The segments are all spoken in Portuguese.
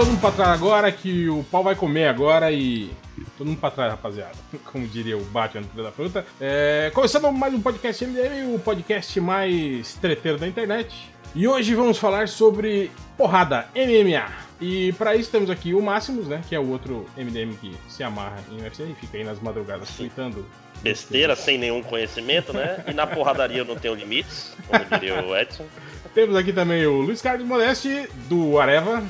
todo mundo pra trás agora que o pau vai comer agora e. Todo mundo pra trás, rapaziada. Como diria o Batman do da Fruta. É, começando mais um podcast MDM, o podcast mais treteiro da internet. E hoje vamos falar sobre porrada MMA. E para isso temos aqui o Máximos, né? Que é o outro MDM que se amarra em UFC e fica aí nas madrugadas tweetando. Besteira, sem nenhum conhecimento, né? E na porradaria eu não tenho limites, como diria o Edson. Temos aqui também o Luiz Carlos Modeste, do Areva.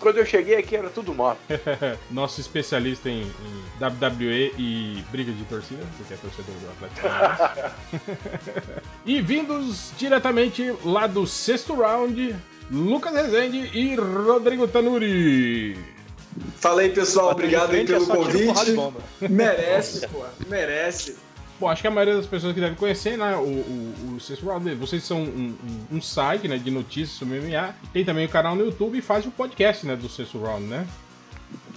Quando eu cheguei aqui era tudo moto. Nosso especialista em, em, WWE e briga de torcida, porque é torcedor do Atlético. e vindos diretamente lá do sexto round, Lucas Rezende e Rodrigo Tanuri. Fala aí, pessoal. Obrigado aí pelo convite. Merece, pô. Merece. Bom, acho que a maioria das pessoas que devem conhecer, né, o, o, o Sexto Round, vocês são um, um, um, site, né, de notícias sobre MMA, tem também o canal no YouTube e faz o podcast, né, do Sexto Round, né?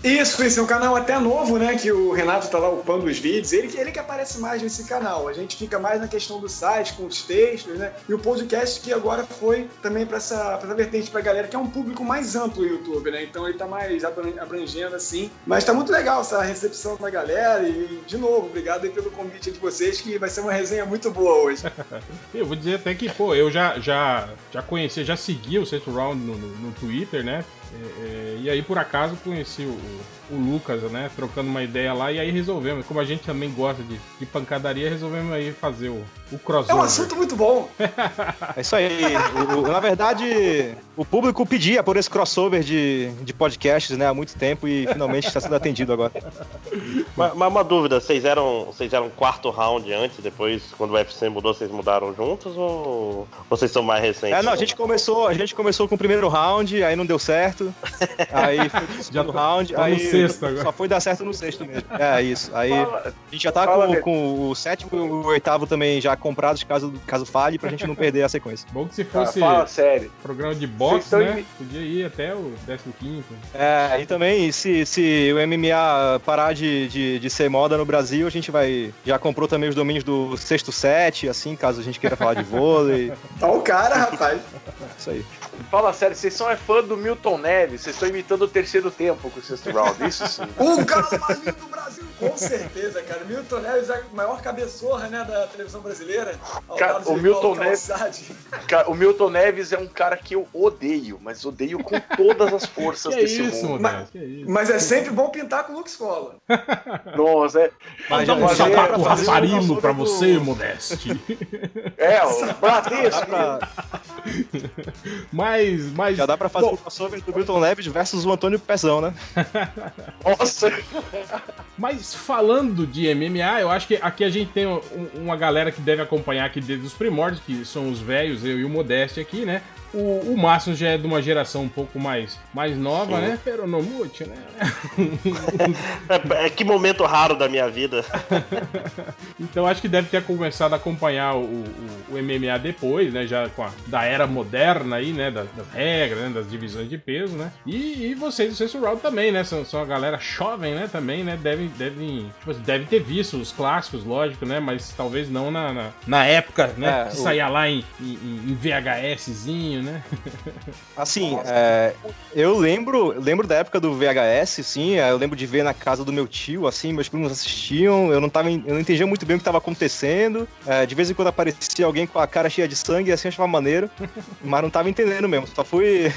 Isso, esse é um canal até novo, né? Que o Renato tá lá upando os vídeos. Ele, ele que aparece mais nesse canal. A gente fica mais na questão do site, com os textos, né? E o podcast que agora foi também para essa, pra essa vertente pra galera, que é um público mais amplo o YouTube, né? Então ele tá mais abrangendo assim. Mas tá muito legal essa recepção da galera. E, de novo, obrigado aí pelo convite de vocês, que vai ser uma resenha muito boa hoje. eu vou dizer até que, pô, eu já, já, já conheci, já segui o Sexto Round no, no, no Twitter, né? É, é, e aí, por acaso, conheci o, o Lucas, né? Trocando uma ideia lá, e aí resolvemos. Como a gente também gosta de, de pancadaria, resolvemos aí fazer o, o crossover. É um assunto muito bom. é isso aí. O, na verdade, o público pedia por esse crossover de, de podcasts, né? Há muito tempo e finalmente está sendo atendido agora. Mas, mas, uma dúvida, vocês eram, vocês eram quarto round antes, depois, quando o UFC mudou, vocês mudaram juntos ou vocês são mais recentes? É, não, a gente começou, a gente começou com o primeiro round, aí não deu certo. Aí foi o segundo round, tá aí sexto agora. Só foi dar certo no sexto mesmo. É isso. Aí a gente já tá com, com, o sétimo e o oitavo também já comprados caso, caso falhe, pra gente não perder a sequência. Bom que se fosse ah, fala sério. programa de boxe, né? Em... Podia ir até o 15. É, e também se, se o MMA parar de, de, de, ser moda no Brasil, a gente vai. Já comprou também os domínios do sexto set, assim, caso a gente queira falar de vôlei. Tá o cara, rapaz. Isso aí. Fala sério, vocês são é fã do Milton Neves, vocês estão imitando o terceiro tempo com o sexto round, isso sim. o cara mais lindo do Brasil, com certeza, cara. Milton Neves é a maior cabeçorra, né, da televisão brasileira. Cara, o Milton Neves. Cara, o Milton Neves é um cara que eu odeio, mas odeio com todas as forças que desse isso, mundo. Mas, mas, é sempre bom pintar com o Lux Cola. Nossa, é. Mas já um sapato Rafarino pra você, do... Modeste. É, o Bradesco. mas, mas. Já dá pra fazer o um crossover do Milton Neves versus o Antônio Pezão, né? Nossa! Mas falando de MMA, eu acho que aqui a gente tem uma galera que deve acompanhar aqui desde os primórdios, que são os velhos, eu e o Modeste aqui, né? O, o Márcio já é de uma geração um pouco mais, mais nova, Sim. né? Pero não muito, né? é, é, que momento raro da minha vida. então acho que deve ter começado a acompanhar o, o, o MMA depois, né? Já com a da era moderna aí, né? Das, das regras, né? das divisões de peso, né? E, e vocês do Sexto Round também, né? São, são a galera jovem, né? Também, né? Devem, devem, tipo, deve ter visto os clássicos, lógico, né? Mas talvez não na, na, na época, né? É, que saía lá em, em, em VHSzinho, né? Assim, é, eu lembro, lembro da época do VHS, sim, é, eu lembro de ver na casa do meu tio, assim, meus primos assistiam, eu não tava, eu não entendia muito bem o que estava acontecendo. É, de vez em quando aparecia alguém com a cara cheia de sangue, assim, eu achava maneiro, mas não tava entendendo mesmo. Só fui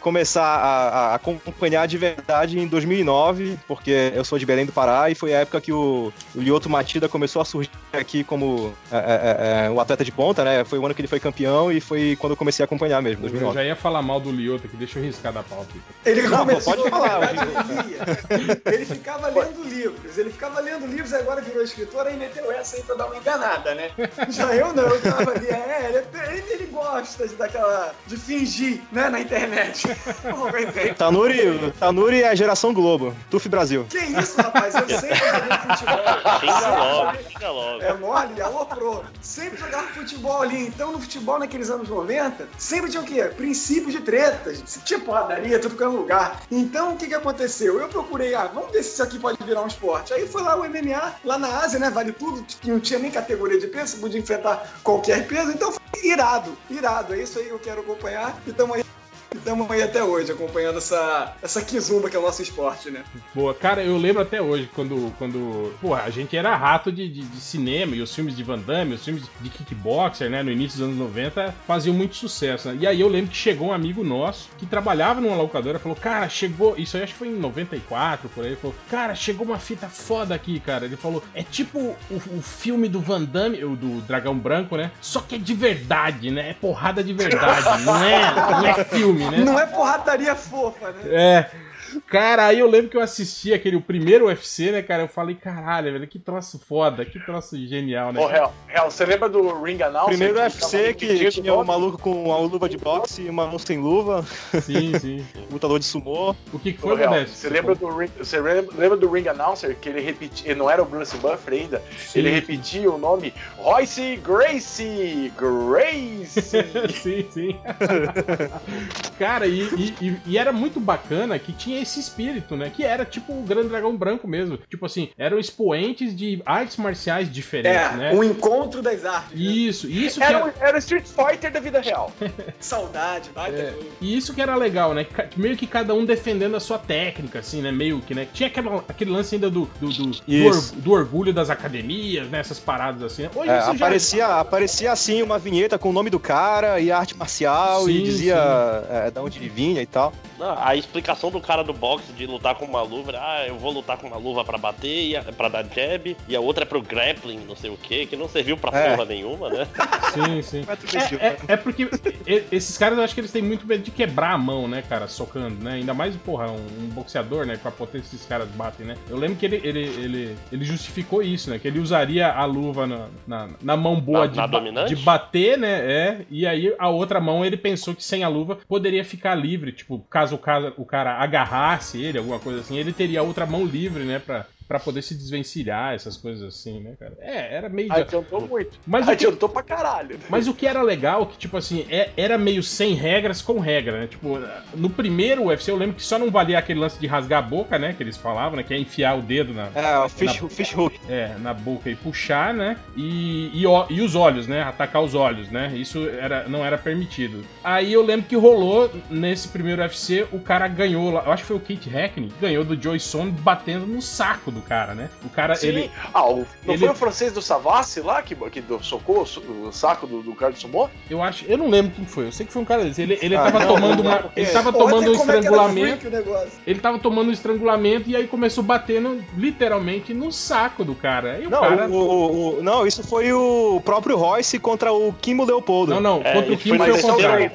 começar a, a, acompanhar de verdade em 2009, porque eu sou de Belém do Pará e foi a época que o, o Lioto Matida começou a surgir aqui como é, é, é, o atleta de ponta, né? Foi o ano que ele foi campeão e foi quando eu comecei a acompanhar mesmo, 2009. Eu já ia falar mal do Lioto aqui, deixa eu riscar da pauta. Ele Não, começou, pode falar. Ele, ele ficava lendo livros, ele ficava lendo livros e agora virou escritor e meteu essa aí pra dar uma enganada, né? Já eu não, eu tava ali, é, ele, ele gosta de, daquela, de fingir, né, na internet. Tanuri, Tanuri é a geração Globo. Tuf Brasil. Que isso, rapaz? Eu sempre joguei futebol. Xinga logo, xinga logo. É mole, alô pro. Sempre jogava futebol ali. Então, no futebol, naqueles anos 90, sempre tinha o quê? Princípios de tretas. Tinha porradaria, tudo que era lugar. Então, o que que aconteceu? Eu procurei, ah, vamos ver se isso aqui pode virar um esporte. Aí foi lá o MMA, lá na Ásia, né? Vale tudo. Não tinha nem categoria de peso, podia enfrentar qualquer peso. Então, foi irado, irado. É isso aí que eu quero acompanhar. E tamo aí estamos aí até hoje, acompanhando essa, essa kizumba que é o nosso esporte, né? Boa, cara, eu lembro até hoje, quando, quando porra, a gente era rato de, de, de, cinema, e os filmes de Van Damme, os filmes de kickboxer, né, no início dos anos 90, faziam muito sucesso, né? E aí eu lembro que chegou um amigo nosso, que trabalhava numa locadora, falou, cara, chegou, isso aí acho que foi em 94, por aí, falou, cara, chegou uma fita foda aqui, cara. Ele falou, é tipo o, o filme do Van Damme, do Dragão Branco, né? Só que é de verdade, né? É porrada de verdade, não é, não é filme, né? Não é porradaria fofa, né? É. Cara, aí eu lembro que eu assisti aquele o primeiro UFC, né, cara? Eu falei, caralho, velho, que troço foda, que troço genial, né? Ô, Real, Real, você lembra do Ring Announcer? Primeiro UFC que, que tinha um maluco com uma luva de boxe e uma mão sem luva. Sim, sim. Lutador de sumô. O que, que foi, Modeste? Você, lembra do, ring, você lembra do Ring Announcer que ele repetia, não era o Bruce Buffer ainda, sim. ele repetia o nome Royce Gracie! Gracie! sim, sim. cara, e, e, e era muito bacana que tinha esse espírito, né? Que era tipo o Grande Dragão Branco mesmo. Tipo assim, eram expoentes de artes marciais diferentes, é, né? um encontro das artes. Isso, né? isso era, era... era o Street Fighter da vida real. Saudade, vai é. E isso que era legal, né? Meio que cada um defendendo a sua técnica, assim, né? Meio que, né? Tinha aquela, aquele lance ainda do, do, do, do, or, do orgulho das academias, né? Essas paradas assim. Hoje é, aparecia, já... aparecia assim uma vinheta com o nome do cara e arte marcial sim, e dizia é, da onde ele vinha e tal. Não, a explicação do cara do boxe de lutar com uma luva, ah, eu vou lutar com uma luva para bater, e para dar jab, e a outra é pro grappling, não sei o que, que não serviu pra é. porra nenhuma, né? Sim, sim. É, é, é, porque esses caras eu acho que eles têm muito medo de quebrar a mão, né, cara, socando, né? Ainda mais, porra, um, um boxeador, né, com a potência que esses caras batem, né? Eu lembro que ele, ele, ele, ele justificou isso, né? Que ele usaria a luva na, na, na mão boa na, de, na de bater, né? É, e aí a outra mão ele pensou que sem a luva poderia ficar livre, tipo, caso o cara, o cara agarrasse ele, alguma coisa assim, ele teria outra mão livre, né, pra, para poder se desvencilhar, essas coisas assim, né, cara? É, era meio. Adiantou muito. Mas Adiantou que... pra caralho. Né? Mas o que era legal, que, tipo assim, é, era meio sem regras com regra, né? Tipo, no primeiro UFC eu lembro que só não valia aquele lance de rasgar a boca, né? Que eles falavam, né? Que é enfiar o dedo na. É, o fish, na, fish hook. É, na boca e puxar, né? E, e, e, os olhos, né? Atacar os olhos, né? Isso era, não era permitido. Aí eu lembro que rolou nesse primeiro UFC, o cara ganhou, eu acho que foi o Kate Hackney, ganhou do Joy Son batendo no saco do do cara, né? O cara, Sim. ele. Ah, o, não ele... foi o francês do Savassi lá que, que socou o saco do, do cara do Sumô? Eu acho. Eu não lembro quem foi. Eu sei que foi um cara desse. Ele, ele ah, tava não, tomando não, uma. Ele tava tomando um estrangulamento. É ele tava tomando um estrangulamento e aí começou batendo literalmente no saco do cara. E o não, cara. O, o, o, não, isso foi o próprio Royce contra o Kimo Leopoldo. Não, não. É, contra o Kimo foi, foi o contrário.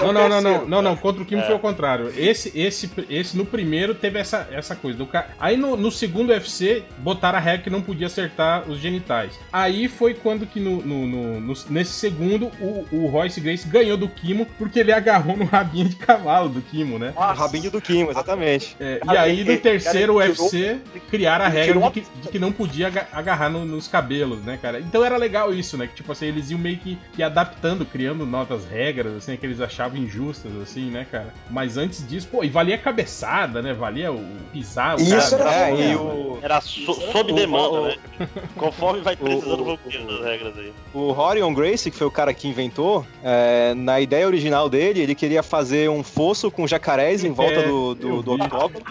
Não, não, não, não, não, não. Contra o Kimo é. foi o contrário. Esse, esse, esse no primeiro teve essa, essa coisa. Do cara... Aí no, no segundo UFC, botaram a regra que não podia acertar os genitais. Aí foi quando que no, no, no, no nesse segundo o, o, Royce Grace ganhou do Kimo porque ele agarrou no rabinho de cavalo do Kimo, né? O rabinho do Kimo, exatamente. É, e aí no terceiro cara, UFC criaram a regra de que, de que, não podia agarrar nos cabelos, né, cara? Então era legal isso, né? Que tipo assim, eles iam meio que, que adaptando, criando novas regras, assim, que eles achavam injustas, assim, né, cara? Mas antes disso, pô, e valia a cabeçada, né? Valia o pisar, o Isso cara, era, é, e o... era so, sob demanda, o, né? Conforme vai precisando, vão criando as regras aí. O Horion Gracie, que foi o cara que inventou, é, na ideia original dele, ele queria fazer um fosso com jacarés em volta é, do, do, do octógono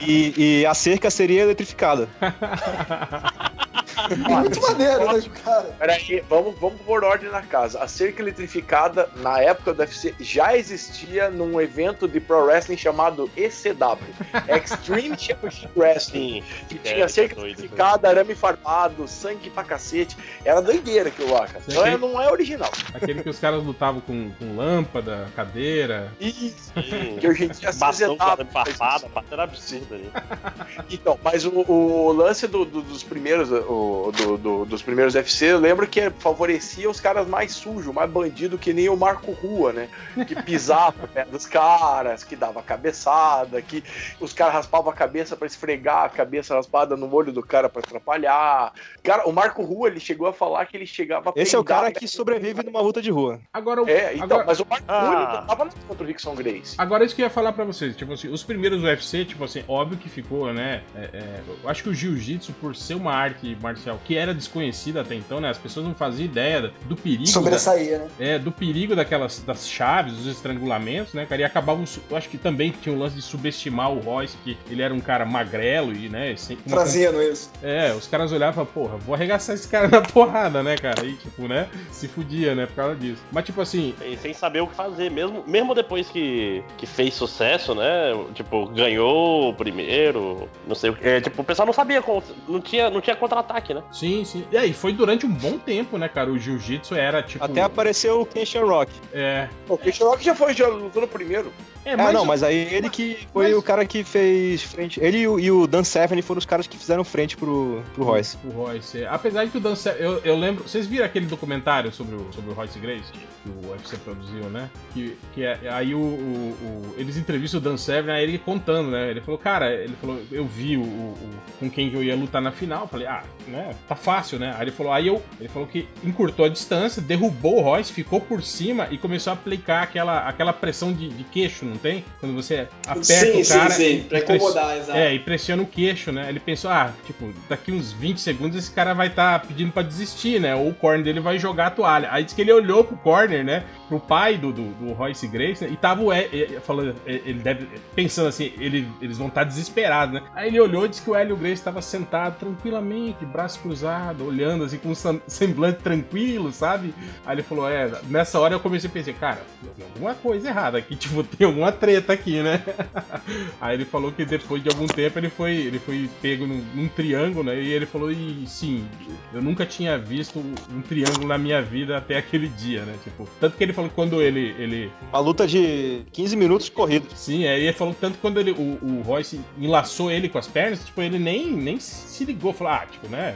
e, e a cerca seria eletrificada. Muito maneiro, né, cara? Peraí, vamos, vamos por ordem na casa. A cerca eletrificada, na época do UFC, já existia num evento de pro wrestling chamado ECW Extreme Championship Wrestling. Que tinha é, cerca doido, eletrificada, arame farpado, sangue pra cacete. Era doideira aquilo lá, cara. Então aquele, não é original. Aquele que os caras lutavam com, com lâmpada, cadeira. Isso. que hoje em dia Bastão farpada, era absurdo ali. Então, mas o, o lance do, do, dos primeiros. O, do, do, dos primeiros UFC, eu lembro que favorecia os caras mais sujos, mais bandido que nem o Marco Rua, né? Que pisava o pé dos caras, que dava cabeçada, que os caras raspavam a cabeça para esfregar a cabeça raspada no olho do cara para atrapalhar. Cara, o Marco Rua, ele chegou a falar que ele chegava Esse é o cara que sobrevive numa luta de rua. Agora, é, então, agora... mas o Marco ah. Rua, ele tava contra o Rickson Grace. Agora, isso que eu ia falar para vocês, tipo assim, os primeiros UFC, tipo assim, óbvio que ficou, né? É, é, eu acho que o jiu-jitsu, por ser uma arte marcial marcial que era desconhecida até então, né? As pessoas não faziam ideia do perigo. Sobressaía, da, né? É, do perigo daquelas das chaves, dos estrangulamentos, né, cara? E acabavam. Eu acho que também tinha um lance de subestimar o Royce, que ele era um cara magrelo e, né? Sem, Trazendo isso. É, os caras olhavam e falavam, porra, vou arregaçar esse cara na porrada, né, cara? E, tipo, né? Se fudia, né, por causa disso. Mas, tipo assim. E sem saber o que fazer, mesmo, mesmo depois que, que fez sucesso, né? Tipo, ganhou o primeiro, não sei o que. É, tipo, o pessoal não sabia. Não tinha, não tinha contra-ataque, né? Sim, sim. E aí, foi durante um bom tempo, né, cara? O jiu-jitsu era, tipo. Até apareceu o Kenshin Rock. É. O Christian Rock já foi, já lutou no primeiro. É, Ah, não, mas aí ele que foi mas- o cara que fez frente. Ele e o, e Dan Severn foram os caras que fizeram frente pro, pro Royce. O Royce. é. Apesar de que o Dan Severn- eu, eu lembro. Vocês viram aquele documentário sobre o, sobre o Royce Grace? Que o UFC produziu, né? Que, que é, aí o, o- o- Eles entrevistam o Dan Severn, aí ele contando, né? Ele falou, cara, ele falou, eu vi o, o- o- com quem que eu ia lutar na final. Eu falei, ah, né? Tá fácil, né? Aí ele falou, aí eu. Ele falou que encurtou a distância, derrubou o Royce, ficou por cima e começou a aplicar aquela, aquela pressão de, de queixo, não tem? Quando você aperta sim, o cara. sim, sim. Pra e press- incomodar, exato. É, e pressiona o queixo, né? Ele pensou, ah, tipo, daqui uns 20 segundos esse cara vai estar pedindo pra desistir, né? Ou o corner dele vai jogar a toalha. Aí disse que ele olhou pro corner, né? Pro pai do, do, do Royce Grace, né? E tava o Hélio, falando, ele deve, pensando assim, ele, eles vão estar desesperados, né? Aí ele olhou e disse que o Hélio Grace tava sentado tranquilamente, braço cruzado, olhando assim, com um sem- semblante tranquilo, sabe? Aí ele falou, é, nessa hora eu comecei a pensar, cara, tem alguma coisa errada aqui, tipo, tem alguma treta aqui, né? Aí ele falou que depois de algum tempo ele foi, ele foi pego num, num triângulo, né? E ele falou, e sim, eu nunca tinha visto um triângulo na minha vida até aquele dia, né? Tipo, tanto que ele falou que quando ele, ele Uma luta de 15 minutos corridos. Sim, aí ele falou tanto que quando ele, o, o Royce enlaçou ele com as pernas, tipo, ele nem, nem se ligou, falou, ah, tipo, né?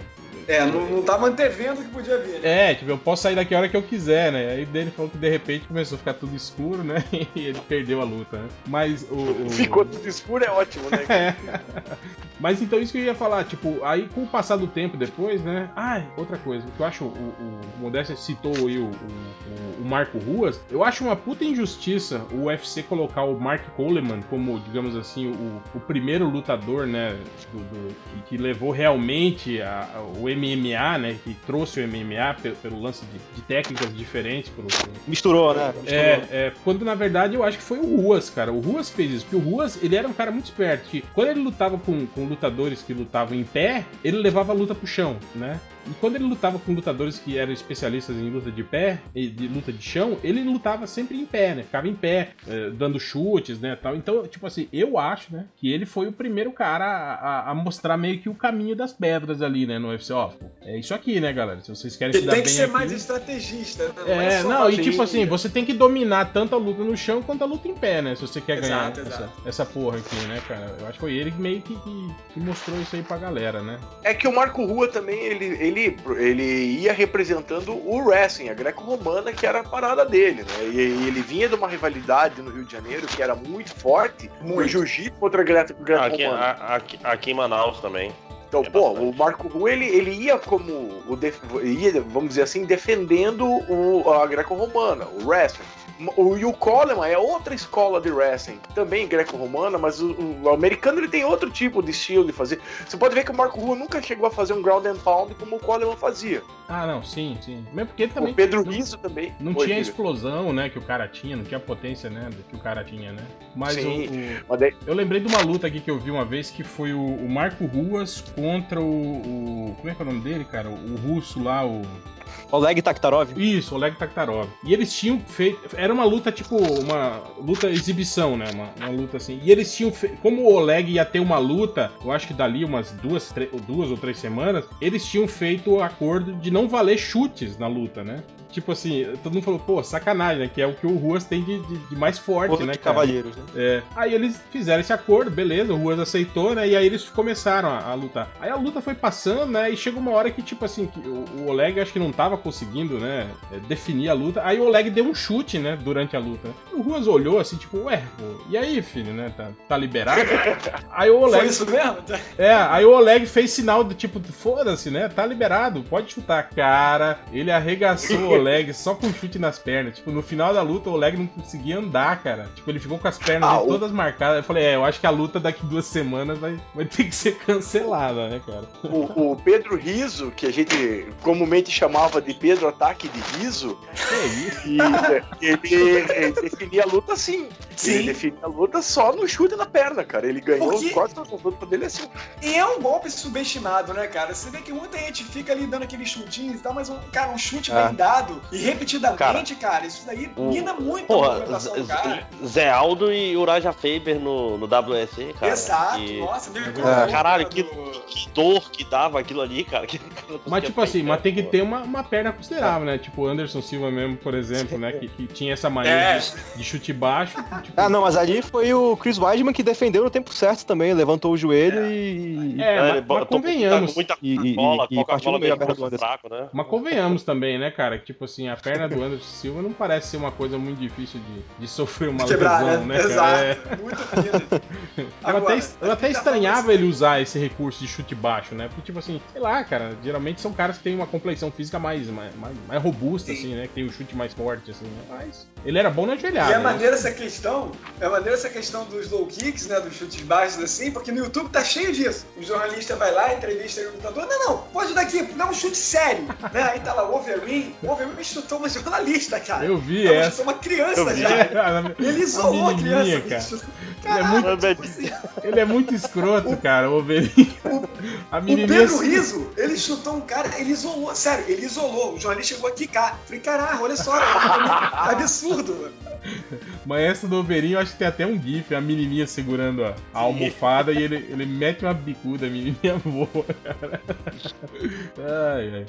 É, não, não tava antevendo o que podia vir. né? É, tipo, eu posso sair daqui a hora que eu quiser, né? Aí dele falou que de repente começou a ficar tudo escuro, né? E ele perdeu a luta, né? Mas o. o- Ficou tudo escuro, é ótimo, né? É. Mas então isso que eu ia falar, tipo, aí com o passar do tempo depois, né? Ah, outra coisa, que eu acho, o, o, o Modéstia citou aí o, o, o Marco Ruas, eu acho uma puta injustiça o UFC colocar o Mark Coleman como, digamos assim, o, o primeiro lutador, né, do, do- que, que levou realmente a- a- o MMA, né, que trouxe o MMA pelo, pelo lance de, de técnicas diferentes pro, Misturou, né? Misturou. é, é, quando na verdade eu acho que foi o Ruas, cara. O Ruas fez isso, porque o Ruas, ele era um cara muito esperto, que quando ele lutava com, com lutadores que lutavam em pé, ele levava a luta pro chão, né? E quando ele lutava com lutadores que eram especialistas em luta de pé, e de luta de chão, ele lutava sempre em pé, né? Ficava em pé, eh, dando chutes, né, tal. Então, tipo assim, eu acho, né, que ele foi o primeiro cara a, a- mostrar meio que o caminho das pedras ali, né, no UFC. Ó, é isso aqui, né, galera? Se vocês querem se Ele dar tem que bem ser aqui... mais estrategista, né? É, só não, e tipo assim, você tem que dominar tanto a luta no chão quanto a luta em pé, né? Se você quer ganhar Exato, essa, essa porra aqui, né, cara? Eu acho que foi ele que meio que, que, que mostrou isso aí pra galera, né? É que o Marco Rua também, ele, ele, ele ia representando o wrestling, a greco-romana, que era a parada dele, né? E, e ele vinha de uma rivalidade no Rio de Janeiro que era muito forte, Muito. o jiu-jitsu contra a greco- Aqui, greco-romana. a- aqui, aqui em Manaus também. Então, é pô, o Marco Rua, ele, ele ia como, o def- ia, vamos dizer assim, defendendo o, a greco-romana, o wrestling. O, e o Coleman é outra escola de wrestling, também greco-romana, mas o, o americano ele tem outro tipo de estilo de fazer. Você pode ver que o Marco Rua nunca chegou a fazer um ground and pound como o Coleman fazia. Ah, não, sim, sim. Mesmo porque ele também o Pedro Rizzo também. não Oi, tinha a explosão, né, que o cara tinha, não tinha a potência, né, que o cara tinha, né? Mas Sim. o, Mas daí- Eu lembrei de uma luta aqui que eu vi uma vez que foi o, o Marco Ruas contra o, o- Como é que é o nome dele, cara? O russo lá, o. Oleg Taktarov. Isso, Oleg Taktarov. E eles tinham feito. Era uma luta, tipo, uma luta exibição, né? Uma, uma luta assim. E eles tinham feito. Como o Oleg ia ter uma luta, eu acho que dali umas duas, duas ou três semanas, eles tinham feito o acordo de não valer chutes na luta, né? Tipo assim, todo mundo falou, pô, sacanagem, né? Que é o que o Ruas tem de, de- de mais forte, Outro né, de cara? Cavalheiros, né? É. Aí eles fizeram esse acordo, beleza, o Ruas aceitou, né? E aí eles começaram a, a lutar. Aí a luta foi passando, né? E chegou uma hora que, tipo assim, que o, o Oleg acho que não tava conseguindo, né? é, Definir a luta. Aí o Oleg deu um chute, né? Durante a luta. O Ruas olhou assim, tipo, ué, pô, e aí, filho, né? Tá, tá liberado? aí o Foi Oleg. isso mesmo? É, aí o Oleg fez sinal do tipo, foda-se, né? Tá liberado, pode chutar. Cara, ele arregaçou o Oleg só com chute nas pernas. Tipo, no final da luta, o Oleg não conseguia andar, cara. Tipo, ele ficou com as pernas Ah, o- todas marcadas. Eu falei, é, eu acho que a luta daqui duas semanas vai, vai ter que ser cancelada, né, cara? O, o Pedro Riso, que a gente comumente chamava de Pedro Ataque de Riso, Que isso? e, ele, ele definia a luta assim. Sim. Ele definia a luta só no chute na perna, cara. Ele ganhou Porque- quase todas as lutas dele assim. E é um golpe subestimado, né, cara? Você vê que muita gente fica ali dando aqueles chutinhos e tal, mas, um, cara, um chute Ah. bem dado e repetidamente, cara, isso daí o- mina muito a Porra, movimentação do Zé- cara. Zé Aldo e Uraja Faber no, no WSC, cara. Exato, E- nossa, me É. Caralho, que... que- dor que dava aquilo ali, cara. que- Mas, tipo assim, mas tem que ter uma, uma perna É. considerável, né? Tipo, o Anderson Silva mesmo, por exemplo, né? Que, que tinha essa mania É. de, de chute baixo. Tipo, Ah, não, mas ali foi o Chris Weidman que defendeu no tempo certo também, levantou o joelho e. É, ele mas, mas convenhamos. Muita E- e- e- e partiu meio a perna do Anderson. fraco, né? Mas convenhamos também, né, cara? Que, tipo assim, a perna do Anderson Silva não parece ser uma coisa muito difícil de, de sofrer uma Quebrar, lesão, né? né, cara? É. Exato, muito fina. Eu até, eu até estranhava ele usar esse recurso de chute baixo, né? Porque, tipo assim, sei lá, cara, geralmente são caras que têm uma complexão física mais, mais, mais, mais robusta, Sim. assim, né? Que tem um chute mais forte, assim, né? Mas ele era bom na joelhada. E é né? maneira essa questão, é maneira essa questão dos low kicks, né, dos chutes baixos assim, porque no YouTube tá cheio disso. O jornalista vai lá, entrevista o lutador, não, não, pode dar aqui, dá um chute sério, né? Aí tá lá o Wolverine, o Wolverine chutou uma jornalista, cara. Eu vi Não, essa. chutou uma criança já. É, Ele isolou a criança. cara. Ele é muito- tipo assim, Ele é muito escroto, cara, o Wolverine. A O. Pedro Riso, ele chutou um cara, ele isolou, sério, ele isolou. O jornalista chegou a quicar. Falei, caralho, olha só, absurdo. Mano. Mas essa do Wolverine, eu acho que tem até um gif, a menininha segurando a, a almofada e ele, ele mete uma bicuda, a menininha voa, cara. Ai, ai.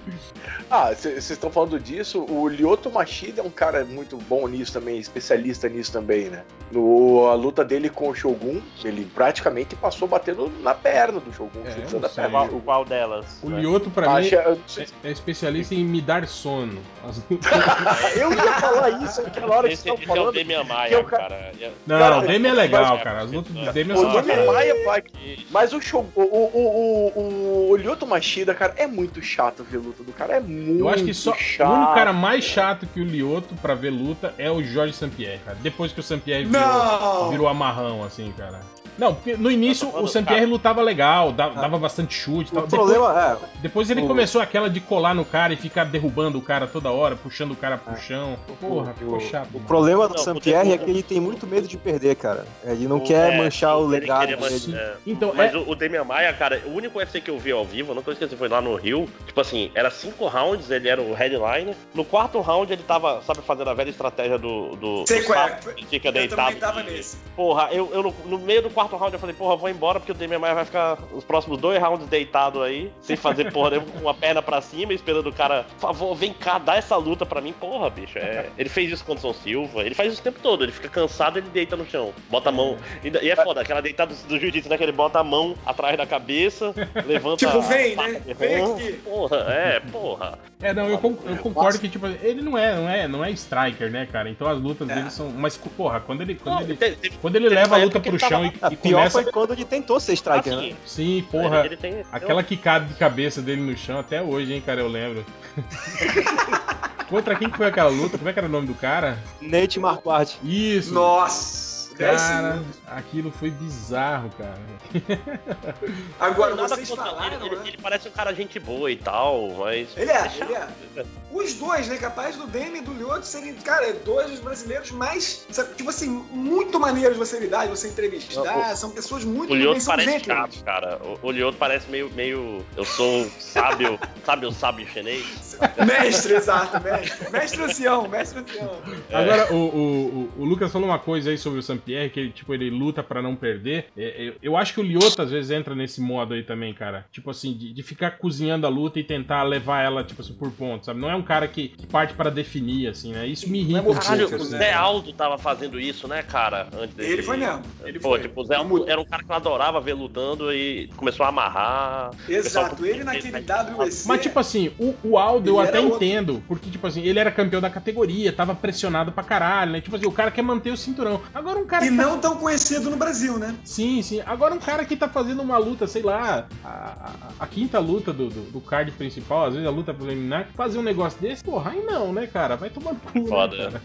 Ah, vocês estão falando disso. O Lyoto Machida é um cara muito bom nisso também, especialista nisso também, né? No, a luta dele com o Shogun, ele praticamente passou batendo na perna do Shogun, É, chutando a perna. Qual, qual delas? O né? Lioto, pra mim, Acha- é, é especialista em me dar sono. As- Eu ia falar isso naquela hora que Esse, estavam é o. Demian que Maia, eu ca- cara. Não, Cara, o Demi é legal, cara. As lutas do é, Demi O são Demi bacanas. Maia, pai, mas o, show, o, o, o, o, o Lyoto Machida, cara, é muito chato ver luta do cara. É muito Eu acho que só chato. o único cara mais chato que o Lioto pra ver luta é o Jorge Sampierre, cara. Depois que o Sampierre virou, virou amarrão, assim, cara. Não, porque no início Tá o Sampierre lutava legal, dava, dava bastante chute e tal. O Depois, problema é. depois ele o- começou aquela de colar no cara e ficar derrubando o cara toda hora, puxando o cara pro chão. Porra, ficou chato. O mano. problema do Não, Sampierre o- é que ele tem muito medo de perder, cara. Ele não O- quer é, manchar o legado dele. é. Então, Mas é- o, o Demian Maia, cara, o único UFC que eu vi ao vivo, eu nunca esqueci, foi lá no Rio. Tipo assim, era cinco rounds, ele era o headliner. No quarto round, ele tava, sabe, fazendo a velha estratégia do. do Sei do qual é. sapo, fica Eu também deitado. tava e- nesse. Porra, eu, eu no, no meio do quarto round eu falei, porra, vou embora porque o Demian Maia vai ficar os próximos dois rounds deitado aí, sem fazer porra nenhuma, com uma perna pra cima, esperando o cara, por favor, vem cá, dá essa luta pra mim. Porra, bicho, é. Ele fez isso com o Anderson Silva, ele faz isso o tempo todo, ele fica cansado, ele deita no chão, bota a mão. E, e é foda, aquela deitada do, do jiu-jitsu, né? Que ele bota a mão atrás da cabeça, levanta. Tipo, a vem, né? Vem aqui. Porra, é, porra. É, não, eu, con- eu concordo que, tipo, ele não é, não é, não é striker, né, cara? Então as lutas É. dele são. Mas, porra, quando ele. Quando Não, ele, teve- quando ele teve leva a luta pro chão tava- e, A e pior começa. foi quando ele tentou ser striker, assim, né? Sim, porra. Ele tem, Aquela quicada de cabeça dele no chão até hoje, hein, cara, eu lembro. Contra quem que foi aquela luta? Como é que era o nome do cara? Nate Marquardt. Isso! Nossa! Dez Cara, aquilo foi bizarro, cara. Agora, Nada vocês contra falaram, ele, né? ele parece um cara gente boa e tal, mas. Ele é, ele é. Os dois, né? Capaz do Demi e do Lyoto serem, cara, dois dos brasileiros mais, sabe, tipo assim, muito maneiros de você lidar, de você entrevistar. São pessoas muito O Lioto parece chato, cara. O, o Lioto parece meio, meio. Eu sou sábio. sabe o sábio chinês? Mestre, exato, mestre. Mestre ancião, mestre ancião. É. Agora, o, o, o, o Lucas falou uma coisa aí sobre o Sampierre, que ele, tipo, ele luta pra não perder. É, é, eu acho que o Lioto às vezes entra nesse modo aí também, cara. Tipo assim, de, de ficar cozinhando a luta e tentar levar ela, tipo assim, por pontos, sabe? Não é um cara que, que parte pra definir, assim, né? Isso me irrita um Caralho, o assim. Zé Aldo tava fazendo isso, né, cara? Antes dele. Ele foi mesmo. Ele Pô, foi. tipo, o Zé Aldo era um cara que eu adorava ver lutando e começou a amarrar. Exato, Pessoal, ele naquele ele- WC. Mas, tipo assim, o, o Aldo eu até era outro. entendo, porque, tipo assim, ele era campeão da categoria, tava pressionado pra caralho, né? Tipo assim, o cara quer manter o cinturão. Agora, um cara E que tá- não tão conhecido no Brasil, né? Sim, sim. Agora um cara que tá fazendo uma luta, sei lá, a, a- a quinta luta do, do, do card principal, às vezes a luta preliminar, fazer um negócio desse, porra, aí não, né, cara? Vai tomar cu, né, Foda. cara?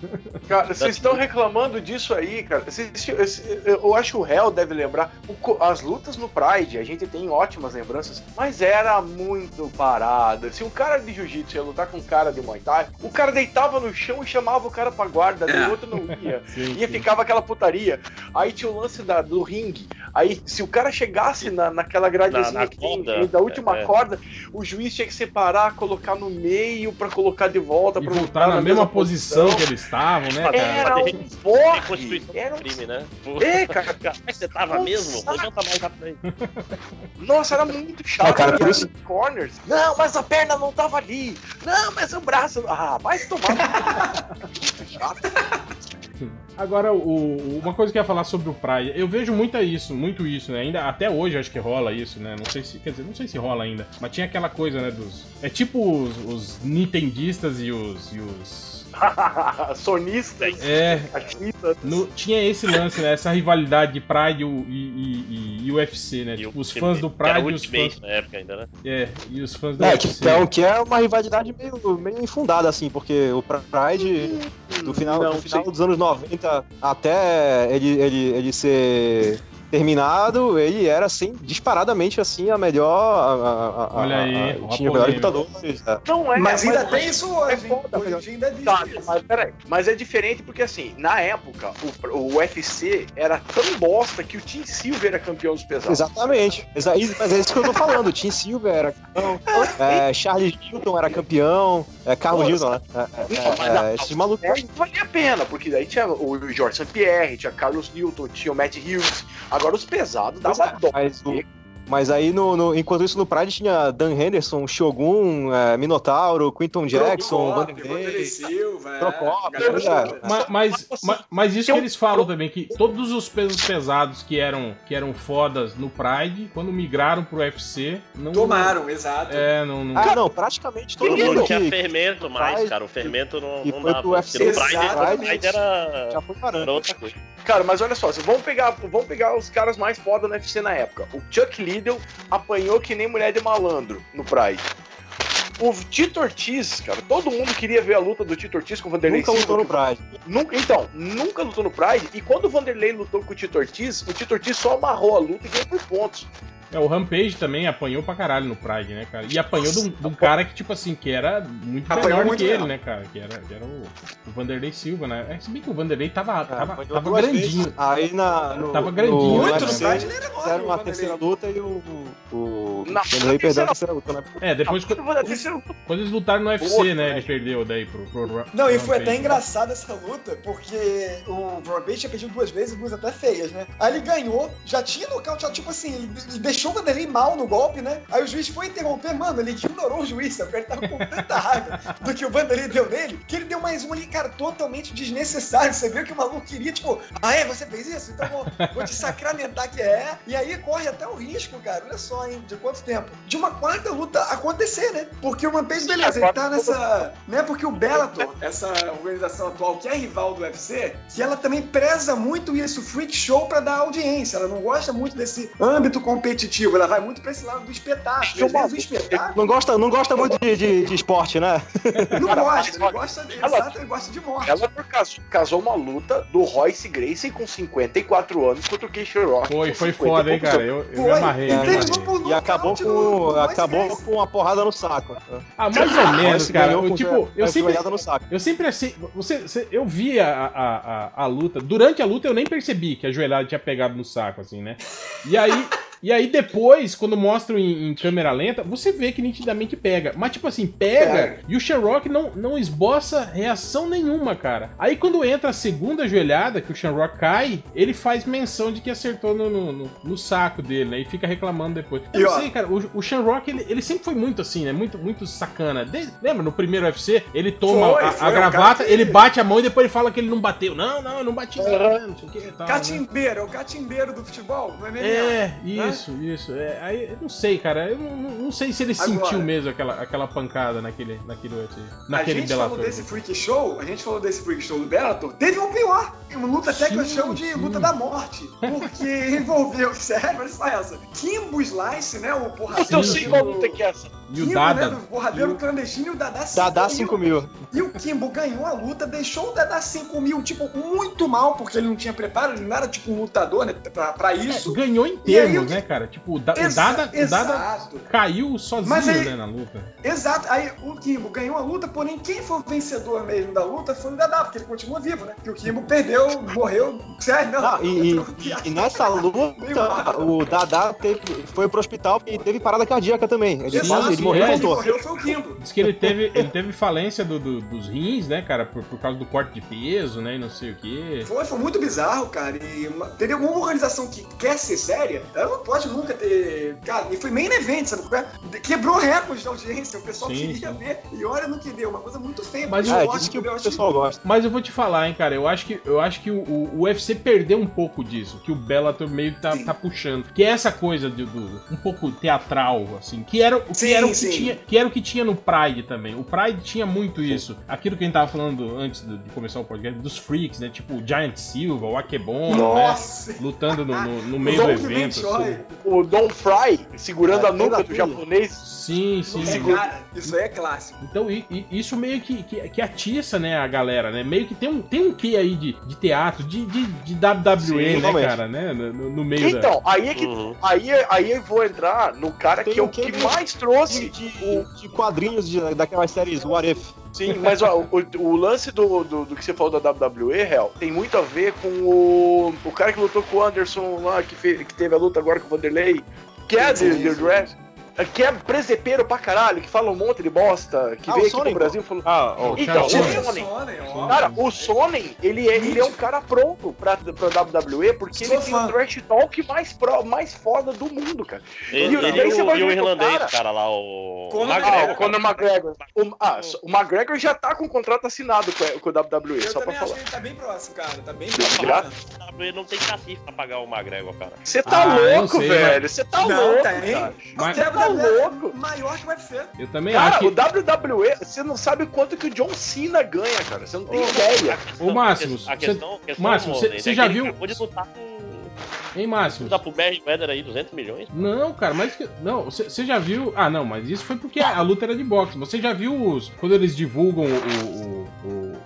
Cara, vocês estão reclamando disso aí, cara. Vocês- eu acho que o réu deve lembrar. o as lutas no Pride, a gente tem ótimas lembranças, mas era muito parada. Se um cara de jiu-jitsu ia lutar com um cara de Muay Thai, o cara deitava no chão e chamava o cara pra guarda, É. o outro não ia. Sim, E sim. ficava aquela putaria. Aí tinha o lance da- do ringue. Aí, se o cara chegasse na, naquela gradezinha Na- na tem corda, da última é, é. corda, o juiz tinha que separar, colocar no meio pra colocar de volta. E pra voltar na mesma posição que eles estavam, né, cara? Era um porre. Era um crime, né? É, cara. Você tava Um mesmo? Levanta mais rápido aí. Nossa, era muito chato. Ah, cara, por isso- corners. Não, mas a perna não tava ali. Não, mas o braço. Ah, vai tomar. chato. Agora, o, uma coisa que eu ia falar sobre o Praia, eu vejo muito isso, muito isso, né? Ainda até hoje acho que rola isso, né? Não sei se, quer dizer, não sei se rola ainda, mas tinha aquela coisa, né, dos é tipo os, os nintendistas e os e os Sonistas. é, artistas. no- tinha esse lance, né? Essa rivalidade de Pride e, o- e, e- e UFC, né? E Tipo, o os fãs do era Pride e os fãs. na época ainda, né? É, e os fãs do É, UFC. que é, que é uma rivalidade meio, meio infundada, assim, porque o Pride, do final, Não, do final dos anos 90 até ele, ele, ele ser terminado, ele era, assim, disparadamente, assim, a melhor... a- a- a- Olha aí, a- ó a tinha melhores lutadores, é. Não é, mas ainda mas- tem isso hoje, hein? foda, Hoje dia ainda Tá, mas peraí. Mas é diferente porque, assim, na época, o, o UFC era tão bosta que o Tim Silver era campeão dos pesados. Exatamente. Exa- mas é isso que eu tô falando. O Tim Silver era campeão, é, Charles Newton era campeão, é, Carlos Pô, Newton, né? É, é, é, esses malucos. É, valia a pena, porque daí tinha o George St. Pierre, tinha Carlos Newton, tinha o Matt Hughes. Agora os pesados dava Pois é, dó. Mas, o- mas aí, no, no- enquanto isso, no Pride tinha Dan Henderson, Shogun, é, Minotauro, Quinton Jackson, Vanderlei. É. Mas, ma- mas isso Tem que eles falam também, que todos os pesos pesados que eram, que eram fodas no Pride, quando migraram pro UFC, não. Tomaram, exato. É, não. não- Ah, não, praticamente todo mundo Não tinha fermento mais, Pride- cara. O fermento não, não foi dava. pro no UFC, Pride, no exatamente. Pride era, já foi era parando. outra coisa. Cara, mas olha só, vocês vão pegar, vão pegar os caras mais foda no UFC na época. O Chuck Liddell apanhou que nem mulher de malandro no Pride. O Tito Ortiz, cara, todo mundo queria ver a luta do Tito Ortiz com o Vanderlei Nunca lutou no. Pride. Nunca, então, nunca lutou no Pride. E quando o Vanderlei lutou com o Tito Ortiz, o Tito Ortiz só amarrou a luta e ganhou por pontos. É, o Rampage também apanhou pra caralho no Pride, né, cara? E apanhou de um, de um cara que, tipo assim, que era muito Apanhou menor muito que ele, né, cara? Que era, que era o, o Vanderlei Silva, né? É, se bem que o Vanderlei tava, É, tava, apanhou tava grandinho. vezes. Aí na, no, Tava grandinho, no né, Muito no UFC, Pride ele era fizeram uma Vanderlei. terceira luta e o, o, o Na Vanderlei perdeu a terceira luta, né? É, depois Ah, quando, quando eles lutaram no UFC, Outro, né? né? Ele perdeu daí pro, pro, pro Não, e foi até Rampage. engraçado essa luta, porque o Rampage tinha perdido duas vezes, duas até feias, né? Aí ele ganhou, já tinha nocauteado, tipo assim, ele ele deixou o Vanderlei mal no golpe, né? Aí o juiz foi interromper, mano, ele ignorou o juiz, sabe? Ele tava com tanta raiva do que o Vanderlei deu nele, que ele deu mais um ali, cara, totalmente desnecessário. Você viu que o maluco queria, tipo, ah, é, você fez isso? Então vou, vou te sacramentar que é. E aí corre até o risco, cara, olha só, hein, de quanto tempo? De uma quarta luta acontecer, né? Porque o Rampage, beleza, ele tá nessa. Né? Porque o Bellator, essa organização atual que é rival do UFC, que ela também preza muito isso, freak show pra dar audiência. Ela não gosta muito desse âmbito competitivo, ela vai muito pra esse lado do espetáculo. Às vezes o espetáculo Não gosta, não gosta muito de, de, de esporte, né? não gosta, ele gosta, de, ela- exato, ele gosta de morte. Ela casou, casou uma luta do Royce Gracie com 54 anos contra o Keisha Rock. Foi, foi 50 foda, hein, cara? Eu, eu me amarrei. e eu me terminou amarrei. E acabou no- no com, Royce acabou com uma porrada no saco. Ah, mais ou menos, cara. Eu, tipo, eu sempre, no. Eu sempre assim. Você, você- eu via a, a, a, a luta. Durante a luta eu nem percebi que a joelhada tinha pegado no saco, assim, né? E aí. E aí depois, quando mostram em, em câmera lenta, você vê que nitidamente pega. Mas tipo assim, pega e o Shamrock não, não esboça reação nenhuma, cara. Aí quando entra a segunda joelhada, que o Shamrock cai, ele faz menção de que acertou no, no, no- no saco dele, né? E fica reclamando depois. Eu E, não sei, cara, o, o Shamrock, ele, ele sempre foi muito assim, né? Muito, muito sacana. Desde- lembra, no primeiro UFC, ele toma Foi, a, foi, a gravata, ele bate a mão e depois ele fala que ele não bateu. Não, não, eu não bati, não, não sei o que. Tal, né? Catimbeiro, é o catimbeiro do futebol, não é mesmo? É, Né? Isso, isso. É, aí, eu não sei, cara. Eu não, não- não sei se ele Agora- sentiu mesmo aquela, aquela pancada naquele, naquele, UFC, A naquele gente falou Bellator. desse freak show, a gente falou desse freak show do Bellator, teve um pior, uma luta até que eu Sim, chamo de sim. luta da morte, porque envolveu, sério, olha só essa, Kimbo Slice, né, o porradeiro, eu Sim, sei sim. qual luta que é essa. E o Kimbo, Dada. né, do porradeiro clandestino e o Dada 5 Dá 5 mil. E o Kimbo ganhou a luta, deixou o Dada 5 mil, tipo, muito mal, porque ele não tinha preparo, ele não era tipo um lutador, né, pra, pra isso. Ganhou em E aí, termos, o- né, cara? Tipo, o, da, o Dada, o Dada caiu sozinho, Mas aí- né, na luta. Exato, aí o Kimbo ganhou a luta, porém quem foi o vencedor mesmo da luta foi o Dadá, porque ele continua vivo, né? Porque o Kimbo perdeu, morreu, sério, não. Ah, e, não, e- e nessa luta, o Dadá teve, foi pro hospital e teve parada cardíaca também. Ele, Exato, ele morreu é, e voltou. morreu foi o Kimbo. Diz que ele teve, ele teve falência do, do- dos rins, né, cara, por, por causa do corte de peso, né, e não sei o quê. Foi, foi muito bizarro, cara. E uma, teria alguma organização que quer ser séria, ela não pode nunca ter. Cara, e foi main event, sabe? Quebrou recorde de audiência, o pessoal Sim, queria sim. ver. E olha no que deu, uma coisa muito feia. Mas forte, disse que o Eu pessoal gosta. Mas eu vou te falar, hein, cara, eu acho que, eu acho que o, o- UFC perdeu um pouco disso, que o Bellator meio que tá, Sim. tá puxando. Que é essa coisa do, do- um pouco teatral, assim, que era, o que Sim, era o que tinha, que era o que tinha no Pride também. O Pride tinha muito isso. Aquilo que a gente tava falando antes do- de começar o podcast, dos freaks, né, tipo o Giant Silva, o Akebon, né, lutando no, no- no meio do evento. Assim. O Don Fry segurando É, a nuca do japonês. Sim, sim. É, cara, isso aí é clássico. Então i- i- isso meio que, que, que atiça, né, a galera, né? Meio que tem um, tem um quê aí de, de teatro, de, de, de WWE, Sim, né, totalmente. cara, né? No, no- meio da... Então, aí é que. Uhum. Aí, aí eu vou entrar no cara Tem que é o que mais trouxe De, de- de quadrinhos de- daquelas séries What If. Sim, mas ó, o, o lance do, do, do que você falou da WWE, Hel, tem muito a ver com o, o cara que lutou com o Anderson lá, que, fe- que teve a luta agora com o Vanderlei, que é de, de Dress, que é presepeiro pra caralho, que fala um monte de bosta, que Ah, veio aqui Sonnen, pro Brasil e falou. Ah, ó, Então, o Sonnen. Ó. Cara, o Sonnen, ele é, ele é um cara pronto pra, pra WWE, porque Sou ele tem fã. o trash talk mais, pro, mais foda do mundo, cara. Ele, E- ele e o, e o o irlandês, cara- cara, lá, o. Conor o Ah, McGregor, o Conor. McGregor. O, ah, o McGregor já tá com o contrato assinado com, a- com o WWE, Eu só pra falar. que ele tá bem próximo, cara. Tá bem próximo. Ele não tem cacife pra pagar o McGregor, cara. Você tá Ah, louco, sei, velho. Você tá Não, louco, tem. cara. Mas- Até Tá WWE é louco. Maior que o UFC. Eu também Cara, acho que... o WWE, você não sabe quanto que o John Cena ganha, cara. Você não tem ideia. Ô, Máximos, a você- questão, Money, você é já viu- Acabou de lutar com. Hein, Máximo? Lutar pro Mayweather aí, 200 milhões. Não, cara, mas... que- Não, você já viu... Ah, não, mas isso foi porque a luta era de boxe. Você já viu os... Quando eles divulgam o- o- o- o-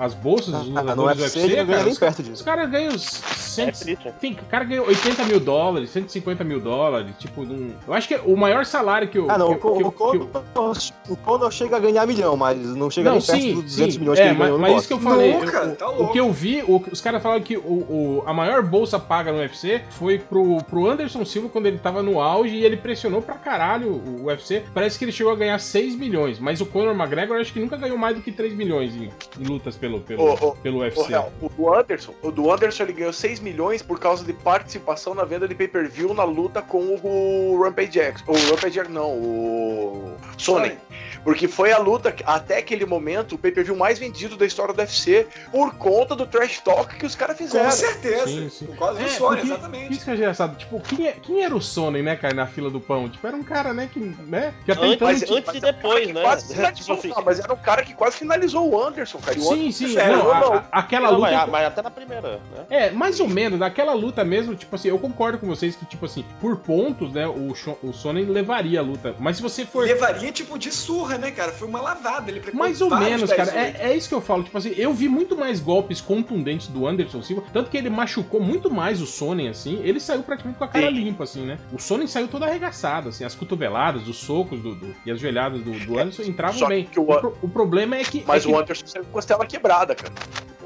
as bolsas dos Ah, lutadores do UFC ganha cara, nem os, perto os caras ganham os É 100, triste. Tem, o cara ganhou 80 mil dólares, 150 mil dólares, tipo, num... eu acho que o maior salário que eu. Ah, não, que, o, que o, que Conor, o Conor chega a ganhar milhão, mas não chega Não, nem perto sim, dos 200 sim, milhões é, que ele mas, ganhou mas isso que eu falei, Nunca, eu- tá o, que eu vi, o- os caras falaram que o, o- a maior bolsa paga no UFC foi pro, pro Anderson Silva quando ele tava no auge e ele pressionou pra caralho o UFC. Parece que ele chegou a ganhar 6 milhões, mas o Conor McGregor acho que nunca ganhou mais do que 3 milhões em, em lutas pelo, pelo, pelo O, UFC. Hel, o do Anderson, o do Anderson ele ganhou 6 milhões por causa de participação na venda de pay-per-view na luta com o Rampage Jackson. O Rampage Jackson, não, o Sonnen. Porque foi a luta, até aquele momento, o pay-per-view mais vendido da história do UFC por conta do trash talk que os caras Com fizeram. certeza. Sim, sim. Por causa do É, Sony, porque- exatamente. Isso que é engraçado. Tipo, quem, é- quem era o Sonnen, né, cara, na fila do pão? Tipo, era um cara, né, que, né, que até Antes, então... mas antes e um depois, que né? quase tipo finalizou- assim. não, mas era um cara que quase finalizou o Anderson, cara. O Sim, Anderson- sim, Sério, não, a- não. aquela Não, luta... mas, mas até na primeira, né? É, mais ou menos, naquela luta mesmo, tipo assim, eu concordo com vocês que, tipo assim, por pontos, né, o, o Sonnen levaria a luta. Mas se você for. Levaria tipo de surra, né, cara? Foi uma lavada. Ele Mais ou menos, 10 cara. É, é isso que eu falo. Tipo assim, eu vi muito mais golpes contundentes do Anderson Silva. Tanto que ele machucou muito mais o Sonnen, assim. Ele saiu praticamente com a cara Sim. limpa, assim, né? O Sonnen saiu todo arregaçado, assim. As cotoveladas, os socos do, do- e as joelhadas do, do Anderson entravam Só bem. que o O, pro- o problema é que. Mas é que- o Anderson saiu com costela quebrada, cara.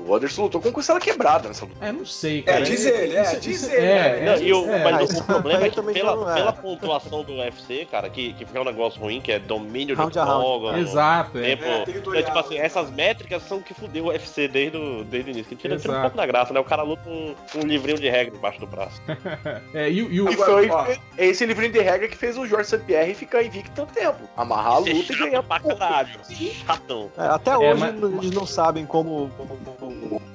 O Anderson lutou com costela quebrada nessa luta. É, não sei, cara. diz ele, é, Isso- diz isso- ele, É, né? Não, e o, é, mas o problema é que também pela, é. pela pontuação do UFC, cara, que, que fica um negócio ruim, que é domínio Round a round. Octógono, Exato, é. Tempo, É, é, tipo assim, essas métricas são que fudeu o UFC desde o, desde o início. Que tira, tira um pouco da graça, né? O cara luta com um, livrinho de regra embaixo do braço. É, e, o- e o, E foi ó. esse livrinho de regra que fez o Jorge St. Pierre ficar invicto tanto tempo. Amarrar a é luta e ganhar pra caralho. Chatão. É, até É, hoje mas- eles não sabem como,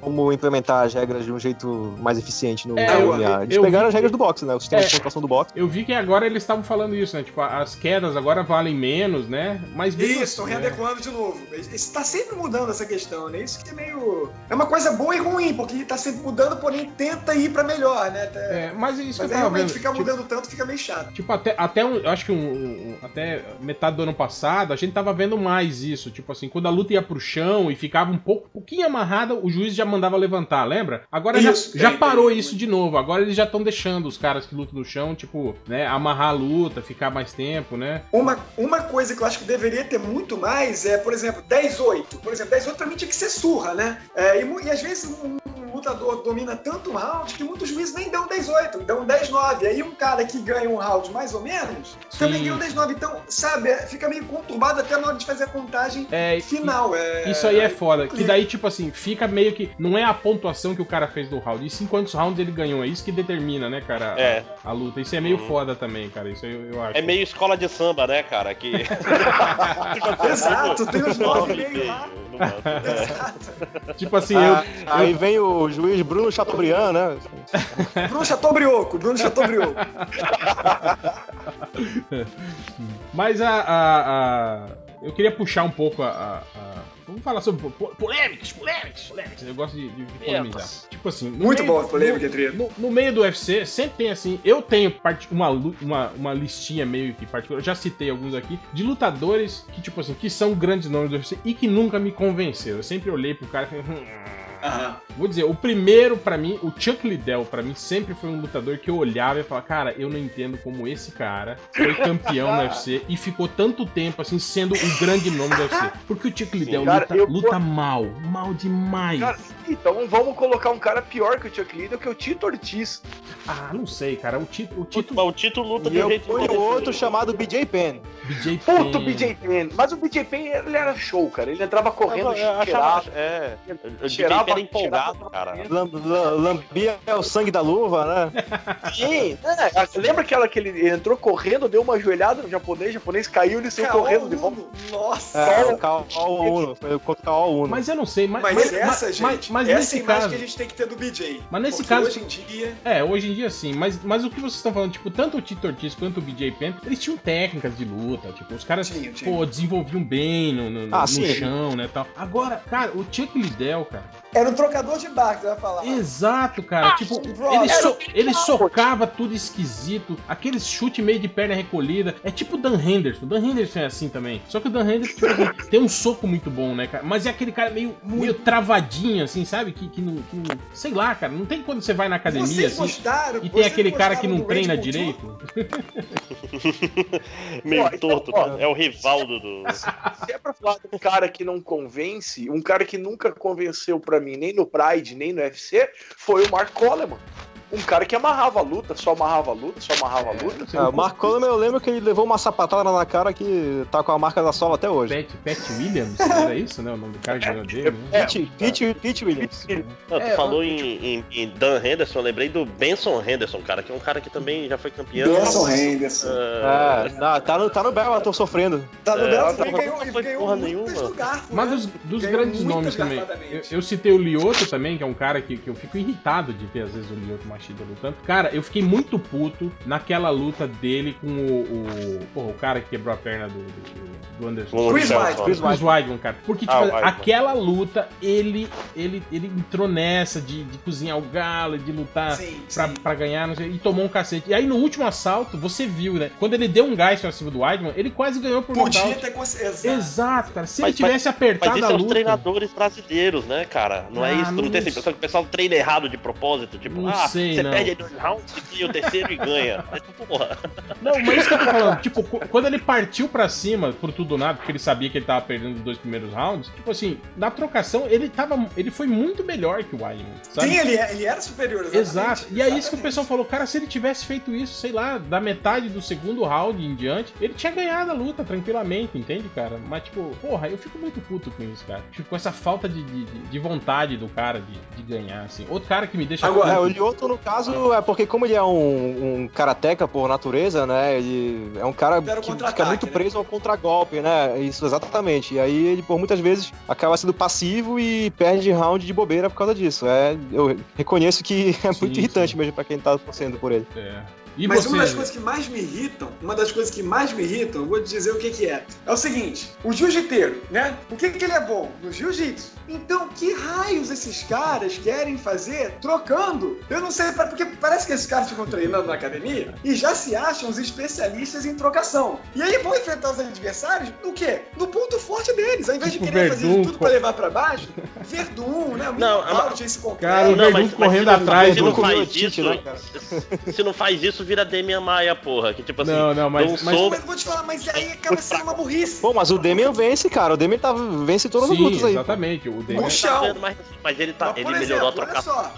como- implementar as regras de um jeito mais eficiente no É, eu- MMA. Eles eu pegaram vi- as regras do boxe, né? O sistema É. de pontuação do boxe. Eu vi que agora eles estavam falando isso, né? Tipo, as quedas agora valem menos, né? Mas mesmo Isso, assim, estão né? readequando de novo. Está sempre mudando essa questão, né? Isso que é meio. É uma coisa boa e ruim, porque está sempre mudando, porém tenta ir pra melhor, né? Até- É, mas isso Mas que tava realmente vendo. ficar tipo, mudando tanto fica meio chato. Tipo, até, até um, eu acho que um, um- até metade do ano passado, a gente tava vendo mais isso. Tipo assim, quando a luta ia pro chão e ficava um pouco, pouquinho amarrada, o juiz já mandava levantar, lembra? Agora já, Isso, já tem, parou tem, isso muito. de novo. Agora eles já estão deixando os caras que lutam no chão, tipo, né, amarrar a luta, ficar mais tempo, né? Uma, uma coisa que eu acho que deveria ter muito mais é, por exemplo, 10-8. Por exemplo, 10-8 pra mim tinha que ser surra, né? É, e, e às vezes um, lutador domina tanto um round que muitos juízes nem dão 10-8, dão 10-9. Aí um cara que ganha um round mais ou menos também Sim. ganha um 10-9. Então, sabe, é, fica meio conturbado até na hora de fazer a contagem É, final. É, Isso aí é foda. Que daí, tipo assim, fica meio que. Não é a pontuação que o cara fez do round, e sim quantos rounds ele ganhou. É isso que determina, né, cara? a- É. A, luta. Isso é meio Uhum. foda também, cara. Isso aí eu, eu acho. É meio escola de samba, né, cara? Que. Exato, tem os nove meio lá. É. Exato. Tipo assim, Ah, eu. aí vem o juiz Bruno Chateaubriand, né? Bruno Chateaubrioco, Bruno Chateaubrioco. Mas a, a- a- Eu queria puxar um pouco a. a- a- Vamos falar sobre po- po- polêmicas, polêmicas, polêmicas. Eu gosto de, de polemizar. Tipo assim. no Muito meio- bom, polêmica, é Trio. No, no meio do UFC, sempre tem assim. Eu tenho part- uma, uma, uma listinha meio que particular. Eu já citei alguns aqui. De lutadores que, tipo assim, que são grandes nomes do UFC e que nunca me convenceram. Eu sempre olhei pro cara e falei. "Hum, Aham. Vou dizer, o primeiro pra mim, o Chuck Liddell, pra mim sempre foi um lutador que eu olhava e falava, cara, eu não entendo como esse cara foi campeão no UFC e ficou tanto tempo assim sendo o grande nome do UFC. Porque o Chuck Liddell Cara, luta, eu- luta mal, mal demais. Cara, então vamos colocar um cara pior que o Chuck Liddell, que é o Tito Ortiz. Ah, não sei, cara. O título, o Mas título o título luta de um jeito fui o outro chamado BJ Penn. BJ Puto Penn. BJ Penn. Mas o BJ Penn, ele era show, cara. Ele entrava correndo, Eu cheirava. é, o cheirava- DJ era empolgado, cara. Lam- lam- Lambia o sangue da luva, né? Sim, né? Lembra aquela que ele entrou correndo, deu uma joelhada no japonês, o japonês caiu, ele saiu correndo de volta. Nossa! É, Kao Uno. Foi contra o Kao Uno. Mas eu não sei, mas, Mas, mas, essa, mas- gente, mas, mas essa é a nesse imagem caso. que a gente tem que ter do BJ. Mas nesse caso- hoje em dia... É, hoje em dia sim, mas, mas o que vocês estão falando, tipo, tanto o Tito Ortiz quanto o BJ Penn, eles tinham técnicas de luta, tipo, os caras, tinha. pô, desenvolviam bem no, no, Ah, no sim. chão, né, tal. Agora, cara, o Chuck Liddell, cara, Era um trocador de barco, você vai falar. exato, cara, tipo, bro, ele, so- ele socava tudo esquisito, aquele chute meio de perna recolhida, é tipo o Dan Henderson, o Dan Henderson é assim também, só que o Dan Henderson, tipo, tem um soco muito bom, né, cara, mas é aquele cara meio, meio travadinho, assim, sabe, que, que, não, que não- sei lá, cara, não tem quando você vai na academia, Vocês assim, gostaram? e tem aquele cara que não treina direito. Meio Ó, então, torto, ó. né? É o Rivaldo do. Se é pra falar de um cara que não convence, um cara que nunca convenceu pra mim, nem no Pride, nem no UFC, foi o Mark Coleman. Um cara que amarrava a luta, só amarrava a luta, só amarrava a luta. É, o Mark Coleman, eu lembro que ele levou uma sapatada na cara que tá com a marca da sola até hoje. Pat, Pat Williams, era isso, né? O nome do cara que ganhou dele, né? É, Pete, Pete, Pete Williams. Não, tu É, falou em, em- em Dan Henderson, eu lembrei do Benson Henderson, cara, que é um cara que também já foi campeão. Benson Henderson. Ah, É, não, tá no, tá no Bellator sofrendo. Tá no É, Belo, tá ele ganhou, não ele foi ganhou muitas do Garfo, Mas né? dos, dos grandes nomes também. Eu, eu citei o Lioto também, que é um cara que, que eu fico irritado de ver às vezes o Lioto Machida lutando. Cara, eu fiquei muito puto naquela luta dele com o. o porra, o cara que quebrou a perna do, do, do Anderson. Chris. White, Chris Weidman, cara. Porque, tipo, Ah, Weidman. aquela luta, ele, ele, ele entrou nessa de, de cozinhar o galo, de lutar Sim, pra, sim. pra ganhar, não sei, e tomou um cacete. E aí no último assalto, você viu, né? Quando ele deu um gás pra cima do Weidman, ele quase ganhou por Podia nocaute. ter conseguido. Exato, cara. Se Mas- ele tivesse Mas apertado isso a é os luta. treinadores brasileiros, né, cara? Não é Ah, isso? Tu não, não tem essa impressão que o pessoal treina errado de propósito? Tipo, Não ah, sei, você não. perde dois rounds e o terceiro e ganha. Mas, porra. Não, mas isso que eu tô falando, tipo, qu- quando ele partiu pra cima por tudo ou nada, porque ele sabia que ele tava perdendo os dois primeiros rounds, tipo assim, na trocação, ele tava. Ele foi muito melhor que o Wyman, sabe? Sim, ele, ele era superior. exatamente. Exato. E é isso que o Exatamente. pessoal falou, cara, se ele tivesse feito isso, sei lá, da metade do segundo round em diante, ele tinha ganhado a luta tranquilamente, entende, cara? Mas, tipo, porra, eu fico muito puto com isso, cara. Tipo, com essa falta de, de, de vontade do cara de, de ganhar, assim. Outro cara que me deixa Agora, É, o Lioto, no, caso, é porque como ele é um, um karateca por natureza, né? Ele é um cara que fica muito né? preso ao contragolpe, né? Isso, exatamente. E aí ele, por muitas vezes, acaba sendo passivo e perde round de bobeira por causa disso. É, eu reconheço que é Sim, muito irritante sim. mesmo pra quem tá torcendo por ele. É. E Mas você? uma das coisas que mais me irritam, uma das coisas que mais me irritam, eu vou te dizer o que que é. É o seguinte, o jiu-jiteiro, né? O que que ele é bom? No jiu-jitsu. Então, que raios esses caras querem fazer trocando? Eu não sei, porque parece que esses caras ficam treinando na academia e já se acham os especialistas em trocação. E aí vão enfrentar os adversários no quê? No ponto forte deles. Ao invés Tipo de querer fazer de Verdun, tudo co- pra levar pra baixo, Verdun, né? Muito Não, legal, tinha esse. Cara, o Não, mas- correndo mas se não- atrás Se não do- faz isso, né, se não faz isso, vira Demian Maia, porra. Que tipo assim, Não, não, mas- um mas- soco, Mas eu vou te falar, mas aí acaba sendo uma burrice. Pô, mas o Demian vence, cara. O Demian tá, vence todas as Sim, lutas aí. exatamente. O Demian... No chão. mas, mas ele, tá, Mas, ele por melhorou a exemplo, olha só.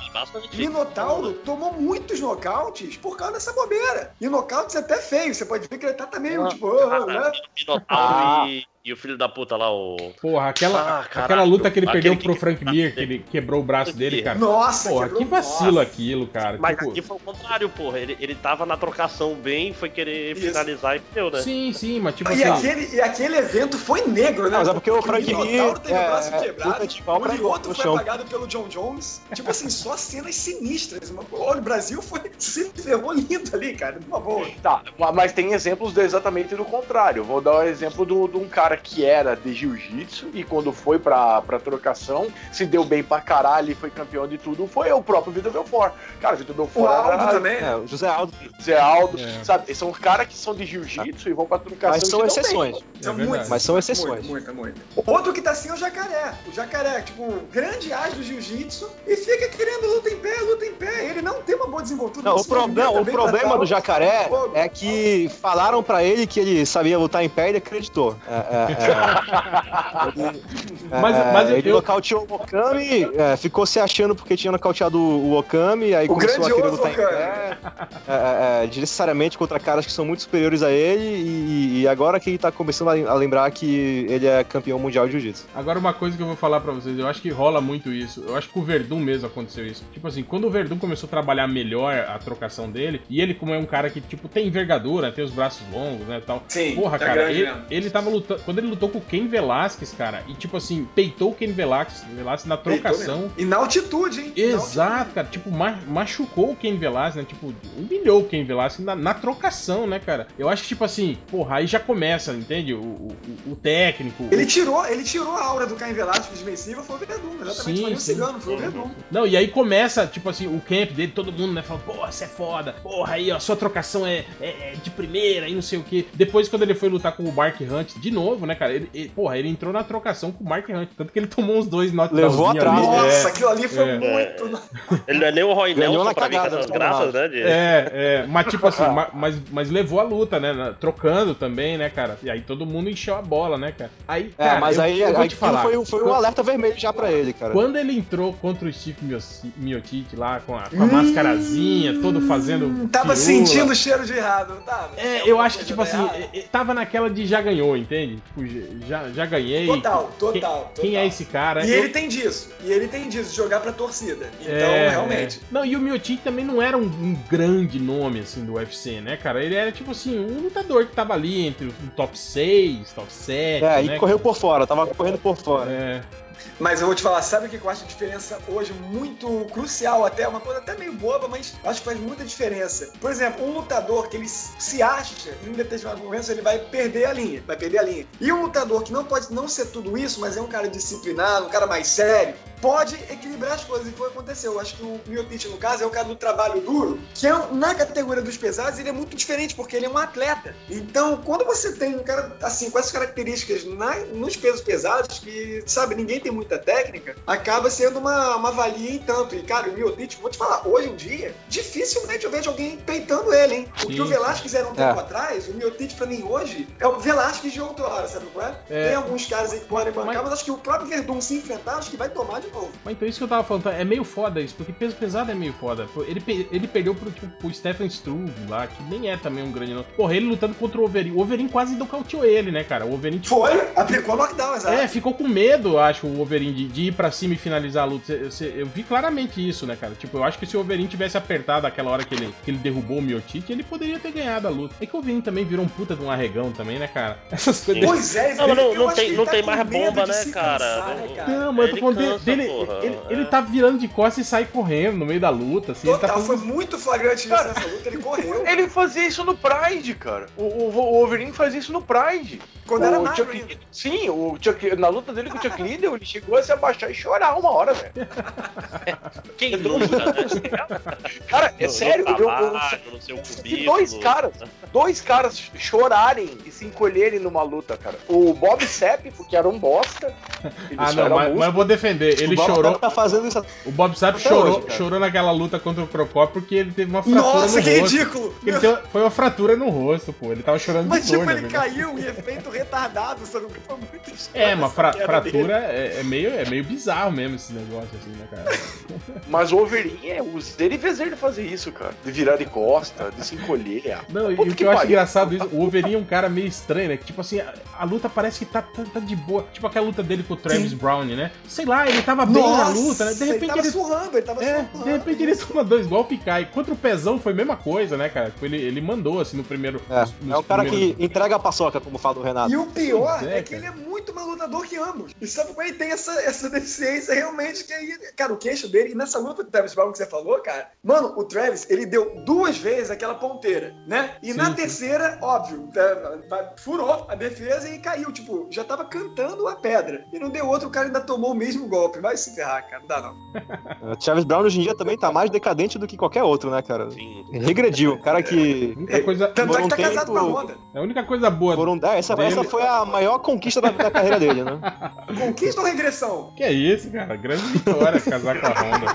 Minotauro tomou muitos nocautes por causa dessa bobeira. E nocautes até feio. Você pode ver que ele tá, tá meio Ah, tipo, oh, né? Minotauro Ah. e, e o filho da puta lá, o. Porra, aquela, Ah, aquela luta que ele perdeu que- pro Frank Mir, que ele quebrou o braço dele, cara. Nossa, Porra, que vacilo nossa. aquilo, cara. Mas Tipo, aqui foi o contrário, porra. Ele, ele tava na trocação bem, foi querer Isso. finalizar e deu, né? Sim, sim, mas tipo E assim. aquele, e aquele evento foi negro, né? Mas é porque o Frank Minotauro Mir, teve o braço é, quebrado, o Lioto foi chão. apagado pelo John Jones. Tipo assim, só cenas sinistras. Uma- Olha, o Brasil foi, se ferrou lindo ali, cara. Por favor. Tá, mas tem exemplos exatamente do contrário. Vou dar o exemplo do- de um cara que era de jiu-jitsu e quando foi pra, pra trocação, se deu bem pra caralho e foi campeão de tudo, foi o próprio Vitor Belfort. Cara, o Vitor O Belfort Aldo era também. É, o José Aldo. Zé Aldo, É. sabe? São caras que são de jiu-jitsu e vão pra trocação Mas são dão bem. exceções. São É muitas. Mas são exceções. Muita, muita, muita. Outro que tá assim é o jacaré. O jacaré, tipo, grande as do jiu-jitsu e fica querendo luta em pé, luta em pé. Ele não tem uma boa desenvoltura. Não, o, problema, o problema do jacaré é que falaram pra ele que ele sabia lutar em pé e ele acreditou. É, é, é. Ele- Mas- é, mas eu- ele nocauteou o Okami, é, ficou se achando porque tinha nocauteado o Okami, aí O começou a querer lutar em Okami. pé, é, é, é, necessariamente contra caras que são muito superiores a ele, e, e agora que ele tá começando a, lembrar que ele é campeão mundial de jiu-jitsu. Agora, uma coisa que eu vou falar pra vocês, eu acho que rola muito isso. Eu acho que com o Verdun mesmo aconteceu isso. Tipo assim, quando o Verdun começou a trabalhar melhor a trocação dele, e ele, como é um cara que, tipo, tem envergadura, tem os braços longos, né, tal. Sim, Porra, tá cara, ele, ele tava lutando. Quando ele lutou com o Ken Velasquez, cara, e tipo assim, peitou o Ken Velasquez, Velasquez na trocação. E na altitude, hein? Exato, cara. Tipo, ma- machucou o Ken Velasquez, né? Tipo, humilhou o Ken Velasquez na, na trocação, né, cara? Eu acho que, tipo assim, porra, aí já começa, entende? O, o, o técnico. Ele tirou, ele tirou a aura do Caim Velasquez de vencível, foi o Verdun, exatamente. Sim, foi o sim. cigano, foi o Verdun. Não, e aí começa, tipo assim, o camp dele, todo mundo, né, falando, porra, você é foda, porra, aí, ó, sua trocação é, é- é de primeira e não sei o quê. Depois, quando ele foi lutar com o Mark Hunt de novo, né, cara, ele, ele- porra, ele entrou na trocação com o Mark Hunt, tanto que ele tomou uns dois knockdownzinhos Levou atrás, ali. Nossa, É, aquilo ali foi é. muito. Ele não é nem o Roy Nelson pra mim com essas graças, né? De... É, é, mas tipo assim, ma- mas, mas levou a luta, né? na- Trocando também, né, cara? E aí todo mundo encheu a bola, né, cara? Aí, É, cara, mas eu, aí, eu vou aí te falar. foi, foi um alerta vermelho já pra ele, cara. Quando ele entrou contra o Steve Miotite lá, com a, com a mascarazinha, todo fazendo. Hum, Tava firula. sentindo o cheiro de errado, não tava? É, eu acho que, tipo tá assim, errada? é- é- tava naquela de já ganhou, entende? Tipo, já, já ganhei. Total, total, Quem, total. quem é esse cara? E Eu- ele tem disso. E ele tem disso, de jogar pra torcida. Então, É, realmente. é. Não, e o Miotite também não era um, um grande nome, assim, do UFC, né, cara? Ele era, tipo assim, um lutador que tava ali entre o top 6, top 7, É, né? e correu por fora, tava correndo por fora. É, Mas eu vou te falar, sabe o que eu acho a diferença hoje muito crucial até? Uma coisa até meio boba, mas acho que faz muita diferença. Por exemplo, um lutador que ele se acha, em determinados momentos, ele vai perder a linha. Vai perder a linha. E um lutador que não pode não ser tudo isso, mas é um cara disciplinado, um cara mais sério, pode equilibrar as coisas. E foi o que aconteceu. Eu acho que o Miotite, no caso, é o cara do trabalho duro, que é, na categoria dos pesados, ele é muito diferente, porque ele é um atleta. Então, quando você tem um cara, assim, com essas características na- nos pesos pesados, que, sabe, ninguém tem muita técnica, acaba sendo uma, uma valia em tanto. E, cara, o Miotite, vou te falar, hoje em dia, dificilmente eu vejo alguém peitando ele, hein? O Sim, que o. Velasquez era um tempo É. atrás, o Miotite, pra mim, hoje, é o Velasquez de outrora, sabe qual é? É. Tem alguns caras aí que podem bancar, Mas- mas... acho que o próprio Verdun se enfrentar, acho que vai tomar de novo. Mas então isso que eu tava falando, é meio foda isso, porque peso pesado é meio foda. Ele, ele perdeu pro, tipo, pro Stefan Struve lá, que nem é também um grande nome. Porra, ele lutando contra o Overeem. O Overeem quase nocauteou ele, né, cara? O Overeem, tipo, Foi, aplicou knockdown, exato. É, ficou com medo, acho, o Wolverine de, de ir pra cima e finalizar a luta. Cê- cê- eu vi claramente isso, né, cara? Tipo, eu acho que se o Wolverine tivesse apertado aquela hora que ele, que ele derrubou o Miotite, ele poderia ter ganhado a luta. É que o Wolverine também virou um puta de um arregão também, né, cara? Essas coisas. Pois é, Não, mas não- eu não tem- não tá tem mais bomba, né, cara? cansar, Não- né, cara? Não, mas eu tô Ele falando dele. cansa, dele- porra. ele, É. ele tá virando de costas e sai correndo no meio da luta, assim. ele tá Total, fazendo- foi muito flagrante isso nessa luta, ele correu. Ele fazia isso no Pride, cara. O, o, o Wolverine fazia isso no Pride. Quando era o magro Chuck. Sim, o Chuck, na luta dele com o Chuck Liddell, ele chegou a se abaixar e chorar uma hora, velho. Quem nunca, né? Cara, é No- sério, no eu, eu, trabalho, vi cubículo. dois caras, dois caras chorarem e se encolherem numa luta, cara. O Bob Sepp, porque era um bosta. Ah, não, mas, mas eu vou defender. Ele o chorou. tá fazendo isso O Bob Sapp Até chorou, hoje, chorou naquela luta contra o Procopio porque ele teve uma fratura Nossa, no que rosto. ridículo! Ele teve- foi uma fratura no rosto, pô. Ele tava chorando Mas de dor, tipo, na ele verdade. caiu em efeito retardado, sabe? Foi muito estranho É, uma fra- fratura é, é meio, é meio bizarro mesmo esse negócio, assim, né, cara? Mas o Wolverine é os dele fez ele fazer isso, cara. De virar de costa, de se encolher. Não, e o que, que eu acho engraçado isso, o Wolverine é um cara meio estranho, né? Que, tipo assim, a, a luta parece que tá, tá, tá de boa. Tipo aquela luta dele com o Travis Brown, né? Sei lá, ele tava bem na Nossa, luta, né? De ele repente tava ele. surrando, ele tava É, surrando. de repente ele toma dois golpes e cai. Contra o Pezão foi a mesma coisa, né, cara? Ele, ele mandou, assim, no primeiro. É, nos- nos é o cara primeiros- que entrega a paçoca, como fala o Renato. E o pior é, é, que ele é muito mais lutador que ambos. E sabe como ele tem essa, essa deficiência realmente que aí, cara, o queixo dele, e nessa luta do Travis Brown que você falou, cara, mano, o Travis, ele deu duas vezes aquela ponteira, né? E Sim, na sim. terceira, óbvio, tá- tá- furou a defesa e caiu, tipo, já tava cantando a pedra. E não deu outro, o cara ainda tomou o mesmo golpe. Vai se ferrar, cara, não dá não. O Travis Brown hoje em dia também tá mais decadente do que qualquer outro, né, cara? Sim. Regrediu. O cara que. A única coisa, Tanto é que tá um casado com a tempo- Honda. a única coisa boa Por um... é, essa, Dele- essa foi a maior conquista da, da carreira dele, né? Conquista ou regressão? Que é isso, cara? Grande vitória casar com a Honda.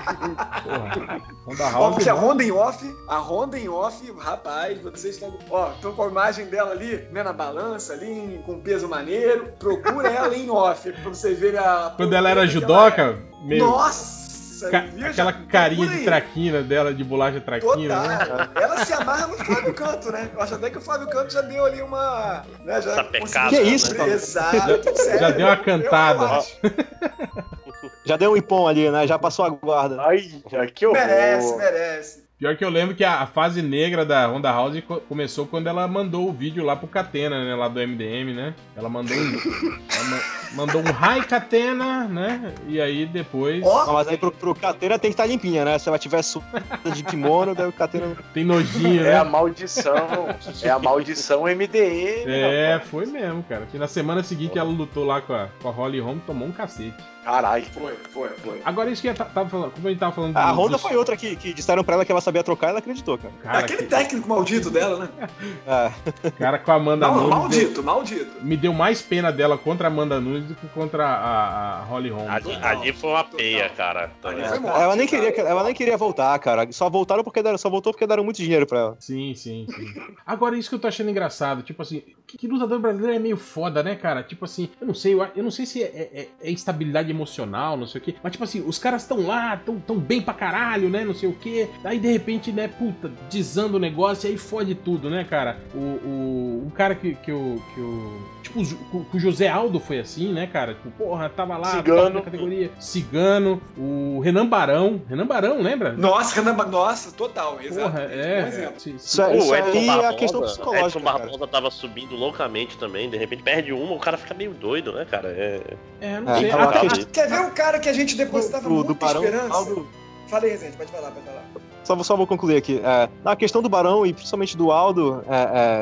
Porra. Honda Ó, House. porque a Honda em off, a Honda em off, rapaz, vocês estão. Ó, estão com a imagem dela ali, né, na balança, ali, com peso maneiro. Procura ela em off, pra você ver a. Quando ela era que ela judoca, é. meio. Nossa! Ca- viu? aquela Já- carinha de traquina dela, de bolacha traquina, né? Ela se amarra no Flávio Canto, né? Eu acho até que o Flávio Canto já deu ali uma. Né, já Sapecada, Que isso, cara? Exato, sério. já deu uma cantada. Já deu um ipom ali, né? Já passou a guarda. Ai, que horror. Merece, merece. Pior que eu lembro que a, fase negra da Honda House co- começou quando ela mandou o vídeo lá pro Catena, né? Lá do MDM, né? Ela mandou um. ela ma- mandou um Hi Catena, né? E aí depois Não, mas aí pro, pro Catena tem que estar limpinha, né? Se ela tiver suja de kimono, daí o Catena. tem nojinho, É a né? maldição. É a maldição MDM. É, rapaz. foi mesmo, cara. Que na semana seguinte ela lutou lá com a, com a Holly Holm, tomou um cacete. Caralho. Foi, foi, foi. Agora isso que eu ta- tava falando, como a gente tava falando A Honda dos- foi outra que, que disseram pra ela que ela sabia trocar e ela acreditou, cara. Cara, Aquele que- técnico maldito dela, né? É. cara com a Amanda Não, Nunes. deu- maldito, maldito. me deu mais pena dela contra a Amanda Nunes do que contra a, a Holly Holm. Ali, ali foi uma peia, cara. Ali também. foi morte, Ela nem cara. queria, ela nem queria voltar, cara. Só voltaram porque deram, só voltou porque deram muito dinheiro pra ela. Sim, sim, sim. Agora, isso que eu tô achando engraçado, tipo assim, que, que lutador brasileiro é meio foda, né, cara? Tipo assim, eu não sei, eu, eu não sei se é, é- é instabilidade emocional, não sei o quê, mas tipo assim, os caras estão lá, tão, tão bem pra caralho, né, não sei o quê, aí de repente, né, puta, desanda o negócio e aí fode tudo, né, cara? O, o, o cara que, que, o, que o. Tipo, o o José Aldo foi assim, né, cara? Tipo, porra, tava lá, Cigano. da categoria. Cigano, o Renan Barão. Renan Barão, lembra? Nossa, Renan, Ba- nossa, total, exato. É. Se- se- Isso, é- isso O Edson é a Barbosa, questão psicológica. Edson cara. Barbosa tava subindo loucamente também, de repente perde uma, o cara fica meio doido, né, cara? É... É, não É, sei. então, Até- a questão- Quer ver um cara que a gente depositava Do, do muita Barão, esperança? Aldo, Falei, Rezende, pode falar, pode falar. Só, vou- só vou concluir aqui. É, na questão do Barão e principalmente do Aldo, é,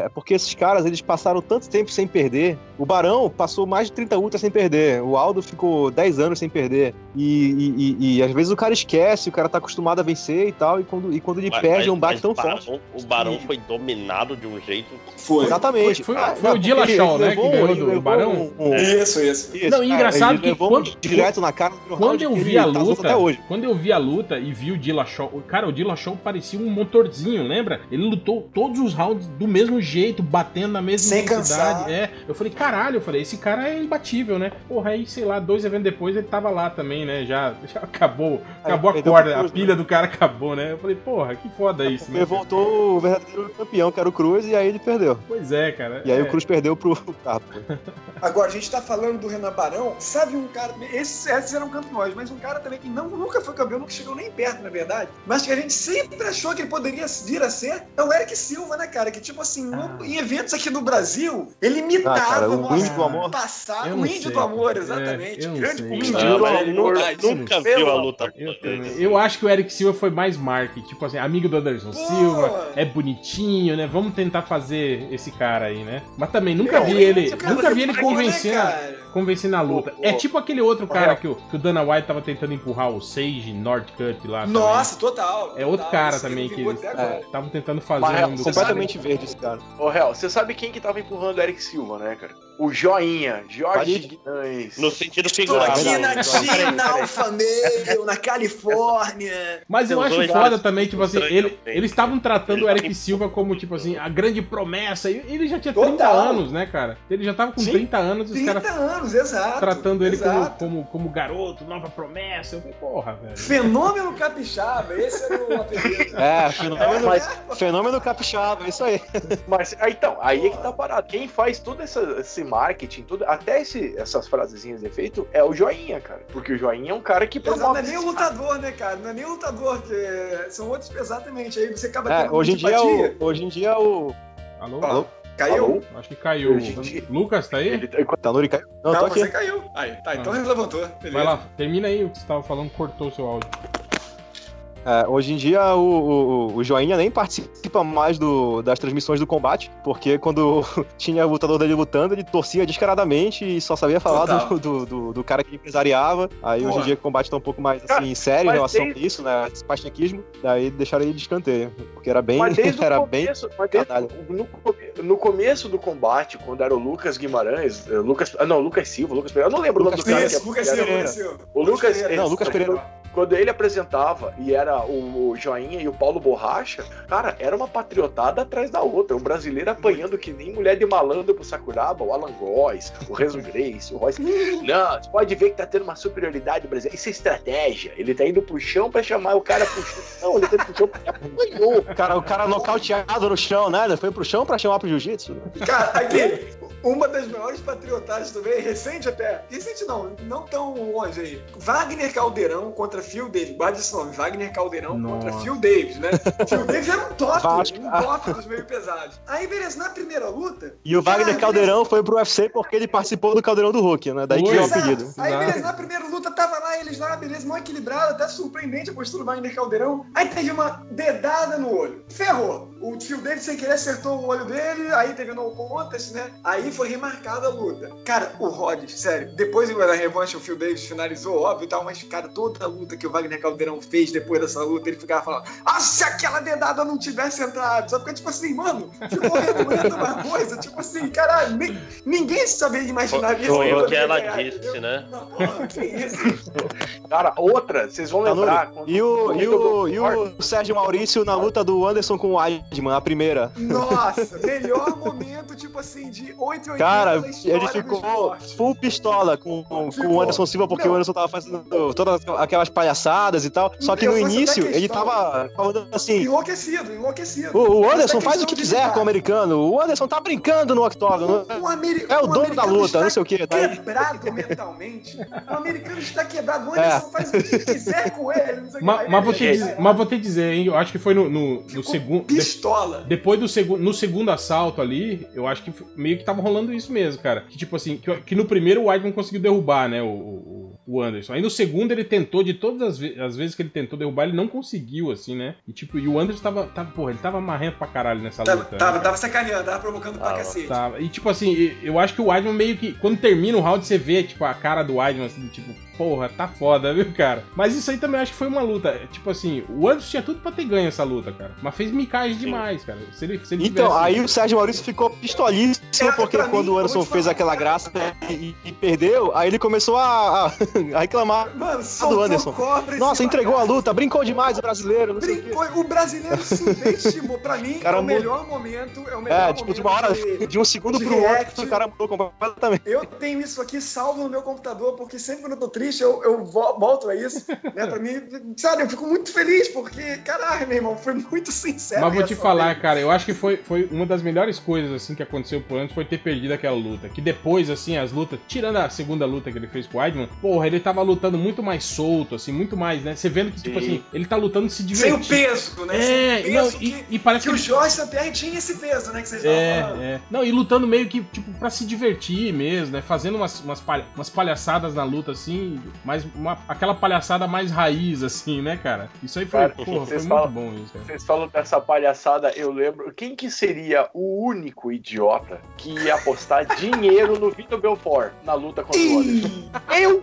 é, é porque esses caras eles passaram tanto tempo sem perder. O Barão passou mais de 30 lutas sem perder. O Aldo ficou 10 anos sem perder. E, e- e- e às vezes o cara esquece, o cara tá acostumado a vencer e tal. E quando, e quando ele Mas- perde, é um bate tão o Barão, forte. O Barão foi dominado de um jeito. Foi. Exatamente. Foi- foi- Ah, foi o não, porque né, ele que levou- ganhou do levou Barão? um- um- Isso, isso. Isso, Não, e cara, engraçado que levou quando- direto na cara do Quando eu vi a tá luta, até hoje. quando eu vi a luta, e viu o Dillashaw, cara, o Dillashaw parecia um motorzinho, lembra? Ele lutou todos os rounds do mesmo jeito, batendo na mesma Sem intensidade. cansar. É, eu falei, caralho, eu falei, esse cara é imbatível, né? Porra, aí, sei lá, dois eventos depois ele tava lá também, né? Já, já acabou, acabou a perdeu corda, pro a Cruz, pilha do cara acabou, né? Eu falei, porra, que foda isso, né? Porque voltou o verdadeiro campeão, que era o Cruz, e aí ele perdeu. Pois é, cara. E aí é. o Cruz perdeu pro Capo. Agora, a gente tá falando do Renan Barão, sabe um cara. Esses, esses eram campeões, mas um cara também que não, nunca foi campeão, nunca chegou nem perto, na verdade, mas que a gente sempre achou que ele poderia vir a ser, é o Eric Silva, né, cara? Que, tipo assim, no- em eventos aqui no Brasil, ele imitava Ah, cara, o Índio do Amor? passado. Eu O não Índio sei, do Amor, cara. exatamente. É, eu não Grande sei. Índio Não, do Amor. nunca, nunca viu a luta. Eu, eu acho que o Eric Silva foi mais marketing, tipo assim, amigo do Anderson Pô! Silva, é bonitinho, né? Vamos tentar fazer esse cara aí, né? Mas também nunca vi Realmente, ele, cara, nunca vi ele né, convencendo na luta. Pô, É tipo aquele outro cara Real. que o, que o Dana White tava tentando empurrar, o Sage Northcutt lá. também. Nossa, total. É outro total, cara também que eles estavam tentando fazer Mas, cara. Completamente verde esse cara. Ô, Real, você sabe quem que tava empurrando o Eric Silva, né, cara? O Joinha, Jorge. Guimarães. No sentido Estou figurado. aqui na. China, Alphaville, na Califórnia. Mas eu acho foda também, tipo assim, ele, também. eles estavam tratando o Eric tava em- Silva como, tipo assim, a grande promessa. E ele já tinha Total. 30 anos, né, cara? Ele já tava com Sim. 30 anos e os 30 caras anos, exato. tratando ele como, exato. como, como garoto, nova promessa. Eu falei, porra, velho. Fenômeno capixaba, esse era o apelido. É, fenômeno, Mas- fenômeno capixaba, isso aí. Mas, ah, então, aí é que tá parado. Quem faz todo essa, esse marketing, tudo, até esse- essas frasezinhas de efeito, é o Joinha, cara. Porque o Joinha é um cara que Exato, não promove. é nem o lutador, né, cara? Não é nem o lutador, que são outros, exatamente. Aí você acaba É, tendo hoje em dia antipatia. o. Hoje em dia o. Alô? Alô? Caiu? Alô? Acho que caiu. Dia- Lucas, tá aí? Ele, Tanuri caiu? Não, Não, tô aqui. você caiu. Aí, tá, então Ah. ele levantou. Beleza. Vai lá, termina aí o que você tava falando, cortou o seu áudio. É, hoje em dia o, o, o Joinha nem participa mais do, das transmissões do combate, porque quando tinha o lutador dele lutando, ele torcia descaradamente e só sabia falar do, do, do, do cara que empresariava. Aí hoje em dia o combate tá um pouco mais Cara, assim, sério em relação desde- a isso, né? Esse pachequismo. Daí deixaram ele de escanteio, porque era bem. Mas desde era o bem. começo, mas desde- no, no começo do combate, quando era o Lucas Guimarães, eh, Lucas, ah, não, Lucas Silva, Lucas Pereira, eu não lembro Lucas o nome do cara. Isso, que Lucas Silva, Pereira. Lucas Silva. O Lucas-. Não, Lucas Pereira. Quando ele apresentava e era o, Joinha e o Paulo Borracha, cara, era uma patriotada atrás da outra. O brasileiro apanhando que nem mulher de malandro pro Sakuraba, o Alan Góes, o Renzo Grace, o Royce. Não, você pode ver que tá tendo uma superioridade brasileira. Isso é estratégia. Ele tá indo pro chão pra chamar o cara pro chão. Não, ele tá indo pro chão porque apanhou. Cara, o cara nocauteado no chão, né? Ele foi pro chão pra chamar pro jiu-jitsu. Cara, aqui, uma das maiores patriotagens também, recente até. Recente não, não tão longe aí. Wagner Caldeirão contra Phil Davis. Guarde esse nome, Wagner Caldeirão Nossa. contra Phil Davis, né? Phil Davis era um top, Vasco. um top dos meio pesados. Aí, beleza, na primeira luta. E o Wagner Caldeirão foi pro UFC porque ele participou do Caldeirão do Hulk, né? Daí que é o apelido. Aí, beleza, na primeira luta tava lá eles lá, beleza, mal equilibrado, até surpreendente a postura do Wagner Caldeirão. Aí teve uma dedada no olho. Ferrou. O Phil Davis sem querer acertou o olho dele, aí teve no contest, né? Aí foi remarcada a luta. Cara, o Rhodes, sério, depois da revanche o Phil Davis finalizou, óbvio e tal, mas, cara, toda a luta que o Wagner Caldeirão fez depois dessa luta, ele ficava falando, ah, se aquela dedada não tivesse entrado, só porque, tipo assim, mano, ficou redoendo uma coisa, tipo assim, cara nem, ninguém sabia imaginar isso. Foi o que ela ganhar, disse, entendeu? né? Não, porra, que isso? cara, outra, vocês vão tá lembrar. E o, e o, e o Sérgio Maurício na luta do Anderson com o Weidman, a primeira. Nossa, melhor momento, tipo assim, de oito Cara, ele ficou full pistola com, com, o Anderson Silva, porque Não. o Anderson tava fazendo todas aquelas palhaçadas e tal. Só que no início ele tava falando assim. Enlouquecido, enlouquecido. O, o Anderson faz o que quiser com o americano. O Anderson tá brincando no octógono. O, o Ameri... É o, o dono da luta, não sei o que. Tá quebrado mentalmente. O americano está quebrado. O é. Anderson é. faz o que quiser com ele. Mas, mas, vou te é. dizer, mas vou te dizer, hein? Eu acho que foi no, no, no segundo. Pistola. De, depois do segundo. No segundo assalto ali, eu acho que meio que tava rolando isso mesmo, cara. Que tipo assim, que, que no primeiro o Weidman conseguiu derrubar, né, o, o, o Anderson. Aí no segundo ele tentou, de todas as, ve- as vezes que ele tentou derrubar, ele não conseguiu, assim, né? E tipo, e o Anderson tava, tava porra, ele tava marrento pra caralho nessa Tava, luta. né? tava, tava sacaneando, tava provocando pra Tava, cacete. Tava. E tipo assim, eu acho que o Weidman meio que. Quando termina o round, você vê, tipo, a cara do Weidman, assim, tipo, porra, tá foda, viu, cara? Mas isso aí também acho que foi uma luta. É, Tipo assim, o Anderson tinha tudo pra ter ganho essa luta, cara. Mas fez micagem demais, cara. Se ele, se ele Então, tivesse- aí o Sérgio Maurício ficou pistolíssimo, É, porque mim, quando o Anderson fez aquela graça e, e perdeu, aí ele começou a, a a reclamar. Mano, do Anderson. Nossa, entregou a luta, brincou demais o brasileiro, não sei o quê. Brincou. O brasileiro subestimou. Pra mim, Cara, é o muito- melhor momento. É o melhor É, tipo, de uma hora, de- de um segundo de pro react. outro, o cara mudou completamente. Eu tenho isso aqui salvo no meu computador, porque sempre quando eu tô triste, eu, eu vo- volto a isso. Né, pra mim, sabe, eu fico muito feliz, porque, caralho, meu irmão, foi muito sincero. Mas vou te falar, vez. cara, eu acho que foi, foi uma das melhores coisas, assim, que aconteceu pro Anderson foi ter perdido aquela luta. Que depois, assim, as lutas, tirando a segunda luta que ele fez com o Weidman, porra, ele tava lutando muito mais solto, assim, muito mais, né? Você vendo que, tipo Sim. assim, ele tá lutando se Sem o peso, né? É, Sem o não, peso e, que, e parece que que o Jorge St-Pierre tinha esse peso, né? Que vocês É, falando. é. Não, e lutando meio que, tipo, pra se divertir mesmo, né? Fazendo umas, umas, palha- umas palhaçadas na luta, assim, mas uma- aquela palhaçada mais raiz, assim, né, cara? Isso aí foi, Cara, porra, foi vocês muito falam- bom isso, cara. Vocês falam dessa palhaçada, eu lembro. Quem que seria o único idiota que ia apostar dinheiro no Vitor Belfort na luta contra o Anderson? Eu!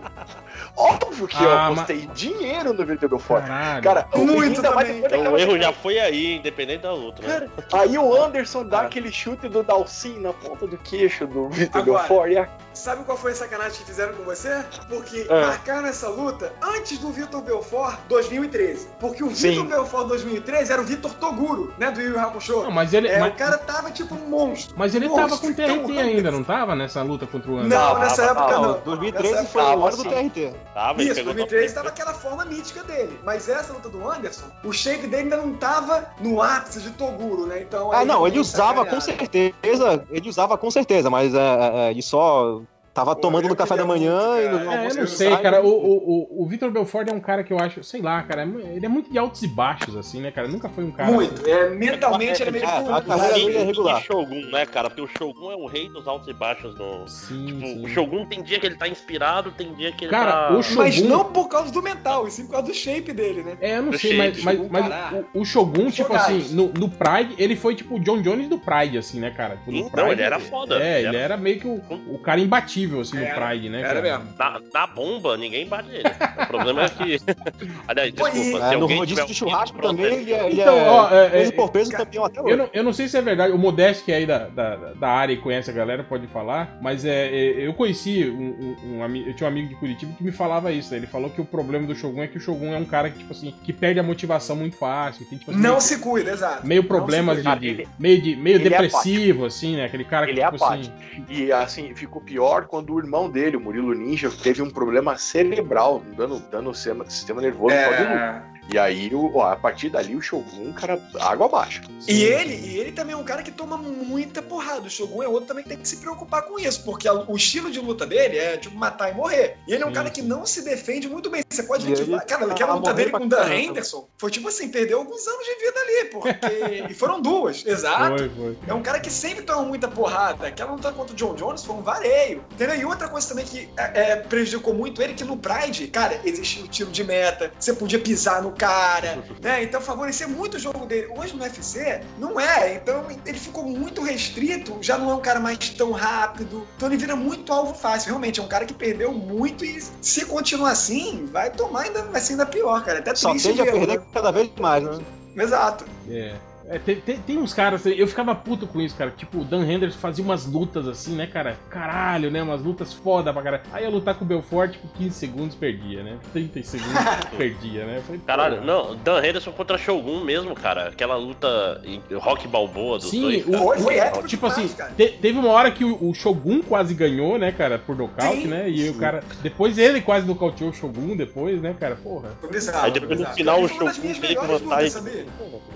Óbvio que eu Ah, apostei dinheiro no Vitor Belfort. Caralho. Cara, Muito ainda mais também. depois Então o erro já foi aí, independente da luta, né? Aí o Anderson dá aquele chute do Dalcin na ponta do queixo do Vitor. Belfort. E a... Sabe qual foi a sacanagem que fizeram com você? Porque Ah. marcaram essa luta antes do Vitor Belfort 2013. Porque o. Vitor Belfort 2013 era o Vitor Toguro, né? Do Yu Hakusho. Não, mas ele, É, mas, o cara tava tipo um monstro. mas ele Monstro, tava com então, TRT ainda, não tava? Nessa luta contra o Anderson? Não, nessa tava, época tava. não. 2013 Nessa foi o ano do Sim. TRT. Tava, Isso, pegou 2013 top tava aquela forma mítica dele. Mas essa luta do Anderson, o shape dele ainda não tava no ápice de Toguro, né? Então. Ah, não, ele usava com certeza, ele usava com certeza, mas é, é, é, ele só tava tomando no café da manhã e no É, eu não sei, sai. cara. O, o, o, o Vitor Belfort é um cara que eu acho, sei lá, cara, ele é muito de altos e baixos, assim, né, cara? Nunca foi um cara. Muito. É, mentalmente ele é meio. É, burro, a carreira dele é regular. E Shogun, né, cara? Porque o Shogun é o rei dos altos e baixos no. Sim, Tipo, sim. o Shogun tem dia que ele tá inspirado, tem dia que ele Cara, tá. o Shogun- Mas não por causa do mental, e sim por causa do shape dele, né? É, eu não Do sei, shape, mas, mas, Shogun mas o, o Shogun, tipo assim, no, no Pride, ele foi tipo o John Jones do Pride, assim, né, cara? Tipo, não, Pride, ele era foda. É, Ele ele era- era meio que o, o cara imbatível, assim, no Pride, né? era cara? mesmo. Na, na bomba, ninguém bate ele. O problema é que. Aliás, desculpa. É, no rodízio de churrasco também, ele é, Então, é, ó, é, peso é, por peso cara, campeão até Eu hoje. não, eu não sei se é verdade, o Modeste que é aí da, da, da área e conhece a galera pode falar, mas é, é, eu conheci um, um, um eu tinha um amigo de Curitiba que me falava isso, né? ele falou que o problema do Shogun é que o Shogun é um cara que, tipo assim, que perde a motivação muito fácil, tem, tipo assim, Não meio, se cuida, exato. meio problemas se de, de- meio, de, meio é depressivo, assim, né? Aquele cara que, Ele é tipo assim... E assim, ficou pior quando o irmão dele, o Murilo Ninja, teve um problema cerebral, dando, dando o sistema, sistema nervoso. É... E aí, o, ó, a partir dali, o Shogun, cara, água abaixo. E ele, e ele também é um cara que toma muita porrada. O Shogun é outro também que tem que se preocupar com isso, porque a- o estilo de luta dele é tipo matar e morrer. E ele é um Sim, cara que não se defende muito bem. Você pode ver que, ele cara, tá aquela luta morrendo dele com o Dan. Henderson foi tipo assim, perdeu alguns anos de vida ali, porque. e foram duas, exato. Foi, foi. É um cara que sempre toma muita porrada. Aquela luta contra o John Jones foi um vareio. Entendeu? E outra coisa também que é, é, prejudicou muito ele, que no Pride, cara, existia o tiro de meta, você podia pisar no cara, né? Então favorecia muito o jogo dele. Hoje no UFC, não é. Então ele ficou muito restrito, já não é um cara mais tão rápido. Então ele vira muito alvo fácil. Realmente, é um cara que perdeu muito e se continuar assim, vai tomar ainda, vai ser ainda pior, cara. Até Só triste tende a ver, perder né? cada vez mais, né? Exato. É. É, tem, tem, tem uns caras, eu ficava puto com isso, cara. Tipo, o Dan Henderson fazia umas lutas assim, né, cara? Caralho, né? Umas lutas foda pra caralho. Aí ia lutar com o Belfort, tipo, 15 segundos perdia, né? 30 segundos perdia, né? Falei, Caralho, porra. não, Dan Henderson contra Shogun mesmo, cara. Aquela luta em Rock Balboa dos Sim, dois. o- cara. Foi, foi épico Tipo demais, assim, cara. te- teve uma hora que o, o Shogun quase ganhou, né, cara, por nocaute, Sim. né? E o cara. Depois ele quase nocauteou o Shogun, depois, né, cara? Porra. Foi bizarro, Aí foi depois no final Pra o Shogun minhas veio com melhores vantagem. lutas?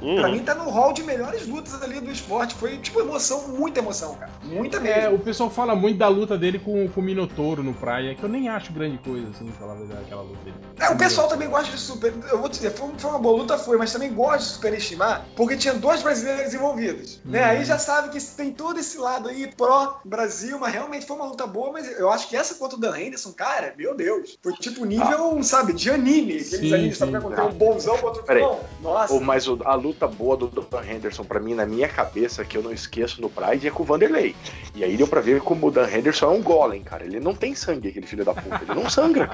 Uhum. Pra mim tá no hall de melhores lutas ali do esporte. Foi, tipo, emoção, muita emoção, cara. Muita mesmo. É, o pessoal fala muito da luta dele com, com o Minotouro no Praia, que eu nem acho grande coisa, assim, falar a verdade, aquela luta dele. É, o pessoal também gosta de super. Eu vou te dizer, foi, foi uma boa luta, foi, mas também gosta de superestimar, porque tinha dois brasileiros envolvidos. Né? Uhum. Aí já sabe que tem todo esse lado aí pró-Brasil, mas realmente foi uma luta boa, mas eu acho que essa contra o Dan Henderson, cara, meu Deus. Foi tipo nível, sabe, de anime. Aqueles Sim, animes, sabe, sim. que aconteceu um bonzão contra o Peraí. Nossa. Ô, mas a luta boa do Dan Henderson, pra mim, na minha cabeça, que eu não esqueço no Pride, é com o Vanderlei. E aí deu pra ver como o Dan Henderson é um golem, cara. Ele não tem sangue, aquele filho da puta. Ele não sangra.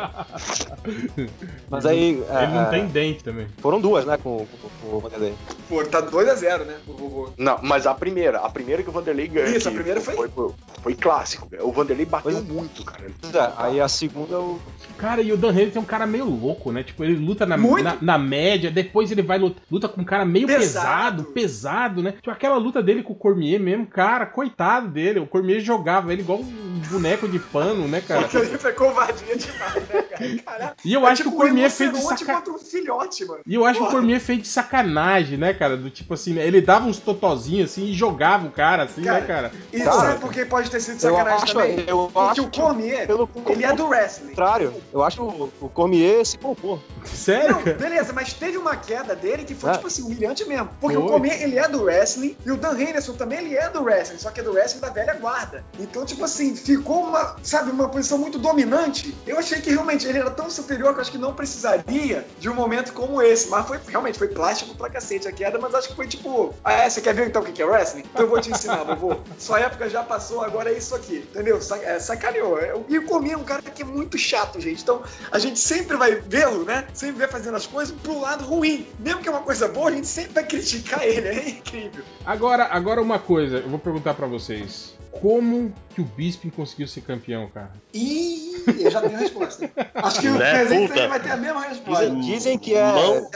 Mas aí. Ele é, não tem dente também. Foram duas, né, com, com, com o Vanderlei. Pô, tá 2x0, né, vovô. Não, mas a primeira, a primeira que o Vanderlei ganhou. Isso, a primeira foi- Foi, foi clássico. O Vanderlei bateu Pois é. muito, cara. É, aí a segunda eu. Cara, e o Dan Henry tem um cara meio louco, né? Tipo, ele luta na, na, na média, depois ele vai luta, luta com um cara meio pesado, Pesado. pesado, né? Tipo, aquela luta dele com o Cormier mesmo, cara, coitado dele. O Cormier jogava ele igual um boneco de pano, né, cara? Aquilo ali foi covardia demais, né, cara? Caraca, E eu é acho tipo que o Cormier um fez de rinoceronte saca... contra um filhote, mano. E eu acho que o. Cormier fez de sacanagem, né, cara? Do tipo assim, né? ele dava uns totozinhos assim e jogava o cara, assim, né, cara? E Cara, sabe por que pode ter sido eu sacanagem acho- também? eu Porque acho o Cormier, pelo ele é do wrestling. contrário. Eu acho o, o Cormier se poupou. Sério, Não, beleza, mas teve uma queda dele que foi, É. tipo assim, humilhante mesmo. Porque Foi. o Cormier, ele é do wrestling, e o Dan Henderson também, ele é do wrestling, só que é do wrestling da velha guarda. Então, tipo assim, ficou uma, sabe, uma posição muito dominante. Eu achei que realmente ele era tão superior que eu acho que não precisaria de um momento como esse. Mas foi, realmente, foi plástico pra cacete a queda, mas acho que foi tipo, ah, é, você quer ver então o que é wrestling? Então eu vou te ensinar, vovô. Sua época já passou, agora é isso aqui, entendeu? É, sacaneou. E o Cormier é um cara que é muito chato, gente. Então, a gente sempre vai vê-lo, né? Sempre vai fazendo as coisas pro lado ruim. Mesmo que é uma coisa boa, a gente sempre vai criticar ele. É incrível. Agora, agora uma coisa, eu vou perguntar pra vocês. Como que o Bisping conseguiu ser campeão, cara? Ih, eu já tenho a resposta. Acho que o presente vai ter a mesma resposta. Dizem, dizem que é,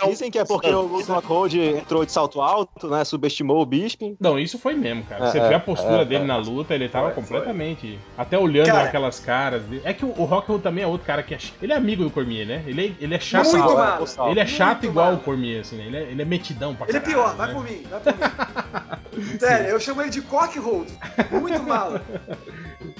um dizem que é porque o Luke Rockhold entrou de salto alto, né? Subestimou o Bisping. Não, isso foi mesmo, cara. É, Você é, vê a postura é, dele é. na luta, ele tava Foi, completamente. Até olhando Cara. aquelas caras. dele. É que o, o Rockhold também é outro cara que é. ch- Ele é amigo do Cormier, né? Ele é, ele é chato. Muito igual, mal. Ele é chato Muito igual mal. o Cormier, assim, né? Ele é, ele é metidão pra Ele é caralho. pior, vai né? por mim, vai por mim. Sério, eu chamo ele de cockhold. Muito mal.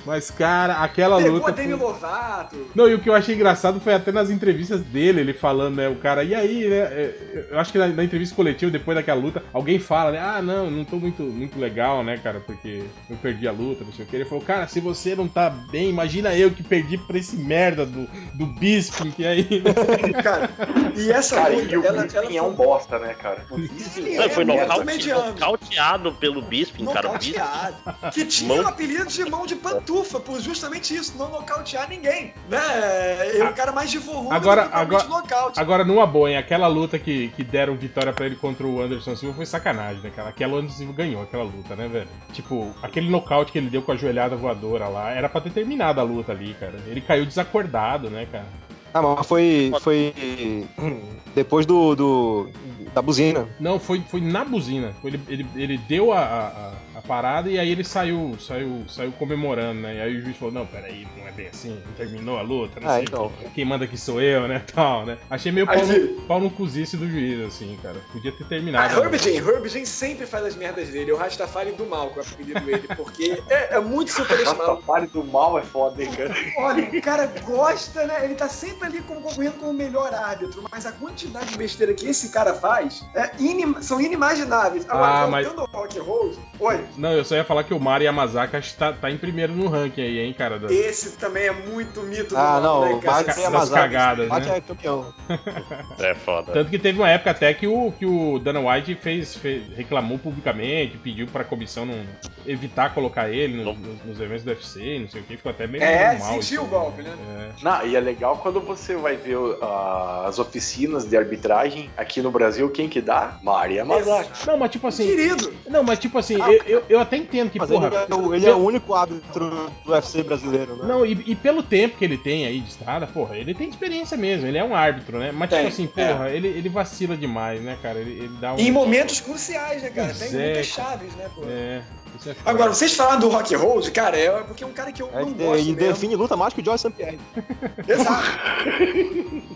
Mas, cara, aquela Pegou luta. a Demi foi- Lovato. Não, e o que eu achei engraçado foi até nas entrevistas dele, ele falando, né, o cara, e aí, né, é, eu acho que na, na entrevista coletiva, depois daquela luta, alguém fala, né, ah, não, não tô muito, muito legal, né, cara, porque eu perdi a luta, não sei o que. Ele falou, cara, se você não tá bem, imagina eu que perdi pra esse merda do, do Bisping, que aí... Cara, e essa Cara, luta, e o ela, Bisping ela é um bosta, né, cara? Ele Não, é foi nocaute, nocauteado pelo Bisping, cara. O Bisping Nocauteado. Que tinha o apelido de mão de pantufa, por justamente isso, não nocautear ninguém. Né? Ele é o cara mais de volume Agora- do que agora- nocaute. Agora, numa boa, hein, aquela luta que, que deram vitória pra ele contra o Anderson Silva foi sacanagem, né, cara? Aquela Anderson Silva ganhou aquela luta, né, velho? Tipo, aquele nocaute que ele deu com a joelhada voadora lá, era pra ter terminado a luta ali, cara. Ele caiu desacordado, né, cara? Ah, mas foi. Foi. Depois do. do da buzina. Não, foi, foi na buzina. Ele, ele, ele deu a, a parada e aí ele saiu, saiu, saiu comemorando, né? E aí o juiz falou, não, peraí, não é bem assim, não terminou a luta, não Ah, sei então. quê. quem manda aqui sou eu, né? Tal, né? Achei meio pau, no, pau no cozice do juiz, assim, cara. Podia ter Ah, terminado. a luta. Herbie Jane, Herbie Jane sempre faz as merdas dele. O Rastafari do mal, que é o apelido dele, porque é, é muito superestimado. Rastafari do mal é foda, hein, cara? Olha, o cara gosta, né? Ele tá sempre ali como concorrendo com o melhor árbitro, mas a quantidade de besteira que esse cara faz é inim- são inimagináveis. Agora, Ah, mas- voltando ao Rock Rose, oi, Não, eu só ia falar que o Mario Yamazaki tá, tá em primeiro no ranking aí, hein, cara. da- esse também é muito mito do Ah, mal, não, né, cara? Das Mazaki. cagadas, né? é campeão. é foda. Tanto que teve uma época até que o, que o Dana White fez, fez- reclamou publicamente, pediu pra comissão não evitar colocar ele nos, nos- nos eventos do UFC, não sei o que, ficou até meio É, mal. sentiu o golpe, né? É. Não, e é legal quando você vai ver ah, as oficinas de arbitragem aqui no Brasil, quem que dá? Maria Mazaki. Não, mas tipo assim. Querido, Não, mas tipo assim, eu, eu, eu até entendo que, Mas porra. ele, é, o- ele é o único árbitro do UFC brasileiro, né? Não, e, e pelo tempo que ele tem aí de estrada, porra, ele tem experiência mesmo, ele é um árbitro, né? Mas, Tem, tipo assim, porra, ele, ele vacila demais, né, cara? Ele, ele dá um. em momentos cruciais, né, cara? Pois Tem é, muitas chaves, né, pô? É, é. Agora, vocês falaram do Rock Rose, cara, é porque é um cara que eu É, não gosto e define luta mais que o Joyce St. Pierre. Exato.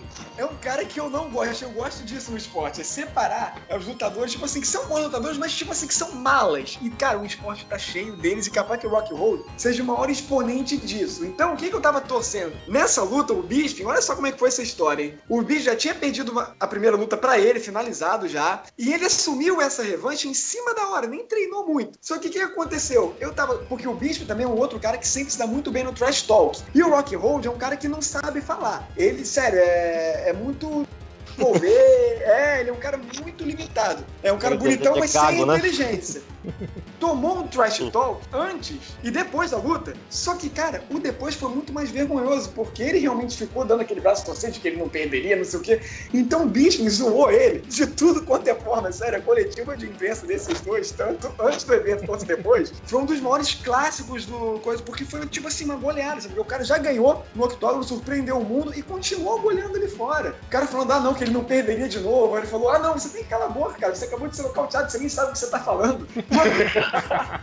É um cara que eu não gosto, eu gosto disso no esporte, é separar os lutadores, tipo assim, que são bons lutadores, mas tipo assim, que são malas. E, cara, o esporte tá cheio deles e capaz que o Rock Roll seja o maior exponente disso. Então, o que, que eu tava torcendo? Nessa luta, o Bisping, olha só como é que foi essa história, hein? O Bisping já tinha perdido uma- a primeira luta pra ele, finalizado já, e ele assumiu essa revanche em cima da hora, nem treinou muito. Só que o que aconteceu? Eu tava. Porque o Bisping também é um outro cara que sempre se dá muito bem no trash talk. E o Rock Hold é um cara que não sabe falar. Ele, sério, é, é muito. Envolver, é, ele é um cara muito limitado. É um cara Ele é bonitão, mas sem né? inteligência. Tomou um trash talk antes e depois da luta. Só que, cara, o depois foi muito mais vergonhoso, porque ele realmente ficou dando aquele braço torcente que ele não perderia, não sei o quê. Então o Bisping zoou ele de tudo quanto é forma. Sério, a coletiva de imprensa desses dois, tanto antes do evento quanto depois, foi um dos maiores clássicos do coisa, porque foi tipo assim, uma goleada, sabe? O cara já ganhou no octógono, surpreendeu o mundo e continuou goleando ele fora. O cara falando, ah, não, que ele não perderia de novo. Aí ele falou, ah, não, você tem que calar a boca, cara. Você acabou de ser nocauteado, você nem sabe o que você tá falando.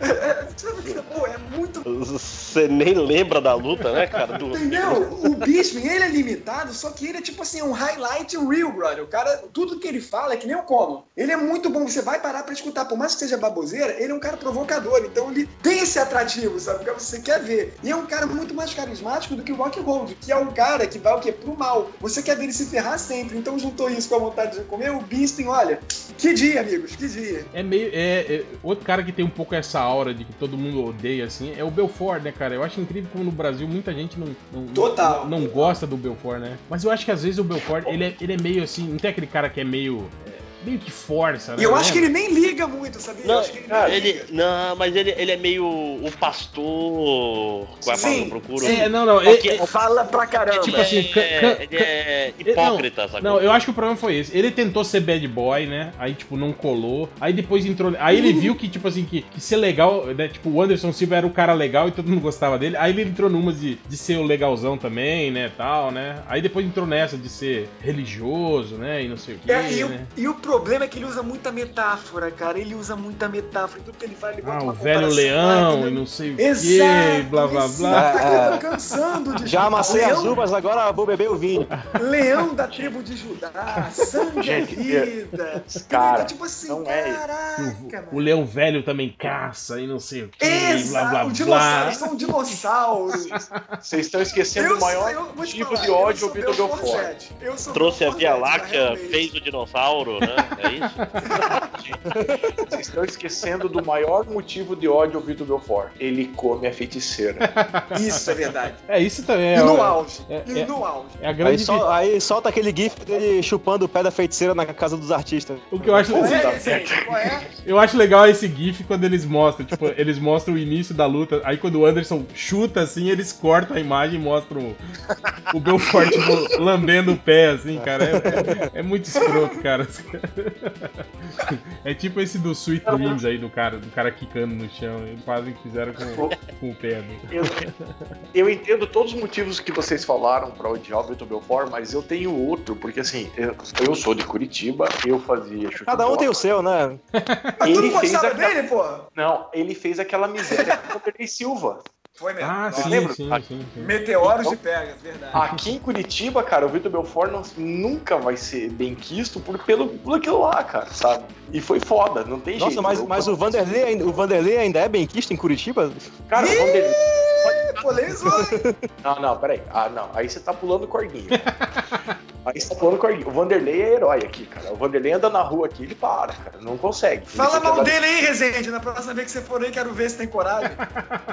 É, pô, é muito. Você nem lembra da luta, né, cara? Do... Entendeu? O Bisping, ele é limitado, só que ele é tipo assim, um highlight real, brother. O cara, tudo que ele fala é que nem o Conor. Ele é muito bom, você vai parar pra escutar. Por mais que seja baboseira, ele é um cara provocador. Então ele tem esse atrativo, sabe? Porque você quer ver. E é um cara muito mais carismático do que o Rock Hold, que é um cara que vai o quê? Pro mal. Você quer ver ele se ferrar sempre. Então juntou isso com a vontade de comer. O Bisping, olha, que dia, amigos, que dia. É meio. É, é- outro cara que tem um pouco essa aura de que todo mundo odeia, assim, é o Belfort, né, cara? Eu acho incrível como no Brasil muita gente não, não, Total, não, não gosta do Belfort, né? Mas eu acho que às vezes o Belfort, ele é, ele é meio assim, não tem aquele cara que é meio. é, meio que força, né? E eu acho que Lembra? ele nem liga muito, sabia? eu Não, acho que ele ele, não, mas ele, ele é meio o pastor. Qual é a palavra que Sim, eu procuro? É, não, não. Ele- que- ele- Fala pra caramba. É tipo assim, can- é, can- ele é hipócrita, não, sacou? Não, eu acho que o problema foi esse. Ele tentou ser bad boy, né? Aí, tipo, não colou. Aí depois entrou. Aí ele viu que, tipo assim, que, que ser legal, né? Tipo, o Anderson Silva era o cara legal e todo mundo gostava dele. Aí ele entrou numas de, de ser o legalzão também, né? Tal, né? Aí depois entrou nessa de ser religioso, né? E não sei o quê, É, e, o, né? e o problema é que ele usa muita metáfora, cara. Ele usa muita metáfora. Tudo que ele faz, ele bota Ah, uma o velho leão lá, e não sei o Exato, quê, blá blá blá. Eu tô cansando de Já amassei leão, as uvas, agora vou beber o vinho. Leão da tribo de Judá, sangue é vida. cara, tipo assim, não é. caraca, O, mano. o leão velho também caça e não sei o quê, Exato, blá blá blá. são dinossauros. Vocês estão esquecendo o maior eu motivo falar, de ódio ouvido do sou Trouxe a Via Láctea, fez o dinossauro, né? É isso? Vocês estão esquecendo do maior motivo de ódio ouvido do Belfort. Ele come a feiticeira. Isso é verdade. É, isso também é. E no é- auge. é- E é- no auge. é a Aí, grande. sol- aí solta aquele gif dele chupando o pé da feiticeira na casa dos artistas. O que eu acho. É? Qual é? Eu acho legal esse GIF quando eles mostram, tipo, eles mostram o início da luta, aí quando o Anderson chuta assim, eles cortam a imagem e mostram o, o Belfort, tipo, lambendo o pé, assim, cara. É, é- é muito escroto, cara. É tipo esse do Sweet Dreams aí, do cara, do cara quicando no chão. Eles fazem o que fizeram com, com o pé né? Eu, eu entendo todos os motivos que vocês falaram para odiar o Vitor Belfort, mas eu tenho outro, porque assim, eu, eu sou de Curitiba, eu fazia chute Cada um tem o seu, né? Mas tu Ele não fez aquela- dele, pô? Não, ele fez aquela miséria com o Silva. Foi mesmo. Ah, Nossa. sim, lembra? sim, sim, sim. Meteoros de pega, verdade. Aqui em Curitiba, cara, o Vitor Belfort não- nunca vai ser bem quisto por, pelo, por aquilo lá, cara, sabe? E foi foda, não tem Nossa, jeito. mas, Eu- mas o, Vanderlei, ainda- o Vanderlei ainda é benquista em Curitiba? Cara, o Vanderlei. Polemizou. Não, não, peraí. Ah, não. Aí você tá pulando cordinho. Aí você tá pulando cordinho. O Vanderlei é herói aqui, cara. O Vanderlei anda na rua aqui, ele para, cara. Não consegue. Fala mal dar- dele aí, Rezende. Na próxima vez que você for aí, quero ver se tem coragem.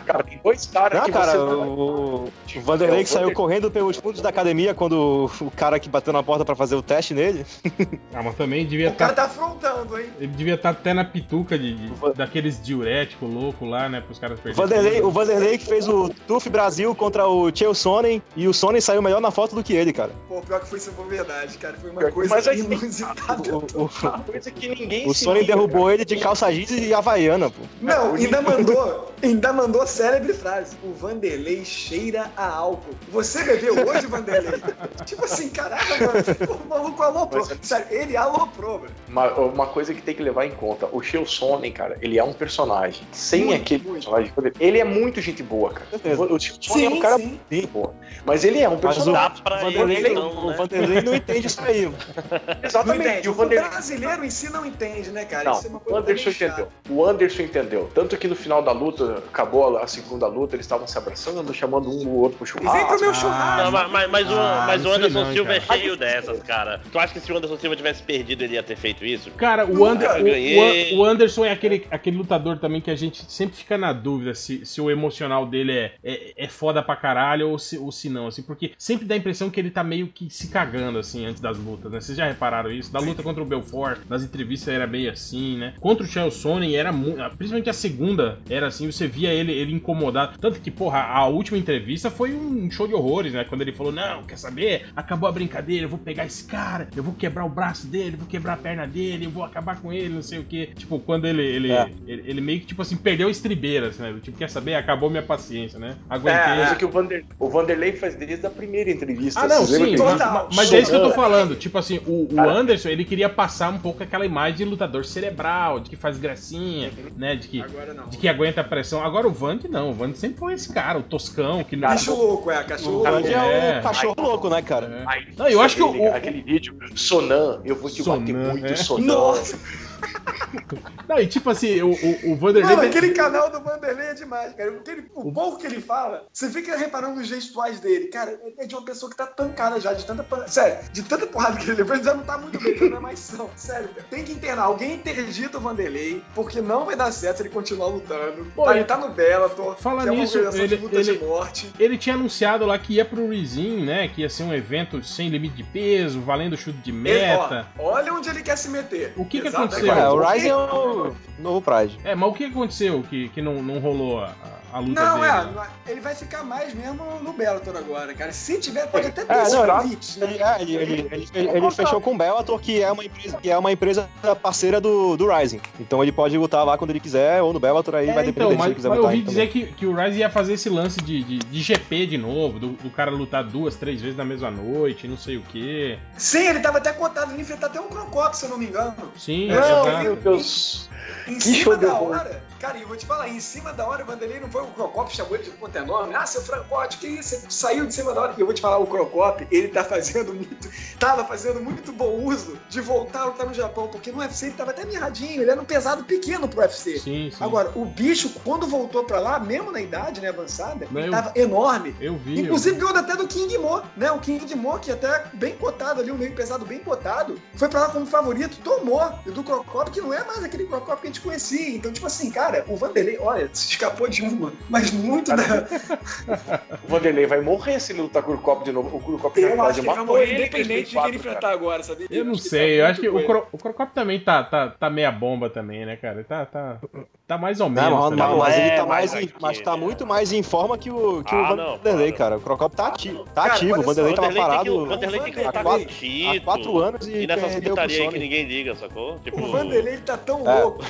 Cara, tem dois caras Não, que cara, você o, o Vanderlei que saiu correndo pelos fundos da academia quando o cara que bateu na porta pra fazer o teste nele. Ah, mas também devia O cara estar. tá afrontando, hein? Ele devia estar até na pituca de, de- O Va- daqueles diuréticos loucos lá, né? Pros caras perderem. Vanderlei, o Vanderlei que fez o TUF Brasil contra o Cheo Sonnen e o Sonnen saiu melhor na foto do que ele, cara. Pô, pior que foi isso foi verdade, cara. Foi uma Pior coisa mas aí- inusitada. O, o, Uma coisa que ninguém o Sonnen derrubou cara. ele de calça jeans e havaiana, pô. Não, ainda mandou, ainda mandou a célebre frase. O Vanderlei cheira a álcool. Você bebeu hoje, Vanderlei? tipo assim, caraca, mano. O maluco aloprou. Mas- Sério, ele aloprou, velho. Uma, uma coisa que tem que levar em conta, o Sheo Sonnen, cara, ele é um personagem. Sem Muito, aquele muito. personagem, ele é muito gente boa, cara. certeza. O Sheo Sonnen é um cara sim. muito boa. Mas ele é um Mas o, personagem. Dá pra o Vanderlei, ele, não- então, o né? Vanderlei não entende isso aí. mano. Não Exatamente. entende. O O Vanderlei. brasileiro em si não entende, né, cara? Não, Isso é uma o Anderson entendeu. O Anderson entendeu. Tanto que no final da luta, acabou a segunda luta, eles estavam se abraçando, chamando um ou outro pro E vem pro churrasco. meu Ah, churrasco. Não, mas, mas, mas o, Ah, mas o Anderson não, Silva é cara. cheio dessas, cara. Tu acha que se o Anderson Silva tivesse perdido, ele ia ter feito isso? Cara, o, Ander- o- ganhei. o- o Anderson é aquele, aquele lutador também que a gente sempre fica na dúvida se, se o emocional dele é, é, é foda pra caralho ou se, ou se não, assim, porque sempre dá a impressão que ele tá meio que se cagando cagando, assim, antes das lutas, né? Vocês já repararam isso? Da luta contra o Belfort, nas entrevistas era meio assim, né? Contra o Chael Sonnen era muito. Principalmente a segunda era assim, você via ele, ele incomodado. Tanto que, porra, a última entrevista foi um show de horrores, né? Quando ele falou: Não, quer saber? Acabou a brincadeira, eu vou pegar esse cara, eu vou quebrar o braço dele, vou quebrar a perna dele, eu vou acabar com ele, não sei o quê. Tipo, quando ele. Ele, É. ele, ele meio que, tipo assim, perdeu estribeiras, né? Tipo, quer saber? Acabou minha paciência, né? Aguentei. É, isso que o, Vander, o Vanderlei faz desde a primeira entrevista. Ah, não, sim, mas, Total. mas é isso que eu tô falando. Tipo assim, o, o. Anderson, ele queria passar um pouco aquela imagem de lutador cerebral, de que faz gracinha, né? De que, Agora não. de que aguenta a pressão. Agora o Vand não, o Vand sempre foi esse cara, o toscão, que. Bicho louco, é, cachorro O louco. É É. o cachorro louco, né, cara? É. Não, eu acho que aquele, o- aquele vídeo, Sonan, eu vou te bater Sonan, muito, é. Sonan. Nossa, Não, e tipo assim, o, o, o Vanderlei. mano, aquele canal do Vanderlei é demais, cara. Aquele- o pouco que ele fala, você fica reparando nos gestuais dele. Cara, é de uma pessoa que tá tancada já, de tanta. Sério, de tanta porrada que ele levou, ele já não tá muito bem, não é mais são. Sério, tem que internar. Alguém interdita o Vanderlei, porque não vai dar certo se ele continuar lutando. Pô, Tá, ele- ele tá no Bellator, Fala é nisso, ele- ele- de morte. Ele tinha anunciado lá que ia pro Rizin, né? Que ia ser um evento sem limite de peso, valendo chute de Ele, meta. ó, olha onde ele quer se meter. O que que Exato, aconteceu? É, o? Ryzen é o novo Pride. É, mas o que aconteceu que, que não, não rolou a, a luta Não, dele? é, não é- ele vai ficar mais mesmo no Bellator agora, cara. Se tiver, pode até ter É, esse não, convite, né? Ele, é, ele, ele, ele, ele fechou com o Bellator, que é uma empresa, que é uma empresa parceira do, do Rising. Então ele pode lutar lá quando ele quiser, ou no Bellator aí É, vai depender então, dele se mas, ele quiser mas eu lutar. ouvi então. dizer que, que o Rise ia fazer esse lance de, de, de GP de novo, do, do cara lutar duas, três vezes na mesma noite, não sei o quê. Sim, ele tava até cotado em enfrentar até um Crocop, se eu não me engano. Sim, Não, exato. meu Deus. Em Que cima show de da hora, cara, e eu vou te falar, em cima da hora o Vanderlei não foi o Crocop, chamou ele de ponta enorme. Ah, seu Francote, que isso? Você saiu de cima da hora. E eu vou te falar, o Crocop, ele tá fazendo muito, tava fazendo muito bom uso de voltar a lutar no Japão, porque no UFC ele tava até mirradinho, ele era um pesado pequeno pro UFC. Sim, sim. Agora, o bicho, quando voltou pra lá, mesmo na idade, né, avançada, Não, ele eu- tava enorme. eu vi. Inclusive ganhou até do King Mo, né? O King Mo, que até bem cotado ali, um meio pesado bem cotado, foi pra lá como favorito, tomou. E do Crocop, que não é mais aquele Crocop que a gente conhecia. Então, tipo assim, cara, o Vanderlei, olha, se escapou de uma, mas muito da. O Vanderlei vai morrer se ele lutar com o Crocop de novo. O Crocop já quase que ele vai matou morrer independente de quem 2004, ele enfrentar cara. agora, sabia? Eu não Acho que sei, tá eu acho que o, Cro, o Crocop também tá, tá, tá meia bomba também, né, cara? Tá, tá, tá mais ou menos. Não, não, mas ele É, tá mas mais, em- aqui, mas tá né? muito mais em forma que o, que Ah, o não, Vanderlei, cara. cara. O Crocop tá ativo. Tá Cara, ativo. O Vanderlei tava que, parado o Vanderlei tem que Há lutar quatro- com há quatro anos e E nessas putarias aí que Sony. ninguém liga, sacou? Tipo, O Vanderlei tá tão É. louco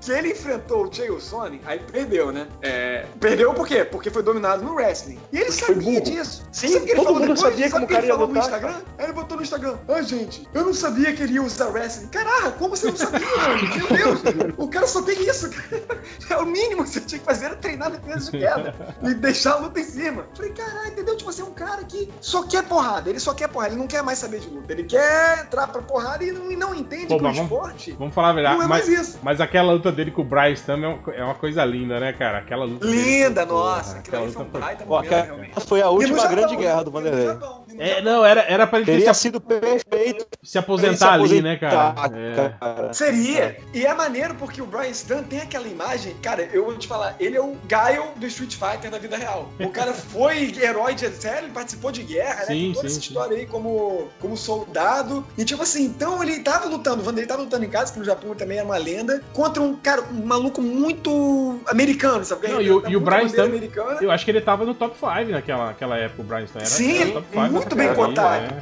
que ele enfrentou o Chael Sonnen, aí perdeu, né? É, perdeu por quê? Porque foi dominado no wrestling. E ele sabia disso. Sim, Sabe o que ele todo falou mundo depois? sabia Sabe como o que o cara ele ia falou no lutar, Instagram? Aí ele botou no Instagram, ah, gente, eu não sabia que ele ia usar wrestling. Caraca, como você não sabia, mano? Meu Deus, o cara só tem isso. cara. É o mínimo que você tinha que fazer era treinar defesa de queda e deixar a luta em cima. Falei, caralho, entendeu? Tipo, você é um cara que só quer porrada, ele só quer porrada, ele não quer mais saber de luta. Ele quer entrar pra porrada e não, e não entende Pô, que o vamos- esporte Vamos falar a verdade. não é mas, mais isso. mas aquela luta dele com o Bryce também é uma, é coisa linda, né, cara? Aquela luta. Linda, nossa. Aquela ali foi um luta foi- baita Pô, momento, realmente. Foi a última Japão, grande guerra do Vanderlei. No É, Japão. não, era, era pra ele ter Teria se, sido perfeito se aposentar ali, né, cara? aposentar, É. cara. Seria. E é maneiro porque o Brian Stan tem aquela imagem. Cara, eu vou te falar, ele é o Gaio do Street Fighter da vida real. O cara foi herói de série, ele participou de guerra, Sim, né? Toda sim, essa sim. história aí como, como soldado. E tipo assim, então ele tava lutando, o Vanderlei tava lutando em casa, que no Japão também é uma lenda, contra um cara, um maluco muito americano, sabe? Não, e o- Tá e o Brian Stan-. Eu acho que ele tava no top 5 naquela, naquela época, o Brian Stan. Era, Sim, era muito bem categoria, cotado.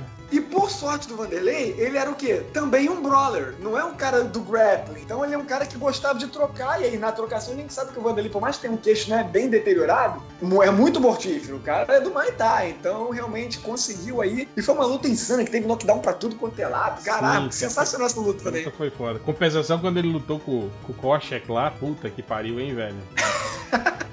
Por sorte do Vanderlei, ele era o quê? Também um brawler. Não é um cara do grappling. Então ele é um cara que gostava de trocar. E aí na trocação a gente sabe que o Vanderlei, por mais que tenha um queixo né, bem deteriorado, é muito mortífero. O cara é do Thai. Então realmente conseguiu aí. E foi uma luta insana que teve knockdown pra tudo quanto é lado. Caralho, cara. sensacional essa luta também. luta foi foda. Compensação quando ele lutou com, com o Koshek lá, puta que pariu, hein, velho?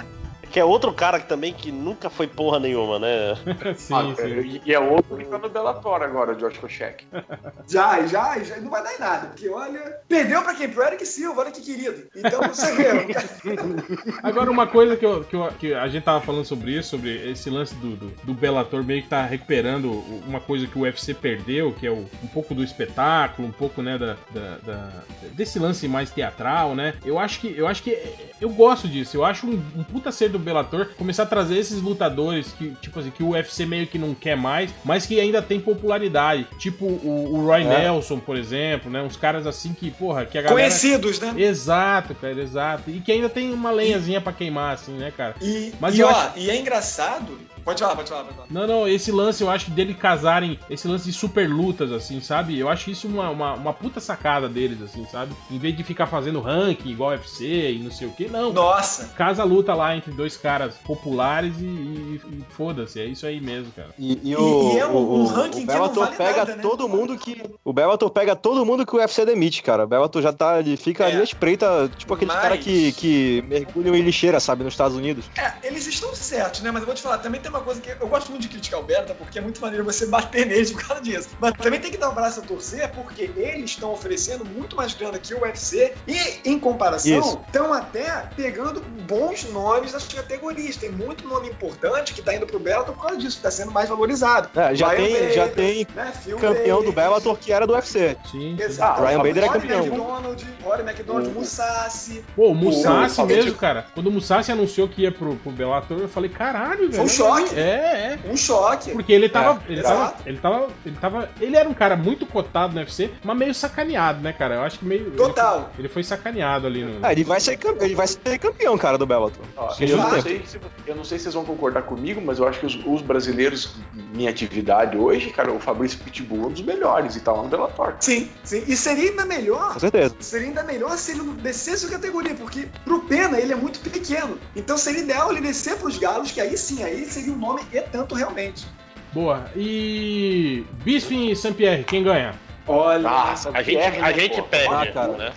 Que é outro cara que também que nunca foi porra nenhuma, né? sim, Ah, sim. E é outro que tá no Bellator agora, o George Kochek. Já, já, já. Não vai dar em nada. Porque olha. Perdeu pra quem? Pro Eric Silva, olha que querido. Então você vê. Agora, uma coisa que, eu- que, eu- que a gente tava falando sobre isso, sobre esse lance do, do, do Bellator meio que tá recuperando uma coisa que o UFC perdeu, que é o- um pouco do espetáculo, um pouco, né, da, da- da- desse lance mais teatral, né? Eu acho que eu acho que eu gosto disso. Eu acho um, um puta ser do Bellator, começar a trazer esses lutadores que, tipo assim, que o UFC meio que não quer mais, mas que ainda tem popularidade. Tipo o, o Roy É. Nelson, por exemplo, né? Uns caras assim que, porra, que a galera. Conhecidos, né? Exato, cara, exato. E que ainda tem uma lenhazinha pra queimar, assim, né, cara? E, Mas e ó, acho- e é engraçado. Pode falar, pode falar, pode falar. Não, não, esse lance eu acho dele casarem, esse lance de super lutas, assim, sabe? Eu acho isso uma, uma, uma puta sacada deles, assim, sabe? Em vez de ficar fazendo ranking igual UFC e não sei o que, não. Nossa! Casa a luta lá entre dois caras populares e, e- e foda-se, é isso aí mesmo, cara. E, e o, e é um- o, um o ranking que não Bellator vale pega nada, né? todo mundo que. O Bellator pega todo mundo que o UFC demite, cara. O Bellator já tá. Ele fica É. ali à espreita, tipo aqueles Mas- caras que, que mergulham em lixeira, sabe, nos Estados Unidos. É, eles estão certos, né? Mas eu vou te falar, também tem uma coisa que eu gosto muito de criticar o Berta, porque é muito maneiro você bater neles por causa disso. Mas também tem que dar um braço a torcer, porque eles estão oferecendo muito mais grana que o UFC e, em comparação, estão até pegando bons nomes das categorias. Tem muito nome importante que tá indo pro Bellator por causa disso, que tá sendo mais valorizado. É, já, Ryan tem, Bader, já tem né? Campeão do Davis. Bellator que era do UFC. Sim. Exato. Ryan Bader é campeão. McDonald, Rory McDonald, O- Musashi. Pô, o Musashi O- mesmo, cara. Quando o Musashi anunciou que ia pro, pro Bellator, eu falei, caralho, velho. Foi um choque. É, é. Um choque. Porque ele tava, É, ele tava. Ele tava. Ele tava. Ele era um cara muito cotado no UFC, mas meio sacaneado, né, cara? Eu acho que meio. Total. Ele, ele foi sacaneado ali no. Ah, ele vai ser, cam- ele vai ser campeão, cara, do Bellator. Ó, eu, não sei se, eu não sei se vocês vão concordar comigo, mas eu acho que os, os brasileiros em atividade hoje, cara, o Fabrício Pitbull é um dos melhores e tá lá no Bellator. Sim, sim. E seria ainda melhor Com certeza. Seria ainda melhor se ele não descesse a categoria, porque pro Pena ele é muito pequeno. Então seria ideal ele descer pros galos, que aí sim, aí seria um nome e tanto realmente. Boa. E. Bisping e Saint-Pierre, quem ganha? Olha, Nossa, A gente, Pierre, a né, gente perde, Ah, cara. né?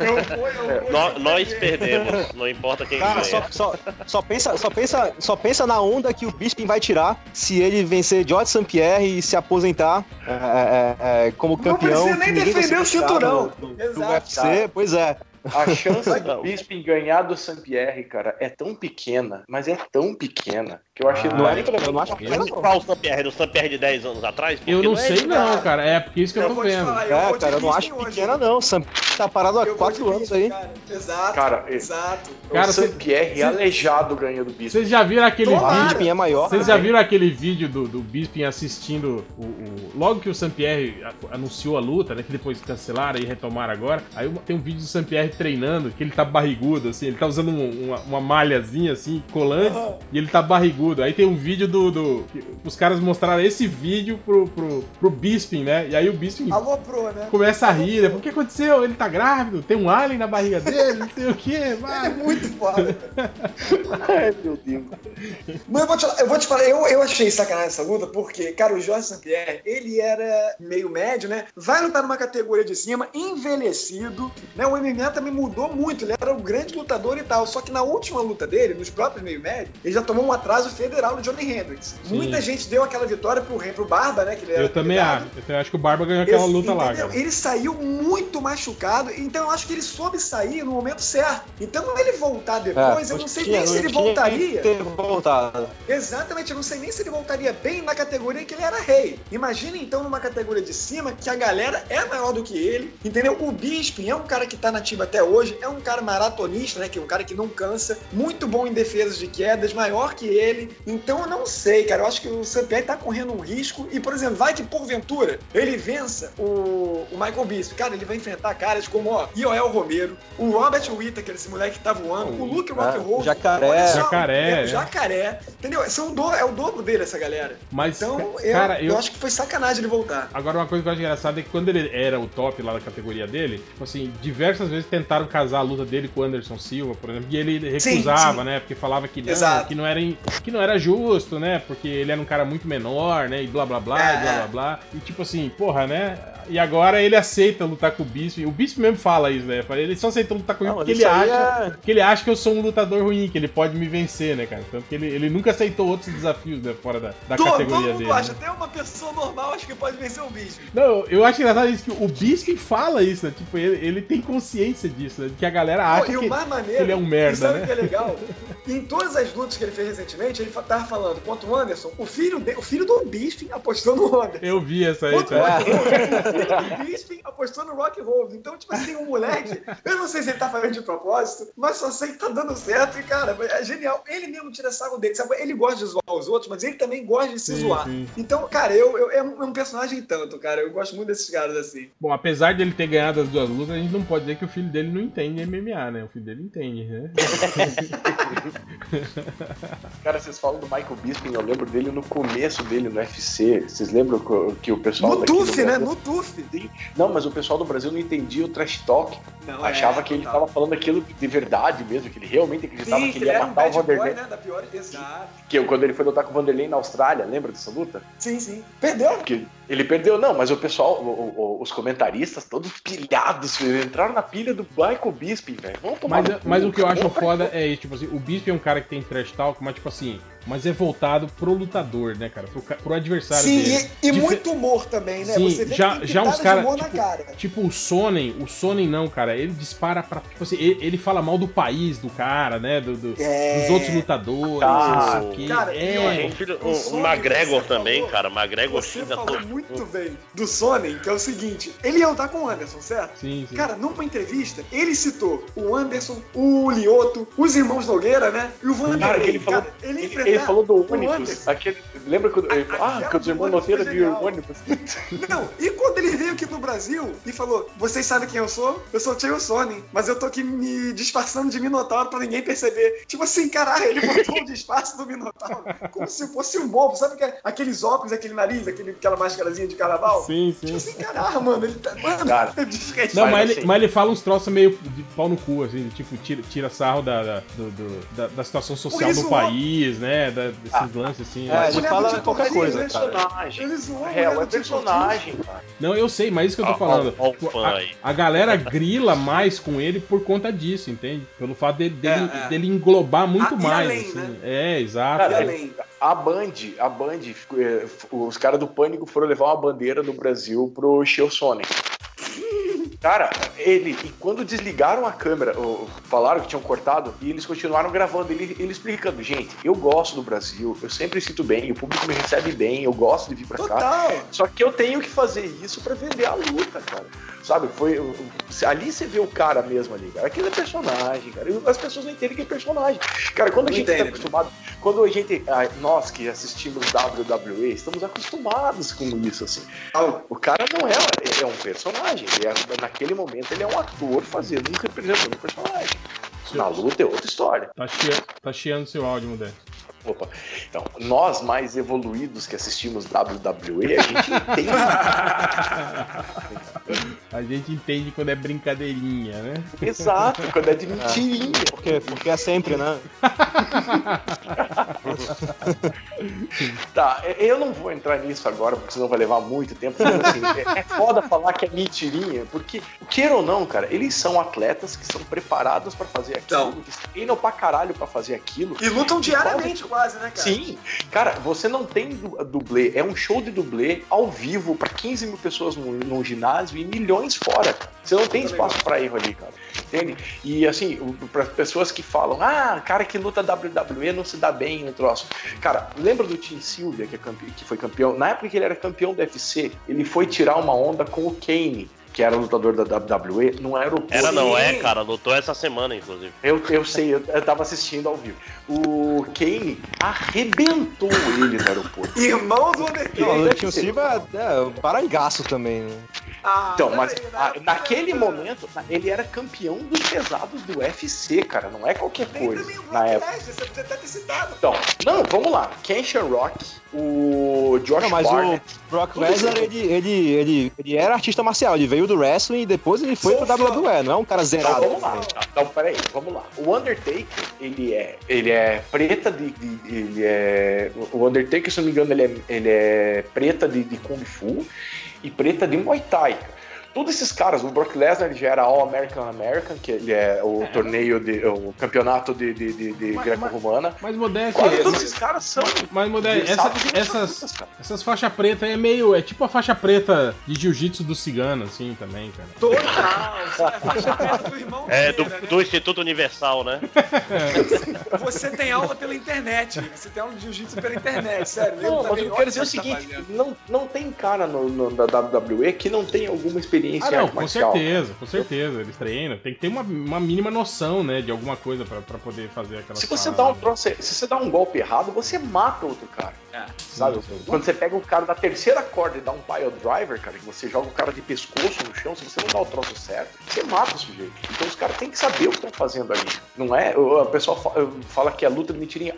eu vou, eu vou, Nó- eu Nós vou. perdemos, não importa quem Cara, ganha. só, só, só, pensa, só, pensa, só pensa na onda que o Bisping vai tirar se ele vencer George St. Pierre e se aposentar é, é, é, como Não campeão. precisa nem defender o cinturão. Do, do- do. UFC, pois é. A chance Não. do Bisping ganhar do Saint-Pierre, cara, é tão pequena, mas é tão pequena, que eu achei Ah, não é nem pra eu não acho pequena, não. Qual o Sampierre? O Sampierre de 10 anos atrás? Eu não é sei, de- não, cara. É porque isso que eu, Eu tô vendo. falar, É, vou de cara, eu não acho hoje. pequena, não. Sam tá parado há Eu vou quatro de anos Bisping, aí. Cara. Exato, Cara, é- exato. Cara, o Saint-Pierre cê- aleijado ganha do Bisping. Vocês já viram aquele Tomara. vídeo? Bisping é maior. Vocês já viram aquele vídeo do, do Bisping assistindo o, o- Logo que o Sampierre anunciou a luta, né? Que depois cancelaram e retomaram agora. Aí tem um vídeo do Sampierre treinando, que ele tá barrigudo, assim, ele tá usando um- uma, uma malhazinha assim, colante, e ele tá barrigudo. Aí tem um vídeo do. do os caras mostraram esse vídeo pro, pro, pro Bisping, né? E aí o Bisping né? começa a rir, né? O que aconteceu? Ele tá grávido, tem um alien na barriga dele, não sei o quê, Ele é muito foda. Ai, meu Deus. Mas eu vou te falar, eu, vou te falar, eu, eu achei sacanagem essa luta, porque, cara, o Jorge St-Pierre, ele era meio médio, né? Vai lutar numa categoria de cima, envelhecido, né? O MMA também mudou muito, ele era um grande lutador e tal. Só que na última luta dele, nos próprios meio médio, ele já tomou um atraso federal no Johnny Hendricks. Sim. Muita gente deu aquela vitória pro, rei- pro Barba, né? Que ele era Eu também acho. Eu também acho que o Barba ganhou aquela Esse- luta lá, cara. Ele saiu muito machucado, então eu acho que ele soube sair no momento certo. Então ele voltar depois, eu não sei tinha- nem se ele tinha voltaria. ter voltado. Exatamente, eu não sei nem se ele voltaria bem na categoria em que ele era rei. Imagina então numa categoria de cima que a galera é maior do que ele, entendeu? O Bisping é um cara que tá nativo até hoje, é um cara maratonista, né? Que é um cara que não cansa, muito bom em defesas de quedas, maior que ele. Então eu não sei, cara. Eu acho que o Sampierre tá correndo um risco e, por exemplo, vai que porventura ele vença o, o Michael Bisping. Cara, ele vai enfrentar caras como, ó, Ioel Romero, o Robert Whittaker, esse moleque que tá voando, o Luke É, Rock'n'Roll. o Jacaré. Só, Jacaré, é, o Jacaré. Entendeu? São do, é o dobro dele, essa galera. Mas, Então, eu, cara, eu... eu, acho que foi sacanagem ele voltar. Agora, uma coisa que eu acho engraçada é que quando ele era o top lá da categoria dele, tipo assim, diversas vezes tentaram casar a luta dele com o Anderson Silva, por exemplo, e ele recusava, sim. né? Porque falava que não, que não, era, que não era justo, né? Porque ele era um cara muito menor, né? E blá blá blá, É, e blá é. blá blá. E tipo assim, porra, né? E agora ele aceita lutar com o Bispo. O Bispo mesmo fala isso, né? Ele só aceita lutar comigo Não, porque ele acha. é- Porque ele acha que eu sou um lutador ruim, que ele pode me vencer, né, cara? Tanto que ele, ele nunca aceitou outros desafios, né, fora da, da todo categoria mundo dele. acha, né? até uma pessoa normal acha que pode vencer o bicho. Não, eu acho engraçado isso, que o Bisping fala isso, né? Tipo, ele, ele tem consciência disso, né? Que a galera Pô, acha e que, maneiro, que ele é um merda, e sabe né? o que é legal? em todas as lutas que ele fez recentemente, ele tava falando contra o Anderson, o filho, de, o filho do Bisping apostou no Anderson. Eu vi essa aí, Contra o tá? O Bisping apostou no Rock Hold. Então, tipo assim, o moleque, eu não sei se ele tá fazendo de propósito, mas só sei que tá dando certo. E, cara, é genial. Ele mesmo tira sarro dele, sabe? Ele gosta de zoar os outros, mas ele também gosta de se Sim, zoar. sim. Então, cara, eu, eu- é um é um personagem tanto, cara. Eu gosto muito desses caras assim. Bom, apesar de ele ter ganhado as duas lutas, a gente não pode dizer que o filho dele não entende MMA, né? O filho dele entende, né? Cara, vocês falam do Michael Bisping, eu lembro dele no começo dele no UFC. Vocês lembram que, que o pessoal No TUF, né? Brasil- No TUF. Não, mas o pessoal do Brasil não entendia o trash talk. Não, Achava é, que ele total. tava falando aquilo de verdade mesmo, que ele realmente acreditava Sim, que que ele ia era um matar o boy, Vanderlei. né? Da pior... Exato. Que quando ele foi lutar com o Vanderlei na Austrália, lembra dessa luta? Sim, sim. Perdeu. Porque ele perdeu, não, mas o pessoal, o- o- os comentaristas, todos pilhados, entraram na pilha do Michael Bisping, velho. Vamos tomar Mas, cu, mas o que eu acho foda é, tipo assim, o Bispo é um cara que tem trash talk, mas tipo assim, mas é voltado pro lutador, né, cara? Pro, pro adversário Sim, dele. e, e Dife- muito humor também, né? Sim, Você vê já- que já uns pitada de cara, humor na tipo, cara. Tipo o Sonnen, o Sonnen não, cara, ele dispara pra. Tipo assim, ele, ele fala mal do país, do cara, né? Do, do- É. dos outros lutadores, Tá. não sei o quê. Cara, e é. Um filho, O Sonic, um McGregor você também, falou- cara. McGregor Você xinga falou todo muito bem do Sonnen, que é o seguinte: ele ia lutar com o Anderson, certo? Sim, sim. Cara, numa entrevista, ele citou o Anderson, o Lioto, os irmãos Nogueira, né? E o Vanderlei. Cara, que ele falou- Cara, ele, Ele, enfrentar ele falou do o ônibus. Aquele, lembra quando ele falou, ah, Aquela que irmãos ônibus Nogueira genial. o ônibus? Não, e quando ele veio aqui no Brasil e falou: Vocês sabem quem eu sou? Eu sou o Tio Sonnen, mas eu tô aqui me disfarçando de Minotauro pra ninguém perceber. Tipo assim, caralho, ele botou o disfarce do Minotauro como se fosse um bobo. Sabe que- aqueles óculos, aquele nariz, aquele, aquela máscarazinha de carnaval? Sim, Tipo sim. assim, caralho, mano, ele tá. Mano, Cara. Não, Mas, ele, assim- mas ele fala uns troços meio de pau no cu, assim, tipo, tira, tira sarro da, da, do- do- da, da situação social do país, né? Da- desses Ah. lances, assim. É, né? ele fala tipo qualquer coisa, né? cara. personagem. É personagem, cara. Não, eu sei, mas isso que eu tô Ó, falando. ó, ó a, a galera grila mais com ele por conta disso, entende? Pelo fato dele, dele, É, é. dele englobar muito Ah, e mais. além, assim. né? É, exato. Cara, é. além. A Band, a Band, eh, os caras do Pânico foram levar uma bandeira do Brasil pro Shio Sonnen. Cara, ele, e quando desligaram a câmera, ou falaram que tinham cortado, e eles continuaram gravando, ele, ele explicando, gente, eu gosto do Brasil, eu sempre sinto bem, o público me recebe bem, eu gosto de vir pra cá. Total. Só que eu tenho que fazer isso pra vender a luta, cara. Sabe? Foi. Ali você vê o cara mesmo ali, cara. Aquilo é personagem, cara. As pessoas não entendem que é personagem. Cara, quando a gente tá entendem. acostumado. Quando a gente. Nós que assistimos WWE, estamos acostumados com isso, assim. O cara não é, é um personagem. Ele é, naquele momento ele é um ator fazendo um representando um personagem. Na luta é outra história. Tá, chia, tá chiando seu áudio, Modesto. Opa. Então, nós mais evoluídos que assistimos WWE, a gente entende. A gente entende quando é brincadeirinha, né? Exato, quando é de mentirinha. Porque, porque é sempre, né? Tá, eu não vou entrar nisso agora, porque senão vai levar muito tempo. Mas, assim, é, é foda falar que é mentirinha, porque, queira ou não, cara, eles são atletas que são preparados pra fazer aquilo, Então. que treinam pra caralho pra fazer aquilo. E lutam diariamente, quase, né, cara? Sim, cara, você não tem du- dublê, é um show de dublê ao vivo pra 15 mil pessoas no, no ginásio e milhões fora. Você não tem Muito espaço pra erro ali, cara. Entende? E assim, para pessoas que falam, ah, cara que luta WWE não se dá bem no troço. Cara, lembra do Tim Silvia, que, é campe... que foi campeão? Na época que ele era campeão do UFC, ele foi tirar uma onda com o Kane. Que era lutador da WWE, no aeroporto. Era não, é, cara. Lutou essa semana, inclusive. Eu, eu sei, eu, eu tava assistindo ao vivo. O Kane arrebentou ele no aeroporto. Irmão do Undertaker. Não, o Tio Silva é um barangaço também, né? Ah, Então, mas peraí, ah, naquele momento, ele era campeão dos pesados do UFC, cara. Não é qualquer coisa também o na época. Lesnar, você podia até ter citado. Então, não, vamos lá. Kenshin Rock, o Josh Não, mas Barnett. o Brock Lesnar, ele, ele, ele, ele era artista marcial, ele veio do wrestling e depois ele foi pro fã. WWE, não é um cara Então zerado. vamos lá. Então, peraí, vamos lá. O Undertaker, ele é, ele é preta de, de- Ele é. O Undertaker, se não me engano, ele é, ele é preta de, de Kung Fu e preta de Muay Thai. Todos esses caras, o Brock Lesnar ele já era All American American, que ele é o torneio de. o campeonato de, de, de, de greco-romana. Mas modéstia. Quase todos esses caras são. Mas modéstia, essa- essas, essas faixas pretas é meio. É tipo a faixa preta de jiu-jitsu do cigano, assim, também, cara. Total. sabe? Faixa preta do irmão É, do, né? do Instituto Universal, né? Você tem aula pela internet. Você tem aula de jiu-jitsu pela internet, sério. Não, mas eu quero dizer o tá seguinte: não, não tem cara no, no- da WWE que não tem alguma experiência Ah, em não, com marcial. certeza, com certeza. Eles treinam. Tem que ter uma, uma mínima noção, né, de alguma coisa pra poder fazer aquela Se você dá um se você dá um golpe errado, você mata outro cara. É. Sabe? Quando você pega um cara da terceira corda e dá um pile driver, cara, que você joga o cara de pescoço no chão, se você não dá o troço certo, você mata o sujeito. Então os caras têm que saber o que estão fazendo ali. Não é? O a pessoa fa- fala que a luta de mentirinha,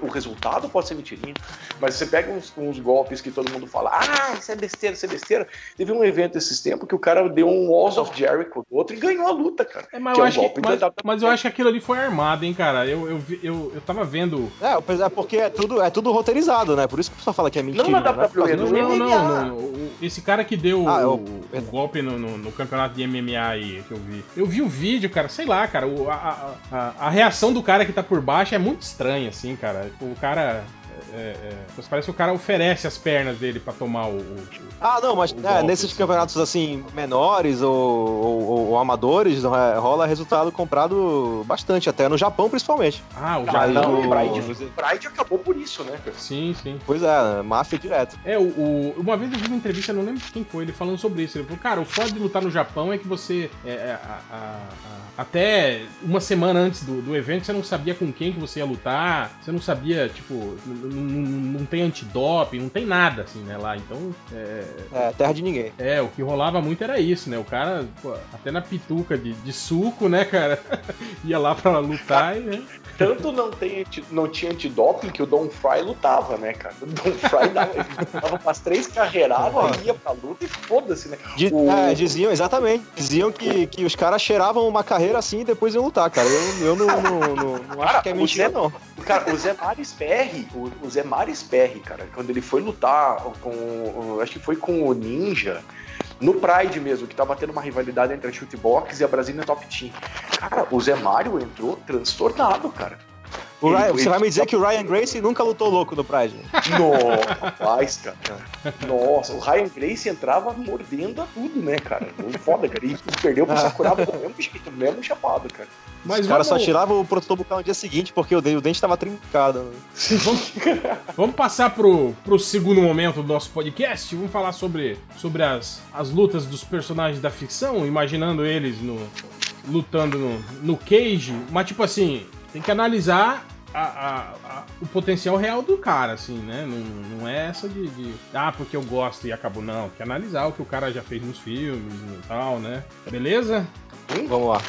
o resultado pode ser mentirinha, mas você pega uns, uns golpes que todo mundo fala, ah, isso é besteira, isso é besteira. Teve um evento esses tempos que o cara deu um Walls of Jericho no outro e ganhou a luta, cara. É, mas, que eu é um acho que, mas, da mas eu acho que aquilo ali foi armado, hein, cara. Eu, eu, eu, eu tava vendo. É, é porque é tudo, é tudo roteirizado, né? Por isso que o pessoal fala que é mentira. Não na né? WWE, causa Não, não, não, não. Esse cara que deu Ah, o, o- o golpe no, no- no campeonato de MMA aí que eu vi. Eu vi o vídeo, cara, sei lá, cara. o- a, a- a- a reação do cara que tá por baixo é muito estranha, assim, cara. O cara. É, é, parece que o cara oferece as pernas dele pra tomar o. o- Ah, não, mas o é, golpe, nesses assim. campeonatos assim, menores ou, ou- ou- ou amadores, é, rola resultado comprado bastante, até no Japão principalmente. Ah, o Ah, Japão. não, o Pride, o Pride acabou por isso, né? cara? Sim, sim. Pois é, máfia direto. É, o, o- uma vez eu vi uma entrevista, eu não lembro quem foi, ele falando sobre isso. Ele falou, cara, o foda de lutar no Japão é que você. é, é, a- a- a- até uma semana antes do, do evento, você não sabia com quem que você ia lutar, você não sabia, tipo, n- n- não tem antidoping, não tem nada, assim, né, lá. Então, é, É, terra de ninguém. é, o que rolava muito era isso, né? O cara, pô, até na pituca de, de suco, né, cara, ia lá pra lutar e, né? Tanto não, tem, não tinha antidoping que o Don Fry lutava, né, cara? O Don Fry dava, dava umas três carreiradas, ia pra luta e foda-se, né? O- é, diziam, exatamente. Diziam que, que os caras cheiravam uma carreira assim e depois iam lutar, cara. Eu, eu não, não, não- não acho Cara, que é o mentira, Zé- não. Cara, o Zé Maris Perry, o, o Zé Maris Perry, cara, quando ele foi lutar com. o- Acho que foi com o Ninja. No Pride mesmo, que tava tendo uma rivalidade entre a Shootbox e a Brasília Top Team. Cara, o Zé Mário entrou transtornado, cara. O Ele- Ryan- você ele- vai me dizer que o Ryan Gracie nunca lutou louco no Pride. Nossa, rapaz, cara. Nossa, o Ryan Grace entrava mordendo a tudo, né, cara? Foda, cara. E perdeu pro Sakuraba do mesmo jeito, do mesmo chapado, cara. Mas Os caras só vamos- tiravam o protobucal no dia seguinte porque o, de- o dente tava trincado. né? Vamos, vamos passar pro, pro segundo momento do nosso podcast. Vamos falar sobre, sobre as, as lutas dos personagens da ficção, imaginando eles no, lutando no, no cage. Mas, tipo assim, tem que analisar a- a- a- o potencial real do cara, assim, né? Não, não é essa de, de, Ah, porque eu gosto e acabou. Não, tem que analisar o que o cara já fez nos filmes e tal, né? Beleza? Vamos lá.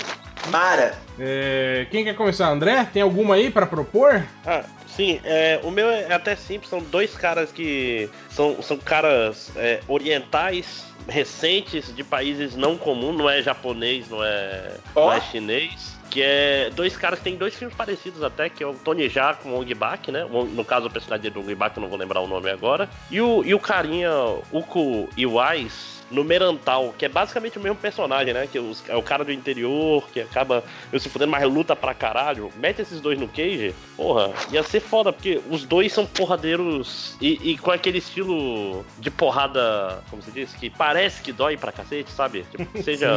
Mara, É, quem quer começar? André? Tem alguma aí pra propor? Ah, sim, é, o meu é até simples, são dois caras que são, são caras é, orientais recentes de países não comuns, não é japonês, não é, não Ó. é chinês. Que é dois caras que tem dois filmes parecidos até, que é o Tony Jaa com o Ong Bak, né? No caso, o personagem do Ong Bak, eu não vou lembrar o nome agora. E o, e o carinha Uko Iwais no Merantal, que é basicamente o mesmo personagem, né? Que os- é o cara do interior, que acaba eu se fudendo, mas luta pra caralho. Mete esses dois no cage, porra, ia ser foda, porque os dois são porradeiros e, e com aquele estilo de porrada, como se diz, que parece que dói pra cacete, sabe? Tipo, seja,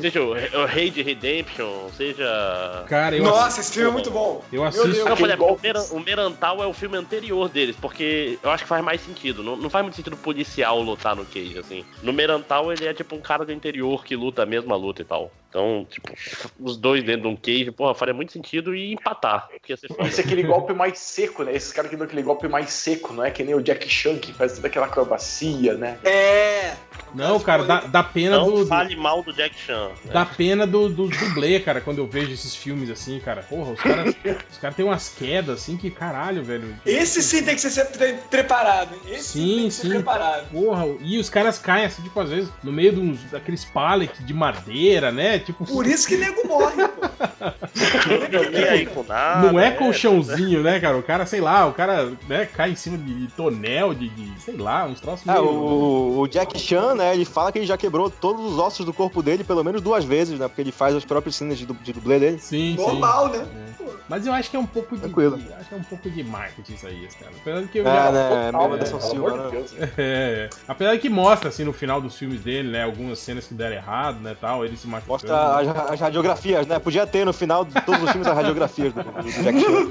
seja o, o Rei de Redemption, seja. Cara, eu, nossa, esse filme é muito bom. eu Meu assisto. Deus. Não, exemplo, o, o Merantal é o filme anterior deles, porque eu acho que faz mais sentido. Não, não faz muito sentido policial lutar no Cage, assim. No Merantal, ele é tipo um cara do interior que luta a mesma luta e tal. Então, tipo, os dois dentro de um Cage, porra, faria muito sentido e empatar. Esse é aquele golpe mais seco, né? Esses caras que dão aquele golpe mais seco, não é que nem o Jack Chan que faz toda aquela acrobacia, né? É. Não, cara, dá, dá pena Não do, do- fale mal do Jack Chan. né? Dá pena do, do dublê, cara, quando eu vejo esses filmes assim, cara. Porra, os caras os caras têm umas quedas assim que caralho, velho. Esse sim tem que ser pre- preparado. hein? Esse Sim, tem que ser sim. preparado. Porra, e os caras caem assim, tipo, às vezes, no meio de uns, daqueles pallets de madeira, né? Tipo. Por isso que nego morre, pô. Não nada. É colchãozinho, né, cara? O cara, sei lá, o cara né, cai em cima de, de tonel, de, de, sei lá, uns troços É, meio- o, o Jack Chan, né, ele fala que ele já quebrou todos os ossos do corpo dele pelo menos duas vezes, né, porque ele faz as próprias cenas de, de dublê dele. Sim, sim. Normal, né? Mas eu acho que é um pouco de. Tranquilo. de- acho que é um pouco de marketing isso aí, cara. Apesar de que eu É, já- né, Total, é, pelo Silva, de né. Deus. É, apesar de que mostra, assim, no final dos filmes dele, né, algumas cenas que deram errado, né, tal, ele se machucando. Mostra as, as radiografias, né? Podia ter no final de todos os filmes as radiografias do, do Jack Chan.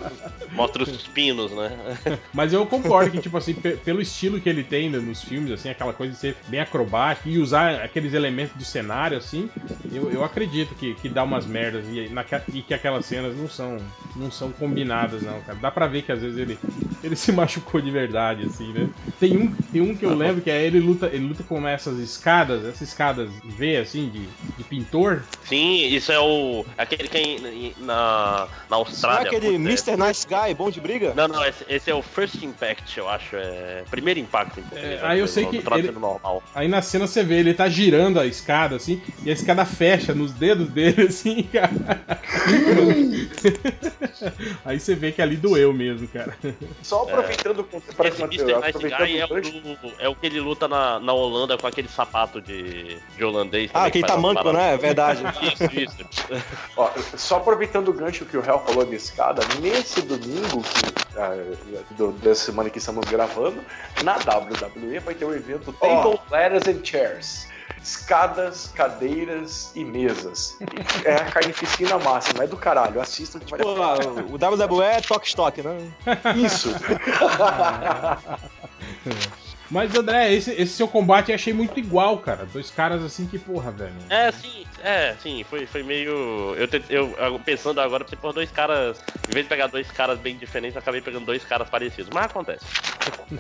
Mostra os pinos, né? Mas eu concordo que, tipo assim, pe- pelo estilo que ele tem né, nos filmes, assim, aquela coisa de ser bem acrobático e usar aqueles elementos do cenário, assim, eu, eu acredito que, que dá umas merdas e, naque- e que aquelas cenas não são, não são combinadas, não, cara. Dá pra ver que às vezes ele, ele se machucou de verdade, assim, né? Tem um, tem um que eu lembro que é ele luta, ele luta com essas escadas, essas escadas V, assim, de, de pintor. Sim, isso é o. Aquele que é em- em- na, na é Austrália. aquele putz, é- Mr. Nice Guy, bom de briga? Não, não, esse, esse é o First Impact, eu acho. É. Primeiro impacto português, É, aí eu sei no- que ele- normal. Aí na cena você vê, ele tá girando a escada, assim, e a escada fecha nos dedos dele, assim, cara. Aí você vê que ali doeu mesmo, cara. Só aproveitando com para Esse Mr. Nice Guy é o, do- é o que ele luta na, na Holanda com aquele sapato de, de holandês. Ah, aquele tamanco, né? É verdade. Isso, isso. Ó, só aproveitando o gancho que o Hell falou de escada, nesse domingo, que, ah, do, dessa semana que estamos gravando, na WWE vai ter o evento Table, Ladders and Chairs. Escadas, cadeiras e mesas. É a carnificina máxima, é do caralho. Assista que Pô, vale o WWE é Toque Stock, né? Isso. Mas, André, esse, esse seu combate eu achei muito igual, cara. Dois caras assim que, porra, velho. É, sim, é, sim, foi, foi meio. Eu, te- eu, pensando agora, pensei, por dois caras. Em vez de pegar dois caras bem diferentes, eu acabei pegando dois caras parecidos. Mas acontece.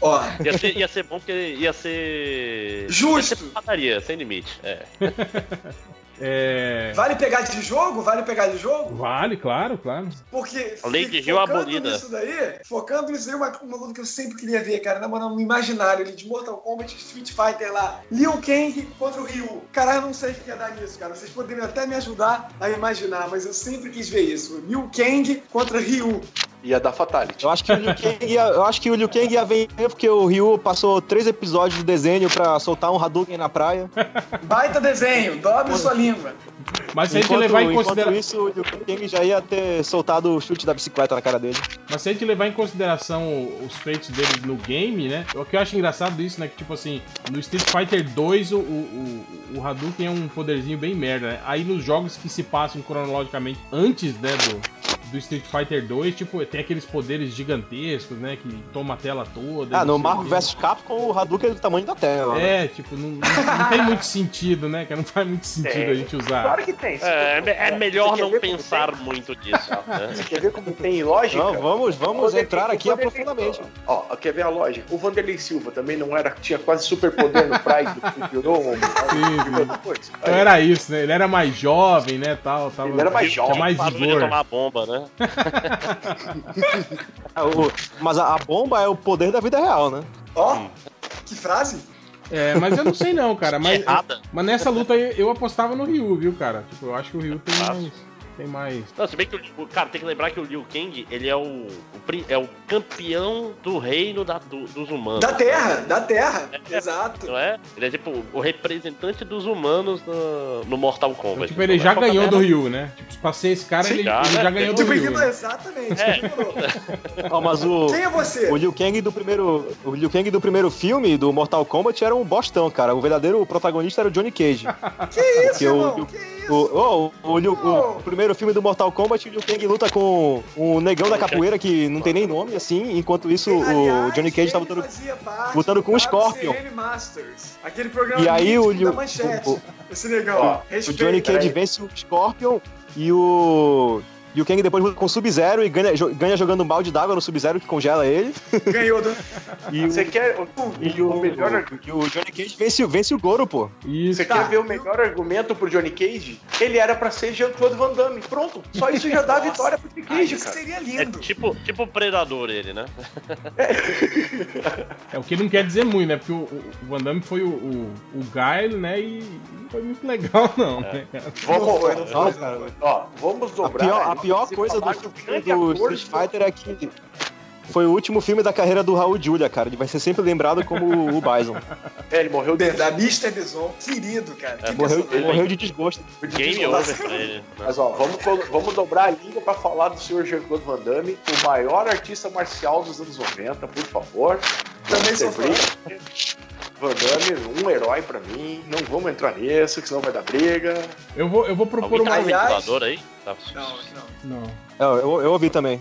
Ó, Ia ser, ia ser bom porque ia ser. Justo. Ia ser padaria, sem limite. É. É. vale pegar de jogo? Vale pegar de jogo? Vale, claro, claro. Porque Lady Gil focando abolida. nisso daí, focando nisso aí, uma, uma coisa que eu sempre queria ver, cara, na moral, no imaginário ali de Mortal Kombat, Street Fighter lá, Liu Kang contra o Ryu. Cara, eu não sei o que ia dar nisso, cara. Vocês poderiam até me ajudar a imaginar, mas eu sempre quis ver isso. Liu Kang contra Ryu. Ia dar Fatality. Eu acho que o Liu Kang ia, eu acho que o Liu Kang ia vencer porque o Ryu passou três episódios do desenho pra soltar um Hadouken na praia. Baita desenho, dobre sua língua. Mas se a gente levar em consideração. isso, o Liu Kang já ia ter soltado o chute da bicicleta na cara dele. Mas se a gente levar em consideração os feitos dele no game, né? O que eu acho engraçado disso, né? Que tipo assim, no Street Fighter 2 o, o, o, o Hadouken é um poderzinho bem merda, né? Aí nos jogos que se passam cronologicamente antes, né, do, do Street Fighter 2, tipo, tem aqueles poderes gigantescos, né? Que toma a tela toda. Ah, no Marvel vs Capcom, o Hadouken é do tamanho da Tela. É, tipo, não, não, não tem muito sentido, né? Que não faz muito sentido Tem. a gente usar. Claro que tem. É, é, é melhor não pensar tem? muito disso. Né? Você quer ver como tem lógica? Não, vamos, vamos Vanderlei- entrar aqui aprofundamente. Ó, quer ver a lógica? O Vanderlei Silva também não era, tinha quase superpoder no Pride virou um. sim. Então era isso, né? Ele era mais jovem, né? Tal, tava, Ele era mais tinha jovem, mais Parou de vigor. tomar bomba, né? O- mas a, a bomba é o poder da vida real, né? Ó, Hum. que frase. É, mas eu não sei não, cara. Mas, Errada. mas nessa luta aí eu apostava no Ryu, viu, cara? Tipo, eu acho que o Ryu tem mais. Tem mais. Não, se bem que o, cara, tem que lembrar que o Liu Kang, ele é o, o é o campeão do reino da- do- dos humanos. Da Terra, da Terra. É. Exato. Não é? Ele é tipo o representante dos humanos no, no Mortal Kombat. tipo, ele Então, já é ganhou do. Ryu, né? Tipo, pra ser esse cara, Sim, ele, já, ele né? já ganhou do Tipo, Ryu. Ryu, né? exatamente. É. Ó, mas o, Quem é você? o Liu Kang do primeiro. O Liu Kang do primeiro filme, do Mortal Kombat, era um bostão, cara. O verdadeiro protagonista era o Johnny Cage. Que isso, irmão? o- Que isso? O, ó, o, o Liu- o primeiro filme do Mortal Kombat, o Liu Kang luta com um negão da capoeira que não tem nem nome, assim. Enquanto isso, o Aliás, Johnny Cage ele lutando. parte lutando com o Scorpion. Masters, aquele programa E aí o Liu- o- Esse negão, Ó, O. Johnny Cage vence o Scorpion e o. Liu Kang depois luta com o Sub-Zero e ganha, jo- ganha jogando um balde d'água no Sub-Zero que congela ele. Ganhou do. E o, Você quer, e o melhor, e o Johnny Cage vence, o- vence o Goro, pô. Isso. você quer ver o melhor argumento pro Johnny Cage? Ele era pra ser Jean-Claude Van Damme. Pronto. Só isso já dá a vitória pro Johnny Ah, Cage, isso cara. seria É lindo. tipo, tipo predador ele, né? É o que não quer dizer muito, né? Porque o, o- o Van Damme foi o, o, o Guile, né? E não foi muito legal, não, né, cara? Vamos, Não foi, não foi. vamos, ó, vamos A dobrar. pior, a pior coisa do filme do Street Fighter é que foi o último filme da carreira do Raul Julia, cara. Ele vai ser sempre lembrado como o Bison. É, ele morreu de Da Mr. Bison, querido, cara. Que Morreu, personagem. morreu de desgosto. Game over pra ele. Mas ó, vamos, vamos dobrar a língua pra falar do senhor Jean-Claude Van Damme, o maior artista marcial dos anos 90, por favor. Também sou. Van Damme, um herói pra mim. Não vamos entrar nisso, que senão vai dar briga. Eu vou, eu vou propor Alguém tá uma. Aliás- ventilador aí? Tá. Não, não. Não. É, eu, eu ouvi também.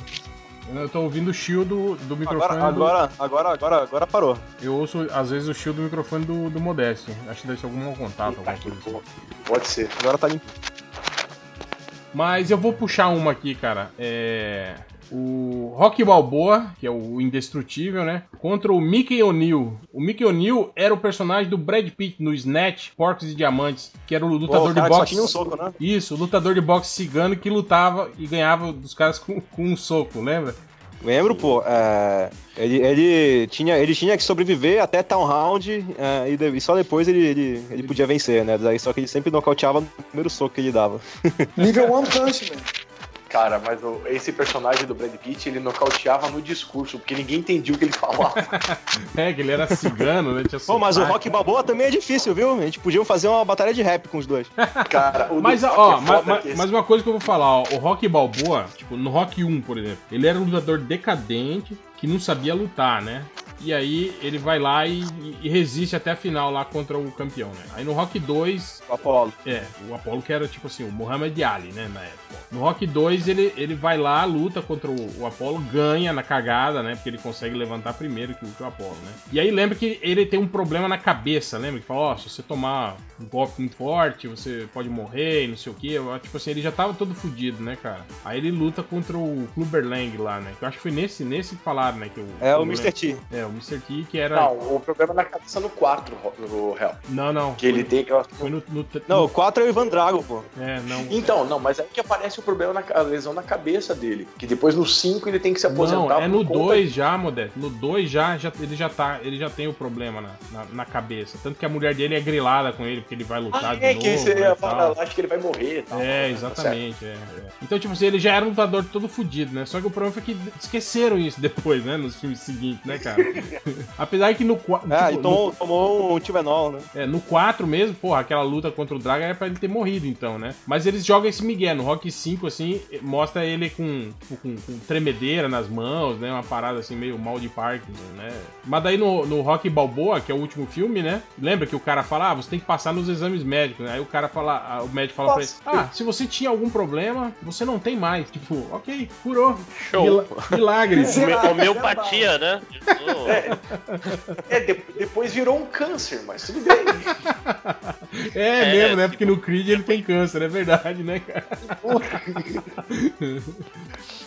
Eu tô ouvindo o chill do, do microfone. Agora, do- agora, agora, agora, agora parou. Eu ouço, às vezes, o chill do microfone do, do Modeste. Acho que deve ser algum contato, alguma coisa assim. Pode ser. Agora tá limpo. Mas eu vou puxar uma aqui, cara. É. O Rock Balboa, que é o indestrutível, né? Contra o Mickey O'Neill. O Mickey O'Neill era o personagem do Brad Pitt no Snatch, Porcos e Diamantes, que era o lutador cara de só boxe. tinha um soco, né? Isso, o lutador de boxe cigano que lutava e ganhava dos caras com, com um soco, lembra? Lembro, pô. é, ele, ele, tinha, ele tinha que sobreviver até Town Round é, e, de- e só depois ele, ele, ele podia vencer, né? Daí, só que ele sempre nocauteava no primeiro soco que ele dava. Nível One Punch Man. Cara, mas o- esse personagem do Brad Pitt, ele nocauteava no discurso, porque ninguém entendia o que ele falava. É, que ele era cigano, né? Tinha Pô, mas o. Rock Balboa também é difícil, viu? A gente podia fazer uma batalha de rap com os dois. Cara, o do Mas, ó, é ma- foda ma- que esse- mas uma coisa que eu vou falar, ó, o Rock Balboa, tipo, no Rock 1, por exemplo, ele era um lutador decadente que não sabia lutar, né? E aí ele vai lá e, e resiste até a final lá contra o campeão, né? Aí no Rock 2, O Apollo. é, o Apollo que era tipo assim, o Muhammad Ali, né, na época. No Rock 2 ele, ele vai lá, luta contra o, o Apollo, ganha na cagada, né? Porque ele consegue levantar primeiro que o, que o Apollo, né? E aí lembra que ele tem um problema na cabeça, lembra? Que fala, ó, se você tomar um golpe muito forte, você pode morrer e não sei o que. Tipo assim, ele já tava todo fudido, né, cara? Aí ele luta contra o Clubber Lang lá, né? Que eu acho que foi nesse, nesse que falaram, né? Que o, É o Mr. T. É, o Mr. T que era. Não, o problema é na cabeça no 4, o Hell. não. não Que ele tem aquela. Foi no. no, Não, o 4 é o Ivan Drago, pô. É, não. Então, não, mas aí que aparece o problema, na, a lesão na cabeça dele. Que depois no 5 ele tem que se aposentar. Não, é no por conta 2 já, Modesto. No 2 já, já, ele já tá, ele já tem o problema na, na, na cabeça. Tanto que a mulher dele é grilada com ele, porque ele vai lutar Ah, de é, novo. que você né, acho que ele vai morrer e tal. É, Tá exatamente. é, é. Então, tipo assim, ele já era um lutador todo fudido, né? Só que o problema foi que esqueceram isso depois, né? Nos filmes seguintes, né, cara? Apesar que no 4. É, e tomou, tomou um Tibenol, né? É, no 4 mesmo, porra, aquela luta contra o Draga era pra ele ter morrido, então, né? Mas eles jogam esse Miguel. No Rock 5, assim, mostra ele com, com, com tremedeira nas mãos, né? Uma parada assim, meio mal de Parkinson, né? Mas daí no, no Rock Balboa, que é o último filme, né? Lembra que o cara fala, ah, você tem que passar nos exames médicos, né? Aí o cara fala, ah, o médico fala pra ele, ah, se você tinha algum problema, você não tem mais. Tipo, ok, curou. Show. Mila- Milagre. Home- Homeopatia, né? Isso- É, de- depois virou um câncer, mas tudo bem. É, É, mesmo, né? tipo- Porque no Creed ele tem câncer, é verdade, né, cara?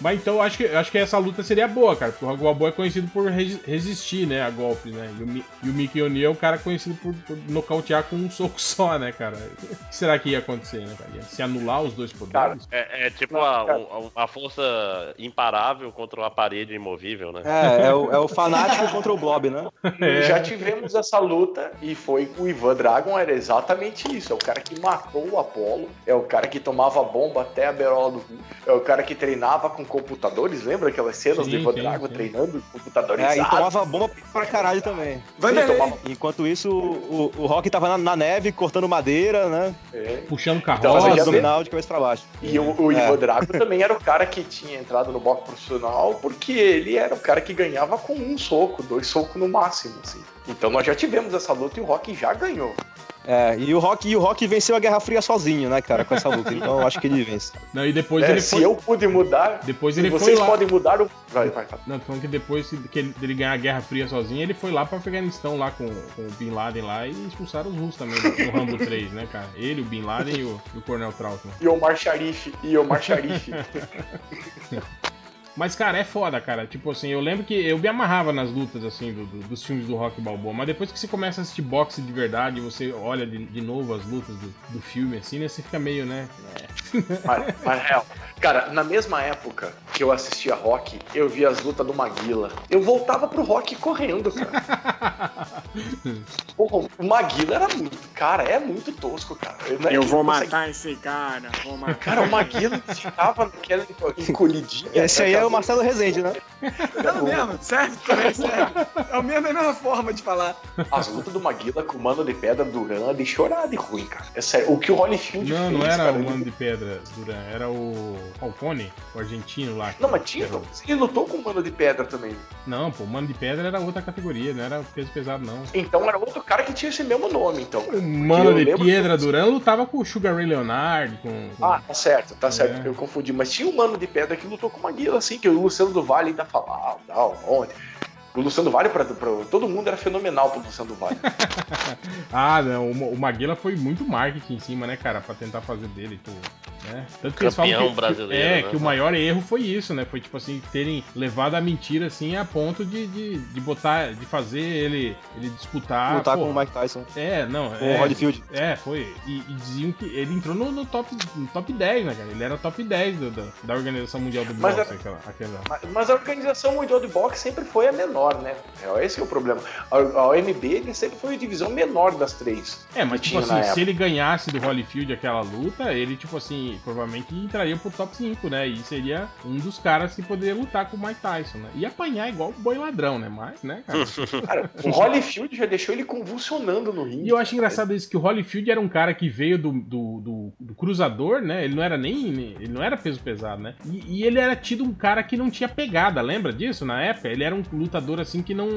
Mas então eu acho que, eu acho que essa luta seria boa, cara. Porque o Rock Balboa é conhecido por resi- resistir, né, a golpes, né? E o, e o Mickey O'Neill é o cara conhecido por, por nocautear com um soco só, né, cara? O que será que ia acontecer, né, cara? Ia se anular os dois poderes? É, é tipo a, a força imparável contra uma parede imovível, né? É, é o, é o fanático contra o Blob, né? É. Já tivemos essa luta e foi o Ivan Dragon era exatamente isso. É o cara que matou o Apollo, é o cara que tomava bomba até a berola do rio, é o cara que treinava com computadores. Lembra aquelas cenas Sim, do Ivan sim, sim. treinando com computadores? É, e tomava bomba pra caralho também. Vanderlei. tomava- Enquanto isso, o, o Rock tava na, na neve, cortando madeira, né? É. Puxando Então, carroça. Fazendo já abdominal de cabeça pra baixo. E o, o É. Ivan Drago também era o cara que tinha entrado no boxe profissional porque ele era o cara que ganhava com um soco, dois socos no máximo, assim. Então nós já tivemos essa luta e o Rock já ganhou. É, e o Rock, e o Rock venceu a Guerra Fria sozinho, né, cara, com essa luta. Então eu acho que ele vence. Não, e depois É, ele se foi. eu pude mudar, Depois se ele foi vocês lá. podem mudar o. Vai, vai, vai. Não, tô falando que depois que ele, dele ganhar a Guerra Fria sozinho, ele foi lá pro Afeganistão lá com, com o Bin Laden lá e expulsaram os russos também no, Rambo 3, né, cara? Ele, o Bin Laden e o, e o Coronel Trautmann. E Omar Sharif, e Omar Sharif. Mas, cara, é foda, cara. Tipo assim, eu lembro que eu me amarrava nas lutas, assim, do- do- dos filmes do Rock Balboa. Mas depois que você começa a assistir boxe de verdade, você olha de, de novo as lutas do, do filme, assim, né? Você fica meio, né? mas, mas real. Cara, na mesma época que eu assistia rock, eu via as lutas do Maguila. Eu voltava pro rock correndo, cara. Porra, o Maguila era muito. Cara, é muito tosco, cara. Não é Eu vou consegue- matar esse cara, vou matar. Cara, o Maguila ficava naquela encolhidinha. Esse aí é o Marcelo Rezende, né? Não mesmo, serve também, serve. É a mesma, é a mesma forma de falar. As lutas do Maguila com o Mano de Pedra Duran de chorar de ruim, cara. É sério. O que o Holyfield Não, fez, não era cara, o ele- Mano de Pedra, Duran, era o Falcone, o argentino lá. Não, mas tinha. Era Ele lutou com o Mano de Pedra também. Não, pô, o Mano de Pedra era outra categoria, não era peso pesado, não. Então era outro cara que tinha esse mesmo nome, então. O Mano de Piedra que- Duran lutava com o Sugar Ray Leonard, com. Ah, tá certo, tá certo, É. eu confundi. Mas tinha um mano de pedra que lutou com o Maguila, assim, que o Luciano do Vale ainda falava, tal, ontem. O Luciano do Vale, pra, pra- todo mundo era fenomenal pro Luciano do Vale. Ah, não, o, o Maguila foi muito marketing em cima, né, cara, pra tentar fazer dele, pô, né? Tanto que eles falam Campeão que, brasileiro, É, né? que o maior erro foi isso, né? Foi tipo assim, terem levado a mentira assim a ponto de, de, de botar, de fazer ele, ele disputar. Lutar porra. com o Mike Tyson. É, não, Com é, o Holyfield. É, foi. E, e diziam que ele entrou no, no top, no top 10, né, cara? Ele era top 10 do- da, da Organização Mundial do Mas Boxe, é- aquela, aquela. mas, mas a organização mundial de boxe sempre foi a menor, né? É, esse que é o problema. A, a OMB ele sempre foi a divisão menor das três. É, mas tipo assim, se ele ganhasse do Holyfield aquela luta, ele, tipo assim, provavelmente entraria pro top 5, né? E seria um dos caras que poderia lutar com o Mike Tyson, né? E apanhar igual o boi ladrão, né? Mas, né, cara? Cara, o Holyfield já deixou ele convulsionando no ringue. E eu acho engraçado isso, que o Holyfield era um cara que veio do, do, do- do cruzador, né? Ele não era nem. nem- Ele não era peso pesado, né? E, e ele era tido um cara que não tinha pegada, lembra disso na época? Ele era um lutador assim que não.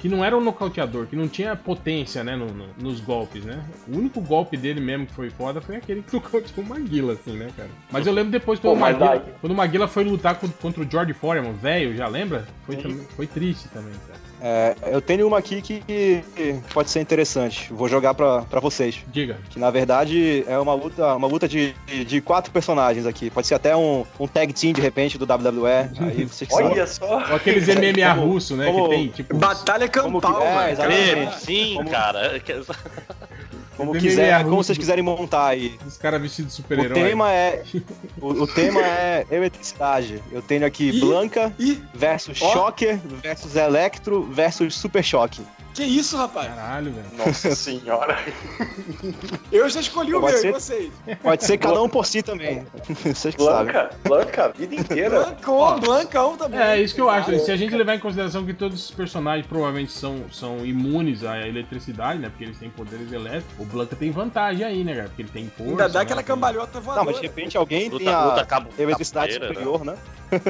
que não era um nocauteador, que não tinha potência, né? no- no- nos golpes, né? O único golpe dele mesmo que foi foda foi aquele que nocauteou o Maguila, assim, né, cara? Mas eu lembro depois quando, Pô, o, Maguila, quando o Maguila foi lutar contra, o George Foreman, velho, já lembra? Foi, também- foi triste também, cara. É, eu tenho uma aqui que pode ser interessante. Vou jogar pra, pra vocês. Diga. Que na verdade é uma luta, uma luta de, de quatro personagens aqui. Pode ser até um, um tag team de repente do WWE. Aí vocês. Olha só. Ou aqueles MMA Como- russo, né? como- que tem, tipo. Batalha Como que- campal, é. Sim, Como- cara. Como, quiser, russo. como vocês quiserem montar aí. Os caras vestidos de O super-herói. tema é. O, o tema é eletricidade. Eu tenho aqui Ih. Blanca Ih, versus Ó. Shocker versus Electro versus Super Choque. que isso, rapaz? Caralho, velho. Nossa senhora. Eu já escolhi o Pode meu, ser? e vocês? Pode ser cada um por si também. Vocês que sabem. Blanca, Blanca, a vida inteira. Blancão, Blancão também. É, isso que eu acho. Se a gente levar em consideração que todos os personagens provavelmente são, são imunes à eletricidade, né? Porque eles têm poderes elétricos. O Blanca tem vantagem aí, né, cara? Porque ele tem força. Ainda dá né, aquela tem- cambalhota Não, voadora. mas de repente alguém tem Luta, luta a cabo. eletricidade capoeira, né? superior, né?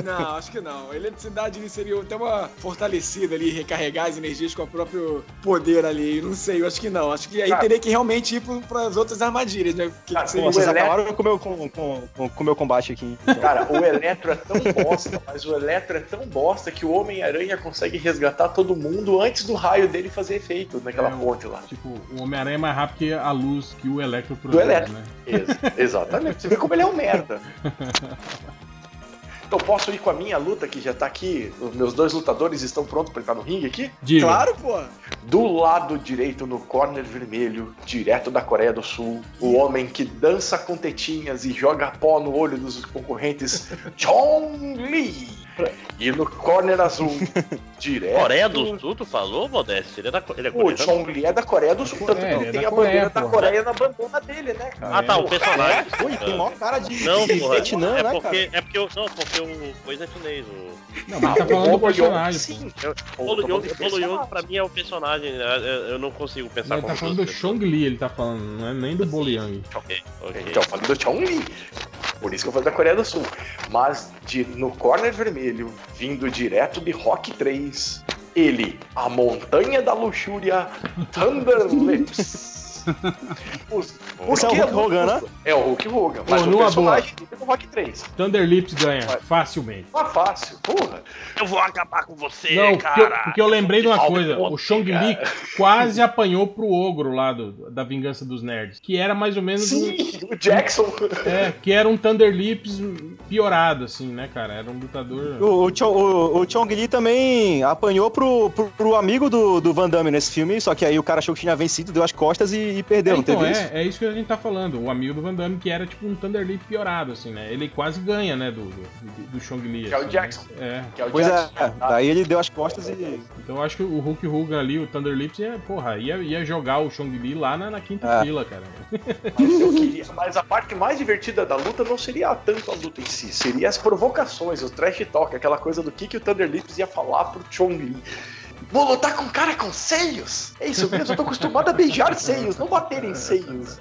Não, acho que não. A eletricidade ali seria até uma fortalecida ali, recarregar as energias com o próprio poder ali. Não sei, eu acho que não. Acho que aí Cara. teria que realmente ir para as outras armadilhas, né? Que Cara, seria Pô, vocês O eletro- acabaram com o meu, com, com, com, com o meu combate aqui. Cara, o Eletro é tão bosta, mas o Eletro é tão bosta que o Homem-Aranha consegue resgatar todo mundo antes do raio dele fazer efeito naquela É, ponte lá. Tipo, o Homem-Aranha é mais rápido que a luz que o Electro Do produz, Electro. né? Ex- exatamente. Você vê como ele é um merda. Então posso ir com a minha luta que já tá aqui. Os meus dois lutadores estão prontos pra entrar no ringue aqui? Diga. Claro, pô. Do lado direito, no corner vermelho, direto da Coreia do Sul, o homem que dança com tetinhas e joga pó no olho dos concorrentes, Chong Li. E no corner azul, direto. Coreia do Sul, tu falou, Modeste? Ele é, da, ele é O coreano? Chong Li é da Coreia do Sul, tanto que É, ele ele é tem a Coreia, bandeira da porra. Coreia na bandana dele, né, cara? Ah, tá, o personagem. Ui, tem maior cara de, Não, de porra. Vietnã, é né, porque, cara? é porque eu, não, porque o coisa é chinês. O Não, mas tá falando do personagem, sim. o Bolo Young, o Bolo Young pra mim é o personagem. né? Eu, eu não consigo pensar Ele tá como falando do pessoas. Chong Li, ele tá falando, não é nem do Boliang. Ok, ok. Então, eu falei do Chong Li. Por isso que eu falei da Coreia do Sul. Mas de, no corner vermelho, vindo direto de Rock 3, ele, a montanha da luxúria, Thunder Lips. Os, por Esse é o que Hulk Hogan, né? É o Hulk Hogan. Mas Pô, o numa personagem é do Rock 3. Thunder Lips ganha Vai. facilmente. É fácil, porra. Eu vou acabar com você, Não, porque eu, cara. porque eu lembrei de uma coisa. O Chong Li cara. quase apanhou pro ogro lá do, da Vingança dos Nerds. Que era mais ou menos um, Sim, o Jackson. É, que era um Thunder Lips piorado, assim, né, cara? Era um lutador. O, o, Chong- o, o Chong Li também apanhou pro, pro, pro amigo do, do Van Damme nesse filme, só que aí o cara achou que tinha vencido, deu as costas e, e perdeu, não então, teve é, isso? é isso que a gente tá falando. O amigo do Van Damme, que era tipo um Thunder piorado, assim, né? Ele quase ganha, né, do, do, do Chong Li. Que é o assim, Jackson. né? É. Que é o Pois é, Jackson. daí ele deu as costas e. Então eu acho que o Hulk Hogan ali, o Thunder Lips, ia, porra, ia, ia jogar o Chong Li lá na, na quinta É. fila, cara. Mas, eu queria- mas a parte mais divertida da luta não seria tanto a luta em si, seria as provocações, o trash talk, aquela coisa do que, que o Thunder Lips ia falar pro Chong Li. Vou lutar com um cara com seios? É isso mesmo, eu tô acostumado a beijar seios, não bater em seios.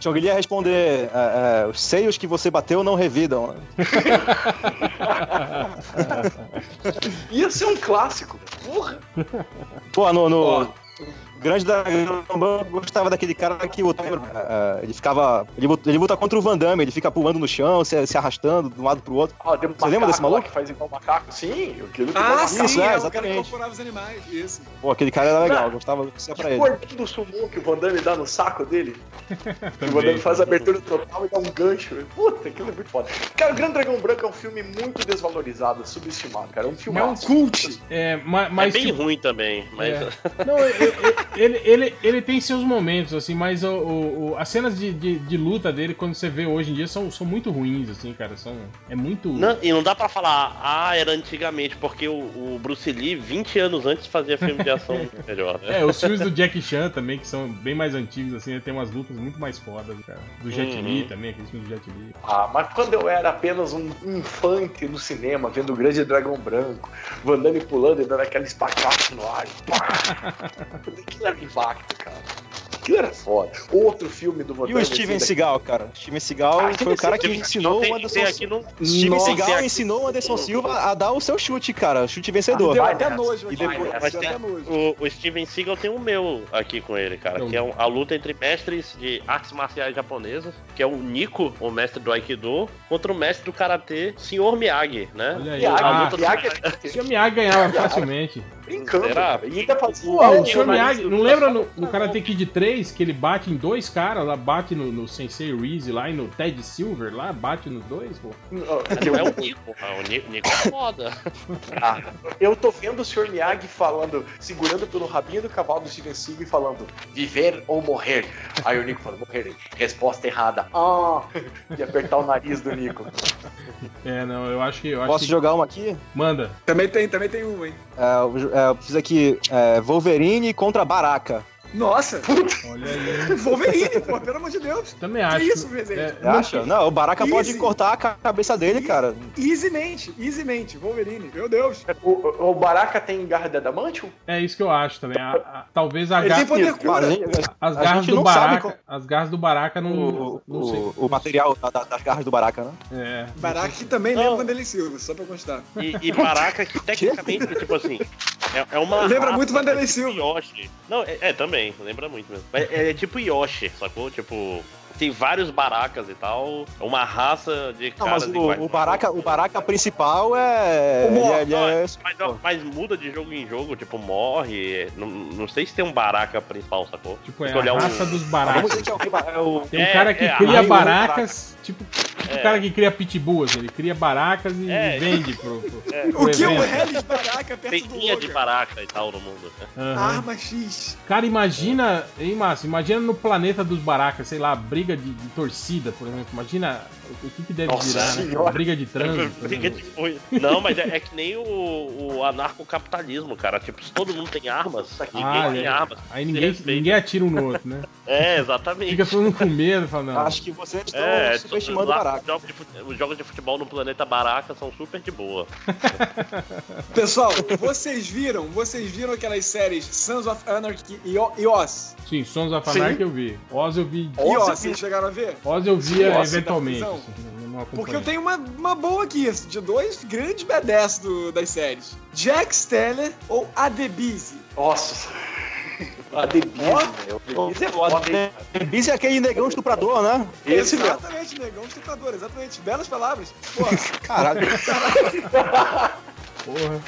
Chong Li ia responder: é, é, os seios que você bateu não revidam. Ia ser um clássico. Porra. Pô, no. no Ó. Grande Dragão Branco, eu gostava daquele cara que o ele ficava. Ele, luta- ele luta contra o Van Damme, ele fica pulando no chão, se, se arrastando de um lado pro outro. Um Você lembra desse maluco? Que faz igual macaco. Sim, aquilo que Ah, Isso, sim, macaco. é, é, o cara que exatamente. incorporava os animais. Isso. Pô, aquele cara era legal, Não. eu gostava de ser pra ele. Cordão do sumô que o Van Damme dá no saco dele. Que o Van. Damme faz a abertura total e dá um gancho. Puta, aquilo é muito foda. Cara, o Grande Dragão Branco é um filme muito desvalorizado, subestimado, cara. É um filme É um cult. É, ma- É mas. bem tipo, ruim também, mas... É. Não, ele, ele, ele, ele tem seus momentos, assim, mas o, o- o- as cenas de, de, de luta dele, quando você vê hoje em dia, são, são muito ruins, assim, cara. São, é muito. Não, e não dá pra falar, ah, era antigamente, porque o, o Bruce Lee, 20 anos antes, fazia filme de ação melhor, né? É, os filmes do Jack Chan também, que são bem mais antigos, assim, tem umas lutas muito mais fodas, cara. Do Jet Uhum. Li também, aqueles filmes do Jet Li. Ah, mas quando eu era apenas um infante no cinema, vendo o Grande Dragão Branco, Van Damme pulando e dando aquela espacate no ar. Pá! Aquilo era impacto, cara. Aquilo era foda. Outro filme do Van E o Steven Seagal, cara? Steven Seagal Ah, foi o cara que ensinou tem, o Anderson Silva. Steven Seagal ensinou o Anderson Silva a dar o seu chute, cara. Chute vencedor. deu Vai até nojo E aqui. depois- mas tem- até nojo. O, o Steven Seagal tem o meu aqui com ele, cara, Então. que é um- a luta entre mestres de artes marciais japonesas, que é o Nico, o mestre do Aikido, contra o mestre do Karatê, Sr. Miyagi, né? Olha aí. Miyagi, Ah, do- Miyagi o Sr. Miyagi ganhava facilmente. brincando. Será? E ainda fazia Pô, o Não, Sr. mas Miyagi, não lembra no, no Karate Kid 3 que ele bate em dois caras lá, bate no, no Sensei Reese lá e no Ted Silver lá, bate nos dois, pô. Não é o Nico, ah, o Nico, o Nico é foda. Ah, eu tô vendo o Sr. Miyagi falando, segurando pelo rabinho do cavalo do Steven Seagal e falando, viver ou morrer. Aí o Nico fala, morrer. Resposta errada. Ah! E apertar o nariz do Nico. É, não, eu acho que. Eu acho Posso que... jogar uma aqui? Manda. Também tem, também tem um, hein? É, eu, é, eu fiz aqui é, Wolverine contra Baraka. Nossa! Olha aí. Wolverine, pô, pelo amor de Deus. Também acho. isso, Rezende? é, acha? Não, o Baraka pode Easy. cortar a ca- cabeça dele, cara. Easymente, easymente, Wolverine, meu Deus. O, o Baraka tem garra de adamantium? é isso que eu acho também. A- a- talvez a Ele gar- tem poder cura. as garras do Baraka. As garras do Baraka não. o, não sei. o, o material da- da- das garras do Baraka, né? É. Baraka que também Não. lembra Vanderlei Silva, só pra constar. E, e Baraka, que tecnicamente, tipo assim, é, é uma. Lembra muito Vanderlei é Silva. Não, é, é, também, lembra muito mesmo. Mas é, é tipo Yoshi, sacou? Tipo. Tem vários baracas e tal. É uma raça de Não, mas caras o, iguais. o, Baraka, o Baraka principal é. O ele é- ele é- Mas, mas muda de jogo em jogo, tipo, morre. Não, não sei se tem um baraca principal, sacou? Tipo, é Tem que olhar a um- raça dos Vamos baracas. é o, é o- Tem um É, cara que é, cria o baracas, tipo, tipo É. o cara que cria pitbull, assim, ele cria baracas e É. vende pro, pro, É. pro O que o evento. Hellis Baraka perto Tem do linha de baraca e tal no mundo. Aham. Arma X. Cara, imagina, hein, Márcio? Imagina no planeta dos baracas, sei lá, briga de, de torcida, por exemplo. Imagina o que, que deve Nossa virar, né? senhora. Briga de trânsito. Briga né? de. Não, mas é, é que nem o, o anarcocapitalismo, cara. Tipo, se todo mundo tem armas, ninguém Ah, tem é. armas. Aí ninguém, ninguém atira um no outro, né? É, exatamente. Fica todo mundo com medo, fala, não. Acho que vocês estão É, subestimando o Baraka. Os jogos, os jogos de futebol no planeta Baraka são super de boa. Pessoal, vocês viram, vocês viram aquelas séries Sons of Anarchy e O- e Oz? Sim, Sons of Sim. Anarchy eu vi. Oz eu vi. E Oz, vocês chegaram a ver? Oz eu via Oz, eventualmente. assim, Porque eu tenho uma, uma boa aqui, de dois grandes badass do, das séries. Jack Steller ou Adebise? Nossa. A Beast, meu. Beast é foda, é aquele negão estuprador, né? Esse mesmo. Exatamente, negão estuprador, exatamente. Belas palavras. Pô, Caralho. Porra.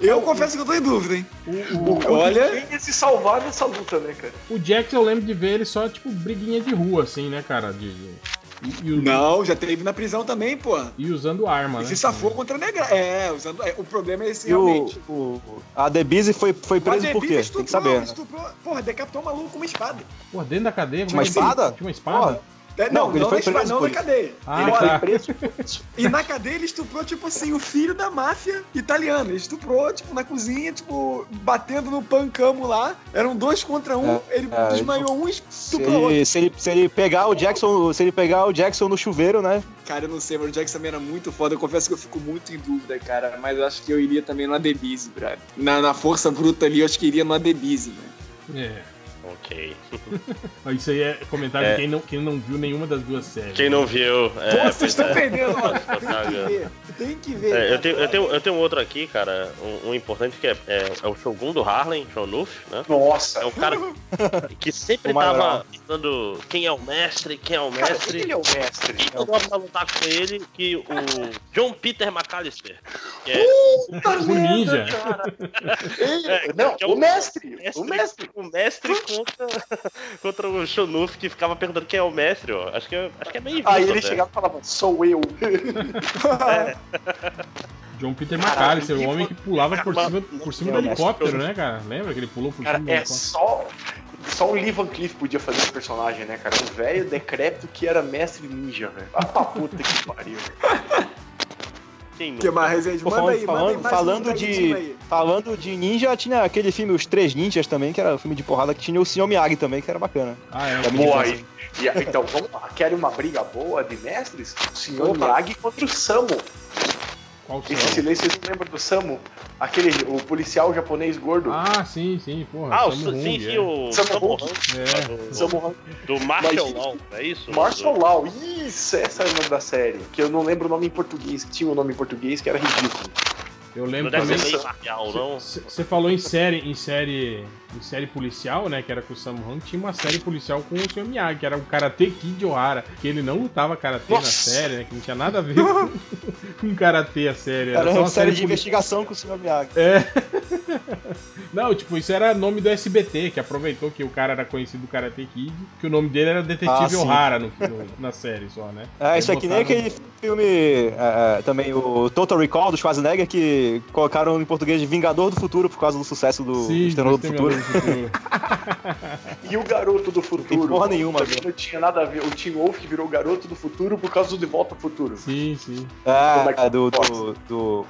eu confesso que eu tô em dúvida, hein? O, o, Olha, Quem ia se salvar nessa luta, né, cara? o Jax eu lembro de ver ele só, tipo, briguinha de rua, assim, né, cara? De, de- e, e o- não, já teve na prisão também, pô. e usando arma, E né? se safou contra a negra. É, usando. é, o problema é esse E o, realmente. o- a Debise foi, foi preso por quê? Tem que saber. né? Estuprou, porra, decapitou um maluco com uma espada. Pô, dentro da cadeia, Tinha uma é espada? Tinha uma espada? Porra. É, Não, não, ele não, foi na, não por na cadeia. Ah, Ele tá. foi preso. E na cadeia ele estuprou, tipo assim, o filho da máfia italiana. Ele estuprou, tipo, na cozinha, tipo, batendo no pancamo lá. Eram dois contra um. ele é, desmaiou um e Se estuprou outro. ele, se, ele, se ele pegar o Jackson, se ele pegar o Jackson no chuveiro, né? Cara, eu não sei, mas o Jackson também era muito foda. Eu confesso que eu fico muito em dúvida, cara. Mas eu acho que eu iria também no Adebise, brother. Na, na força bruta ali, eu acho que iria no Adebise, né? É. Ok. Isso aí é comentário É. de quem não, quem não viu nenhuma das duas séries. Quem não viu. Pô, É, vocês pois estão é. perdendo, ó. Tem que ver. Tem que ver. É, eu, cara. tenho, eu, tenho, eu tenho um outro aqui, cara, um, um importante que é, é, é o Shogun do Harlem, Shonuf, né? Nossa. É um cara que sempre O tava pensando quem é o mestre, quem é o Cara, mestre. ele é o mestre. Quem eu gosto pra lutar com ele que o John Peter McAllister. Que é Puta O ninja. cara. É, Não, é o mestre. mestre, O mestre. o mestre contra, contra o Shonuf que ficava perguntando quem é o mestre, ó. Acho que é, acho que é meio Aí ele até. chegava e falava, sou eu. John Peter McAllister, o homem que pulava por cima, por cima é do helicóptero, né, cara? Lembra que ele pulou por Cara, cima do é helicóptero? só. Só o Lee Van Cleef podia fazer esse personagem, né, cara? Um velho decrépito que era mestre ninja, velho. Ah, pra puta que pariu. Quem O que mais, Rezende? Manda aí, falando, manda aí falando de, falando de ninja, tinha aquele filme Os Três Ninjas também, que era um filme de porrada que tinha o Sr. Miyagi também, que era bacana. Ah, é. É Boa aí. Então, vamos lá. Querem uma briga boa de mestres? O senhor Miyagi contra o Samu. Qual Esse silêncio, vocês não lembram do Samu? Aquele, o policial japonês gordo. Ah, sim, sim, porra. Ah, o sim, Hung, sim, é. o Sammo Hung. Hung, É. do, Samu do Martial Mas- Law, é isso? Martial Law, isso, essa é o nome da série. Que eu não lembro o nome em português, que tinha um nome em português que era ridículo. Eu Não lembro deve também. ser marcial, não? Você falou em série, em série, em série policial, né? Que era com o Sam Hung. Tinha uma série policial com o Sr. Miyagi, que era o Karate Kid Ohara. Que ele não lutava karatê na série, né? Que não tinha nada a ver com, com karatê a série. Era, Era uma uma série de série policial. investigação com o Sr. Miyagi. É. Não, tipo, isso era nome do SBT, que aproveitou que o cara era conhecido do Karate Kid, que o nome dele era Detetive Ah. Ohara no, no- na série só, né? É, isso aqui nem aquele filme, é, é, também o Total Recall do Schwarzenegger, que colocaram em português de Vingador do Futuro por causa do sucesso do Sim, Exterminador do Futuro. Do Futuro. E o Garoto do Futuro. porra nenhuma, não tinha nada a ver. O Tim Wolf que virou Garoto do Futuro por causa do De Volta ao Futuro. Sim, sim. É, do, do, do...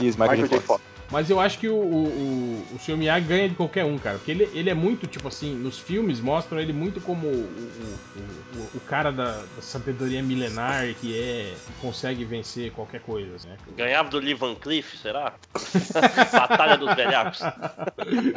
Isso, Michael, Michael J. J. Fox. Mas eu acho que o, o, o, o Sr. Miyagi ganha de qualquer um, cara. Porque ele, ele é muito, tipo assim, nos filmes mostram ele muito como o, o, o, o cara da, da sabedoria milenar que é. que consegue vencer qualquer coisa, né? Ganhava do Lee Van Cleef, será? Batalha dos velhacos.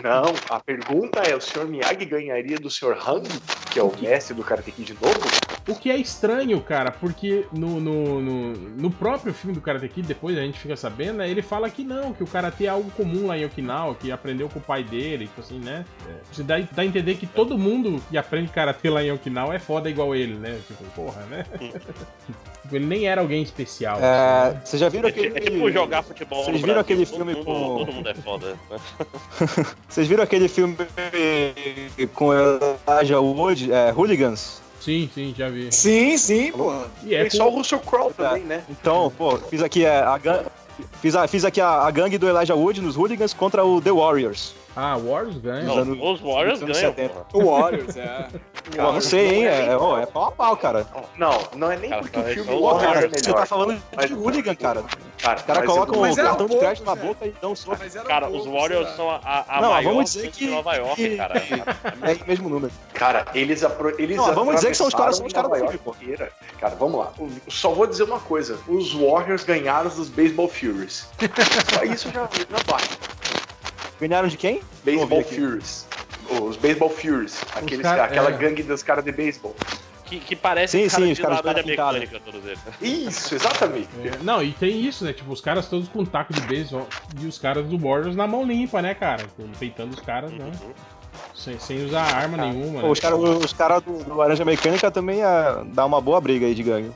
Não, a pergunta é: o Sr. Miyagi ganharia do Sr. Hang, que é o mestre do Karate Kid novo? O que é estranho, cara, porque no, no, no, no próprio filme do Karate Kid, depois a gente fica sabendo, né, ele fala que não, que o Karate é algo comum lá em Okinawa, que aprendeu com o pai dele, tipo assim, né? É, Você dá, dá a entender que todo mundo que aprende Karate lá em Okinawa é foda igual ele, né? Tipo, porra, né? Tipo, ele nem era alguém especial. assim, É, né? vocês já viram É, ti- aquele... é tipo jogar futebol Vocês no viram Brasil. aquele Todo filme mundo- com- Todo mundo é foda. né? Vocês viram aquele filme com Elijah Wood, é, Hooligans? Sim, sim, já vi. Sim, sim, porra. E é Tem com- só o Russell Crowe também, né? Então, pô, fiz aqui é, a gan- Fiz, a- fiz aqui a, a gangue do Elijah Wood nos Hooligans contra o The Warriors. Ah, Warriors ganha. Não, anos- os Warriors ganham. 70. porra. O Warriors, é. Pô, não sei, hein? É, é, ó, é pau a pau, cara. Não, não é nem Cara, porque o cara, filme Pô, Warriors cara, é você melhor. tá falando Mas- de hooligan, cara. Cara, O cara mas coloca eu- um cartão de crédito na boca e um soco. Cara, os Warriors são a, a, Não, maior vamos dizer que- de Nova York, que- cara. É o mesmo número. Cara, eles, apro- eles Não, vamos dizer que são os caras- são os caras do filme, inteira. Cara, vamos lá. Só vou dizer uma coisa. Os Warriors ganharam dos Baseball Furies. Só isso já, já bate. Ganharam de quem? Baseball. Furies. Os Baseball Furies. Aqueles, cara- aquela é. gangue dos caras de beisebol. Que que, que parece Sim, cara sim, de os caras de laranja cara mecânica, todos eles. Isso, exatamente. É, não, e tem isso, né? Tipo, os caras todos com taco de beisebol e os caras do Warriors na mão limpa, né, cara? Peitando os caras, né? Uhum. Sem, sem usar arma nenhuma, Pô, né? os caras os cara do, do Laranja Mecânica também é, dá uma boa briga aí de gangue.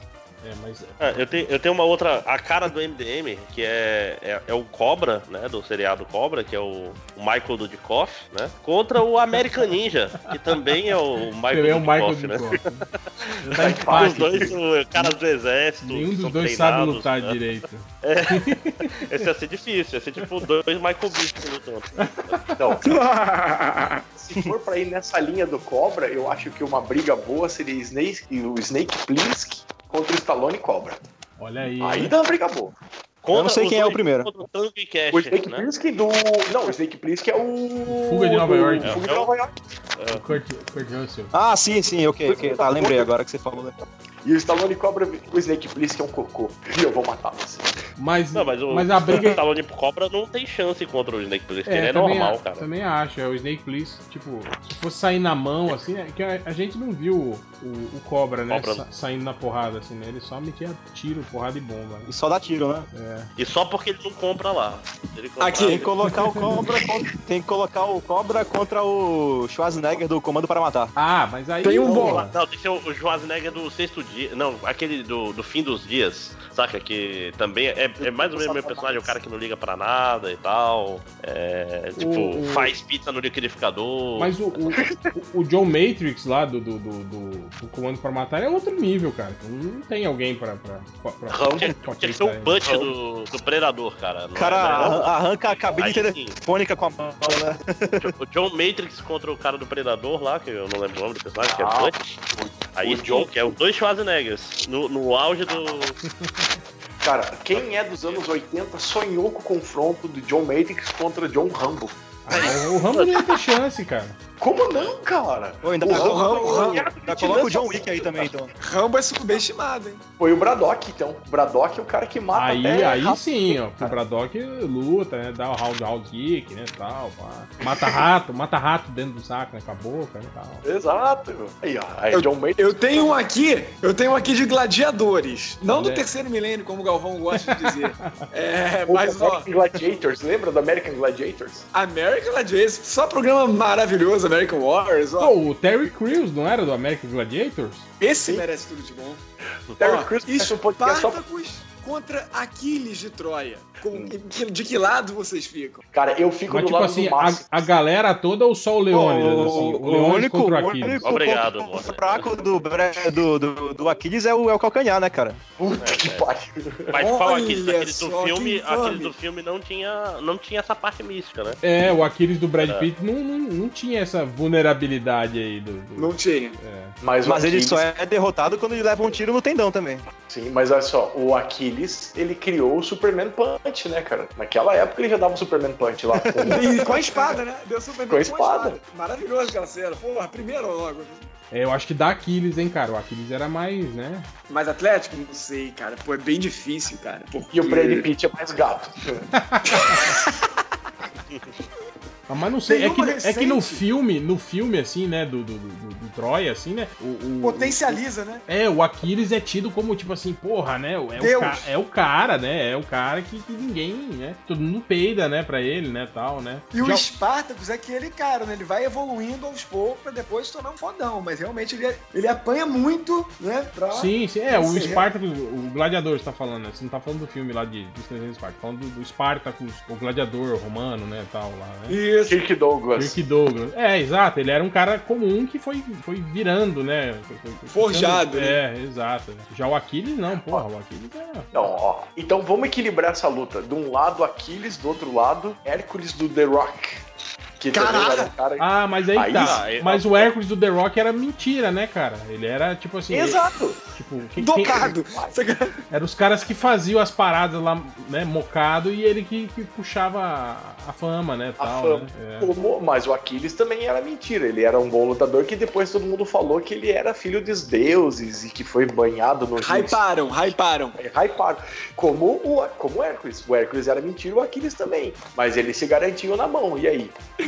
É, mas Ah, eu, tenho, eu tenho uma outra, a cara do MDM, que é, é, é o Cobra, né, do seriado Cobra, que é o, o Michael Dudikoff, né, contra o American Ninja, que também é o Michael é o Michael Dudikoff, né. Dudikoff. Já tá em Os dois são caras do exército. Nenhum dos dois sabe lutar né. direito. Esse ia ser difícil, ia ser tipo dois Michael Bisping lutando. Então, se for pra ir nessa linha do Cobra, eu acho que uma briga boa seria Snake, o Snake Plissken contra o Stallone Cobra. Olha aí. Aí dá uma briga boa. Eu não sei quem é o primeiro. Contra o e Snake né? Plissken do... Não, o Snake Plissken é o... Fuga de Nova do- York. Fuga É, de é o- Nova York. O Kurt, Kurt Russell. Ah, sim, sim, ok, ok. Tá, lembrei agora que você falou. Né? E o Stallone Cobra, o Snake Plissken é um cocô. E eu vou matar você. Mas, Não, mas, o, mas a briga. o Stallone Cobra não tem chance contra o Snake Plissken, ele é normal, a- cara. também acho. É o Snake Plissken, tipo, se fosse sair na mão, assim, é que a, a gente não viu o, o Cobra, né? Cobra. sa- saindo na porrada, assim, né? Ele só metia tiro, porrada e bomba. Né? E só dá tiro, né? É. E só porque ele não compra lá. Comprar, Aqui, Tem que colocar o Cobra contra, tem que colocar o Cobra contra o Schwarzenegger do Comando para Matar. Ah, mas aí. Tem um bom. Não, tem que ser o Schwarzenegger do sexto dia. Não, aquele do, do fim dos dias. Saca? Que também é, é mais ou menos o meu personagem, o cara que não liga pra nada e tal. É, tipo, O- o- faz pizza no liquidificador. Mas o, o, o- John Matrix lá do, do, do, do- do Comando para Matar é outro nível, cara. Não tem alguém pra. pra, pra, pra. Tinha, pra tinha que ser o ele. do, do Predador, cara. Cara é- não arran- arranca a cabine telefônica com a mão, né? O John Matrix contra o cara do Predador lá, que eu não lembro o nome do personagem, que é Ah, Butch. Aí o John- que é os dois Schwarzeneggers. No, no auge do. Cara, quem é dos anos 80 sonhou com o confronto do John Matrix contra John Rambo? Ah, o Rambo não ia ter chance, cara. Como não, cara? Pô, ainda O pegou Rambo- o Rambo, Rambo- ainda coloca o John Wick aí também, então. Rambo é subestimado, hein? Foi o Braddock, então. O Braddock é o cara que mata Aí, até aí rato. sim, ó. O Braddock luta, né? Dá o round round kick, né? Tal, pá. Mata rato, mata rato dentro do saco, né? Com a boca e tal. Exato. Aí, ó. Aí, Eu- John. Eu tenho um aqui, eu tenho um aqui de gladiadores. Não do terceiro milênio, como o Galvão gosta de dizer. É, O mas ó, American Gladiators, lembra do American Gladiators? American Gladiators, só programa maravilhoso, American Warriors, ó. Pô, o Terry Crews não era do American Gladiators? Esse Sim. merece tudo de bom. Terry Crews faz um podcast só... Espartacus contra Aquiles de Troia. Com- de que lado vocês ficam? Cara, eu fico Mas, do tipo lado assim, do a, Márcio. a galera toda ou só o Leônidas, assim? O, Leônidas contra o Aquiles. Obrigado, ponto Lorde. fraco do, do, do, do Aquiles é o, é o calcanhar, né, cara? Puta que pariu. Mas qual Olha aqueles, aqueles do filme? Aqueles do filme não tinha, não tinha essa parte mística, né? É, o Aquiles do Brad É. Pitt não, não, não tinha essa vulnerabilidade aí do. do- Não tinha. é. Mas, o Mas ele Aquiles- só é derrotado quando ele leva um tiro no tendão também. Sim, mas olha só, o Aquiles, ele criou o Superman Punch, né, cara? Naquela época ele já dava o Superman Punch lá. E com a espada, né? Deu super Com a espada. Maravilhoso aquela cena. Porra, primeiro logo. É, eu acho que dá Aquiles, hein, cara. O Aquiles era mais, né? Mas Atlético? Não sei, cara. Pô, é bem difícil, cara. E o porque- Brad Pitt é mais gato. Ah, Mas não sei, é que, uma é que no recente. filme, no filme, assim, né, do, do, do, do- Troia, assim, né, o, o- Potencializa, né? É, o Aquiles é tido como, tipo assim, porra, né, é o, Deus. ca- é o cara, né, é o cara que, que ninguém, né, todo mundo peida, né, pra ele, né, tal, né. E o Já- Spartacus é aquele cara, né? Ele vai evoluindo aos poucos pra depois se tornar um fodão. Mas realmente ele, ele apanha muito, né? Pra... Sim, sim, é, o. Spartacus, o Gladiador você tá falando, né, você não tá falando do filme lá de, dos 300 Spartacus, tá falando do, do Spartacus, o Gladiador romano, né, tal, lá, né. Isso. Kirk Douglas. Kirk Douglas. É, exato, ele era um cara comum que foi, foi virando, né? foi- foi- foi Forjado, ficando- É, exato. Já o Aquiles não, porra, o Aquiles é. Não, ó. Então vamos equilibrar essa luta. De um lado, Aquiles, do outro lado, Hércules do The Rock. Que também Caraca! era um cara. Ah, mas aí, Aí tá. mas o Hércules do The Rock era mentira, né, cara? Ele era tipo assim. Exato! Tipo, quem- quem- Docado. Eram os caras que faziam as paradas lá, né, mocado, e ele que, que puxava a, fama, né, A tal, fama. né? É. Mas o Aquiles também era mentira. Ele era um bom lutador que depois todo mundo falou que ele era filho dos deuses e que foi banhado no. Hyparam, hyparam. É, hypado. Como o, como o Hércules. O Hércules era mentira, o Aquiles também. Mas eles se garantiam na mão. E aí?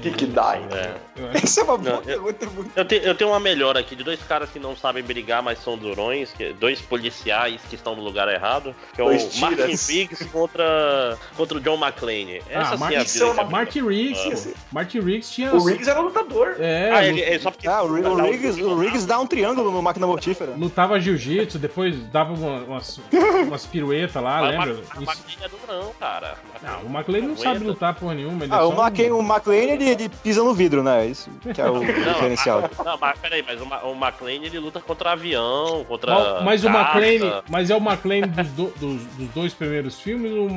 Kick Die. É. Essa é uma Não, boa eu- pergunta muito. Eu, te- eu tenho uma melhor aqui de dois caras que não sabem brigar, mas são durões, que, dois policiais que estão no lugar errado, que é o Dois Martin tiras. Riggs contra, contra o John McClane. Essa Ah, sim Martin- é a é uma- Martin Riggs, pô. Martin Riggs tinha. O Riggs era lutador. É, Ah, ele, é só porque. Ah, o, Ri- o Riggs, o Riggs dá um triângulo no máquina mortífera. lutava jiu-jitsu, depois dava uma- umas, umas piruetas lá, Mas o lembra? O McClane é durão, cara. Não, o McLean não sabe aguenta. lutar porra nenhuma. Ele é Ah, o, McClane, o McClane ele, ele pisa no vidro, né? Isso que é o diferencial. Não, mas peraí, mas o, McClane ele luta contra avião, contra. Mas, mas o. McLean, mas é o McLean dos, do- dos, dos dois primeiros filmes ou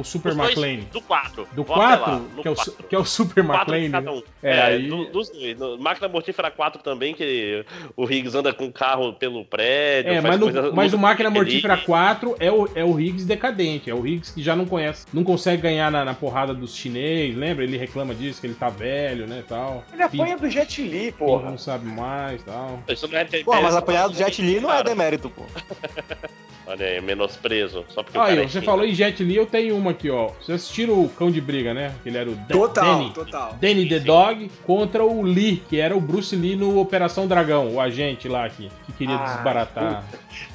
o, Super McLean? Do 4. Do 4, que, é o, su- que é o Super Quatro McLean. cada né? um. É, É, aí- do- dos dois. No Máquina Mortífera 4 também, que o Riggs anda com o carro pelo prédio. É, faz mas, no- coisa- mas o Máquina Mortífera ele. 4 é o, é o Riggs decadente. É o Riggs que já não conhece, não consegue ganhar na, na porrada dos chinês, lembra? Ele reclama disso, que ele tá velho, né, tal. Ele apanha do Jet Li, porra. Não sabe mais, tal. Isso não é ter- Pô, mas é- apanhar do Jet Li não é demérito, pô. Olha aí, menosprezo. Só porque o Aí, cara é você chinês. falou em Jet Li, eu tenho uma aqui, ó. Vocês assistiram o Cão de Briga, né? Que ele era o Total, Danny. total. Danny the Sim. Dog contra o Lee, que era o Bruce Lee no Operação Dragão, o agente lá que, que queria Ah, desbaratar.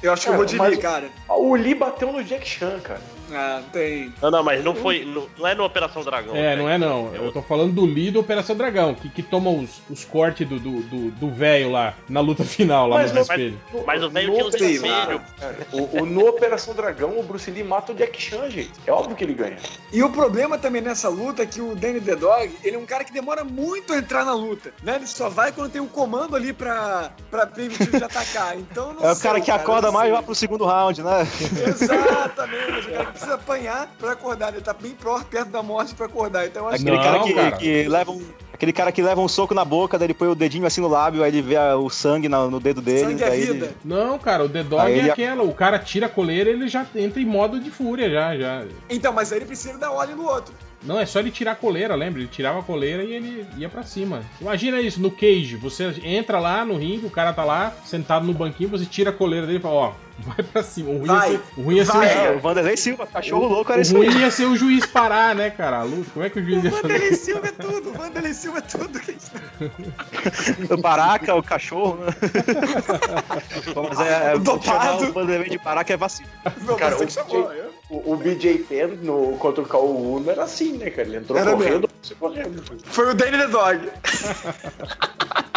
Eu acho que eu vou de Lee, cara. O Lee bateu no Jack Chan, cara. Ah, não tem. Não, não, mas não foi. Não, não é no Operação Dragão. É, né? não é não. Eu tô falando do Lee do Operação Dragão, que, que toma os, os cortes do velho do, do, velho lá na luta final, lá Mas no espelho. No- Mas o velho tinha espelhos. Cara, o, o- no Operação Dragão, o Bruce Lee mata o Jack Chan, gente. É óbvio que ele ganha. E o problema também nessa luta é que o Danny the Dog, ele é um cara que demora muito a entrar na luta, né? Ele só vai quando tem um comando ali pra, pra permitir de atacar. Então não É o sei, cara que acorda mais e sei. vai pro segundo round, né? Exatamente, o cara que precisa apanhar pra acordar. Ele tá bem perto da morte pra acordar. Então eu acho Aquele Não, cara, que, cara. que leva um. Aquele cara que leva um soco na boca, daí ele põe o dedinho assim no lábio, aí ele vê o sangue na- no dedo dele. sangue é daí vida. ele- Não, cara, o The Dog Aí é ele- aquela, o cara tira a coleira ele já entra em modo de fúria, já, já. Então, mas aí ele precisa dar óleo no outro. Não, é só ele tirar a coleira, lembra? Ele tirava a coleira e ele ia pra cima. Imagina isso, no cage, você entra lá no ringue, o cara tá lá, sentado no banquinho, você tira a coleira dele e fala, ó, vai pra cima. O ruim Vai, ia ser, o, ruim ia ser o É, o Vanderlei Silva, cachorro louco era o isso aí. ruim ia ser o juiz parar, né, cara? Luta, como é que o juiz O ia fazer? Vanderlei Silva é tudo, o Vanderlei Silva é tudo. O Baraca, o cachorro, né? Mas é, é Dopado. chamar o Vanderlei de Baraca é vacilo. Não, Cara, você o que chamou. Eu- O, o BJ Penn no, contra o Cauã Uno era assim, né, cara? Ele entrou Era correndo, você correndo. Foi o Danny the Dog.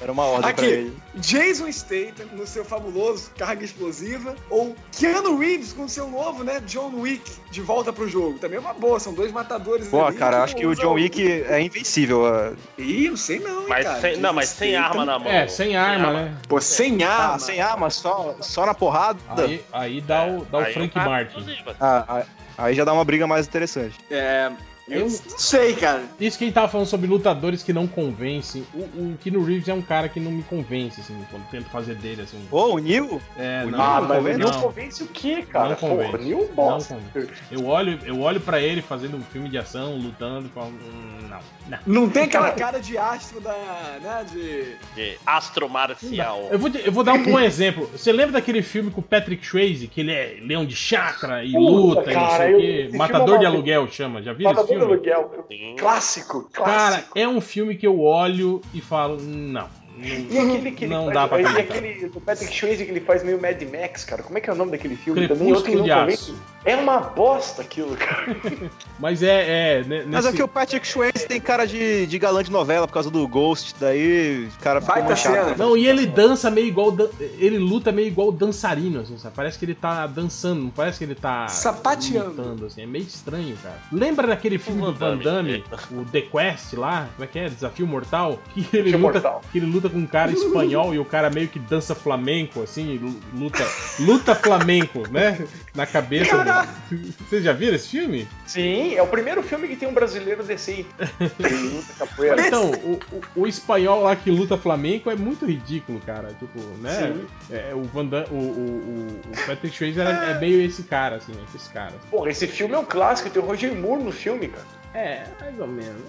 Era uma ordem pra Aqui, ele. Jason Statham no seu fabuloso Carga Explosiva ou Keanu Reeves com seu novo, né, John Wick de volta pro jogo. Também é uma boa, são dois matadores Pô, ali cara, acho que o John Wick é invencível. Ih, não sei não, hein, Mas cara. sem, não, mas sem Statham- arma na mão. É, sem arma, né? Pô, sem arma. Ah, sem arma, só, só na porrada. Aí, aí dá o, dá o Frank é cara Martin. ah, aí já dá uma briga mais interessante. É, eu não sei, cara. Isso que a gente tava falando sobre lutadores que não convencem. O, o Keanu Reeves é um cara que não me convence, assim, quando tento fazer dele, assim. Ô, o Neil? É, O não, Ah, Não mas convence? não não. convence o quê, cara? Não convence. Porra, nenhum Não bosta. convence. Eu olho, eu olho pra ele fazendo um filme de ação, lutando e falo, hum, não, não. Não tem aquela cara de astro da, né, de... De astro marcial. Eu vou, te- eu vou dar um bom exemplo. Você lembra daquele filme com o Patrick Swayze, que ele é leão de chakra e Puta, luta e não cara, sei o quê? filme é Matador uma- de aluguel chama, já viu esse Matador aluguel. Sim. Clássico, Cara, clássico. é um filme que eu olho e falo, não. E aquele que ele Não faz, dá pra e aquele do Patrick Swayze que ele faz meio Mad Max, cara. Como é que é o nome daquele filme? Também outro que não. É uma bosta aquilo, cara. Mas é, é, né, Mas é nesse- que o Patrick Swayze tem cara de, de galã de novela por causa do Ghost, daí o cara Baita manchado. cena. Não, e ele dança meio igual. Ele luta meio igual dançarino, assim, sabe? Parece que ele tá dançando, não parece que ele tá. Sapateando. lutando, assim. É meio estranho, cara. Lembra daquele filme do Van Van Damme, Damme. o The Quest lá? Como é que é? Desafio Mortal? Que ele, Desafio luta, Mortal. que ele luta com um cara espanhol e o cara meio que dança flamenco, assim, lu- luta, luta flamenco, né? Na cabeça. do- Vocês já viram esse filme? Sim, é o primeiro filme que tem um brasileiro luta capoeira. Então, o, o- o espanhol lá que luta flamenco é muito ridículo, cara. Tipo, né? Sim. É, o, Van Damme- o, o, o- o Patrick Swayze é meio esse cara, assim, esse cara. Porra, esse filme é um clássico, tem o Roger Moore no filme, cara. É, mais ou menos.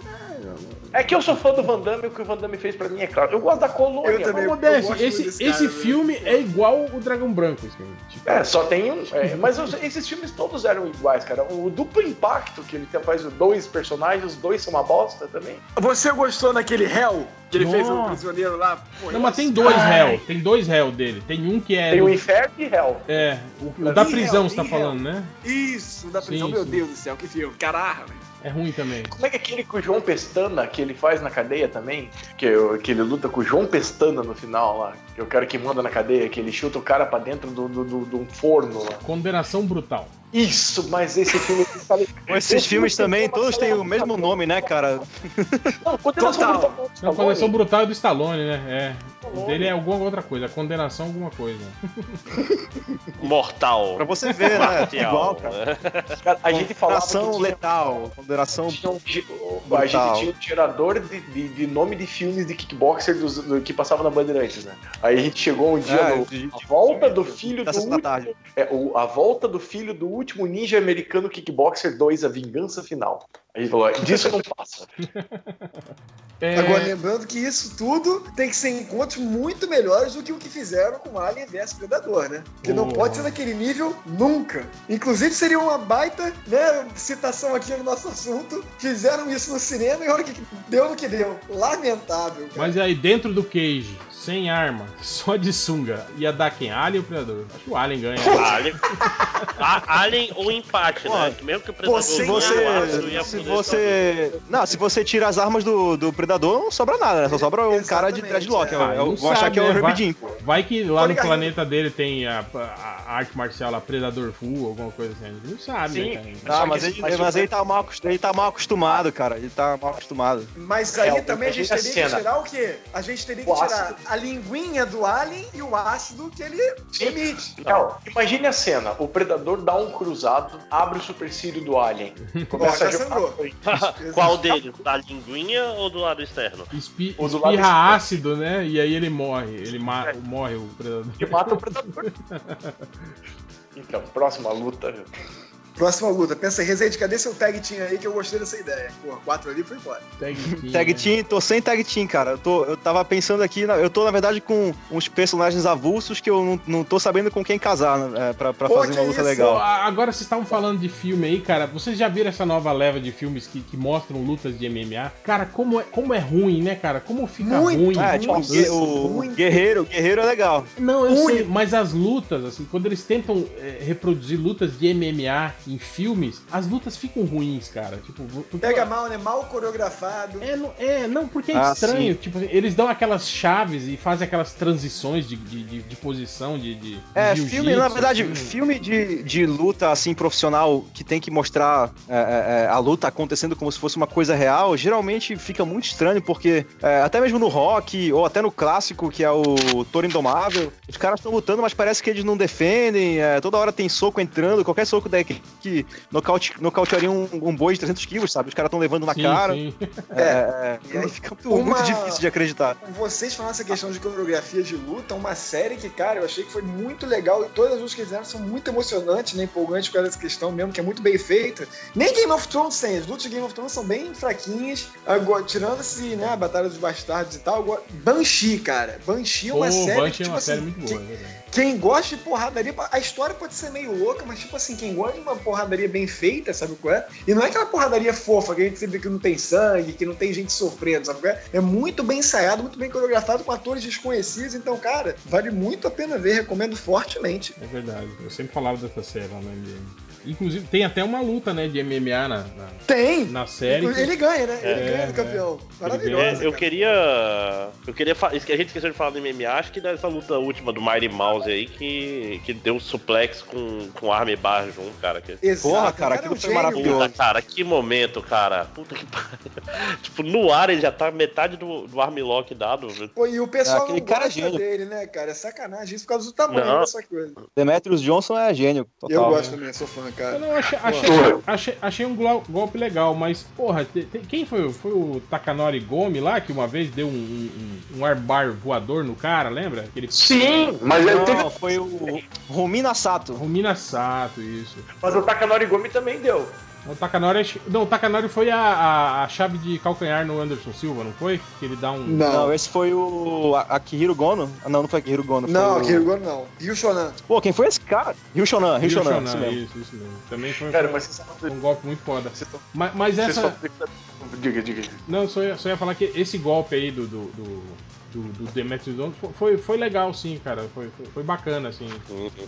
É que eu sou fã do Van Damme e o que o Van Damme fez pra mim é claro. Eu gosto da colônia. Eu também. mas- Modeste, gosto esse, desse esse cara, né? filme é igual o Dragão Branco. Tipo, É, só tem um. é, mas os- esses filmes todos eram iguais, cara. O duplo impacto que ele tem, faz os dois personagens, os dois são uma bosta também. Você gostou naquele Hell que ele fez o Nossa. prisioneiro lá? Pô, Não, eu mas tem dois réu. Tem dois réu dele. Tem um que é. Tem do- o Inferno e Hell. É, o, o da prisão réu, você tá ih, falando, né? Isso, da prisão, Sim, meu sim. Deus do céu, que filme. Caraca, velho. É ruim também. Como é que é aquele com o João Pestana que ele faz na cadeia também? Que, eu- que ele luta com o João Pestana no final lá. Que é o cara que manda na cadeia, que ele chuta o cara pra dentro do, do, do- de um forno lá. Condenação brutal. Isso, mas esse filme. Esses filmes também, todos têm o mesmo nome, né, cara? Não, condenação Total. brutal. Não, a condenação brutal é do Stallone, né? É. O dele é alguma outra coisa. A condenação é alguma coisa. Mortal. Pra você ver, né? Igual, cara. A gente falava que Condenação tinha- letal. Condenação. tinha um a gente tinha um gerador de, de- de nome de filmes de kickboxer dos, do, que passava na Bandeirantes, né? Aí a gente chegou um dia É, no de- A Volta do Filho do último, tarde. é, o, A Volta do Filho do Último Ninja Americano Kickboxer 2, A Vingança Final. A gente falou, disso não passa. É, Agora, lembrando que isso tudo tem que ser encontros muito melhores do que o que fizeram com Alien vs Predador, né? Porque não Porra. pode ser daquele nível nunca. Inclusive, seria uma baita né, citação aqui no nosso assunto. Fizeram isso no cinema e olha o que deu no que deu. Lamentável. Cara. Mas aí, dentro do cage, sem arma, só de sunga, ia dar quem? Alien ou Predador? Acho que o Alien ganha. Alien. A- Alien ou empate, né? Mesmo que o predador Você- você, ia se você. Não, se você tira as armas do, do predador, não sobra nada, né? Só sobra um cara de dreadlock. é. Eu, eu vou achar sabe, que é o né? Vai-. Vai que lá no planeta dele tem a, a- a arte marcial lá, Predador Full, alguma coisa assim. A gente não sabe, Sim. né, cara? Ah, mas, que- ele, mas ele, tá mal, ele tá mal acostumado, cara. Ele tá mal acostumado. Mas aí É, também a gente teria a que tirar o quê? A gente teria que tirar a linguinha do Alien e o ácido que ele emite. Não, imagine a cena: o predador dá um cruzado, abre o supercílio do Alien. Começa a jogar. Qual deles? Da linguinha ou do lado externo? Espi, O do lado espirra esquerdo. ácido, né? E aí ele morre. Ele ma- morre o Predador. E mata o predador. Então, próxima luta. Próxima luta. Pensa aí, Rezende, cadê seu tag team aí que eu gostei dessa ideia? Porra, quatro ali foi embora. Tag team, Tag né? Team, tô sem Tag Team, cara. Eu, tô, eu tava pensando aqui, na- eu tô, na verdade, com uns personagens avulsos que eu não, não tô sabendo com quem casar, né, é, pra, pra Pô, fazer uma luta isso? legal. Pô, agora vocês estavam falando de filme aí, cara. Vocês já viram essa nova leva de filmes que, que mostram lutas de MMA? Cara, como é, como é ruim, né, cara? Como fica Muito. ruim. É, tipo, o, Nossa, o muito. Guerreiro, Guerreiro é legal. Não, eu Ruim. sei, mas as lutas, assim, quando eles tentam é, reproduzir lutas de MMA em filmes, as lutas ficam ruins, cara. Tipo, Pega mal, né? Mal coreografado. É, não, é, não, porque é Ah, estranho. Tipo, eles dão aquelas chaves e fazem aquelas transições de, de, de, de posição, de. de É, filme, na verdade, assim. filme de, de luta, assim, profissional, que tem que mostrar é, é, é, a luta acontecendo como se fosse uma coisa real, geralmente fica muito estranho, porque é, até mesmo no rock, ou até no clássico, que é o Toro Indomável, os caras estão lutando, mas parece que eles não defendem, é, toda hora tem soco entrando, qualquer soco daí que, que nocaute, nocautearia um, um boi de 300 quilos, sabe? Os caras estão levando na Sim, cara. sim. É, é, e aí fica muito, muito Uma- difícil de acreditar. Vocês falando essa questão de coreografia de luta, uma série que, cara, eu achei que foi muito legal e todas as lutas que eles fizeram são muito emocionantes, né? Empolgantes causa dessa questão mesmo, que é muito bem feita. Nem Game of Thrones tem, as lutas de Game of Thrones são bem fraquinhas. Agora, tirando esse, né, a Batalha dos Bastardos e tal, agora, Banshee, cara. Banshee é uma Pô, série Banshee que, é tipo uma série assim, muito boa, é verdade. Quem gosta de porradaria, a história pode ser meio louca, mas tipo assim, quem gosta de uma porradaria bem feita, sabe qual é? E não é aquela porradaria fofa que a gente sempre que não tem sangue, que não tem gente sofrendo, sabe qual é? É muito bem ensaiado, muito bem coreografado com atores desconhecidos, então, cara, vale muito a pena ver, recomendo fortemente. É verdade. Eu sempre falava dessa série lá no NBA. Inclusive, tem até uma luta, né, de MMA na, na, Tem! na série. que- Ele ganha, né? Ele É, ganha do é. campeão. É, Maravilhoso. eu cara. queria. Eu queria. fa- isso que A gente esqueceu de falar do MMA, acho que dessa luta última do Mighty Mouse aí, que, que deu um suplex com, com arma e barra junto, cara. Que... Exato, Porra, cara, é aquilo foi maravilhoso. Puta, cara, que momento, cara. Puta que pariu. tipo, no ar ele já tá metade do, do armlock dado. Pô, e o pessoal Aquele não cara é gosta gênio. dele, né, cara? É sacanagem isso por causa do tamanho Não. dessa coisa. Demetrius Johnson é gênio, total. Eu gosto também, sou fã, Eu cara. não achei, achei, achei, achei um golpe legal, mas, porra, te- te- quem foi? Foi o Takanori Gomi lá, que uma vez deu um, um, um arbar voador no cara, lembra? Aquele Sim, mas ele teve. Não, foi o Romina Sato. Romina Sato, isso. Mas o Takanori Gomi também deu. O Takanori, não, o Takanori foi a, a, a chave de calcanhar no Anderson Silva, não foi? Que ele dá um. Não, Não, esse foi o a- Akihiro Gono. Ah, Não, não foi Akihiro Gono. foi não, o... Kirigoro não. Ryu Shonan. Pô, quem foi esse cara? Ryu Shonan, Ryu Shonan, Shonan, isso mesmo. isso, isso mesmo. Também foi, Cara, foi mas estão. um golpe muito foda. Estão. Mas, mas essa. Diga, diga. Não, só ia, só ia falar que esse golpe aí do. do, do... Do, do Demetrius Jones fo- foi, foi legal, sim, cara. Foi, foi, foi bacana, assim.